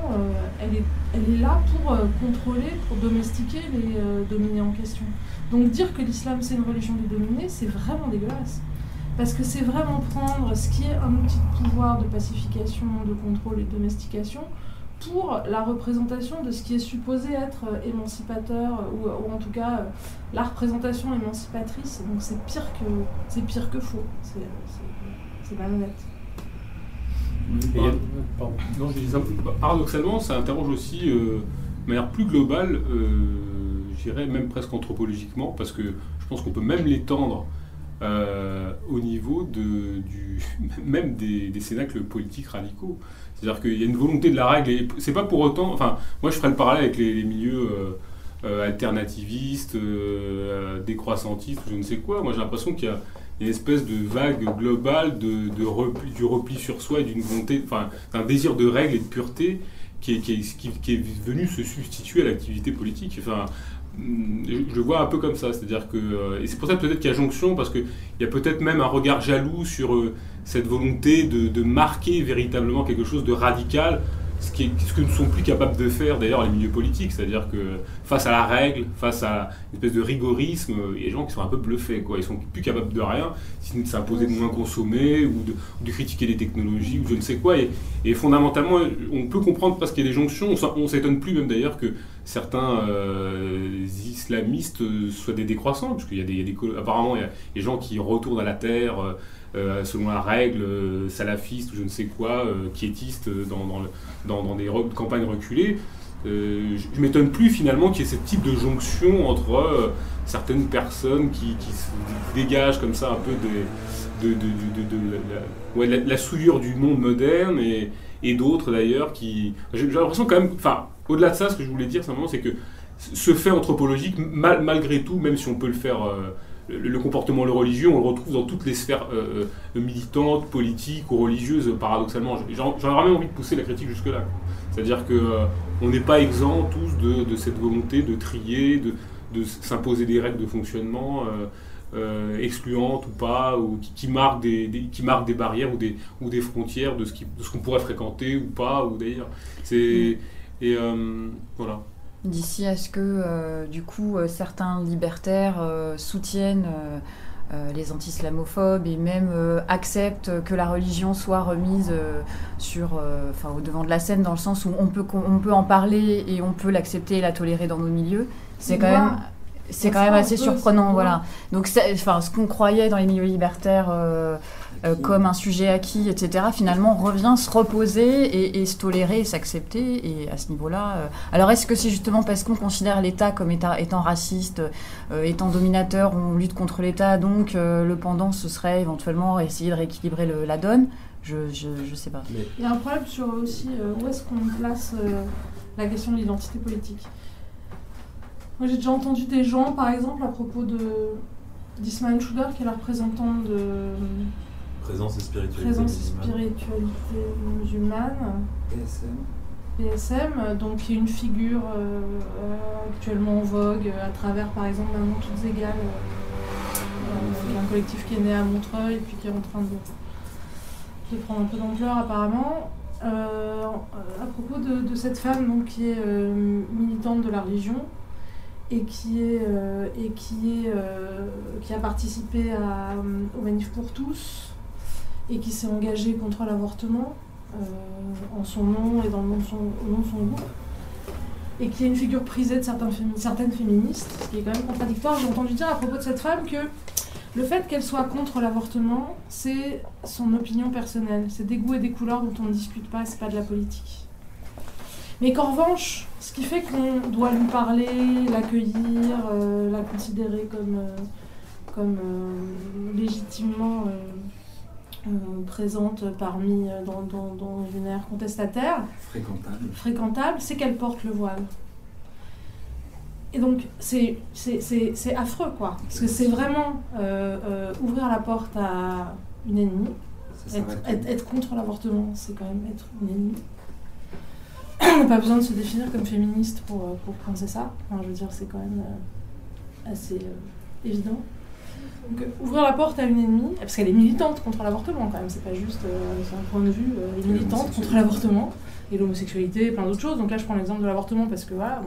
elle, est, elle est là pour contrôler, pour domestiquer les dominés en question. Donc dire que l'islam c'est une religion des dominés, c'est vraiment dégueulasse. Parce que c'est vraiment prendre ce qui est un outil de pouvoir, de pacification, de contrôle et de domestication la représentation de ce qui est supposé être euh, émancipateur ou, en tout cas euh, la représentation émancipatrice. Donc c'est pire que c'est pire que faux. C'est euh, malhonnête. ça, paradoxalement, ça interroge aussi de manière plus globale, je dirais même presque anthropologiquement, parce que je pense qu'on peut même l'étendre euh, au niveau de, même des, des cénacles politiques radicaux. C'est-à-dire qu'il y a une volonté de la règle, et c'est pas pour autant. Enfin, moi je ferais le parallèle avec les, milieux euh, euh, alternativistes, décroissantistes, je ne sais quoi. Moi j'ai l'impression qu'il y a une espèce de vague globale de, de du repli sur soi et d'une volonté, enfin, d'un désir de règle et de pureté qui est, qui, est, qui est, venu se substituer à l'activité politique. Enfin, je le vois un peu comme ça, c'est-à-dire que euh, et c'est pour ça peut-être qu'il y a jonction parce qu'il y a peut-être même un regard jaloux sur euh, cette volonté de, marquer véritablement quelque chose de radical, ce, qui est, ce que ne sont plus capables de faire d'ailleurs les milieux politiques, c'est-à-dire que face à la règle, face à une espèce de rigorisme, il y a des gens qui sont un peu bluffés, quoi. ils sont plus capables de rien, sinon de s'imposer de moins consommer ou de, critiquer les technologies ou je ne sais quoi, et, fondamentalement on peut comprendre parce qu'il y a des jonctions, on s'étonne plus même d'ailleurs que certains euh, islamistes soient des décroissants, parce qu'il y a des, apparemment il y a des gens qui retournent à la terre euh, selon la règle salafiste ou je ne sais quoi, quiétiste dans, dans, dans, des campagnes reculées. je m'étonne plus finalement qu'il y ait ce type de jonction entre certaines personnes qui, se dégagent comme ça un peu de, la, souillure du monde moderne et, d'autres d'ailleurs qui... J'ai l'impression quand même... Enfin, au-delà de ça, ce que je voulais dire simplement, c'est que ce fait anthropologique, malgré tout, même si on peut le faire, euh, le, comportement le religieux, on le retrouve dans toutes les sphères euh, euh, militantes, politiques ou religieuses, paradoxalement. J'aurais vraiment envie de pousser la critique jusque-là. C'est-à-dire qu'on n'est pas exempt tous de, cette volonté de trier, de, s'imposer des règles de fonctionnement. excluantes ou pas, ou qui, marquent des, qui marquent des barrières ou des, ou des frontières de ce qu'on pourrait fréquenter ou pas, ou d'ailleurs. C'est, et euh, voilà. D'ici à ce que, euh, du coup, euh, certains libertaires soutiennent les anti-islamophobes et même acceptent que la religion soit remise sur, enfin, au devant de la scène, dans le sens où on peut, on peut en parler et on peut l'accepter et la tolérer dans nos milieux. C'est quand même c'est quand même assez surprenant, voilà. Donc, enfin, ce qu'on croyait dans les milieux libertaires euh, comme un sujet acquis, etc., finalement revient se reposer et, se tolérer et s'accepter. Et à ce niveau-là. Euh, alors est-ce que c'est justement parce qu'on considère l'État comme étant raciste, euh, étant dominateur, on lutte contre l'État, donc le pendant ce serait éventuellement essayer de rééquilibrer la donne? Je, je, sais pas. Il y a un problème sur aussi où est-ce qu'on place la question de l'identité politique? Moi j'ai déjà entendu des gens, par exemple, à propos de d'Ismaël Schuder, qui est la représentante de Présence et spiritualité Présence et spiritualité musulmane. PSM. PSM, donc qui est une figure euh, actuellement en vogue à travers par exemple Maman Toutes Égales, euh, un collectif qui est né à Montreuil et puis qui est en train de, prendre un peu d'ampleur apparemment. Euh, à propos de, cette femme donc, qui est militante de la religion et qui, est, et qui, est, qui a participé à, au Manif pour tous, et qui s'est engagé contre l'avortement euh, en son nom et dans le nom de son, au nom de son groupe, et qui est une figure prisée de certains certaines féministes, ce qui est quand même contradictoire. J'ai entendu dire à propos de cette femme que le fait qu'elle soit contre l'avortement, c'est son opinion personnelle, c'est des goûts et des couleurs dont on ne discute pas, c'est pas de la politique. Mais qu'en revanche, ce qui fait qu'on doit lui parler, l'accueillir, euh, la considérer comme, euh, comme légitimement présente parmi euh, dans, dans, une ère contestataire, fréquentable, fréquentable c'est qu'elle porte le voile. et donc, c'est affreux, quoi. Parce que c'est vraiment euh, euh, ouvrir la porte à une ennemie. Être, contre l'avortement, c'est quand même être une ennemie. On n'a pas besoin de se définir comme féministe pour, euh, pour penser ça. Enfin, je veux dire, c'est quand même assez évident. Donc, ouvrir la porte à une ennemie, parce qu'elle est militante contre l'avortement quand même, c'est pas juste son point de vue, elle est militante contre l'avortement et l'homosexualité et plein d'autres choses. Donc là, je prends l'exemple de l'avortement parce que voilà,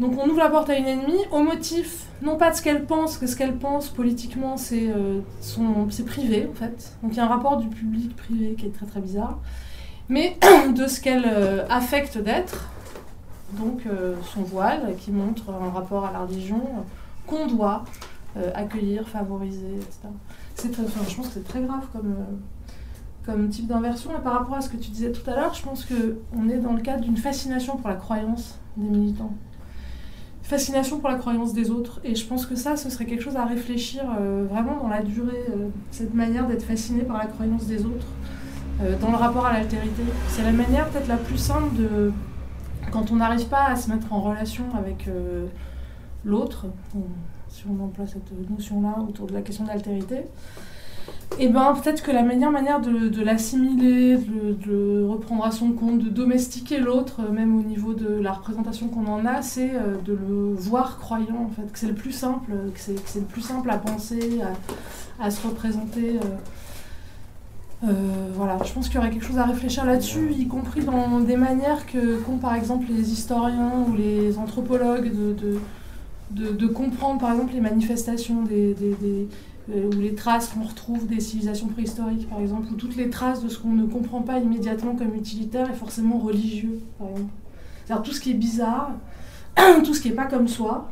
donc on ouvre la porte à une ennemie au motif, non pas de ce qu'elle pense, que ce qu'elle pense politiquement c'est euh, privé en fait. Donc il y a un rapport du public privé qui est très très bizarre, mais de ce qu'elle euh, affecte d'être, donc euh, son voile qui montre un rapport à la religion qu'on doit accueillir, favoriser, etc. Je pense que c'est très grave comme, comme type d'inversion. Et par rapport à ce que tu disais tout à l'heure, je pense qu'on est dans le cadre d'une fascination pour la croyance des militants fascination pour la croyance des autres. Et je pense que ça, ce serait quelque chose à réfléchir euh, vraiment dans la durée, euh, cette manière d'être fasciné par la croyance des autres, euh, dans le rapport à l'altérité. C'est la manière peut-être la plus simple de, quand on n'arrive pas à se mettre en relation avec l'autre, si on emploie cette notion-là autour de la question de l'altérité, et eh ben peut-être que la meilleure manière de, l'assimiler, de, reprendre à son compte, de domestiquer l'autre, euh, même au niveau de la représentation qu'on en a, c'est euh, de le voir croyant en fait, que c'est le plus simple, que c'est le plus simple à penser, à, se représenter. Euh, voilà, je pense qu'il y aurait quelque chose à réfléchir là-dessus, y compris dans des manières que qu'ont par exemple les historiens ou les anthropologues de, de, comprendre par exemple les manifestations des euh, ou les traces qu'on retrouve des civilisations préhistoriques, par exemple, ou toutes les traces de ce qu'on ne comprend pas immédiatement comme utilitaire est forcément religieux, par exemple. C'est-à-dire tout ce qui est bizarre, tout ce qui n'est pas comme soi,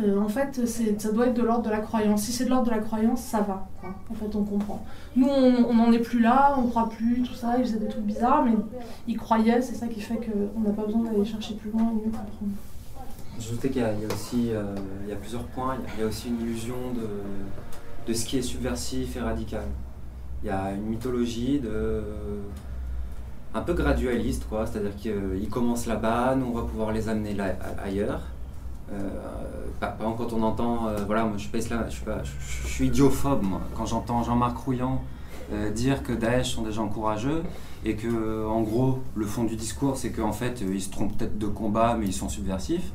euh, en fait, ça doit être de l'ordre de la croyance. Si c'est de l'ordre de la croyance, ça va. En fait, on comprend. Nous, on n'en est plus là, on croit plus, tout ça, ils faisaient des trucs bizarres, mais ils croyaient, c'est ça qui fait qu'on n'a pas besoin d'aller chercher plus loin et mieux comprendre. J'ajoutais qu'il y, a aussi euh, il y a plusieurs points. Il y a aussi une illusion de, de ce qui est subversif et radical. Il y a une mythologie de un peu gradualiste, quoi. C'est-à-dire qu'ils commencent là-bas, nous on va pouvoir les amener là, ailleurs. Euh, par exemple, quand on entend, euh, voilà, moi je suis pas je suis, suis idiophobe, moi. Quand j'entends Jean-Marc Rouillant euh, dire que Daesh sont des gens courageux et que, en gros, le fond du discours, c'est qu'en fait, ils se trompent peut-être de combat, mais ils sont subversifs.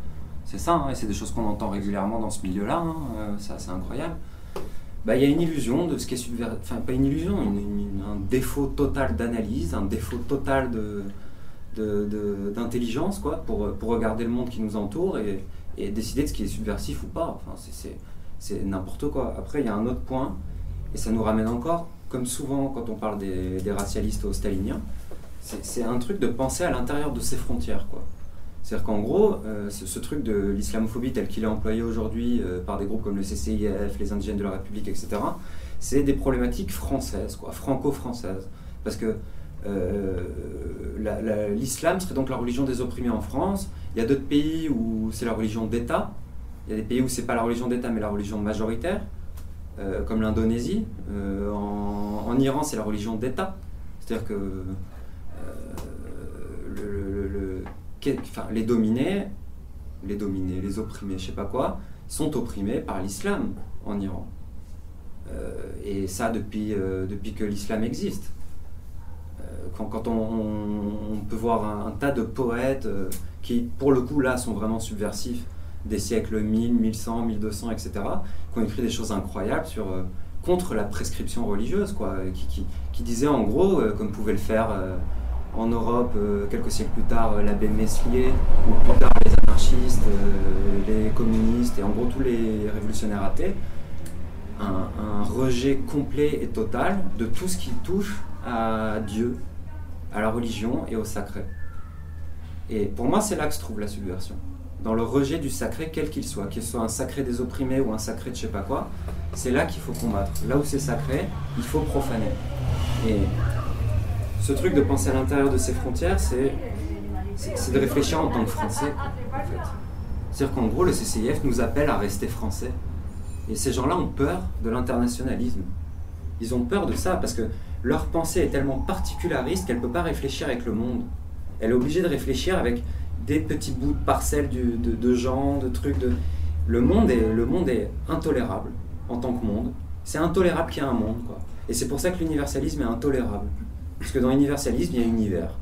C'est ça, hein, et c'est des choses qu'on entend régulièrement dans ce milieu-là. Hein, ça, c'est incroyable. Bah, il y a une illusion de ce qui est subversif, enfin pas une illusion, un défaut total d'analyse, un défaut total d'intelligence quoi, pour, regarder le monde qui nous entoure et, décider de ce qui est subversif ou pas. C'est n'importe quoi. Après, il y a un autre point, et ça nous ramène encore, comme souvent quand on parle des, des racialistes au staliniens, c'est un truc de penser à l'intérieur de ses frontières. Quoi. C'est-à-dire qu'en gros, euh, ce, truc de l'islamophobie tel qu'il est employé aujourd'hui euh, par des groupes comme le CCIF, les indigènes de la République, etc., c'est des problématiques françaises, quoi, franco-françaises. Parce que euh, l'islam serait donc la religion des opprimés en France. Il y a d'autres pays où c'est la religion d'État. Il y a des pays où c'est pas la religion d'État mais la religion majoritaire, comme l'Indonésie. En, en, Iran, c'est la religion d'État. C'est-à-dire que les dominés, les dominés, les opprimés, je sais pas quoi, sont opprimés par l'islam en Iran. Euh, et ça depuis, euh, depuis que l'islam existe. Euh, quand, on, peut voir un, tas de poètes qui, pour le coup, là, sont vraiment subversifs, des siècles 1000, 1100, 1200, etc., qui ont écrit des choses incroyables sur, contre la prescription religieuse, quoi, qui, qui disaient en gros, comme pouvait le faire en Europe, euh, quelques siècles plus tard, euh, l'abbé Meslier, ou plus tard les anarchistes, euh, les communistes et en gros tous les révolutionnaires athées, un, rejet complet et total de tout ce qui touche à Dieu, à la religion et au sacré. Et pour moi, c'est là que se trouve la subversion. Dans le rejet du sacré, quel qu'il soit, qu'il soit un sacré des opprimés ou un sacré de je sais pas quoi, c'est là qu'il faut combattre. Là où c'est sacré, il faut profaner. Et ce truc de penser à l'intérieur de ses frontières, c'est, de réfléchir en tant que Français, en fait. C'est-à-dire qu'en gros, le CCIF nous appelle à rester Français. Et ces gens-là ont peur de l'internationalisme. Ils ont peur de ça parce que leur pensée est tellement particulariste qu'elle ne peut pas réfléchir avec le monde. Elle est obligée de réfléchir avec des petits bouts de parcelles de, gens, de trucs. De... Le, monde est, le monde est intolérable en tant que monde. C'est intolérable qu'il y ait un monde. Et c'est pour ça que l'universalisme est intolérable. Parce que dans l'universalisme, il y a univers.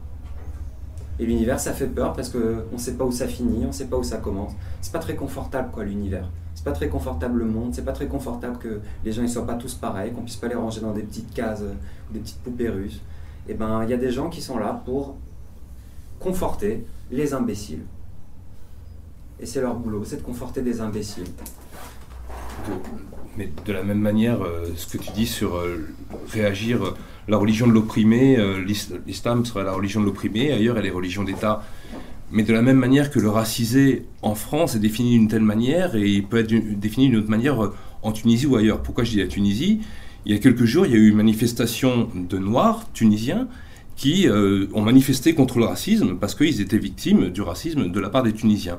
Et l'univers, ça fait peur parce qu'on ne sait pas où ça finit, on ne sait pas où ça commence. C'est pas très confortable, quoi, l'univers. C'est pas très confortable le monde, c'est pas très confortable que les gens ne soient pas tous pareils, qu'on puisse pas les ranger dans des petites cases ou des petites poupées russes. Et eh ben, il y a des gens qui sont là pour conforter les imbéciles. Et c'est leur boulot, c'est de conforter des imbéciles. mais de la même manière, euh, ce que tu dis sur euh, réagir, euh, la religion de l'opprimé, l'islam serait la religion de l'opprimé, ailleurs elle est religion d'État. Mais de la même manière que le racisé en France est défini d'une telle manière et il peut être défini d'une autre manière en Tunisie ou ailleurs. Pourquoi je dis la Tunisie? Il y a quelques jours, il y a eu une manifestation de Noirs tunisiens qui euh, ont manifesté contre le racisme parce qu'ils étaient victimes du racisme de la part des Tunisiens.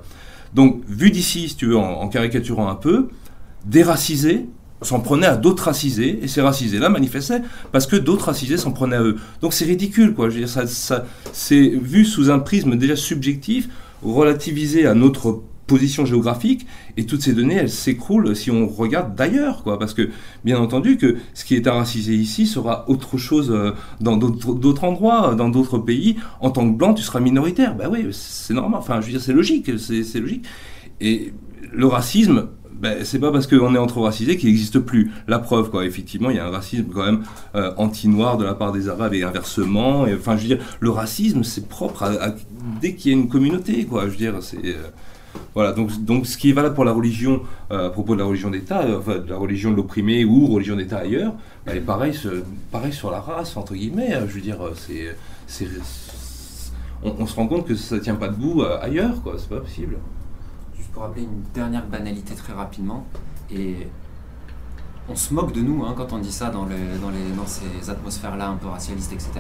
Donc, vu d'ici, si tu veux, en, caricaturant un peu, des racisés s'en prenaient à d'autres racisés, et ces racisés-là manifestaient parce que d'autres racisés s'en prenaient à eux. Donc c'est ridicule, quoi. Je veux dire, ça, ça c'est vu sous un prisme déjà subjectif, relativisé à notre position géographique, et toutes ces données, elles s'écroulent si on regarde d'ailleurs, quoi. Parce que, bien entendu, que ce qui est racisé ici sera autre chose euh, dans d'autres endroits, dans d'autres pays. En tant que blanc, tu seras minoritaire. Ben oui, c'est normal. Enfin, je veux dire, c'est logique, c'est logique. Et le racisme, ben, c'est pas parce qu'on est entre racisés qu'il n'existe plus. La preuve, quoi. Effectivement, il y a un racisme quand même euh, anti-noir de la part des Arabes et inversement. Enfin, je veux dire, le racisme, c'est propre dès qu'il y a une communauté, quoi. Je veux dire, c'est. Euh, voilà, donc, donc ce qui est valable pour la religion, euh, à propos de la religion d'État, enfin, de la religion de l'opprimé ou religion d'État ailleurs, bah, est pareil, pareil sur la race, entre guillemets. Euh, je veux dire, c'est, c'est, on, se rend compte que ça ne tient pas debout ailleurs, quoi, c'est pas possible. Pour rappeler une dernière banalité très rapidement, et on se moque de nous hein, quand on dit ça dans, dans, les, dans ces atmosphères-là un peu racialistes, etc.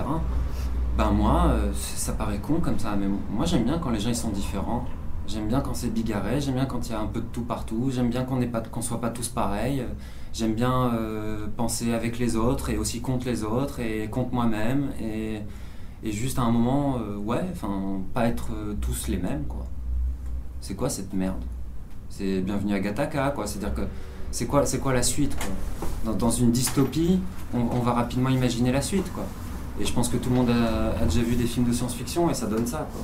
Ben moi, ça paraît con comme ça, mais moi j'aime bien quand les gens ils sont différents. J'aime bien quand c'est bigarré, j'aime bien quand il y a un peu de tout partout, j'aime bien qu'on ne soit pas tous pareils, j'aime bien euh, penser avec les autres et aussi contre les autres et contre moi-même et, juste à un moment, euh, ouais, enfin, pas être euh, tous les mêmes, quoi. C'est quoi cette merde? C'est bienvenue à Gataka, quoi. C'est-à-dire que c'est quoi, c'est quoi la suite, quoi? Dans, une dystopie, on, va rapidement imaginer la suite, quoi. Et je pense que tout le monde a, a déjà vu des films de science-fiction et ça donne ça, quoi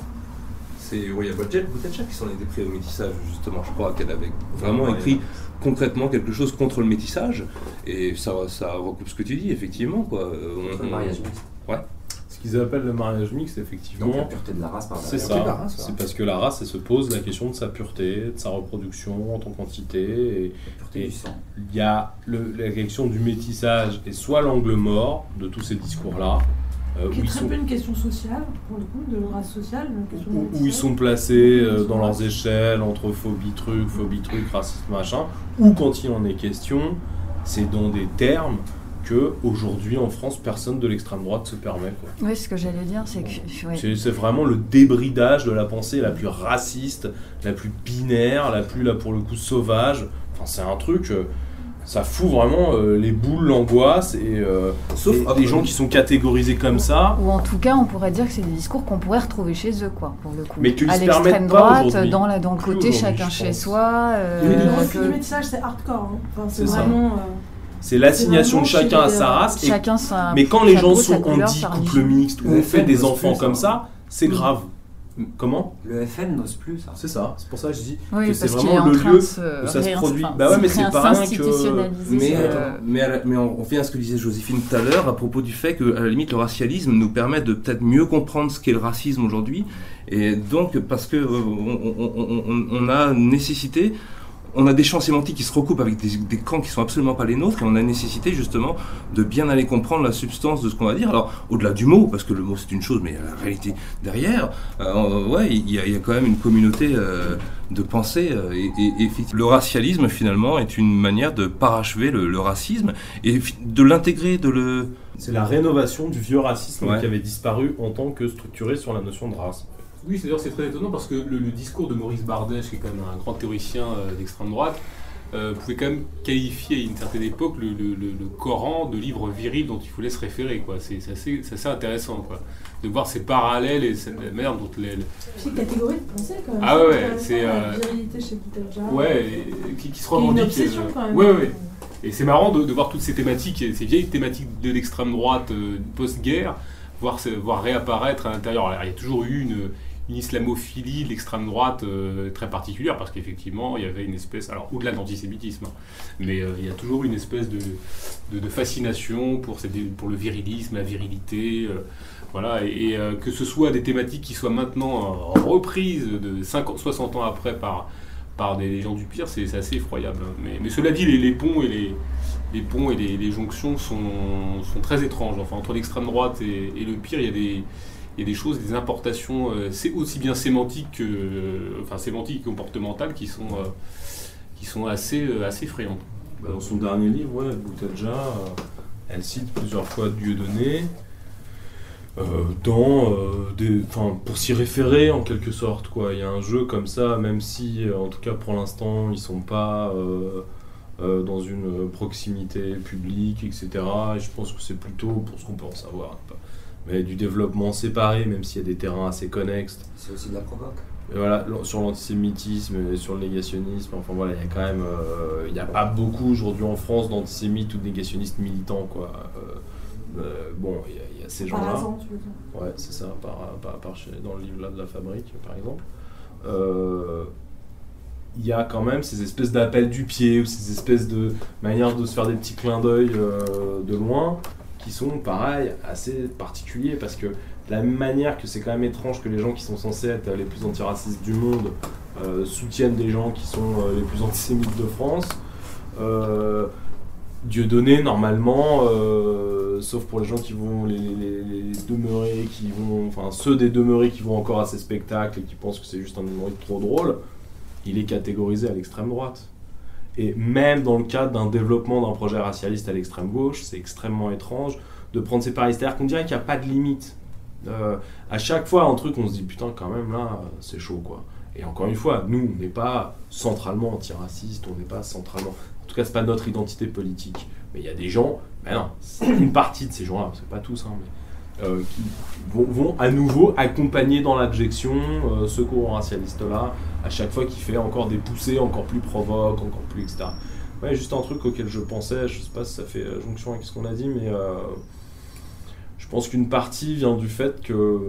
c'est Roya Botelcha qui s'en était pris au métissage, justement. Je crois qu'elle avait vraiment écrit concrètement quelque chose contre le métissage. Et ça, ça recoupe ce que tu dis, effectivement. Quoi. le mariage mixte. Ouais. Qu'ils appellent le mariage mixte, effectivement. Donc la pureté de la race, par C'est ça. C'est parce que la race, elle se pose la question de sa pureté, de sa reproduction en tant qu'entité. Et, il y a le, la question du métissage et soit l'angle mort de tous ces discours-là, euh, qui est très peu une question sociale, pour le coup, de race sociale. où, ils sont placés euh, dans leurs échelles entre phobie truc, phobie truc, racisme machin, ou quand il en est question, c'est dans des termes que aujourd'hui en France personne de l'extrême droite se permet. Quoi. Oui, ce que j'allais dire, c'est que c'est vraiment le débridage de la pensée la plus raciste, la plus binaire, la plus là pour le coup sauvage. Enfin, c'est un truc. Euh, ça fout vraiment euh, les boules, l'angoisse et euh, sauf des gens qui sont catégorisés comme ça. Ou en tout cas, on pourrait dire que c'est des discours qu'on pourrait retrouver chez eux, quoi, pour le coup. Mais à l'extrême droite, dans, la, dans le côté chacun chez soi. Euh, le métissage, c'est hardcore. Hein. c'est vraiment. C'est l'assignation de chacun à sa race. Chacun mais quand les gens sont en dit couple mixte ou on fait des enfants comme ça, c'est grave. Comment Le FN n'ose plus ça. C'est ça, c'est pour ça que je dis que c'est vraiment le lieu où ça se produit. Bah ouais, mais c'est pas rien que. Mais, euh, mais, on revient à ce que disait Joséphine tout à l'heure à propos du fait que, à la limite, le racialisme nous permet de peut-être mieux comprendre ce qu'est le racisme aujourd'hui. Et donc, parce que euh, on a nécessité on a des champs sémantiques qui se recoupent avec des, camps qui sont absolument pas les nôtres et on a nécessité justement de bien aller comprendre la substance de ce qu'on va dire. Alors au-delà du mot, parce que le mot c'est une chose, mais il y a la réalité derrière, euh, ouais, il y, a, quand même une communauté euh, de pensée euh, et, le racialisme finalement est une manière de parachever le, racisme et de l'intégrer, de le. C'est la rénovation du vieux racisme qui avait disparu en tant que structuré sur la notion de race. Oui, c'est-à-dire c'est très étonnant parce que le, discours de Maurice Bardèche, qui est quand même un grand théoricien euh, d'extrême droite, euh, pouvait quand même qualifier à une certaine époque le, le, le, Coran de livre viril dont il fallait se référer. Quoi. C'est, assez, assez, intéressant quoi. de voir ces parallèles et cette manière dont les. C'est une catégorie de pensée quand même. Ah ouais, ouais c'est. La euh, virilité chez Boutelja. Ouais, qui, qui, se revendique. Une obsession quand même. Ouais, ouais. Et c'est marrant de, de, voir toutes ces thématiques, ces vieilles thématiques de l'extrême droite euh, post-guerre, voir, voir réapparaître à l'intérieur. il y a toujours eu une une islamophilie de l'extrême droite euh, très particulière, parce qu'effectivement, il y avait une espèce, alors au-delà de l'antisémitisme, hein, mais euh, il y a toujours une espèce de, de, fascination pour, pour le virilisme, la virilité, euh, voilà, et, que ce soit des thématiques qui soient maintenant reprises de 50, 60 ans après par, par des gens du pire, c'est assez effroyable. Hein. Mais, mais, cela dit, les, ponts et les, les ponts et les jonctions sont, sont, très étranges. Enfin, entre l'extrême droite et, et, le pire, il y a des il y a des choses, des importations, euh, c'est aussi bien sémantiques que, euh, enfin et comportementales qui sont, euh, qui sont assez, assez effrayantes. Bah, dans son dernier livre, ouais, elle cite plusieurs fois Dieudonné. Euh, dans pour s'y référer en quelque sorte quoi il y a un jeu comme ça même si en tout cas pour l'instant ils sont pas dans une proximité publique etc et je pense que c'est plutôt pour ce qu'on peut en savoir mais du développement séparé, même s'il y a des terrains assez connexes. C'est aussi de la provoque. Et voilà, sur l'antisémitisme et sur le négationnisme, enfin voilà, il y a quand même, euh, il n'y a pas beaucoup aujourd'hui en France d'antisémites ou de négationnistes militants, quoi. Euh, euh, bon, il y, a ces gens-là. tu veux dire Ouais, c'est ça, par, par, par dans le livre là de la fabrique, par exemple. il y a quand même ces espèces d'appels du pied ou ces espèces de manières de se faire des petits clins d'œil de loin qui sont, pareil, assez particuliers parce que de la même manière que c'est quand même étrange que les gens qui sont censés être les plus antiracistes du monde euh, soutiennent des gens qui sont euh, les plus antisémites de France. Euh, Dieu donné, normalement, sauf pour les gens qui vont les, les, demeurer, qui vont, enfin ceux des demeurés qui vont encore à ces spectacles et qui pensent que c'est juste un humoriste trop drôle, il est catégorisé à l'extrême droite. Et même dans le cadre d'un développement d'un projet racialiste à l'extrême gauche, c'est extrêmement étrange de prendre ces paris. C'est-à-dire qu'on dirait qu'il n'y a pas de limite. Euh, à chaque fois, un truc, on se dit putain, quand même, là, c'est chaud, quoi. Et encore une fois, nous, on n'est pas centralement antiraciste, on n'est pas centralement. En tout cas, c'est pas notre identité politique. Mais il y a des gens, mais non, une partie de ces gens-là, c'est pas tous, hein, euh, qui vont, à nouveau accompagner dans l'abjection euh, ce courant racialiste-là, à chaque fois qu'il fait encore des poussées encore plus provoques, encore plus, etc. Ouais, juste un truc auquel je pensais, je sais pas si ça fait euh, jonction avec ce qu'on a dit, mais je pense qu'une partie vient du fait que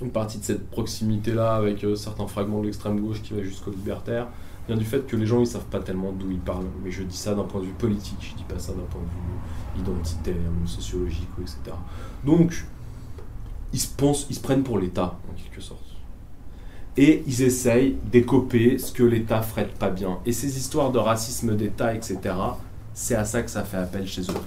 une partie de cette proximité-là avec certains fragments de l'extrême gauche qui va jusqu'au libertaire vient du fait que les gens ils savent pas tellement d'où ils parlent. Mais je dis ça d'un point de vue politique, je dis pas ça d'un point de vue identitaire, sociologique, etc. Donc, ils se pensent, ils se prennent pour l'État, en quelque sorte. Et ils essayent d'écoper ce que l'État ferait pas bien. Et ces histoires de racisme d'État, etc., c'est à ça que ça fait appel chez eux.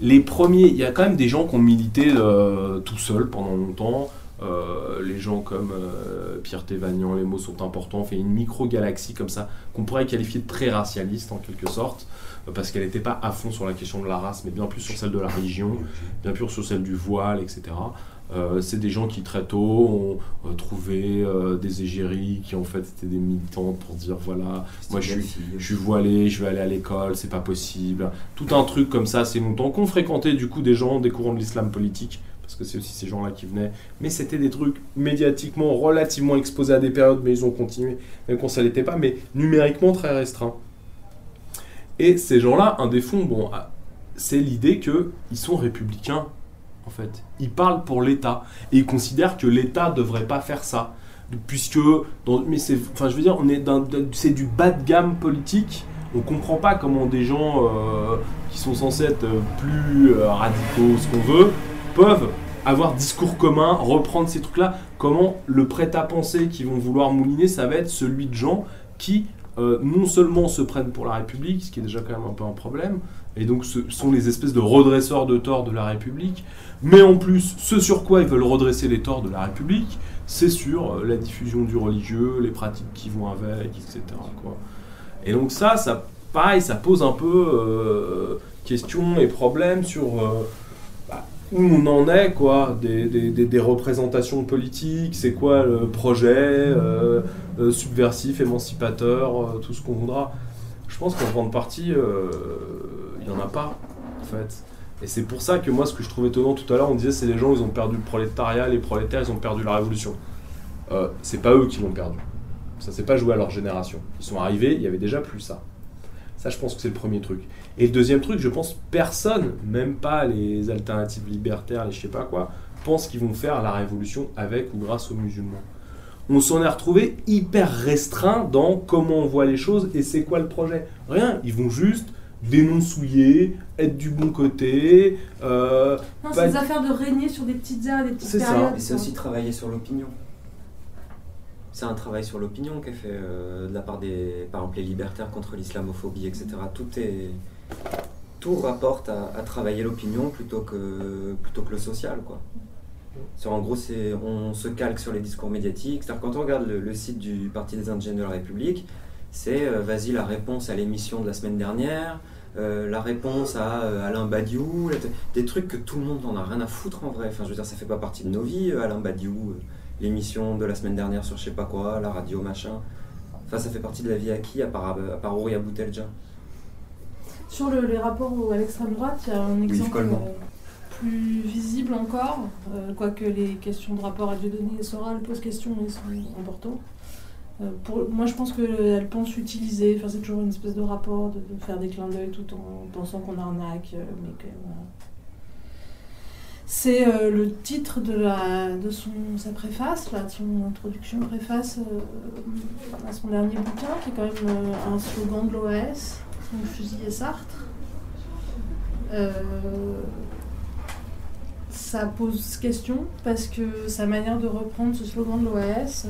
Les premiers, il y a quand même des gens qui ont milité euh, tout seuls pendant longtemps. Euh, les gens comme euh, Pierre Thévagnan, les mots sont importants. On fait une micro-galaxie comme ça, qu'on pourrait qualifier de très racialiste en quelque sorte parce qu'elle n'était pas à fond sur la question de la race, mais bien plus sur celle de la religion, bien plus sur celle du voile, etc. Euh, c'est des gens qui très tôt ont euh, trouvé euh, des égéries qui en fait étaient des militants pour dire voilà moi je suis, je suis voilé je vais aller à l'école c'est pas possible. Tout un truc comme ça c'est longtemps qu'on fréquentait du coup des gens des courants de l'islam politique parce que c'est aussi ces gens-là qui venaient. Mais c'était des trucs médiatiquement relativement exposés à des périodes mais ils ont continué même quand ça l'était pas mais numériquement très restreint et ces gens-là, un des fonds, bon, ah, c'est l'idée qu'ils sont républicains, en fait. Ils parlent pour l'État. Et ils considèrent que l'État ne devrait pas faire ça. Puisque, mais c'est, enfin, je veux dire, on est c'est du bas de gamme politique. On comprend pas comment des gens euh, qui sont censés être plus euh, radicaux, ce qu'on veut, peuvent avoir discours commun, reprendre ces trucs-là. Comment le prêt-à-penser qu'ils vont vouloir mouliner, ça va être celui de gens qui euh, non seulement se prennent pour la République, ce qui est déjà quand même un peu un problème, et donc ce sont les espèces de redresseurs de torts de la République, mais en plus, ce sur quoi ils veulent redresser les torts de la République, c'est sur euh, la diffusion du religieux, les pratiques qui vont avec, etc. Et donc ça, pareil, ça pose un peu euh, questions et problèmes sur où on en est, quoi, des, des, représentations politiques, c'est quoi le projet euh, euh, subversif, émancipateur, euh, tout ce qu'on voudra. je pense qu'en grande partie, il n'y en a pas, en fait. Et c'est pour ça que moi, ce que je trouvais étonnant tout à l'heure, on disait c'est les gens, ils ont perdu le prolétariat, les prolétaires, ils ont perdu la révolution. C'est pas eux qui l'ont perdu. Ça s'est pas joué à leur génération. Ils sont arrivés, il y avait déjà plus ça. Ça, je pense que c'est le premier truc. Et le deuxième truc, je pense personne, même pas les alternatives libertaires, les je sais pas quoi, pense qu'ils vont faire la révolution avec ou grâce aux musulmans. On s'en est retrouvé hyper restreint dans comment on voit les choses et c'est quoi le projet. Rien, ils vont juste dénoncer, être du bon côté. Euh, Non, c'est des affaires de régner sur des petites aires, des petites C'est ça. périodes. Mais c'est aussi travailler sur l'opinion. C'est un travail sur l'opinion qui est fait euh, de la part des, par exemple, les libertaires contre l'islamophobie, etc. Tout est, tout rapporte à, à travailler l'opinion plutôt que, plutôt que le social, quoi. C'est- En gros, c'est, on se calque sur les discours médiatiques. C'est-à-dire quand on regarde le, le site du Parti des Indigènes de la République, c'est euh, vas-y la réponse à l'émission de la semaine dernière, euh, la réponse à euh, Alain Badiou, des trucs que tout le monde n'en a rien à foutre en vrai. Enfin, je veux dire, ça fait pas partie de nos vies, Alain Badiou, l'émission de la semaine dernière sur je sais pas quoi, la radio machin. Enfin, ça fait partie de la vie à qui, à part, à part Ouria Boutelja Sur le- les rapports à l'extrême droite, il y a un exemple euh, plus visible encore, euh, quoique les questions de rapport à Dieudonné et Soral posent question et sont importants. Euh, pour, moi, je pense qu'elle pense utiliser, enfin, c'est toujours une espèce de rapport, de, de faire des clins d'œil tout en pensant qu'on arnaque, mais que voilà. C'est euh, le titre de, la, de son, sa préface, là, son introduction préface euh, à son dernier bouquin, qui est quand même euh, un slogan de l'OAS, son fusil et Sartre. Ça pose question parce que sa manière de reprendre ce slogan de l'OAS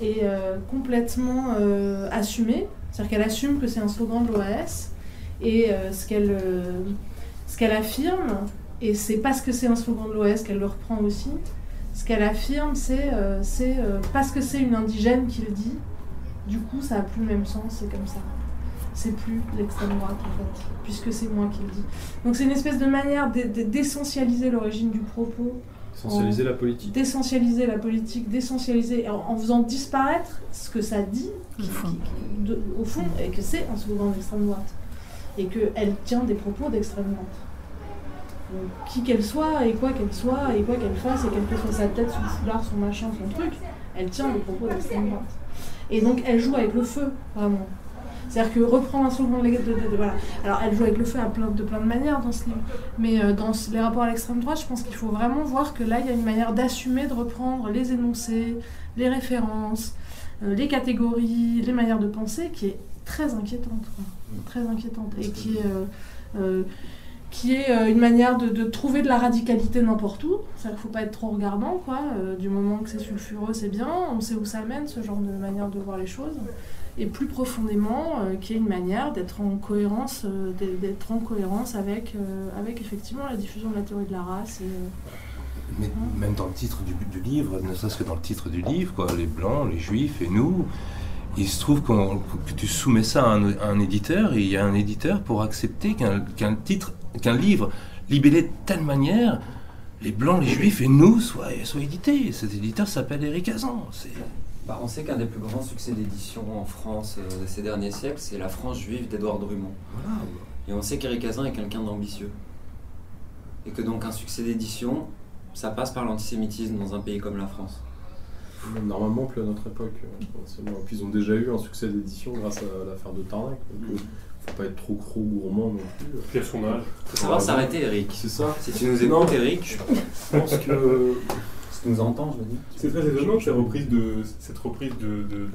est complètement assumée. C'est-à-dire qu'elle assume que c'est un slogan de l'OAS et ce qu'elle ce qu'elle affirme, et c'est parce que c'est un slogan de l'OAS qu'elle le reprend aussi, ce qu'elle affirme c'est euh, c'est, euh, parce que c'est une indigène qui le dit, du coup ça a plus le même sens, c'est comme ça. C'est plus l'extrême droite en fait, puisque c'est moi qui le dis. Donc c'est une espèce de manière d'e- d'e- d'essentialiser l'origine du propos Essentialiser la politique. d'essentialiser la politique, d'essentialiser, en, en faisant disparaître ce que ça dit, qui- Au fond. qui- de- au fond, et que c'est un slogan d'extrême droite. Et qu'elle tient des propos d'extrême droite. Qui qu'elle soit, et quoi qu'elle soit, et quoi qu'elle fasse, et quelle que soit sa tête, son foulard, son machin, son truc, elle tient des propos d'extrême droite. Et donc elle joue avec le feu, vraiment. C'est-à-dire que reprendre un slogan de, de- de- de- voilà. Alors elle joue avec le feu à plein, de plein de manières dans ce livre. Mais euh, dans les rapports à l'extrême droite, je pense qu'il faut vraiment voir que là, il y a une manière d'assumer, de reprendre les énoncés, les références, euh, les catégories, les manières de penser, qui est très inquiétante. quoi. Très inquiétante. Et qui est, euh, qui est euh, une manière de, de trouver de la radicalité n'importe où. C'est-à-dire qu'il ne faut pas être trop regardant, quoi. Euh, du moment que c'est sulfureux, c'est bien. On sait où ça mène, ce genre de manière de voir les choses et plus profondément, euh, qui est une manière d'être en cohérence, d'être- en cohérence avec, avec effectivement la diffusion de la théorie de la race. Et, Mais même dans le titre du, du livre, ne serait-ce que dans le titre du livre, quoi, les blancs, les juifs et nous, il se trouve que tu soumets ça à un, à un éditeur et il y a un éditeur pour accepter qu'un qu'un titre, qu'un livre libellé de telle manière, les blancs, les juifs et nous soient, soient édités. Cet éditeur s'appelle Eric Hazan. Bah, on sait qu'un des plus grands succès d'édition en France euh, de ces derniers siècles, c'est La France juive d'Édouard Drummond. voilà. Et on sait qu'Éric Hazan est quelqu'un d'ambitieux. Et que donc un succès d'édition, ça passe par l'antisémitisme dans un pays comme la France. Normalement, plus à notre époque. euh. Puis ils ont déjà eu un succès d'édition grâce à l'affaire de Tarnac. Donc, euh, faut pas être trop gros gourmand non plus. Quel son âge Faut savoir s'arrêter, Eric. C'est ça. Si tu nous écoutes, Eric, Je pense que. si tu nous entends, je veux dire. C'est très étonnant cette reprise de, cette reprise de, de,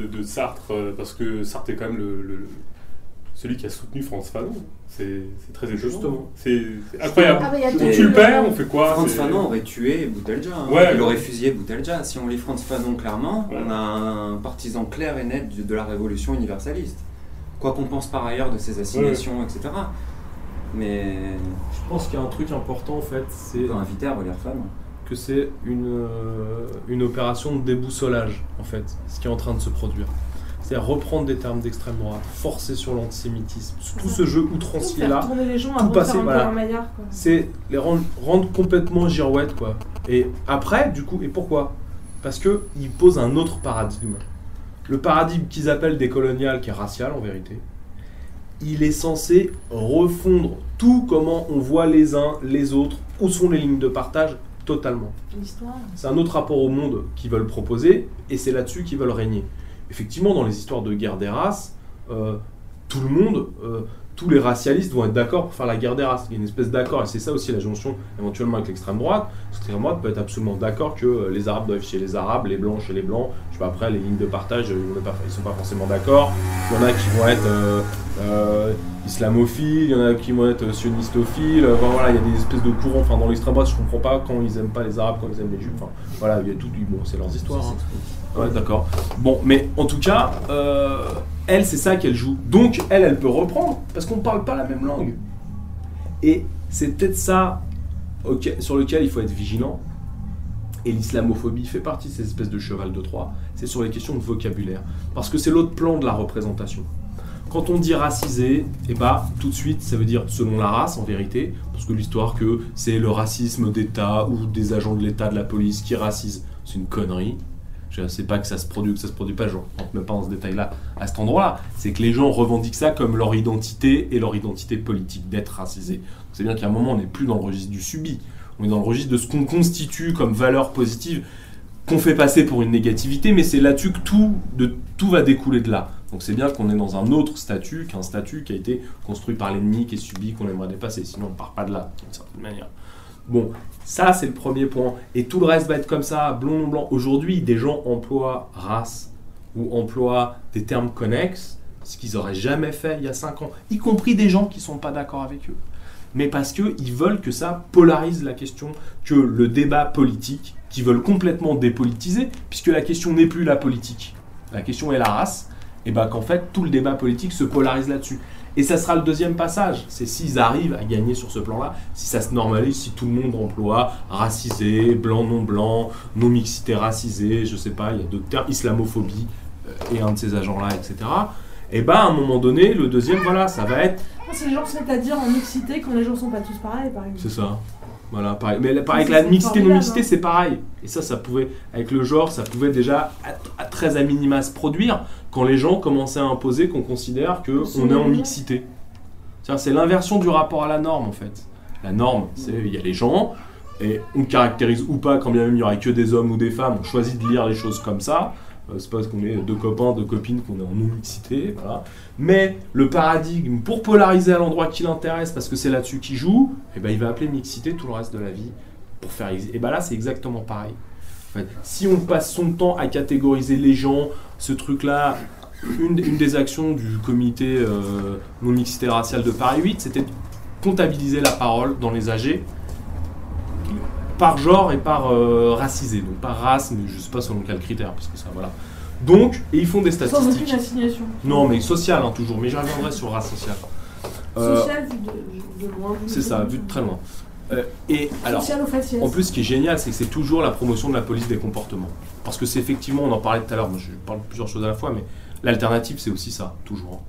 de, de- de Sartre, euh, parce que Sartre est quand même le, le- celui qui a soutenu France Fanon. C'est très étonnant. Justement. C'est incroyable. Ah, tout tu le- perds, on fait quoi? Franz C'est- Fanon aurait tué Boutelja. hein. Ouais. Il aurait fusillé Boutelja. Si on lit Franz Fanon clairement, Ouais. on a un partisan clair et net de de la révolution universaliste. Quoi qu'on pense par ailleurs de ses assignations, etc. Mais Je pense qu'il y a un truc important en fait, c'est peut inviter à relire Fanon. que c'est une, euh, une opération de déboussolage, en fait, ce qui est en train de se produire. C'est-à-dire reprendre des termes d'extrême droite, forcer sur l'antisémitisme, tout ce jeu outrancier faire là, tourner les gens à tout passer, voilà. c'est les rendre, rendre complètement girouettes, quoi. Et après, du coup, et pourquoi? Parce que il pose un autre paradigme. Le paradigme qu'ils appellent décolonial, qui est racial en vérité, il est censé refondre tout comment on voit les uns, les autres, où sont les lignes de partage, totalement. C'est un autre rapport au monde qu'ils veulent proposer, et c'est là-dessus qu'ils veulent régner. Effectivement, dans les histoires de guerre des races, euh, tout le monde, euh, tous les racialistes vont être d'accord pour faire la guerre des races. Il y a une espèce d'accord, et c'est ça aussi la jonction éventuellement avec l'extrême droite. L'extrême droite peut être absolument d'accord que euh, les Arabes doivent chez les Arabes, les Blancs chez les Blancs. Je sais pas, après, les lignes de partage, ils ne sont pas forcément d'accord. Il y en a qui vont être euh, euh, islamophiles, il y en a qui vont être sionistophiles. Voilà, il y a des espèces de courants. Enfin, dans l'extrême droite, je comprends pas quand ils aiment pas les Arabes, quand ils aiment les Juifs. Enfin, voilà, il y a tout. Bon, c'est leurs histoires. Hein. Ouais, d'accord. Bon, mais en tout cas, elle, c'est ça qu'elle joue. Donc, elle, elle peut reprendre, parce qu'on ne parle pas la même langue. Et c'est peut-être ça sur lequel il faut être vigilant. Et l'islamophobie fait partie de ces espèces de cheval de Troie. C'est sur les questions de vocabulaire. Parce que c'est l'autre plan de la représentation. Quand on dit racisé, eh bah, tout de suite, ça veut dire selon la race, en vérité, parce que l'histoire que c'est le racisme d'État ou des agents de l'État, de la police qui racisent, c'est une connerie. Je ne sais pas que ça se produit ou que ça se produit pas, je ne rentre même pas dans ce détail-là à cet endroit-là. C'est que les gens revendiquent ça comme leur identité et leur identité politique, d'être racisé. C'est bien qu'à un moment, on n'est plus dans le registre du subi. On est dans le registre de ce qu'on constitue comme valeur positive, qu'on fait passer pour une négativité, mais c'est là-dessus que tout, de, tout va découler de là. Donc c'est bien qu'on est dans un autre statut qu'un statut qui a été construit par l'ennemi, qui est subi, qu'on aimerait dépasser. Sinon, on ne part pas de là, d'une certaine manière. Bon, ça c'est le premier point. Et tout le reste va être comme ça, blond, blanc. Aujourd'hui, des gens emploient race ou emploient des termes connexes, ce qu'ils n'auraient jamais fait il y a 5 ans, y compris des gens qui ne sont pas d'accord avec eux. Mais parce qu'ils veulent que ça polarise la question, que le débat politique, qu'ils veulent complètement dépolitiser, puisque la question n'est plus la politique, la question est la race, et bien qu'en fait tout le débat politique se polarise là-dessus. Et ça sera le deuxième passage. C'est s'ils arrivent à gagner sur ce plan-là, si ça se normalise, si tout le monde emploie racisé, blanc, non blanc, non mixité racisée, je sais pas, il y a d'autres termes, islamophobie, euh, et un de ces agents-là, etc. Et ben à un moment donné, le deuxième, voilà, ça va être. C'est les gens se mettent à dire en mixité quand les gens sont pas tous pareils, par exemple. C'est ça. Voilà, pareil. Mais pareil, avec la mixité, non-mixité, hein. c'est pareil. Et ça, ça pouvait, avec le genre, ça pouvait déjà, à, très à minima, se produire quand les gens commençaient à imposer qu'on considère qu'on est en mixité. C'est l'inversion du rapport à la norme, en fait. La norme, c'est il y a les gens, et on caractérise ou pas, quand bien même il n'y aurait que des hommes ou des femmes, on choisit de lire les choses comme ça. Euh, c'est pas parce qu'on est deux copains, deux copines qu'on est en non-mixité. Voilà. Mais le paradigme, pour polariser à l'endroit qui l'intéresse, parce que c'est là-dessus qu'il joue, et eh ben, il va appeler mixité tout le reste de la vie. Pour faire... Et ben là, c'est exactement pareil. Si on passe son temps à catégoriser les gens, ce truc-là, une, des actions du comité euh, non-mixité raciale de Paris 8, c'était de comptabiliser la parole dans les AG par genre et par euh, racisé, donc par race, mais je sais pas selon quel critère, parce que ça, voilà. Donc, et ils font des statistiques. Sans aucune assignation. Non, mais social hein, toujours, mais j'y reviendrai sur race sociale. Euh, social vu de, loin. C'est ça, vu de très loin. Euh, et alors, en plus, ce qui est génial, c'est que c'est toujours la promotion de la police des comportements. Parce que c'est effectivement, on en parlait tout à l'heure, je parle de plusieurs choses à la fois, mais l'alternative, c'est aussi ça, toujours.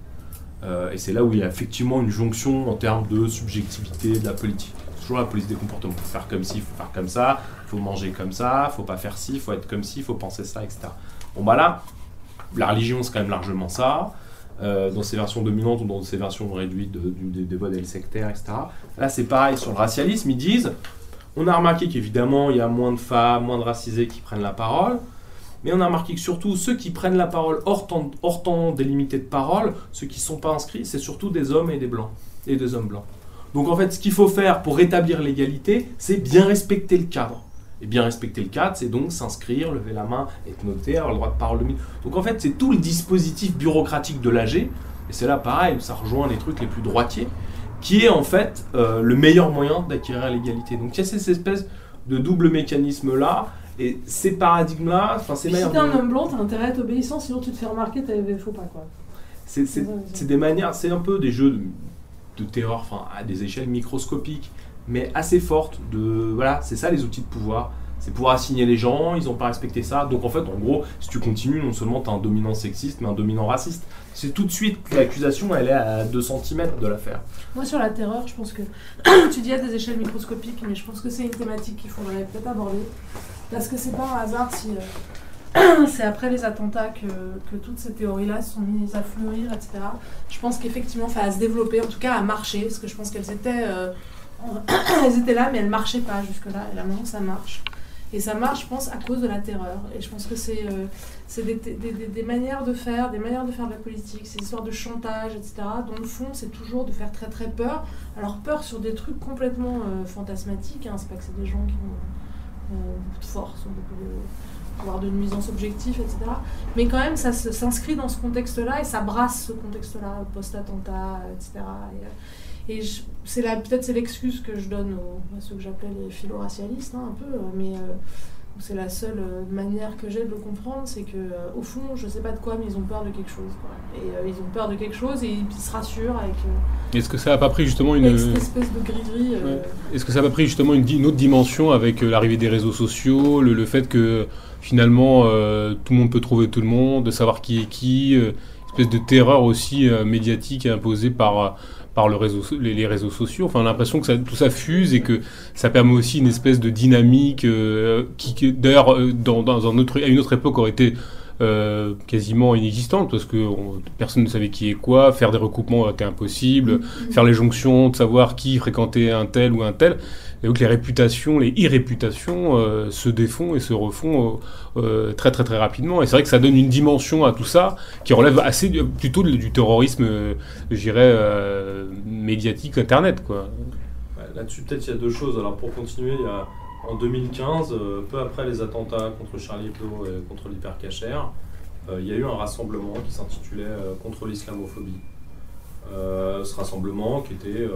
et c'est là où il y a effectivement une jonction en termes de subjectivité de la politique toujours la police des comportements. Faut faire comme ci, faut faire comme ça, faut manger comme ça, faut pas faire ci, faut être comme ci, faut penser ça, etc. Bon bah là, la religion c'est quand même largement ça. Euh, dans ses versions dominantes ou dans ses versions réduites des de, modèles sectaires, etc. Là, c'est pareil sur le racialisme. Ils disent on a remarqué qu'évidemment, il y a moins de femmes, moins de racisés qui prennent la parole, mais on a remarqué que surtout ceux qui prennent la parole hors temps, hors temps délimité de parole, ceux qui ne sont pas inscrits, c'est surtout des hommes et des blancs, et des hommes blancs. Donc en fait, ce qu'il faut faire pour rétablir l'égalité, c'est bien respecter le cadre. Et bien respecter le cadre, c'est donc s'inscrire, lever la main, être noté, avoir le droit de parole. Donc en fait, c'est tout le dispositif bureaucratique de l'AG, et c'est là pareil, ça rejoint les trucs les plus droitiers, qui est en fait euh, le meilleur moyen d'acquérir l'égalité. Donc il y a cette espèce de double mécanisme là, et ces paradigmes-là, enfin ces manières. Si t'es un homme blanc, t'as intérêt à être obéissant, sinon tu te fais remarquer, t'as faut pas quoi. C'est des manières, c'est un peu des jeux de de terreur, enfin à des échelles microscopiques, mais assez fortes. De voilà, c'est ça les outils de pouvoir. C'est pouvoir assigner les gens, ils n'ont pas respecté ça. Donc en fait, en gros, si tu continues, non seulement tu as un dominant sexiste, mais un dominant raciste. C'est tout de suite l'accusation, elle est à 2 cm de l'affaire. Moi, sur la terreur, je pense que tu dis à des échelles microscopiques, mais je pense que c'est une thématique qu'il faudrait peut-être aborder. Parce que c'est pas un hasard si. Euh, c'est après les attentats que, que toutes ces théories-là sont mises à fleurir, etc. Je pense qu'effectivement, enfin, à se développer, en tout cas à marcher, parce que je pense qu'elles étaient, euh, elles étaient là, mais elles marchaient pas jusque-là. Et là, maintenant, ça marche. Et ça marche, je pense, à cause de la terreur. Et je pense que c'est euh, des, des, des, des manières de faire, des manières de faire de la politique, ces histoires de chantage, etc. dont le fond, c'est toujours de faire très très peur. Alors peur sur des trucs complètement euh, fantasmatiques, hein. c'est pas que c'est des gens qui ont beaucoup de force, ou beaucoup de pouvoir de nuisance objectif, etc. Mais quand même, ça s'inscrit dans ce contexte-là et ça brasse ce contexte-là, post-attentat, etc. Et, et c'est peut-être c'est l'excuse que je donne aux, à ceux que j'appelle les philo-racialistes, hein, un peu, euh, mais euh, c'est la seule euh, manière que j'ai de le comprendre, c'est que euh, au fond, je sais pas de quoi, mais ils ont peur de quelque chose. quoi. Et euh, ils ont peur de quelque chose et ils se rassurent avec, Est-ce que ça n'a pas pris justement une. cette espèce de gris-gris. Ouais. Est-ce que ça n'a pas pris justement une, une autre dimension avec l'arrivée des réseaux sociaux, le, le fait que finalement tout le monde peut trouver tout le monde, de savoir qui est qui, espèce de terreur aussi médiatique imposée par, par le réseau, les, les réseaux sociaux. Enfin, on a l'impression que ça, tout ça fuse et que ça permet aussi une espèce de dynamique euh, qui, qui, d'ailleurs, euh, dans, dans un autre, à une autre époque aurait été euh, quasiment inexistante parce que on- personne ne savait qui est quoi, faire des recoupements était impossible, faire les jonctions, de savoir qui fréquentait un tel ou un tel. Et donc les réputations, les irréputations euh, se défont et se refont euh, euh, très très très rapidement. Et c'est vrai que ça donne une dimension à tout ça qui relève assez plutôt du, terrorisme, euh, médiatique, internet quoi. Là-dessus, peut-être il y a deux choses. Alors pour continuer, en 2015, euh, peu après les attentats contre Charlie Hebdo et contre l'hypercachère, il y a eu un rassemblement qui s'intitulait Contre l'islamophobie. Ce rassemblement qui était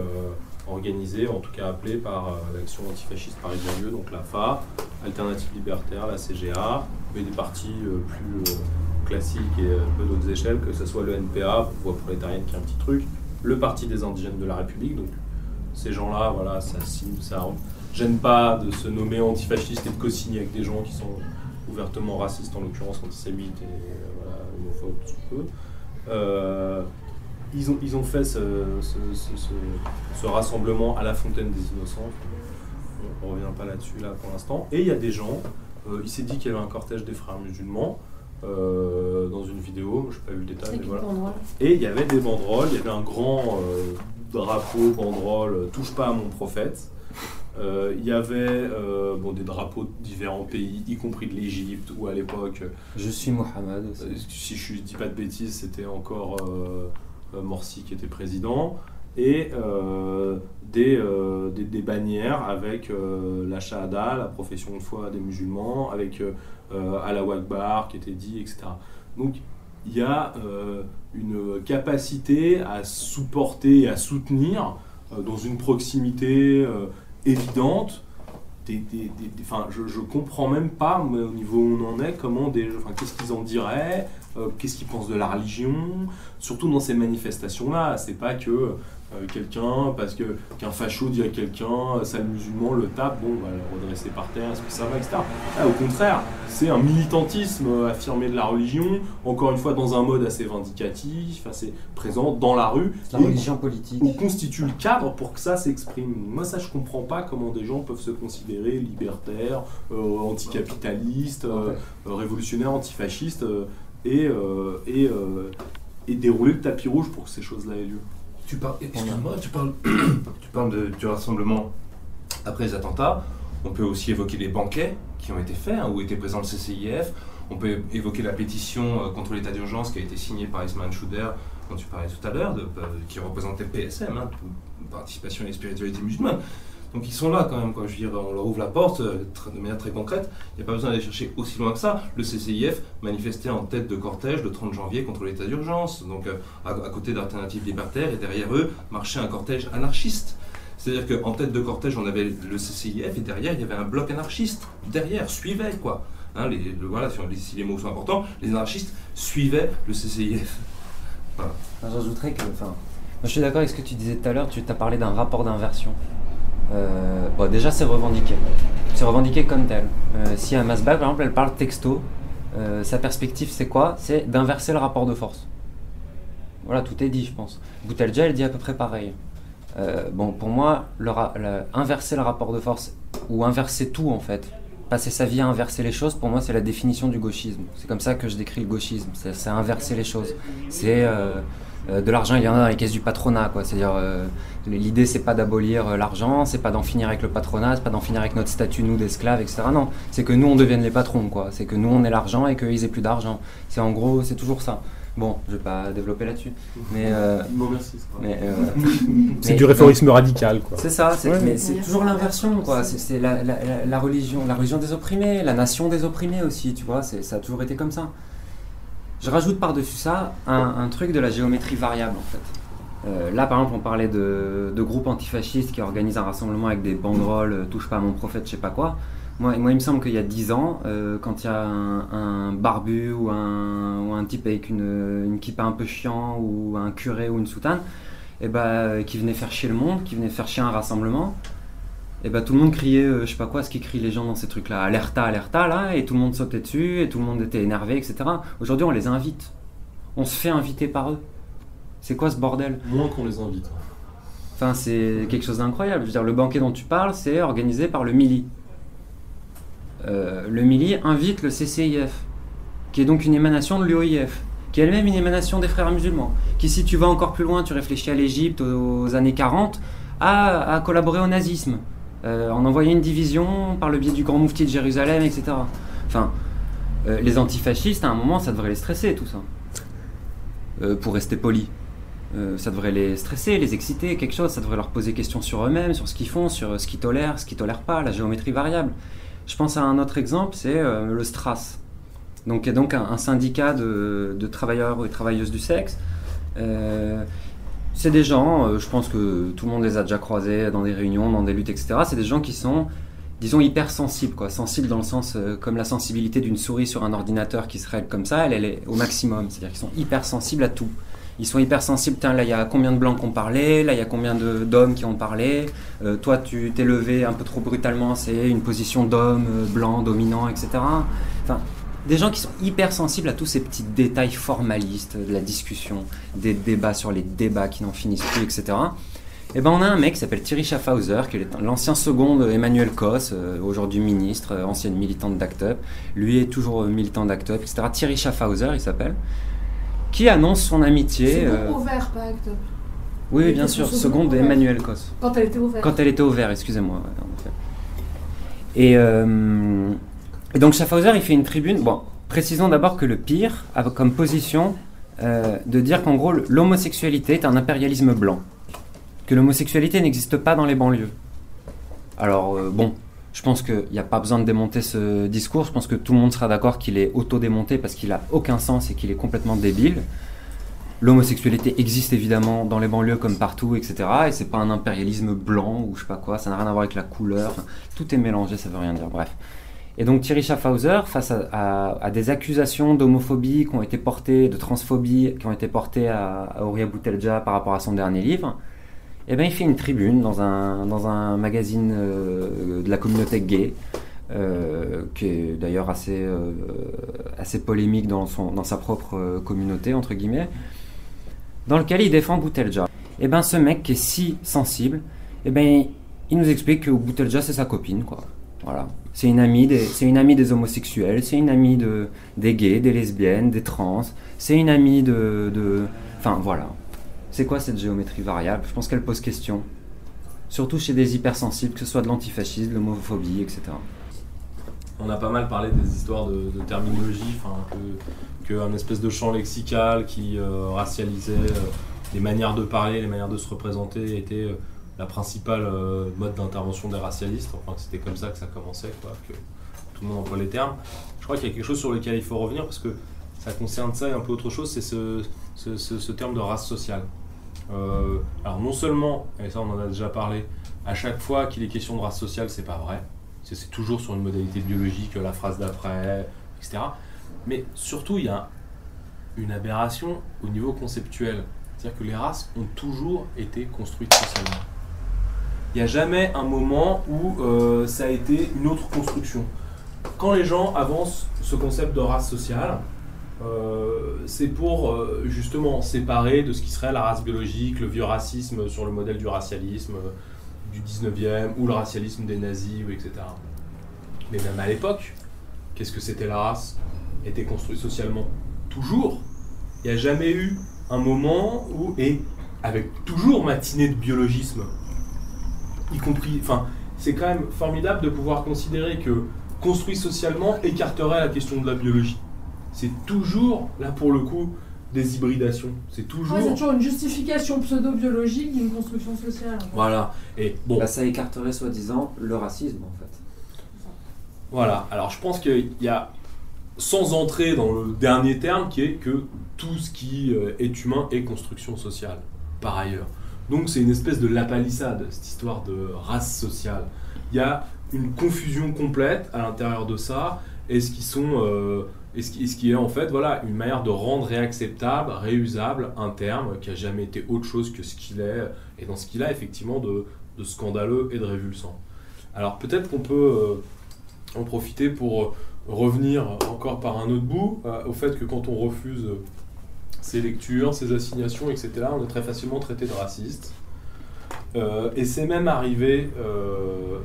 organisé, en tout cas appelé par euh, l'action antifasciste Paris Banlieue, donc la FA, Alternative Libertaire, la CGA, mais des partis euh, plus euh, classiques et peu d'autres échelles, que ce soit le NPA, Voix prolétarienne qui est un petit truc, le Parti des indigènes de la République, donc ces gens-là, voilà, ça ça gêne pas de se nommer antifasciste et de co-signer avec des gens qui sont ouvertement racistes, en l'occurrence antisémites et homophobes, tout peut. Euh, ils, ont, ils ont fait ce, ce, ce- ce- ce rassemblement à la Fontaine des Innocents. On ne revient pas là-dessus là pour l'instant. Et il y a des gens, euh, il s'est dit qu'il y avait un cortège des frères musulmans euh, dans une vidéo, je n'ai pas vu le détail, mais voilà. Et il y avait des banderoles, il y avait un grand euh, drapeau, banderole, touche pas à mon prophète. Euh, il y avait euh, bon, des drapeaux de différents pays, y compris de l'Égypte, où à l'époque, Je suis Mohamed aussi. euh, si je ne dis pas de bêtises, c'était encore Morsi qui était président, et euh, des, euh, des, des bannières avec euh, la Shahada, la profession de foi des musulmans, avec euh, euh, Allah Akbar qui était dit, etc. Donc il y a euh, une capacité à supporter et à soutenir euh, dans une proximité euh, évidente. Je, je comprends même pas, mais au niveau où on en est, comment des, qu'est-ce qu'ils en diraient, euh, qu'est-ce qu'ils pensent de la religion, surtout dans ces manifestations-là. C'est pas que euh, quelqu'un, parce que qu'un facho dit à quelqu'un, euh, sale musulman, le tape, bon, on va le redresser par terre, est-ce que ça va, etc. Au contraire, c'est un militantisme euh, affirmé de la religion, encore une fois dans un mode assez vindicatif, assez présent dans la rue. La religion politique. on constitue le cadre pour que ça s'exprime. Moi, ça, je comprends pas comment des gens peuvent se considérer libertaires, euh, anticapitalistes, euh, euh, révolutionnaires, antifascistes, euh, et, euh, et, euh, et dérouler le tapis rouge pour que ces choses-là aient lieu. Tu parles, excuse-moi, tu parles, tu parles de- du rassemblement après les attentats. On peut aussi évoquer les banquets qui ont été faits, hein, où était présent le CCIF. On peut évoquer la pétition euh, contre l'état d'urgence qui a été signée par Ismaël Chouder, dont tu parlais tout à l'heure, de- euh, qui représentait PSM, hein, Participation et Spiritualité musulmane. Donc ils sont là quand même, quoi. Je veux dire, on leur ouvre la porte euh, de manière très concrète. Il n'y a pas besoin d'aller chercher aussi loin que ça. Le CCIF manifestait en tête de cortège le 30 janvier contre l'état d'urgence. Donc euh, à, côté d'Alternatives Libertaires et derrière eux marchait un cortège anarchiste. C'est-à-dire qu'en tête de cortège, on avait le CCIF et derrière, il y avait un bloc anarchiste. Derrière, suivait quoi. Hein, voilà, si, les mots sont importants, les anarchistes suivaient le CCIF. J'ajouterais que, enfin, je suis d'accord avec ce que tu disais tout à l'heure, tu t'as parlé d'un rapport d'inversion. Euh, bon, déjà, c'est revendiqué. C'est revendiqué comme tel. Euh, si un Masbah, par exemple, elle parle texto, euh, sa perspective, c'est quoi? C'est d'inverser le rapport de force. Voilà, tout est dit, je pense. Boutelja, elle dit à peu près pareil. Bon, pour moi, inverser le rapport de force, ou inverser tout, en fait, passer sa vie à inverser les choses, pour moi, c'est la définition du gauchisme. C'est comme ça que je décris le gauchisme. C'est inverser les choses. C'est de l'argent, il y en a dans les caisses du patronat, quoi. C'est-à-dire, euh, l'idée, c'est pas d'abolir l'argent, c'est pas d'en finir avec le patronat, c'est pas d'en finir avec notre statut, nous, d'esclaves, etc. Non, c'est que nous, on devienne les patrons, quoi. C'est que nous, on ait l'argent et qu'ils aient plus d'argent. C'est en gros, c'est toujours ça. Bon, je vais pas développer là-dessus. Mais, euh, merci. Euh, c'est du réformisme radical, quoi. C'est ça, c'est, mais c'est toujours l'inversion, quoi. C'est, la, la, la, religion, la religion des opprimés, la nation des opprimés aussi, tu vois. C'est, ça a toujours été comme ça. Je rajoute par-dessus ça un, truc de la géométrie variable, en fait. Euh, là, par exemple, on parlait de, groupes antifascistes qui organisent un rassemblement avec des banderoles, touche pas à mon prophète, je sais pas quoi. Moi, il me semble qu'il y a 10 ans, euh, quand il y a un, barbu ou un, ou un, type avec une, une kippa un peu chiant, ou un curé ou une soutane, et eh ben, qui venait faire chier le monde, qui venait faire chier un rassemblement, et eh ben, tout le monde criait, euh, je sais pas quoi, ce qu'ils crient les gens dans ces trucs-là, alerta, alerta, là, et tout le monde sautait dessus, et tout le monde était énervé, etc. Aujourd'hui, on les invite. On se fait inviter par eux. C'est quoi ce bordel? Moins qu'on les invite. Enfin, c'est quelque chose d'incroyable. Je veux dire, le banquet dont tu parles, c'est organisé par le Mili. Euh, le Mili invite le CCIF, qui est donc une émanation de l'UOIF, qui est elle-même une émanation des frères musulmans, qui si tu vas encore plus loin, tu réfléchis à l'Égypte aux, années 40, a, collaboré au nazisme, euh, en envoyant une division par le biais du grand moufti de Jérusalem, etc. Enfin, euh, les antifascistes, à un moment, ça devrait les stresser, tout ça. pour rester poli. ça devrait les stresser, les exciter, quelque chose, ça devrait leur poser question sur eux-mêmes, sur ce qu'ils font, sur ce qu'ils tolèrent, ce qu'ils tolèrent pas, la géométrie variable. Je pense à un autre exemple, c'est euh, le STRAS, donc, donc un, syndicat de, travailleurs et travailleuses du sexe. Euh, c'est des gens, euh, je pense que tout le monde les a déjà croisés dans des réunions, dans des luttes, etc. C'est des gens qui sont, disons, hypersensibles, quoi. Sensibles dans le sens comme la sensibilité d'une souris sur un ordinateur qui serait comme ça, elle, est au maximum. C'est-à-dire qu'ils sont hypersensibles à tout ils sont hypersensibles. Tiens, là, il y a combien de blancs qui ont parlé Là, il y a combien d'hommes qui ont parlé euh, Toi, tu t'es levé un peu trop brutalement, c'est une position d'homme, euh, blanc, dominant, etc. des gens qui sont hypersensibles à tous ces petits détails formalistes de la discussion, des débats sur les débats qui n'en finissent plus, etc. Et eh ben on a un mec qui s'appelle Thierry Schaffhauser, qui est l'ancien second de Emmanuel Koss, euh, aujourd'hui ministre, ancienne militante d'ACT UP. Lui est toujours militant d'ACT UP, etc. Thierry Schaffhauser, il s'appelle qui annonce son amitié. Euh... au vert, pas Act Oui, bien sûr, seconde d'Emmanuel Cos. Quand elle était au vert. Quand elle était au vert, excusez-moi. Et, euh, et, donc Schaffhauser, il fait une tribune. Bon, précisons d'abord que le pire a comme position euh, de dire qu'en gros, l'homosexualité est un impérialisme blanc. Que l'homosexualité n'existe pas dans les banlieues. Alors, euh, bon, je pense qu'il n'y a pas besoin de démonter ce discours. Je pense que tout le monde sera d'accord qu'il est auto-démonté parce qu'il n'a aucun sens et qu'il est complètement débile. L'homosexualité existe évidemment dans les banlieues comme partout, etc. Et c'est pas un impérialisme blanc ou je sais pas quoi, ça n'a rien à voir avec la couleur. tout est mélangé, ça veut rien dire. Bref. Et donc Thierry Schaffhauser, face à, des accusations d'homophobie qui ont été portées, de transphobie qui ont été portées à, à Ouria Boutelja par rapport à son dernier livre, eh ben, il fait une tribune dans un, dans un magazine euh, de la communauté gay, euh, qui est d'ailleurs assez, euh, assez polémique dans, son, dans sa propre communauté, entre guillemets, dans lequel il défend Boutelja. Eh ben ce mec qui est si sensible, eh ben il nous explique que Boutelja c'est sa copine, quoi. Voilà. C'est une amie des, c'est une amie des homosexuels, c'est une amie de, des gays, des lesbiennes, des trans, c'est une amie de, de, enfin voilà. C'est quoi cette géométrie variable? Je pense qu'elle pose question. Surtout chez des hypersensibles, que ce soit de l'antifascisme, de l'homophobie, etc. On a pas mal parlé des histoires de, terminologie, que, que, espèce de champ lexical qui euh, racialisait euh, les manières de parler, les manières de se représenter était euh, la principale mode d'intervention des racialistes. Enfin, c'était comme ça que ça commençait, quoi, que tout le monde emploie les termes. Je crois qu'il y a quelque chose sur lequel il faut revenir parce que ça concerne ça et un peu autre chose, c'est ce, ce terme de race sociale. Euh, alors non seulement, et ça on en a déjà parlé, à chaque fois qu'il est question de race sociale, c'est pas vrai. C'est toujours sur une modalité biologique, la phrase d'après, etc. Mais surtout, il y a une aberration au niveau conceptuel. C'est-à-dire que les races ont toujours été construites socialement. Il n'y a jamais un moment où euh, ça a été une autre construction. Quand les gens avancent ce concept de race sociale, euh, c'est pour euh, justement séparer de ce qui serait la race biologique, le vieux racisme sur le modèle du racialisme du 19e ou le racialisme des nazis, etc. Mais même à l'époque, qu'est-ce que c'était la race? Était construit socialement Toujours. Il n'y a jamais eu un moment où, et avec toujours matinée de biologisme, y compris, enfin, c'est quand même formidable de pouvoir considérer que construit socialement écarterait la question de la biologie. C'est toujours, là pour le coup, des hybridations. C'est toujours. Ouais, c'est toujours une justification pseudo-biologique d'une construction sociale. Voilà. Et bon. Bah, ça écarterait soi-disant le racisme en fait. Voilà. Alors je pense qu'il y a, sans entrer dans le dernier terme, qui est que tout ce qui euh, est humain est construction sociale, par ailleurs. Donc c'est une espèce de lapalissade, cette histoire de race sociale. Il y a une confusion complète à l'intérieur de ça, et ce qui sont. euh, et ce qui, est en fait voilà, une manière de rendre réacceptable, réusable un terme qui a jamais été autre chose que ce qu'il est, et dans ce qu'il a effectivement de, scandaleux et de révulsant. Alors peut-être qu'on peut euh, en profiter pour revenir encore par un autre bout euh, au fait que quand on refuse ces lectures, ces assignations, etc., on est très facilement traité de raciste. Euh, et c'est même arrivé euh,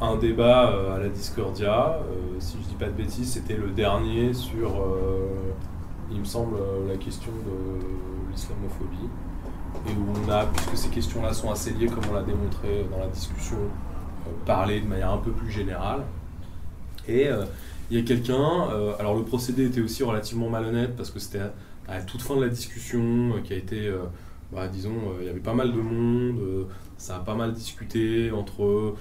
un débat euh, à la Discordia, si je dis pas de bêtises, c'était le dernier sur, il me semble, la question de l'islamophobie, et où on a, puisque ces questions-là sont assez liées, comme on l'a démontré dans la discussion, parlé de manière un peu plus générale. Et il y a quelqu'un, alors le procédé était aussi relativement malhonnête, parce que c'était à, la toute fin de la discussion, euh, qui a été, euh, bah, disons, euh, il y avait pas mal de monde, ça a pas mal discuté entre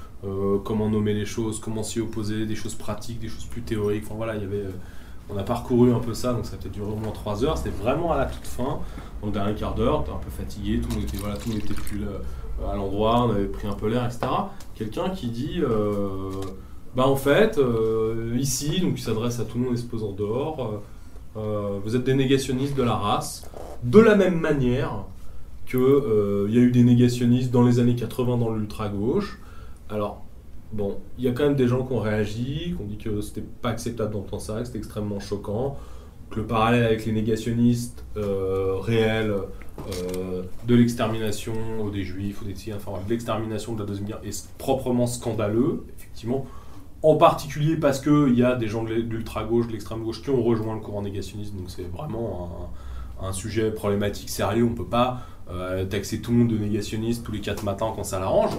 comment nommer les choses, comment s'y opposer, des choses pratiques, des choses plus théoriques. Enfin voilà, il y avait, on a parcouru un peu ça, donc ça a peut-être duré au moins trois heures. C'était vraiment à la toute fin, le dernier quart d'heure, un peu fatigué, tout le monde était, voilà, tout plus là, à l'endroit, on avait pris un peu l'air, etc. Quelqu'un qui dit, bah en fait, ici, donc il s'adresse à tout le monde et se pose en dehors, euh, vous êtes des négationnistes de la race, de la même manière qu'il y a eu des négationnistes dans les années 80 dans l'ultra-gauche. Alors, bon, il y a quand même des gens qui ont réagi, qui ont dit que c'était pas acceptable d'entendre ça, que c'était extrêmement choquant, que le parallèle avec les négationnistes euh, réels euh, de l'extermination des juifs ou des Syriens, enfin de l'extermination de la Deuxième Guerre est proprement scandaleux, effectivement. En particulier parce qu'il y a des gens de l'ultra-gauche, de l'extrême-gauche qui ont rejoint le courant négationniste, donc c'est vraiment un, sujet problématique sérieux. On ne peut pas euh, taxer tout le monde de négationniste tous les quatre matins quand ça l'arrange.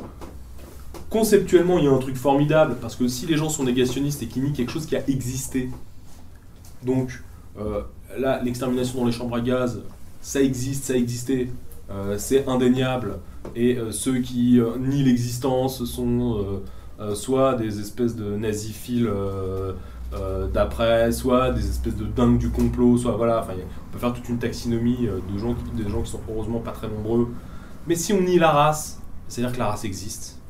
Conceptuellement, il y a un truc formidable, parce que si les gens sont négationnistes et qu'ils nient quelque chose qui a existé, donc euh, là, l'extermination dans les chambres à gaz, ça existe, ça a existé, euh, c'est indéniable, et euh, ceux qui nient l'existence sont soit des espèces de naziphiles euh, euh, d'après, soit des espèces de dingues du complot, soit voilà, on peut faire toute une taxinomie euh, de gens, qui, des gens qui sont heureusement pas très nombreux. Mais si on nie la race, c'est-à-dire que la race existe.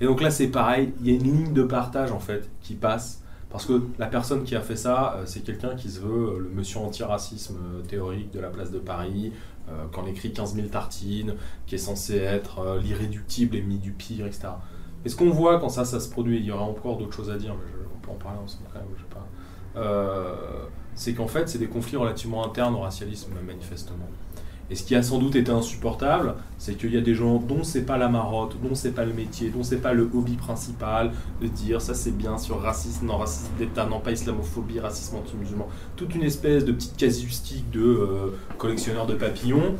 Et donc là, c'est pareil, il y a une ligne de partage en fait qui passe. Parce que la personne qui a fait ça, euh, c'est quelqu'un qui se veut euh, le monsieur antiracisme euh, théorique de la place de Paris, euh, qui en écrit 15 000 tartines, qui est censé être euh, l'irréductible ennemi du pire, etc. Et ce qu'on voit quand ça, ça se produit, il y aura encore d'autres choses à dire, mais on peut en parler ensemble quand même, je sais pas. Euh, c'est qu'en fait, c'est des conflits relativement internes au racialisme, manifestement. Et ce qui a sans doute été insupportable, c'est qu'il y a des gens dont c'est pas la marotte, dont c'est pas le métier, dont c'est pas le hobby principal de dire ça c'est bien sur racisme, non racisme d'État, non pas islamophobie, racisme anti-musulman. Toute une espèce de petite casuistique de euh, collectionneur de papillons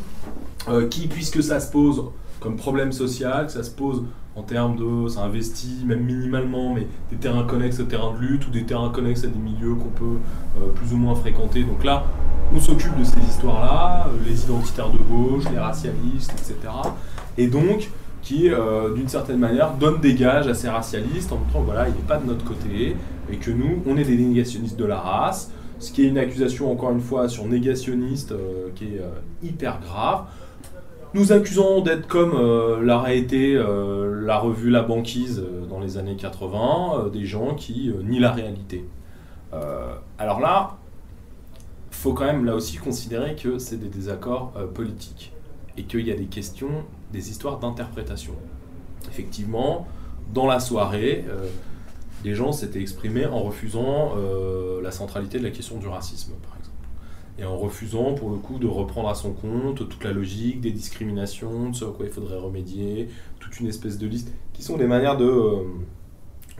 euh, qui, puisque ça se pose comme problème social, que ça se pose en termes de. ça investit même minimalement, mais des terrains connexes au terrain de lutte ou des terrains connexes à des milieux qu'on peut euh, plus ou moins fréquenter. Donc là, on s'occupe de ces histoires-là, euh, les identitaires de gauche, les racialistes, etc. Et donc, qui, euh, d'une certaine manière, donne des gages à ces racialistes en montrant voilà, il n'est pas de notre côté, et que nous, on est des négationnistes de la race, ce qui est une accusation, encore une fois, sur négationniste, qui est hyper grave. Nous accusons d'être comme euh, l'aurait été euh, la revue La Banquise euh, dans les années 80, euh, des gens qui nient la réalité. Alors là, faut quand même là aussi considérer que c'est des désaccords politiques et qu'il y a des questions, des histoires d'interprétation. Effectivement, dans la soirée, les gens s'étaient exprimés en refusant la centralité de la question du racisme. Et en refusant, pour le coup, de reprendre à son compte toute la logique des discriminations, de ce à quoi il faudrait remédier, toute une espèce de liste, qui sont des manières de, euh,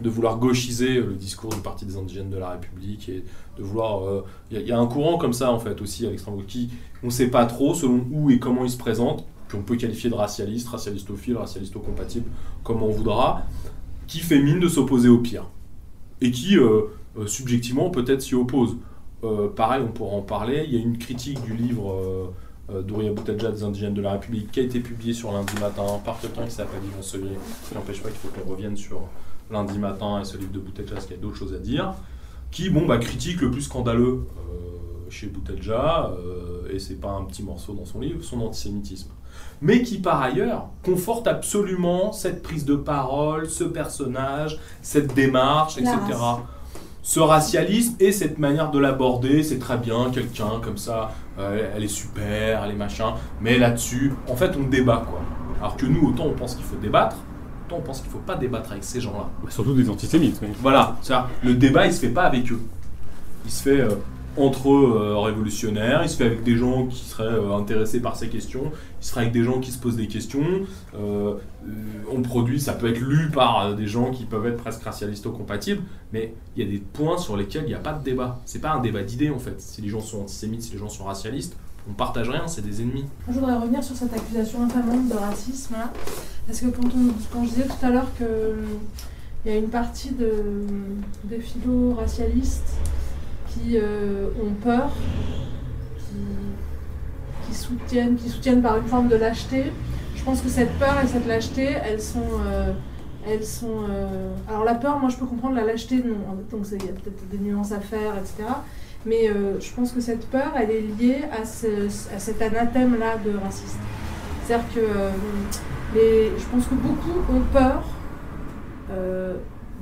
de vouloir gauchiser le discours du Parti des indigènes de la République et de vouloir. Il y, a un courant comme ça, en fait, aussi à l'extrême qui, on ne sait pas trop selon où et comment il se présente, qu'on peut qualifier de racialiste, racialistophile, racialisto-compatible, comme on voudra, qui fait mine de s'opposer au pire. Et qui, subjectivement, peut-être s'y oppose. Pareil, on pourra en parler. Il y a une critique du livre euh, Douria Boutadja des indigènes de la République, qui a été publié sur lundi matin par quelqu'un qui s'appelle Yvon Sevier, qui n'empêche pas qu'il faut qu'on revienne sur lundi matin et ce livre de Boutadja, parce qu'il y a d'autres choses à dire, qui bon, bah, critique le plus scandaleux euh, chez Boutadja, euh, et c'est pas un petit morceau dans son livre, son antisémitisme. Mais qui par ailleurs conforte absolument cette prise de parole, ce personnage, cette démarche, etc ce racialisme et cette manière de l'aborder, c'est très bien, quelqu'un comme ça, euh, elle est super, elle est machin, mais là-dessus, en fait, on débat quoi. Alors que nous, autant on pense qu'il faut débattre, autant on pense qu'il ne faut pas débattre avec ces gens-là. Bah, surtout des antisémites. Oui. Voilà, ça, le débat, il se fait pas avec eux. Il se fait euh, entre euh, révolutionnaires, il se fait avec des gens qui seraient intéressés par ces questions, il se fait avec des gens qui se posent des questions. Euh, on produit, ça peut être lu par des gens qui peuvent être presque racialisto-compatibles, mais il y a des points sur lesquels il n'y a pas de débat. C'est pas un débat d'idées en fait. Si les gens sont antisémites, si les gens sont racialistes, on partage rien, c'est des ennemis. Je voudrais revenir sur cette accusation infamante de racisme parce que quand, on, quand je disais tout à l'heure que il y a une partie de, des philo-racialistes qui euh, ont peur, qui, soutiennent, qui soutiennent par une forme de lâcheté. Je pense que cette peur et cette lâcheté, elles sont. Euh, elles sont euh, alors la peur, moi je peux comprendre la lâcheté, non. Donc il y a peut-être des nuances à faire, etc. Mais je pense que cette peur, elle est liée à, à cet anathème-là de raciste. C'est-à-dire que les, je pense que beaucoup ont peur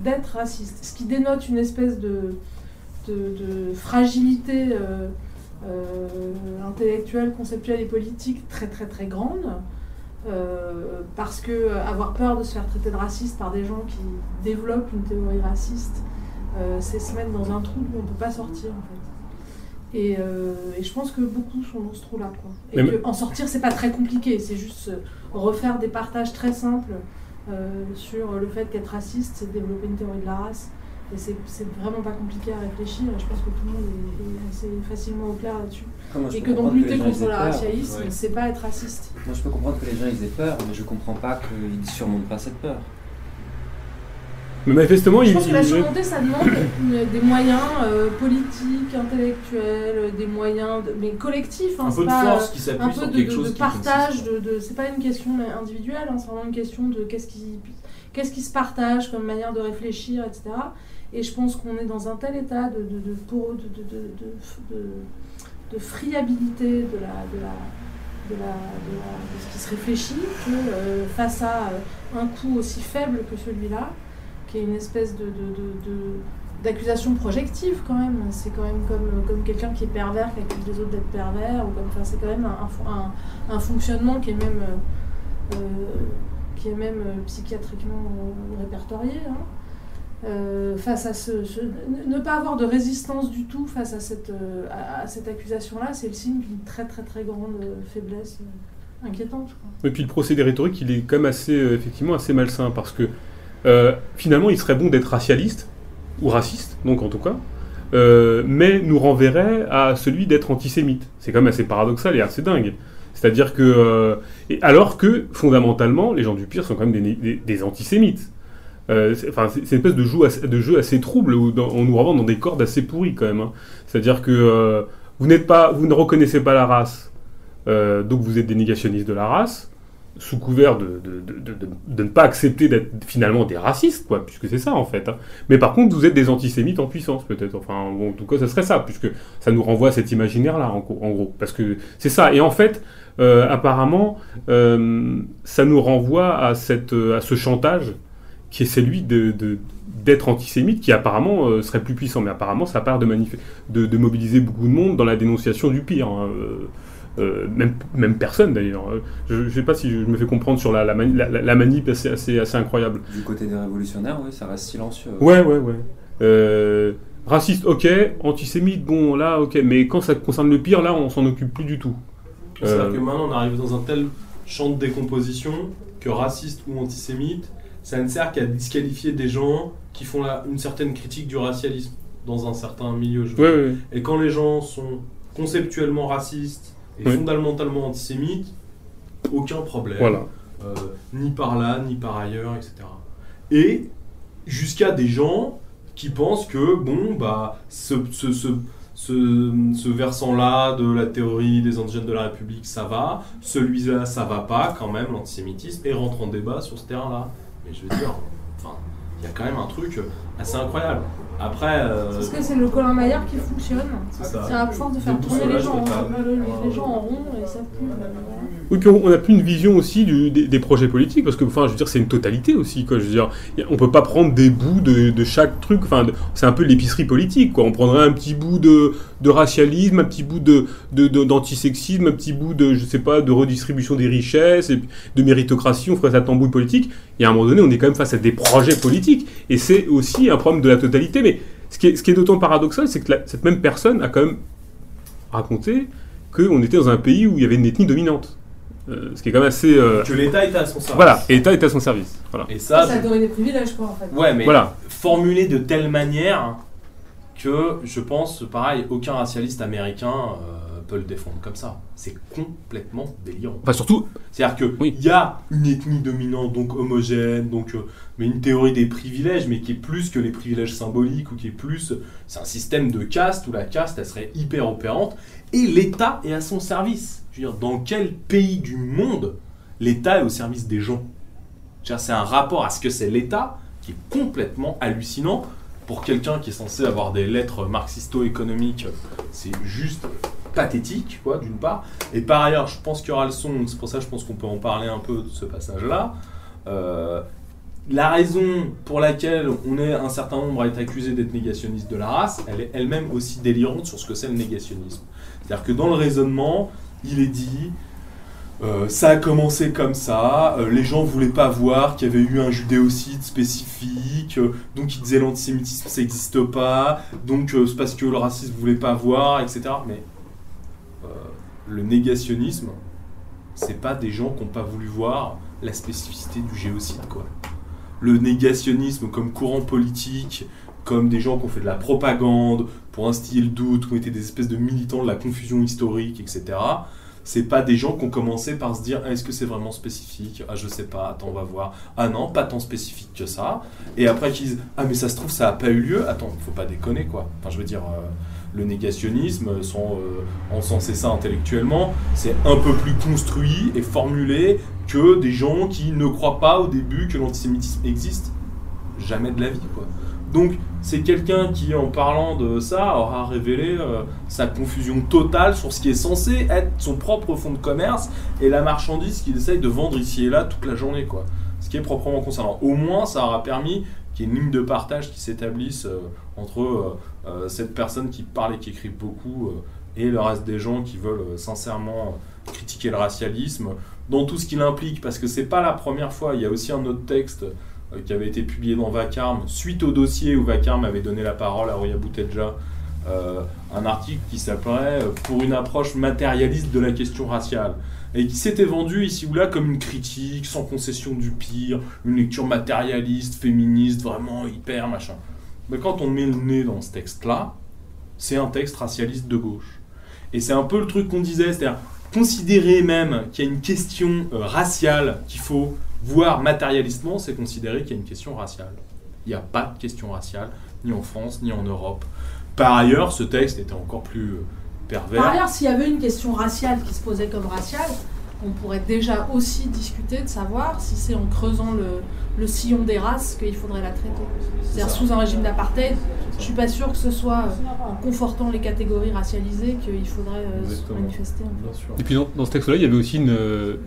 d'être racistes, ce qui dénote une espèce de, fragilité euh, euh, intellectuelle, conceptuelle et politique très très très grande. Euh, parce que avoir peur de se faire traiter de raciste par des gens qui développent une théorie raciste, c'est se mettre dans un trou où on ne peut pas sortir en fait. Et, je pense que beaucoup sont dans ce trou-là. Et en sortir, c'est pas très compliqué, c'est juste refaire des partages très simples sur le fait qu'être raciste, c'est développer une théorie de la race, et c'est vraiment pas compliqué à réfléchir. Je pense que tout le monde est, assez facilement au clair là-dessus. Et que donc lutter contre le racialisme, c'est pas être raciste. Moi je peux comprendre que les gens ils aient peur, mais je comprends pas qu'ils ne surmontent pas cette peur. Mais manifestement, je pense que la surmontée, ça demande des moyens euh, politiques, intellectuels, des moyens, mais collectifs. Hein, un peu de force qui s'appuie sur quelque chose de partage. De, de c'est pas une question individuelle, hein, c'est vraiment une question de qu'est-ce qui, qu'est-ce qui se partage comme manière de réfléchir, etc. Et je pense qu'on est dans un tel état de, de, de, de friabilité de, la, de, la, de, la, de, ce qui se réfléchit que euh, face à euh, un coût aussi faible que celui-là, qui est une espèce de, d'accusation projective quand même. C'est quand même comme, comme quelqu'un qui est pervers, qui accuse les autres d'être pervers. Ou comme, c'est quand même un, un, fonctionnement qui est même, euh, qui est même psychiatriquement répertorié. Hein. Euh, face à ce, ne pas avoir de résistance du tout face à cette, euh, à, cette accusation-là, c'est le signe d'une très très très grande euh, faiblesse inquiétante. Et puis le procédé rhétorique, il est quand même assez, effectivement assez malsain parce que finalement, il serait bon d'être racialiste ou raciste, donc en tout cas, mais nous renverrait à celui d'être antisémite. C'est quand même assez paradoxal et assez dingue. C'est-à-dire que, alors que fondamentalement, les gens du pire sont quand même des antisémites. Euh, c'est une espèce de jeu, assez, de trouble où on nous renvoie dans des cordes assez pourries quand même. Hein. C'est-à-dire que euh, vous n'êtes pas, vous ne reconnaissez pas la race, euh, donc vous êtes des négationnistes de la race, sous couvert de, de, ne pas accepter d'être finalement des racistes, quoi, puisque c'est ça en fait. Hein. Mais par contre, vous êtes des antisémites en puissance peut-être. Enfin, bon, en tout cas, ça serait ça, puisque ça nous renvoie à cet imaginaire-là en, en, gros, parce que c'est ça. Et en fait. apparemment, ça nous renvoie à, cette, à ce chantage qui est celui de, d'être antisémite, qui apparemment euh, serait plus puissant. Mais apparemment, ça part de, de, de, mobiliser beaucoup de monde dans la dénonciation du pire. Hein. Euh, euh, même, même personne d'ailleurs. Je ne sais pas si je me fais comprendre sur la, la, la, manip assez, assez, assez, incroyable. Du côté des révolutionnaires, oui, ça reste silencieux. Ouais, ouais, ouais. raciste, ok. Antisémite, bon, là, ok. Mais quand ça concerne le pire, là, on s'en occupe plus du tout. C'est-à-dire que maintenant, on arrive dans un tel champ de décomposition que raciste ou antisémite, ça ne sert qu'à disqualifier des gens qui font la- une certaine critique du racialisme dans un certain milieu. je. Et quand les gens sont conceptuellement racistes et fondamentalement antisémites, aucun problème. Voilà. Euh, ni par là, ni par ailleurs, etc. Et jusqu'à des gens qui pensent que, bon, bah, ce, ce, ce, ce, ce versant-là de la théorie des indigènes de la République, ça va, celui-là, ça va pas, quand même, l'antisémitisme, et rentre en débat sur ce terrain-là. Mais je veux dire, enfin, il y a quand même un truc assez incroyable. Après, euh, Est-ce que c'est le Colin Maillard qui fonctionne C'est ça. C'est à force de faire tourner les gens, en- les, les gens en rond et plus. euh. Oui, puis on n'a plus une vision aussi du- des, des projets politiques, parce que, enfin, je veux dire, c'est une totalité aussi, quoi. Je veux dire, on peut pas prendre des bouts de, de chaque truc, enfin, c'est un peu l'épicerie politique, quoi. On prendrait un petit bout de, de racialisme, un petit bout de, de- de- d'antisexisme, un petit bout de, je sais pas, de redistribution des richesses, et de méritocratie, on ferait ça tambouille politique. Et à un moment donné, on est quand même face à des projets politiques, et c'est aussi un problème de la totalité, mais ce qui est, ce qui est d'autant paradoxal, c'est que la- cette même personne a quand même raconté qu'on était dans un pays où il y avait une ethnie dominante. Euh, ce qui est quand même assez. euh, que l'État était à son service. Voilà, et l'État est à son service. Voilà. Et ça, Ça a donné des privilèges, quoi, en fait. Ouais, mais Voilà. formulé de telle manière que je pense, pareil, aucun racialiste américain euh, peut le défendre comme ça. C'est complètement délirant. Enfin, surtout, C'est-à-dire que Oui. il y a une ethnie dominante, donc homogène, donc euh, mais une théorie des privilèges, mais qui est plus que les privilèges symboliques ou qui est plus, c'est un système de caste où la caste elle serait hyper opérante et l'État est à son service. Je veux dire, dans quel pays du monde l'État est au service des gens? C'est un rapport à ce que c'est l'État qui est complètement hallucinant pour quelqu'un qui est censé avoir des lettres marxisto-économiques. C'est juste pathétique, quoi, d'une part. Et par ailleurs, je pense qu'il y aura le son, c'est pour ça je pense qu'on peut en parler un peu de ce passage-là. Euh, la raison pour laquelle on est un certain nombre à être accusé d'être négationniste de la race, elle est elle-même aussi délirante sur ce que c'est le négationnisme. C'est-à-dire que dans le raisonnement, il est dit, euh, ça a commencé comme ça, euh, les gens voulaient pas voir qu'il y avait eu un judéocide spécifique, donc ils disaient l'antisémitisme ça n'existe pas, donc c'est parce que le racisme voulait pas voir, etc. Mais le négationnisme, c'est pas des gens qui n'ont pas voulu voir la spécificité du géocide, quoi. Le négationnisme comme courant politique, comme des gens qui ont fait de la propagande pour instiller le doute, qui ont été des espèces de militants de la confusion historique, etc. C'est pas des gens qui ont commencé par se dire Ah, est-ce que c'est vraiment spécifique? Ah je sais pas, attends on va voir. Ah non, pas tant spécifique que ça. Et après qu'ils disent Ah mais ça se trouve ça a pas eu lieu. Attends, faut pas déconner quoi. Enfin je veux dire euh, le négationnisme, sans euh, ça intellectuellement, c'est un peu plus construit et formulé que des gens qui ne croient pas au début que l'antisémitisme existe. Jamais de la vie. Donc c'est quelqu'un qui, en parlant de ça, aura révélé euh, sa confusion totale sur ce qui est censé être son propre fonds de commerce et la marchandise qu'il essaye de vendre ici et là toute la journée. Ce qui est proprement concernant. Au moins, ça aura permis qu'il y ait une ligne de partage qui s'établisse euh, entre euh, cette personne qui parle et qui écrit beaucoup euh, et le reste des gens qui veulent euh, sincèrement euh, critiquer le racialisme dans tout ce qu'il implique, parce que c'est pas la première fois. Il y a aussi un autre texte euh, qui avait été publié dans Vacarme, suite au dossier où Vacarme avait donné la parole à Roya Boutelja, euh, un article qui s'appellerait euh, Pour une approche matérialiste de la question raciale, et qui s'était vendu ici ou là comme une critique, sans concession du pire, une lecture matérialiste, féministe, vraiment hyper machin. Mais quand on met le nez dans ce texte-là, c'est un texte racialiste de gauche. Et c'est un peu le truc qu'on disait, c'est-à-dire considérer même qu'il y a une question euh, raciale qu'il faut voir matérialistement, c'est considérer qu'il y a une question raciale. Il n'y a pas de question raciale, ni en France, ni en Europe. Par ailleurs, ce texte était encore plus euh, pervers. Par ailleurs, s'il y avait une question raciale qui se posait comme raciale, on pourrait déjà aussi discuter de savoir si c'est en creusant le, le sillon des races qu'il faudrait la traiter. C'est-à-dire sous un régime d'apartheid, je suis pas sûr que ce soit euh, en confortant les catégories racialisées qu'il faudrait euh, se manifester. Et puis dans, dans ce texte-là, il y avait aussi une,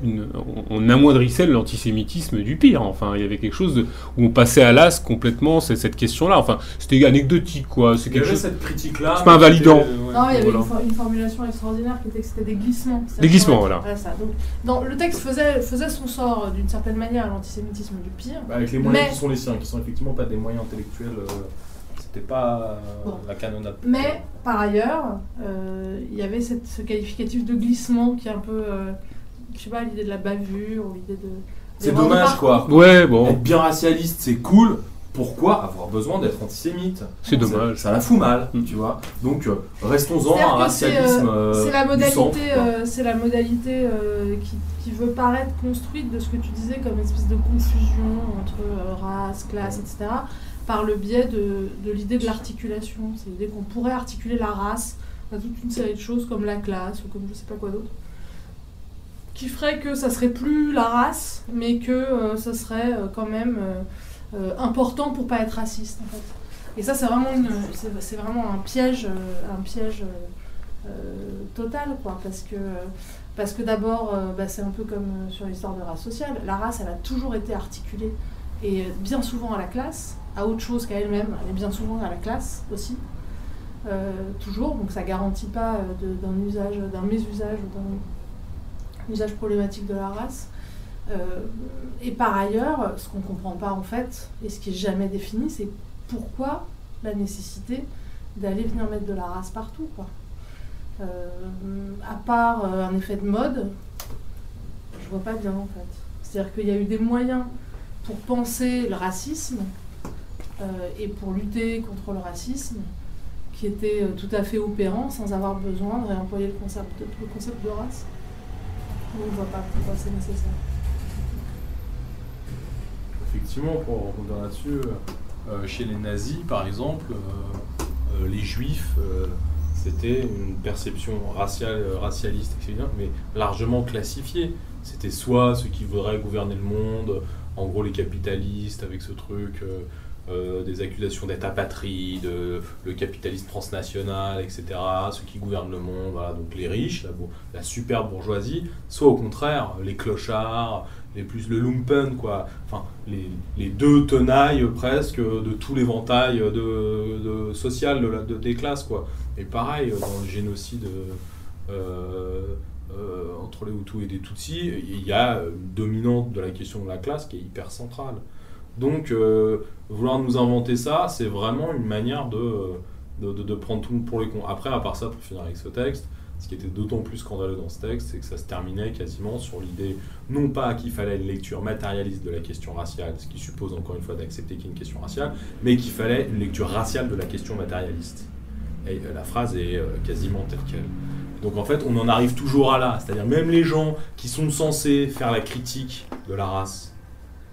une- on on amoindrissait l'antisémitisme du pire. Enfin, il y avait quelque chose de- où on passait à l'as complètement cette, cette question-là. Enfin, c'était anecdotique, quoi. C'est quelque chose. cette critique-là. C'est pas invalidant. euh, ouais. Non, il y avait Voilà. une, for- une formulation extraordinaire qui était que c'était des glissements. Des glissements, voilà. être- ça. Donc, dans, le texte faisait, faisait son sort euh, d'une certaine manière à l'antisémitisme du pire. Bah, avec les moyens Mais- qui sont les siens, qui sont effectivement pas des moyens intellectuels. euh, C'était pas euh, Bon. la canonnade. Mais par ailleurs, euh, il y avait cette- ce qualificatif de glissement qui est un peu, euh, je sais pas, l'idée de la bavure ou l'idée de C'est dommage quoi. Ouais, bon, Être bien racialiste, c'est cool. Pourquoi avoir besoin d'être antisémite c'est dommage. Ça, ça la fout mal, Mm. tu vois. Donc euh, restons-en à un c'est, racialisme. euh, euh, C'est la modalité, centre, quoi. euh, c'est la modalité euh, qui, qui veut paraître construite de ce que tu disais comme une espèce de confusion entre euh, race, classe, etc. par le biais de, de l'idée de l'articulation. C'est l'idée qu'on pourrait articuler la race à toute une série de choses comme la classe ou comme je sais pas quoi d'autre. Qui ferait que ça serait plus la race, mais que euh, ça serait euh, quand même euh, euh, important pour pas être raciste en fait. Et ça c'est vraiment c'est, vraiment un piège, euh, un piège euh, euh, total quoi, parce que parce que d'abord euh, bah, c'est un peu comme euh, sur l'histoire de race sociale. La race elle a toujours été articulée et euh, bien souvent à la classe, à autre chose qu'à elle-même, mais bien souvent à la classe aussi. Euh, toujours, donc ça garantit pas euh, d'un usage, d'un mésusage ou d'un usage problématique de la race. Euh, et par ailleurs, ce qu'on comprend pas en fait, et ce qui est jamais défini, c'est pourquoi la nécessité d'aller venir mettre de la race partout, quoi. Euh, à part euh, un effet de mode, je vois pas bien en fait. C'est-à-dire qu'il y a eu des moyens pour penser le racisme et pour lutter contre le racisme qui étaient tout à fait opérants sans avoir besoin de réemployer le concept de, le concept de race. Ne voit pas pourquoi c'est nécessaire. Effectivement, pour rebondir là-dessus, euh, chez les nazis, par exemple, euh, euh, les juifs, c'était une perception raciale, racialiste, etc., mais largement classifiée. C'était soit ceux qui voudraient gouverner le monde, en gros les capitalistes avec ce truc, des accusations d'être apatride, le capitalisme transnational, etc., ceux qui gouvernent le monde, voilà, donc les riches, la super bourgeoisie, soit au contraire, les clochards, les plus le lumpen, quoi, enfin, les, deux tenailles presque de tout l'éventail de, social de des classes, quoi. Et pareil, dans le génocide euh, euh, entre les Hutus et les Tutsis, il y a une dominante de la question de la classe qui est hyper centrale. Donc, euh, vouloir nous inventer ça, c'est vraiment une manière de, de, de- prendre tout pour les cons. Après, à part ça, pour finir avec ce texte, ce qui était d'autant plus scandaleux dans ce texte, c'est que ça se terminait quasiment sur l'idée, non pas qu'il fallait une lecture matérialiste de la question raciale, ce qui suppose encore une fois d'accepter qu'il y ait une question raciale, mais qu'il fallait une lecture raciale de la question matérialiste. Et euh, la phrase est euh, quasiment telle qu'elle. Donc en fait, on en arrive toujours à là. C'est-à-dire même les gens qui sont censés faire la critique de la race,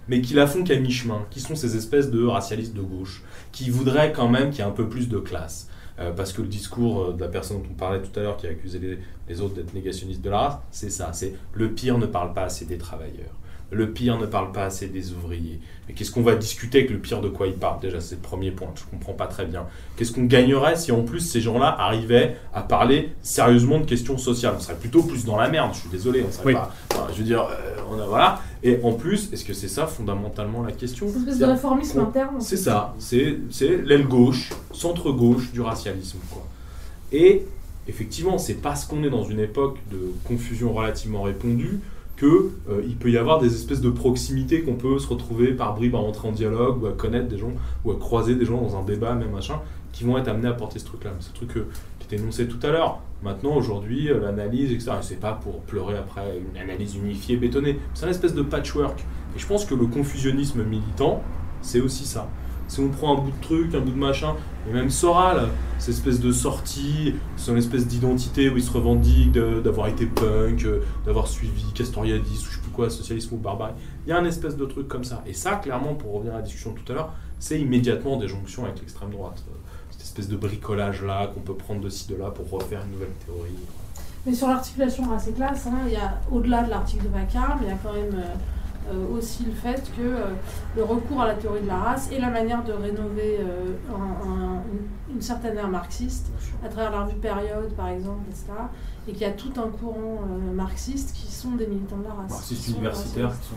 mais qui la font qu'à mi-chemin, qui sont ces espèces de racialistes de gauche, qui voudraient quand même qu'il y ait un peu plus de classe. Euh, parce que le discours euh, de la personne dont on parlait tout à l'heure, qui a accusé les, les autres d'être négationnistes de la race, c'est ça, c'est le pire ne parle pas assez des travailleurs. Le pire ne parle pas assez des ouvriers. Mais qu'est-ce qu'on va discuter avec le pire de quoi il parle? Déjà, c'est le premier point, je comprends pas très bien. Qu'est-ce qu'on gagnerait si en plus ces gens-là arrivaient à parler sérieusement de questions sociales? On serait plutôt plus dans la merde, je suis désolé, on serait Oui. pas. enfin, je veux dire, euh, on a, voilà. Et en plus, est-ce que c'est ça fondamentalement la question C'est une espèce de réformisme interne. c'est ça, c'est l'aile gauche, centre-gauche du racialisme. Quoi. Et effectivement, c'est parce qu'on est dans une époque de confusion relativement répandue que euh, il peut y avoir des espèces de proximités qu'on peut se retrouver par bribes à entrer en dialogue ou à connaître des gens ou à croiser des gens dans un débat, même machin, qui vont être amenés à porter ce truc-là. Ce truc euh, qui tout à l'heure. Maintenant, aujourd'hui, euh, l'analyse, etc., c'est pas pour pleurer après une analyse unifiée, bétonnée. C'est un espèce de patchwork. Et je pense que le confusionnisme militant, c'est aussi ça. Si on prend un bout de truc, un bout de machin, et même Soral, cette espèce de sortie, son espèce d'identité où il se revendique d'avoir été punk, euh, d'avoir suivi Castoriadis ou je sais plus quoi, socialisme ou barbarie. Il y a un espèce de truc comme ça. Et ça, clairement, pour revenir à la discussion de tout à l'heure, c'est immédiatement des jonctions avec l'extrême droite. Espèce de bricolage-là qu'on peut prendre de ci, de là pour refaire une nouvelle théorie. Mais sur l'articulation race et classe, hein, il y a au-delà de l'article de Vacarme, il y a quand même euh, euh, aussi le fait que euh, le recours à la théorie de la race est la manière de rénover euh, un- un- une, une certaine ère marxiste à travers la revue Période, par exemple, etc. Et qu'il y a tout un courant euh, marxiste qui sont des militants de la race. marxistes universitaires racistes. qui sont.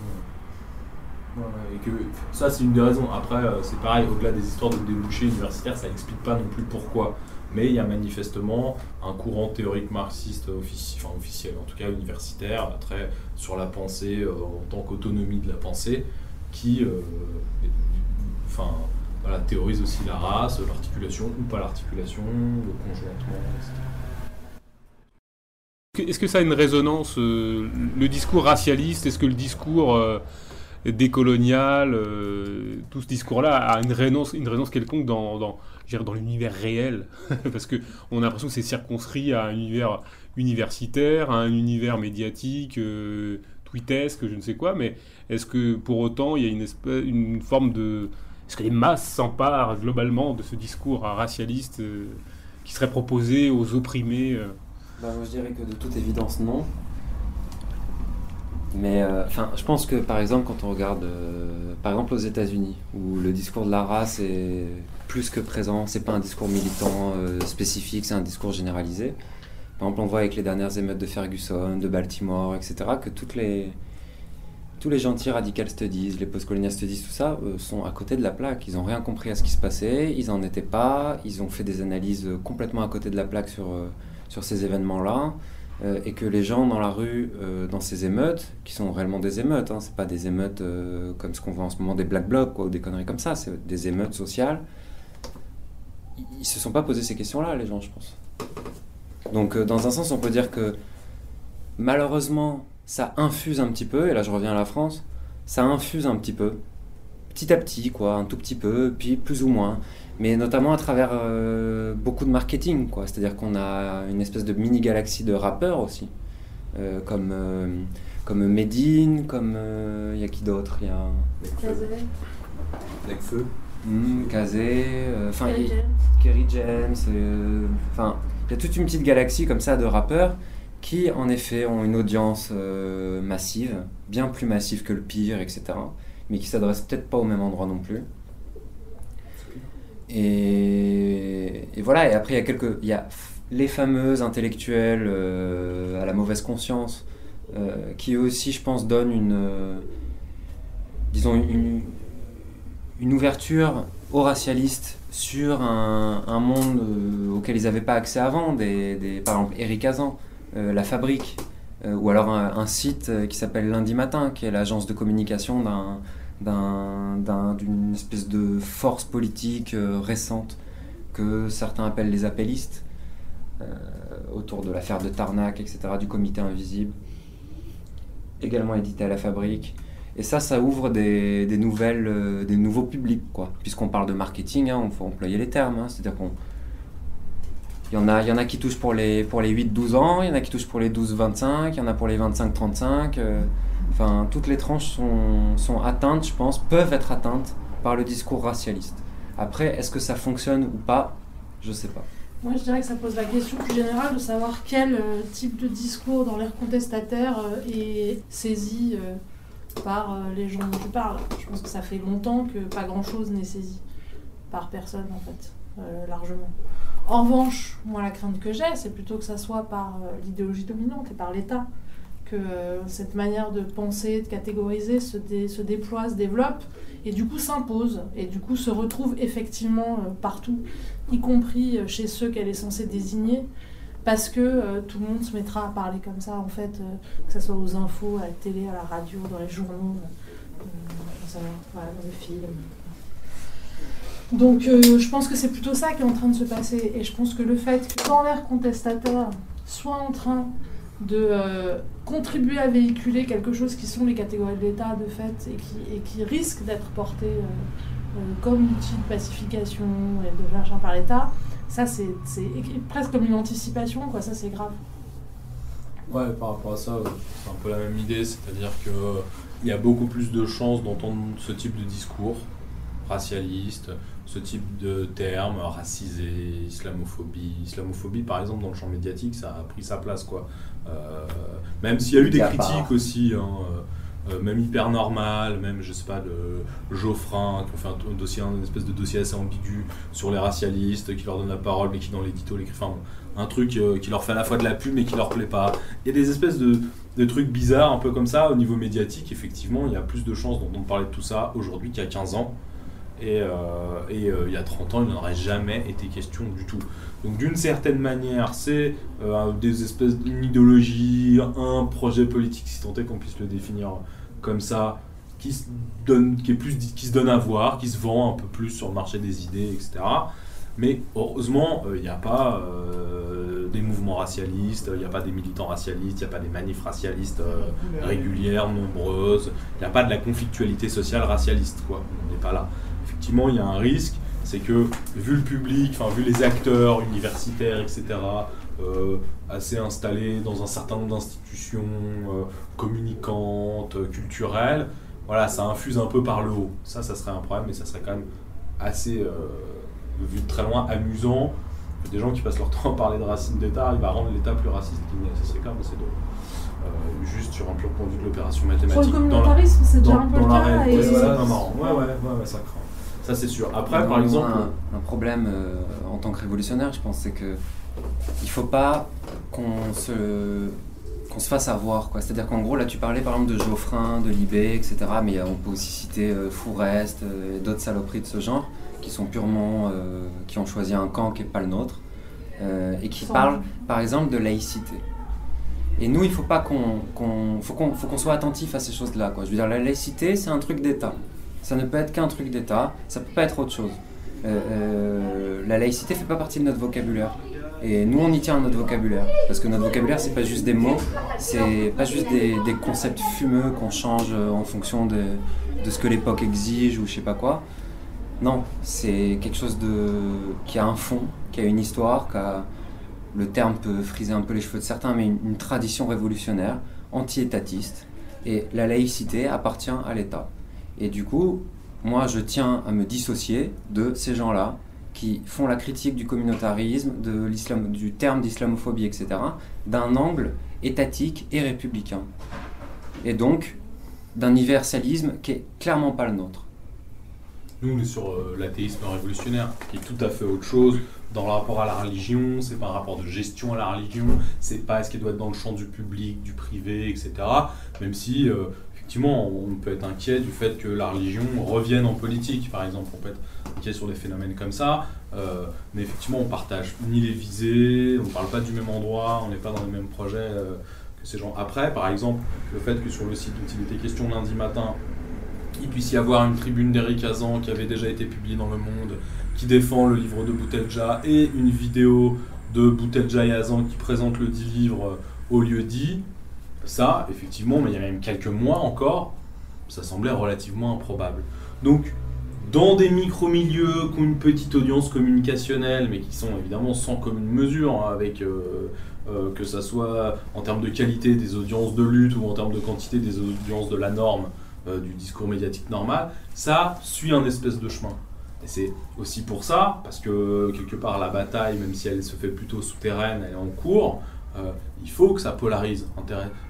Et que ça, c'est une des raisons. Après, euh, c'est pareil, au-delà des histoires de débouchés universitaires, ça n'explique pas non plus pourquoi. Mais il y a manifestement un courant théorique marxiste offici- enfin, officiel, en tout cas universitaire, très sur la pensée euh, en tant qu'autonomie de la pensée, qui euh, enfin, théorise aussi la race, l'articulation ou pas l'articulation, le conjointement, etc. Est-ce que ça a une résonance, le discours racialiste? Est-ce que le discours euh, décolonial, tout ce discours-là a une résonance, une résonance quelconque dans, dans, dans l'univers réel, parce qu'on a l'impression que c'est circonscrit à un univers universitaire, à un univers médiatique, tweetesque, je ne sais quoi, mais est-ce que pour autant il y a une, forme de... Est-ce que les masses s'emparent globalement de ce discours racialiste qui serait proposé aux opprimés bah, Je dirais que de toute évidence, non. Mais euh, enfin, je pense que par exemple, quand on regarde, euh, par exemple aux États-Unis, où le discours de la race est plus que présent, c'est pas un discours militant euh, spécifique, c'est un discours généralisé. Par exemple, on voit avec les dernières émeutes de Ferguson, de Baltimore, etc., que toutes les, tous les gentils radical studies, les postcolonial studies, tout ça, sont à côté de la plaque. Ils n'ont rien compris à ce qui se passait, ils n'en étaient pas, ils ont fait des analyses complètement à côté de la plaque sur, sur ces événements-là. Euh, et que les gens dans la rue, euh, dans ces émeutes, qui sont réellement des émeutes, hein, c'est pas des émeutes euh, comme ce qu'on voit en ce moment, des black blocs ou des conneries comme ça, c'est des émeutes sociales. Ils se sont pas posé ces questions-là, les gens, je pense. Donc, dans un sens, on peut dire que malheureusement, ça infuse un petit peu, et là je reviens à la France, ça infuse un petit peu, petit à petit, quoi, un tout petit peu, puis plus ou moins mais notamment à travers euh, beaucoup de marketing, quoi. C'est-à-dire qu'on a une espèce de mini-galaxie de rappeurs aussi, euh, comme, euh, comme Medine, comme... Il y a qui d'autre? Il y a... Necfeu. Mmh, Kazé, enfin... Kerry James. Enfin, il y a toute une petite galaxie comme ça de rappeurs qui, en effet, ont une audience massive, bien plus massive que le pire, etc. Mais qui s'adressent peut-être pas au même endroit non plus. Et, voilà, et après, il y a quelques. Il y a les fameux intellectuels euh, à la mauvaise conscience, euh, qui aussi, je pense, donnent une. Euh, disons, une, une, ouverture aux racialistes sur un, un monde auquel ils n'avaient pas accès avant. Des, des, par exemple, Eric Azan, La Fabrique, ou alors un, un site qui s'appelle Lundi Matin, qui est l'agence de communication d'un d'une espèce de force politique euh, récente que certains appellent les appellistes, euh, autour de l'affaire de Tarnac, etc., du comité invisible, également édité à la fabrique. Et ça, ça ouvre des, nouvelles, euh, des nouveaux publics, quoi. Puisqu'on parle de marketing, hein, on faut employer les termes. Hein. C'est-à-dire qu'on y, en a, y en a qui touchent pour les, pour les 8-12 ans, il y en a qui touchent pour les 12-25, il y en a pour les 25-35. Enfin, toutes les tranches sont, atteintes, je pense, peuvent être atteintes par le discours racialiste. Après, est-ce que ça fonctionne ou pas? Je sais pas. Moi, je dirais que ça pose la question plus générale de savoir quel euh, type de discours dans l'ère contestataire euh, est saisi euh, par les gens dont tu parles. Je pense que ça fait longtemps que pas grand-chose n'est saisi par personne, en fait, largement. En revanche, moi, la crainte que j'ai, c'est plutôt que ça soit par l'idéologie dominante et par l'État que euh, cette manière de penser, de catégoriser se, se, déploie, se développe et du coup s'impose et du coup se retrouve effectivement euh, partout, y compris euh, chez ceux qu'elle est censée désigner, parce que tout le monde se mettra à parler comme ça en fait, que ce soit aux infos, à la télé, à la radio, dans les journaux, dans les films. Donc je pense que c'est plutôt ça qui est en train de se passer et je pense que le fait que dans l'ère contestataire soit en train de euh, contribuer à véhiculer quelque chose qui sont les catégories de l'État de fait et qui, et qui risquent d'être portées euh, euh, comme outil de pacification et de machin par l'État, ça c'est presque comme une anticipation, quoi, ça c'est grave. Ouais, par rapport à ça, c'est un peu la même idée, c'est-à-dire qu'il il y a beaucoup plus de chances d'entendre ce type de discours racialiste, ce type de termes, racisé, islamophobie. Islamophobie, par exemple, dans le champ médiatique, ça a pris sa place, quoi. Euh, même s'il y a eu des critiques aussi, hein, euh, euh, même hyper normal, même, je sais pas, de Geoffrin, qui ont fait un, dossier, espèce de dossier assez ambigu sur les racialistes, qui leur donne la parole, mais qui dans l'édito l'écrit. Enfin, un truc qui leur fait à la fois de la pub, mais qui leur plaît pas. Il y a des espèces de, trucs bizarres, un peu comme ça, au niveau médiatique, effectivement, il y a plus de chances d'entendre parler de tout ça aujourd'hui qu'il y a 15 ans. Et, euh, euh, il y a 30 ans, il n'en aurait jamais été question du tout. Donc d'une certaine manière, c'est euh, des espèces d'une idéologie, un projet politique, si tant est qu'on puisse le définir comme ça, qui se, donne, qui, est plus, qui se donne à voir, qui se vend un peu plus sur le marché des idées, etc. Mais heureusement, il n'y a pas des mouvements racialistes, il n'y a pas des militants racialistes, il n'y a pas des manifs racialistes régulières, nombreuses, il n'y a pas de la conflictualité sociale racialiste. Quoi. On n'est pas là. Effectivement, il y a un risque, c'est que vu le public, enfin vu les acteurs universitaires, etc., euh, assez installés dans un certain nombre d'institutions euh, communicantes, culturelles, voilà, ça infuse un peu par le haut. Ça, ça serait un problème, mais ça serait quand même assez, euh, vu de très loin, amusant. Des gens qui passent leur temps à parler de racines d'État, il va rendre l'État plus raciste qu'il n'est. C'est quand même assez drôle. juste sur un pur point de vue de l'opération mathématique. Pour le communautarisme, c'est déjà un peu le cas. Et... Ouais, ouais, ouais, ouais, ça craint. Ça, c'est sûr. Après, par exemple. Un, problème en tant que révolutionnaire, je pense, c'est que il faut pas qu'on se qu'on se fasse avoir quoi. C'est-à-dire qu'en gros là tu parlais par exemple de Geoffrin, de Libé, etc. Mais on peut aussi citer euh, Fourest euh, et d'autres saloperies de ce genre qui sont purement euh, qui ont choisi un camp qui n'est pas le nôtre et qui parlent par exemple de laïcité. Et nous il faut pas qu'on faut qu'on faut qu'on soit attentif à ces choses là quoi. Je veux dire la laïcité c'est un truc d'État. Ça ne peut être qu'un truc d'État. Ça peut pas être autre chose. la laïcité fait pas partie de notre vocabulaire. Et nous, on y tient à notre vocabulaire. Parce que notre vocabulaire, c'est pas juste des mots, c'est pas juste des, concepts fumeux qu'on change en fonction de, ce que l'époque exige ou je sais pas quoi. Non, c'est quelque chose qui a un fond, qui a une histoire, qui a, le terme peut friser un peu les cheveux de certains, mais une, une tradition révolutionnaire, anti-étatiste. Et la laïcité appartient à l'État. Et du coup, moi, je tiens à me dissocier de ces gens-là qui font la critique du communautarisme, de du terme d'islamophobie, etc., d'un angle étatique et républicain. Et donc, d'un universalisme qui est clairement pas le nôtre. Nous, on est sur euh, l'athéisme révolutionnaire, qui est tout à fait autre chose. Dans le rapport à la religion, c'est pas un rapport de gestion à la religion, c'est pas est-ce qu'elle doit être dans le champ du public, du privé, etc. Même si, euh, effectivement, on peut être inquiet du fait que la religion revienne en politique, par exemple. On peut être sur des phénomènes comme ça. Euh, mais effectivement, on partage ni les visées, on ne parle pas du même endroit, on n'est pas dans les mêmes projets euh, que ces gens. Après, par exemple, le fait que sur le site dont il était question lundi matin, il puisse y avoir une tribune d'Eric Hazan qui avait déjà été publiée dans Le Monde, qui défend le livre de Boutelja, et une vidéo de Boutelja et Hazan qui présente le dit livre euh, au lieu dit, ça, effectivement, mais il y a même quelques mois encore, ça semblait relativement improbable. Donc, dans des micro-milieux qui ont une petite audience communicationnelle, mais qui sont évidemment sans commune mesure, hein, avec euh, euh, que ça soit en termes de qualité des audiences de lutte ou en termes de quantité des audiences de la norme euh, du discours médiatique normal, ça suit un espèce de chemin. Et c'est aussi pour ça, parce que quelque part la bataille, même si elle se fait plutôt souterraine, elle est en cours, il faut que ça polarise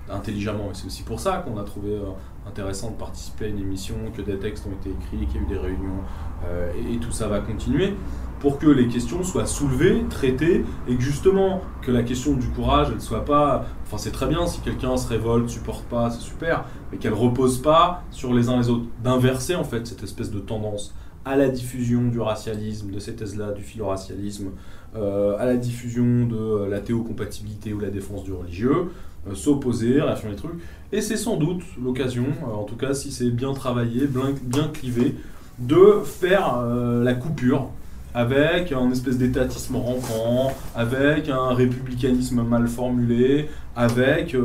intelligemment. Et c'est aussi pour ça qu'on a trouvé intéressant de participer à une émission, que des textes ont été écrits, qu'il y a eu des réunions, euh, et, tout ça va continuer, pour que les questions soient soulevées, traitées, et que justement, que la question du courage, elle soit pas... Enfin, c'est très bien si quelqu'un se révolte, supporte pas, c'est super, mais qu'elle repose pas sur les uns les autres. D'inverser, en fait, cette espèce de tendance à la diffusion du racialisme, de ces thèses-là, du philo-racialisme, euh, à la diffusion de la théocompatibilité ou la défense du religieux, euh, s'opposer, réaffirmer les trucs. Et c'est sans doute l'occasion, euh, en tout cas si c'est bien travaillé, bien, bien clivé, de faire euh, la coupure avec un espèce d'étatisme rampant, avec un républicanisme mal formulé, avec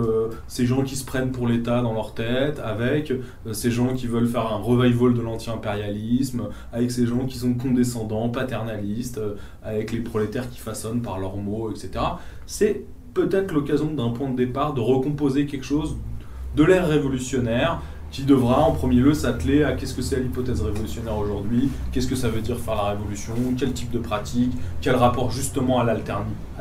ces gens qui se prennent pour l'État dans leur tête, avec ces gens qui veulent faire un revival de l'anti-impérialisme, avec ces gens qui sont condescendants, paternalistes, avec les prolétaires qui façonnent par leurs mots, etc. C'est peut-être l'occasion d'un point de départ de recomposer quelque chose de l'ère révolutionnaire qui devra en premier lieu s'atteler à qu'est-ce que c'est l'hypothèse révolutionnaire aujourd'hui, qu'est-ce que ça veut dire faire la révolution, quel type de pratique, quel rapport justement à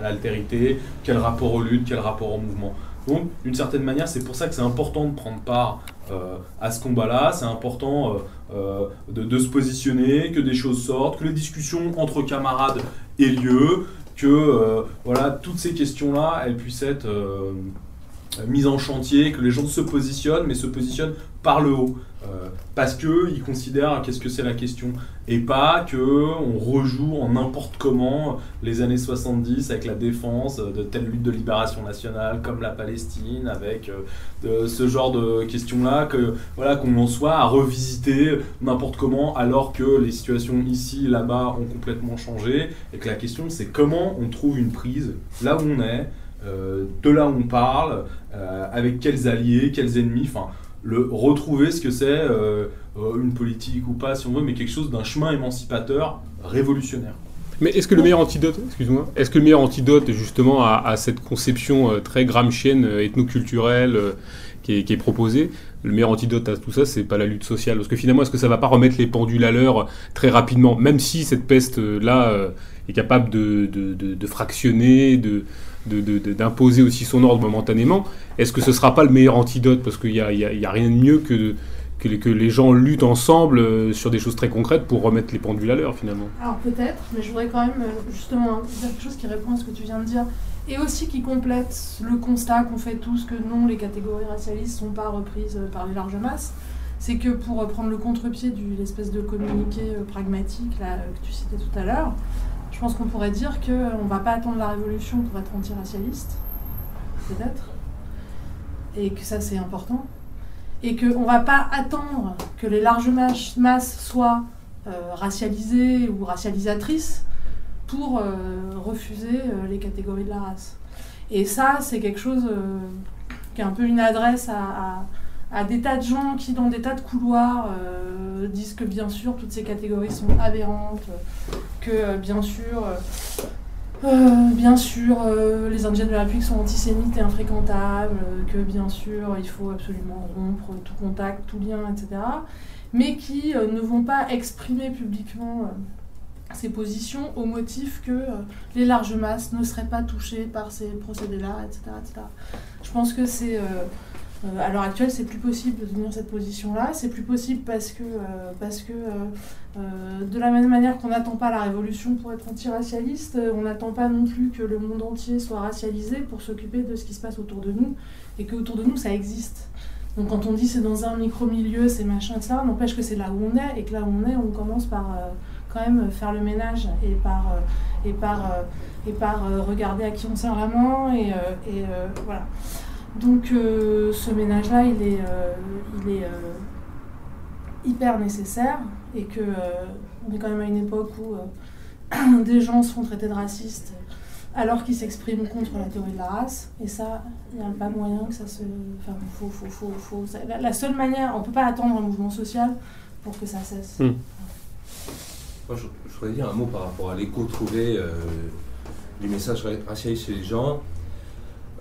l'altérité, quel rapport aux luttes, quel rapport au mouvement. Donc, d'une certaine manière, c'est pour ça que c'est important de prendre part euh, à ce combat-là, c'est important euh, euh, de, de, se positionner, que des choses sortent, que les discussions entre camarades aient lieu, que voilà, toutes ces questions-là, elles puissent être, mise en chantier, que les gens se positionnent, mais se positionnent par le haut. Euh, parce qu'ils considèrent qu'est-ce que c'est la question. Et pas que on rejoue en n'importe comment les années 70 avec la défense de telle lutte de libération nationale comme la Palestine, avec euh, ce genre de questions-là, que voilà qu'on en soit à revisiter n'importe comment alors que les situations ici, là-bas ont complètement changé. Et que la question c'est comment on trouve une prise là où on est, euh, de là où on parle, avec quels alliés, quels ennemis. Enfin, retrouver ce que c'est euh, euh, une politique ou pas, si on veut, mais quelque chose d'un chemin émancipateur révolutionnaire. Mais est-ce que le meilleur antidote, excuse-moi, est-ce que le meilleur antidote justement à, cette conception euh, très gramscienne, ethnoculturelle qui est, qui est proposée, le meilleur antidote à tout ça, c'est pas la lutte sociale? Parce que finalement, est-ce que ça va pas remettre les pendules à l'heure très rapidement, même si cette peste-là est capable de fractionner, de, d'imposer aussi son ordre momentanément, est-ce que ce ne sera pas le meilleur antidote? Parce qu'il n'y a, a, rien de mieux que, que, les gens luttent ensemble euh, sur des choses très concrètes pour remettre les pendules à l'heure finalement. Alors peut-être, mais je voudrais quand même euh, justement dire quelque chose qui répond à ce que tu viens de dire et aussi qui complète le constat qu'on fait tous que non, les catégories racialistes ne sont pas reprises euh, par les larges masses. C'est que pour prendre le contre-pied de l'espèce de communiqué pragmatique là, que tu citais tout à l'heure, pense qu'on pourrait dire qu'on ne va pas attendre la révolution pour être antiracialiste, peut-être, et que ça c'est important, et qu'on ne va pas attendre que les larges masses soient euh, racialisées ou racialisatrices pour euh, refuser euh, les catégories de la race. Et ça, c'est quelque chose qui est un peu une adresse à des tas de gens qui, dans des tas de couloirs, euh, disent que bien sûr toutes ces catégories sont aberrantes, que euh, bien sûr, euh, les Indiens de la République sont antisémites et infréquentables, que bien sûr il faut absolument rompre tout contact, tout lien, etc. Mais qui ne vont pas exprimer publiquement ces positions au motif que les larges masses ne seraient pas touchées par ces procédés-là, etc., etc. Je pense que c'est à l'heure actuelle, c'est plus possible de tenir cette position-là. C'est plus possible parce que, euh, parce que euh, de la même manière qu'on n'attend pas la révolution pour être anti-racialiste, on n'attend pas non plus que le monde entier soit racialisé pour s'occuper de ce qui se passe autour de nous et que autour de nous, ça existe. Donc quand on dit c'est dans un micro-milieu, c'est machin, ça, n'empêche que c'est là où on est et que là où on est, on commence par quand même faire le ménage et par, et par, et par regarder à qui on sert la main et voilà. Donc euh, ce ménage-là, il est, euh, il est euh, hyper nécessaire et que on est quand même à une époque où des gens se font traiter de racistes alors qu'ils s'expriment contre la théorie de la race. Et ça, il n'y a pas moyen que ça se... Enfin, faut, faut, faut, faut... La, seule manière, on ne peut pas attendre un mouvement social pour que ça cesse. Hmm. Moi, je, voudrais dire un mot par rapport à l'écho trouvé du message racialiste chez les gens.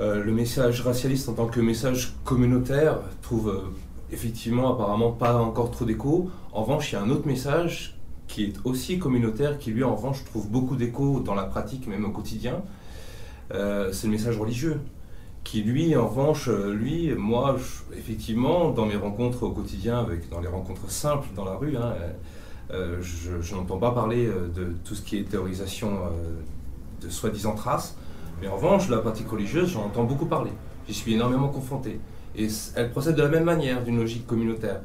Euh, le message racialiste en tant que message communautaire trouve euh, effectivement apparemment pas encore trop d'écho. En revanche, il y a un autre message qui est aussi communautaire, qui lui en revanche trouve beaucoup d'écho dans la pratique, même au quotidien. Euh, c'est le message religieux, qui lui en revanche, lui, moi, effectivement, dans mes rencontres au quotidien, dans les rencontres simples dans la rue, hein, je, n'entends pas parler de tout ce qui est théorisation de soi-disant traces. Mais en revanche, la pratique religieuse, j'en entends beaucoup parler. J'y suis énormément confronté. Et elle procède de la même manière, d'une logique communautaire.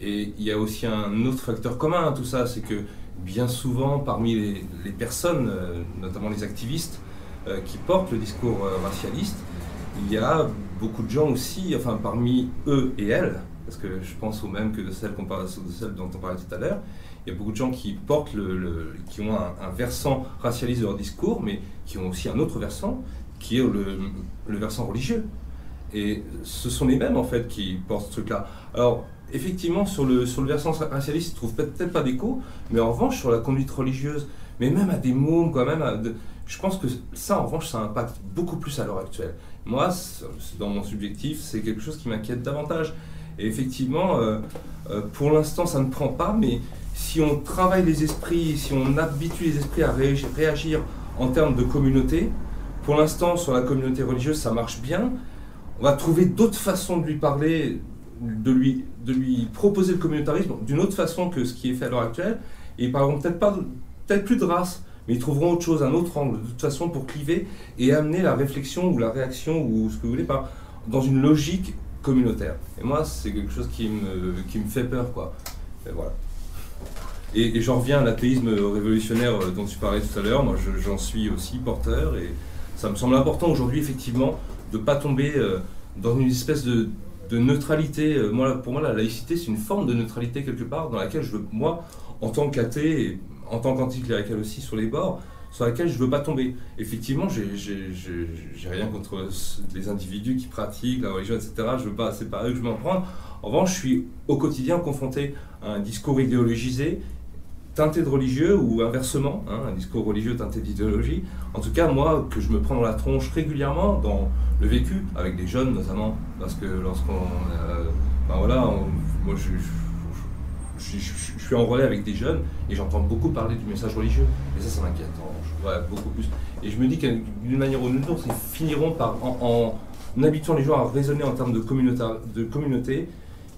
Et il y a aussi un autre facteur commun à tout ça, c'est que bien souvent, parmi les, personnes, euh, notamment les activistes, euh, qui portent le discours euh, racialiste, il y a beaucoup de gens aussi, enfin parmi eux et elles, parce que je pense au même que de celles dont on parlait tout à l'heure, il y a beaucoup de gens qui portent le, qui ont un, versant racialiste de leur discours, mais qui ont aussi un autre versant, qui est le, versant religieux. Et ce sont les mêmes en fait qui portent ce truc-là. Alors effectivement sur le, sur le versant racialiste, ils ne trouvent peut-être pas d'écho, mais en revanche sur la conduite religieuse, mais même à des mômes quand même, je pense que ça en revanche ça impacte beaucoup plus à l'heure actuelle. Moi, dans mon subjectif, c'est quelque chose qui m'inquiète davantage. Et effectivement, euh, euh, pour l'instant, ça ne prend pas, mais si on travaille les esprits, si on habitue les esprits à réagir en termes de communauté, pour l'instant, sur la communauté religieuse, ça marche bien. On va trouver d'autres façons de lui parler, de lui, de lui proposer le communautarisme d'une autre façon que ce qui est fait à l'heure actuelle. Et ils parleront peut-être peut-être plus de race, mais ils trouveront autre chose, un autre angle, de toute façon, pour cliver et amener la réflexion ou la réaction ou ce que vous voulez dans une logique communautaire. Et moi, c'est quelque chose qui me, qui me fait peur, quoi. Voilà. Et, j'en reviens à l'athéisme révolutionnaire euh, dont tu parlais tout à l'heure. Moi, j'en suis aussi porteur et ça me semble important aujourd'hui, effectivement, de ne pas tomber euh, dans une espèce de, neutralité. Euh, moi, pour moi, la laïcité, c'est une forme de neutralité quelque part dans laquelle je veux, moi, en tant qu'athée et en tant qu'anticlérical aussi sur les bords, sur laquelle je veux pas tomber. Effectivement, j'ai rien contre les individus qui pratiquent la religion, etc. Je veux pas, c'est pas eux que je m'en prends. En revanche, je suis au quotidien confronté à un discours idéologisé, teinté de religieux ou inversement, hein, un discours religieux teinté d'idéologie. En tout cas, moi, que je me prends dans la tronche régulièrement dans le vécu, avec des jeunes notamment, parce que lorsqu'on. Euh, ben voilà, moi je suis en relais avec des jeunes et j'entends beaucoup parler du message religieux. Et ça, ça m'inquiète. Hein. beaucoup plus. Et je me dis qu'une manière ou d'une autre, ils finiront par, en, habituant les gens à raisonner en termes de communauté, de communauté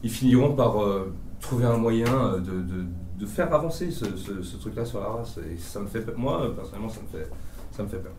ils finiront par euh, trouver un moyen euh, de, faire avancer ce, truc-là sur la race. Ça me fait moi, personnellement, ça me fait, ça me fait peur.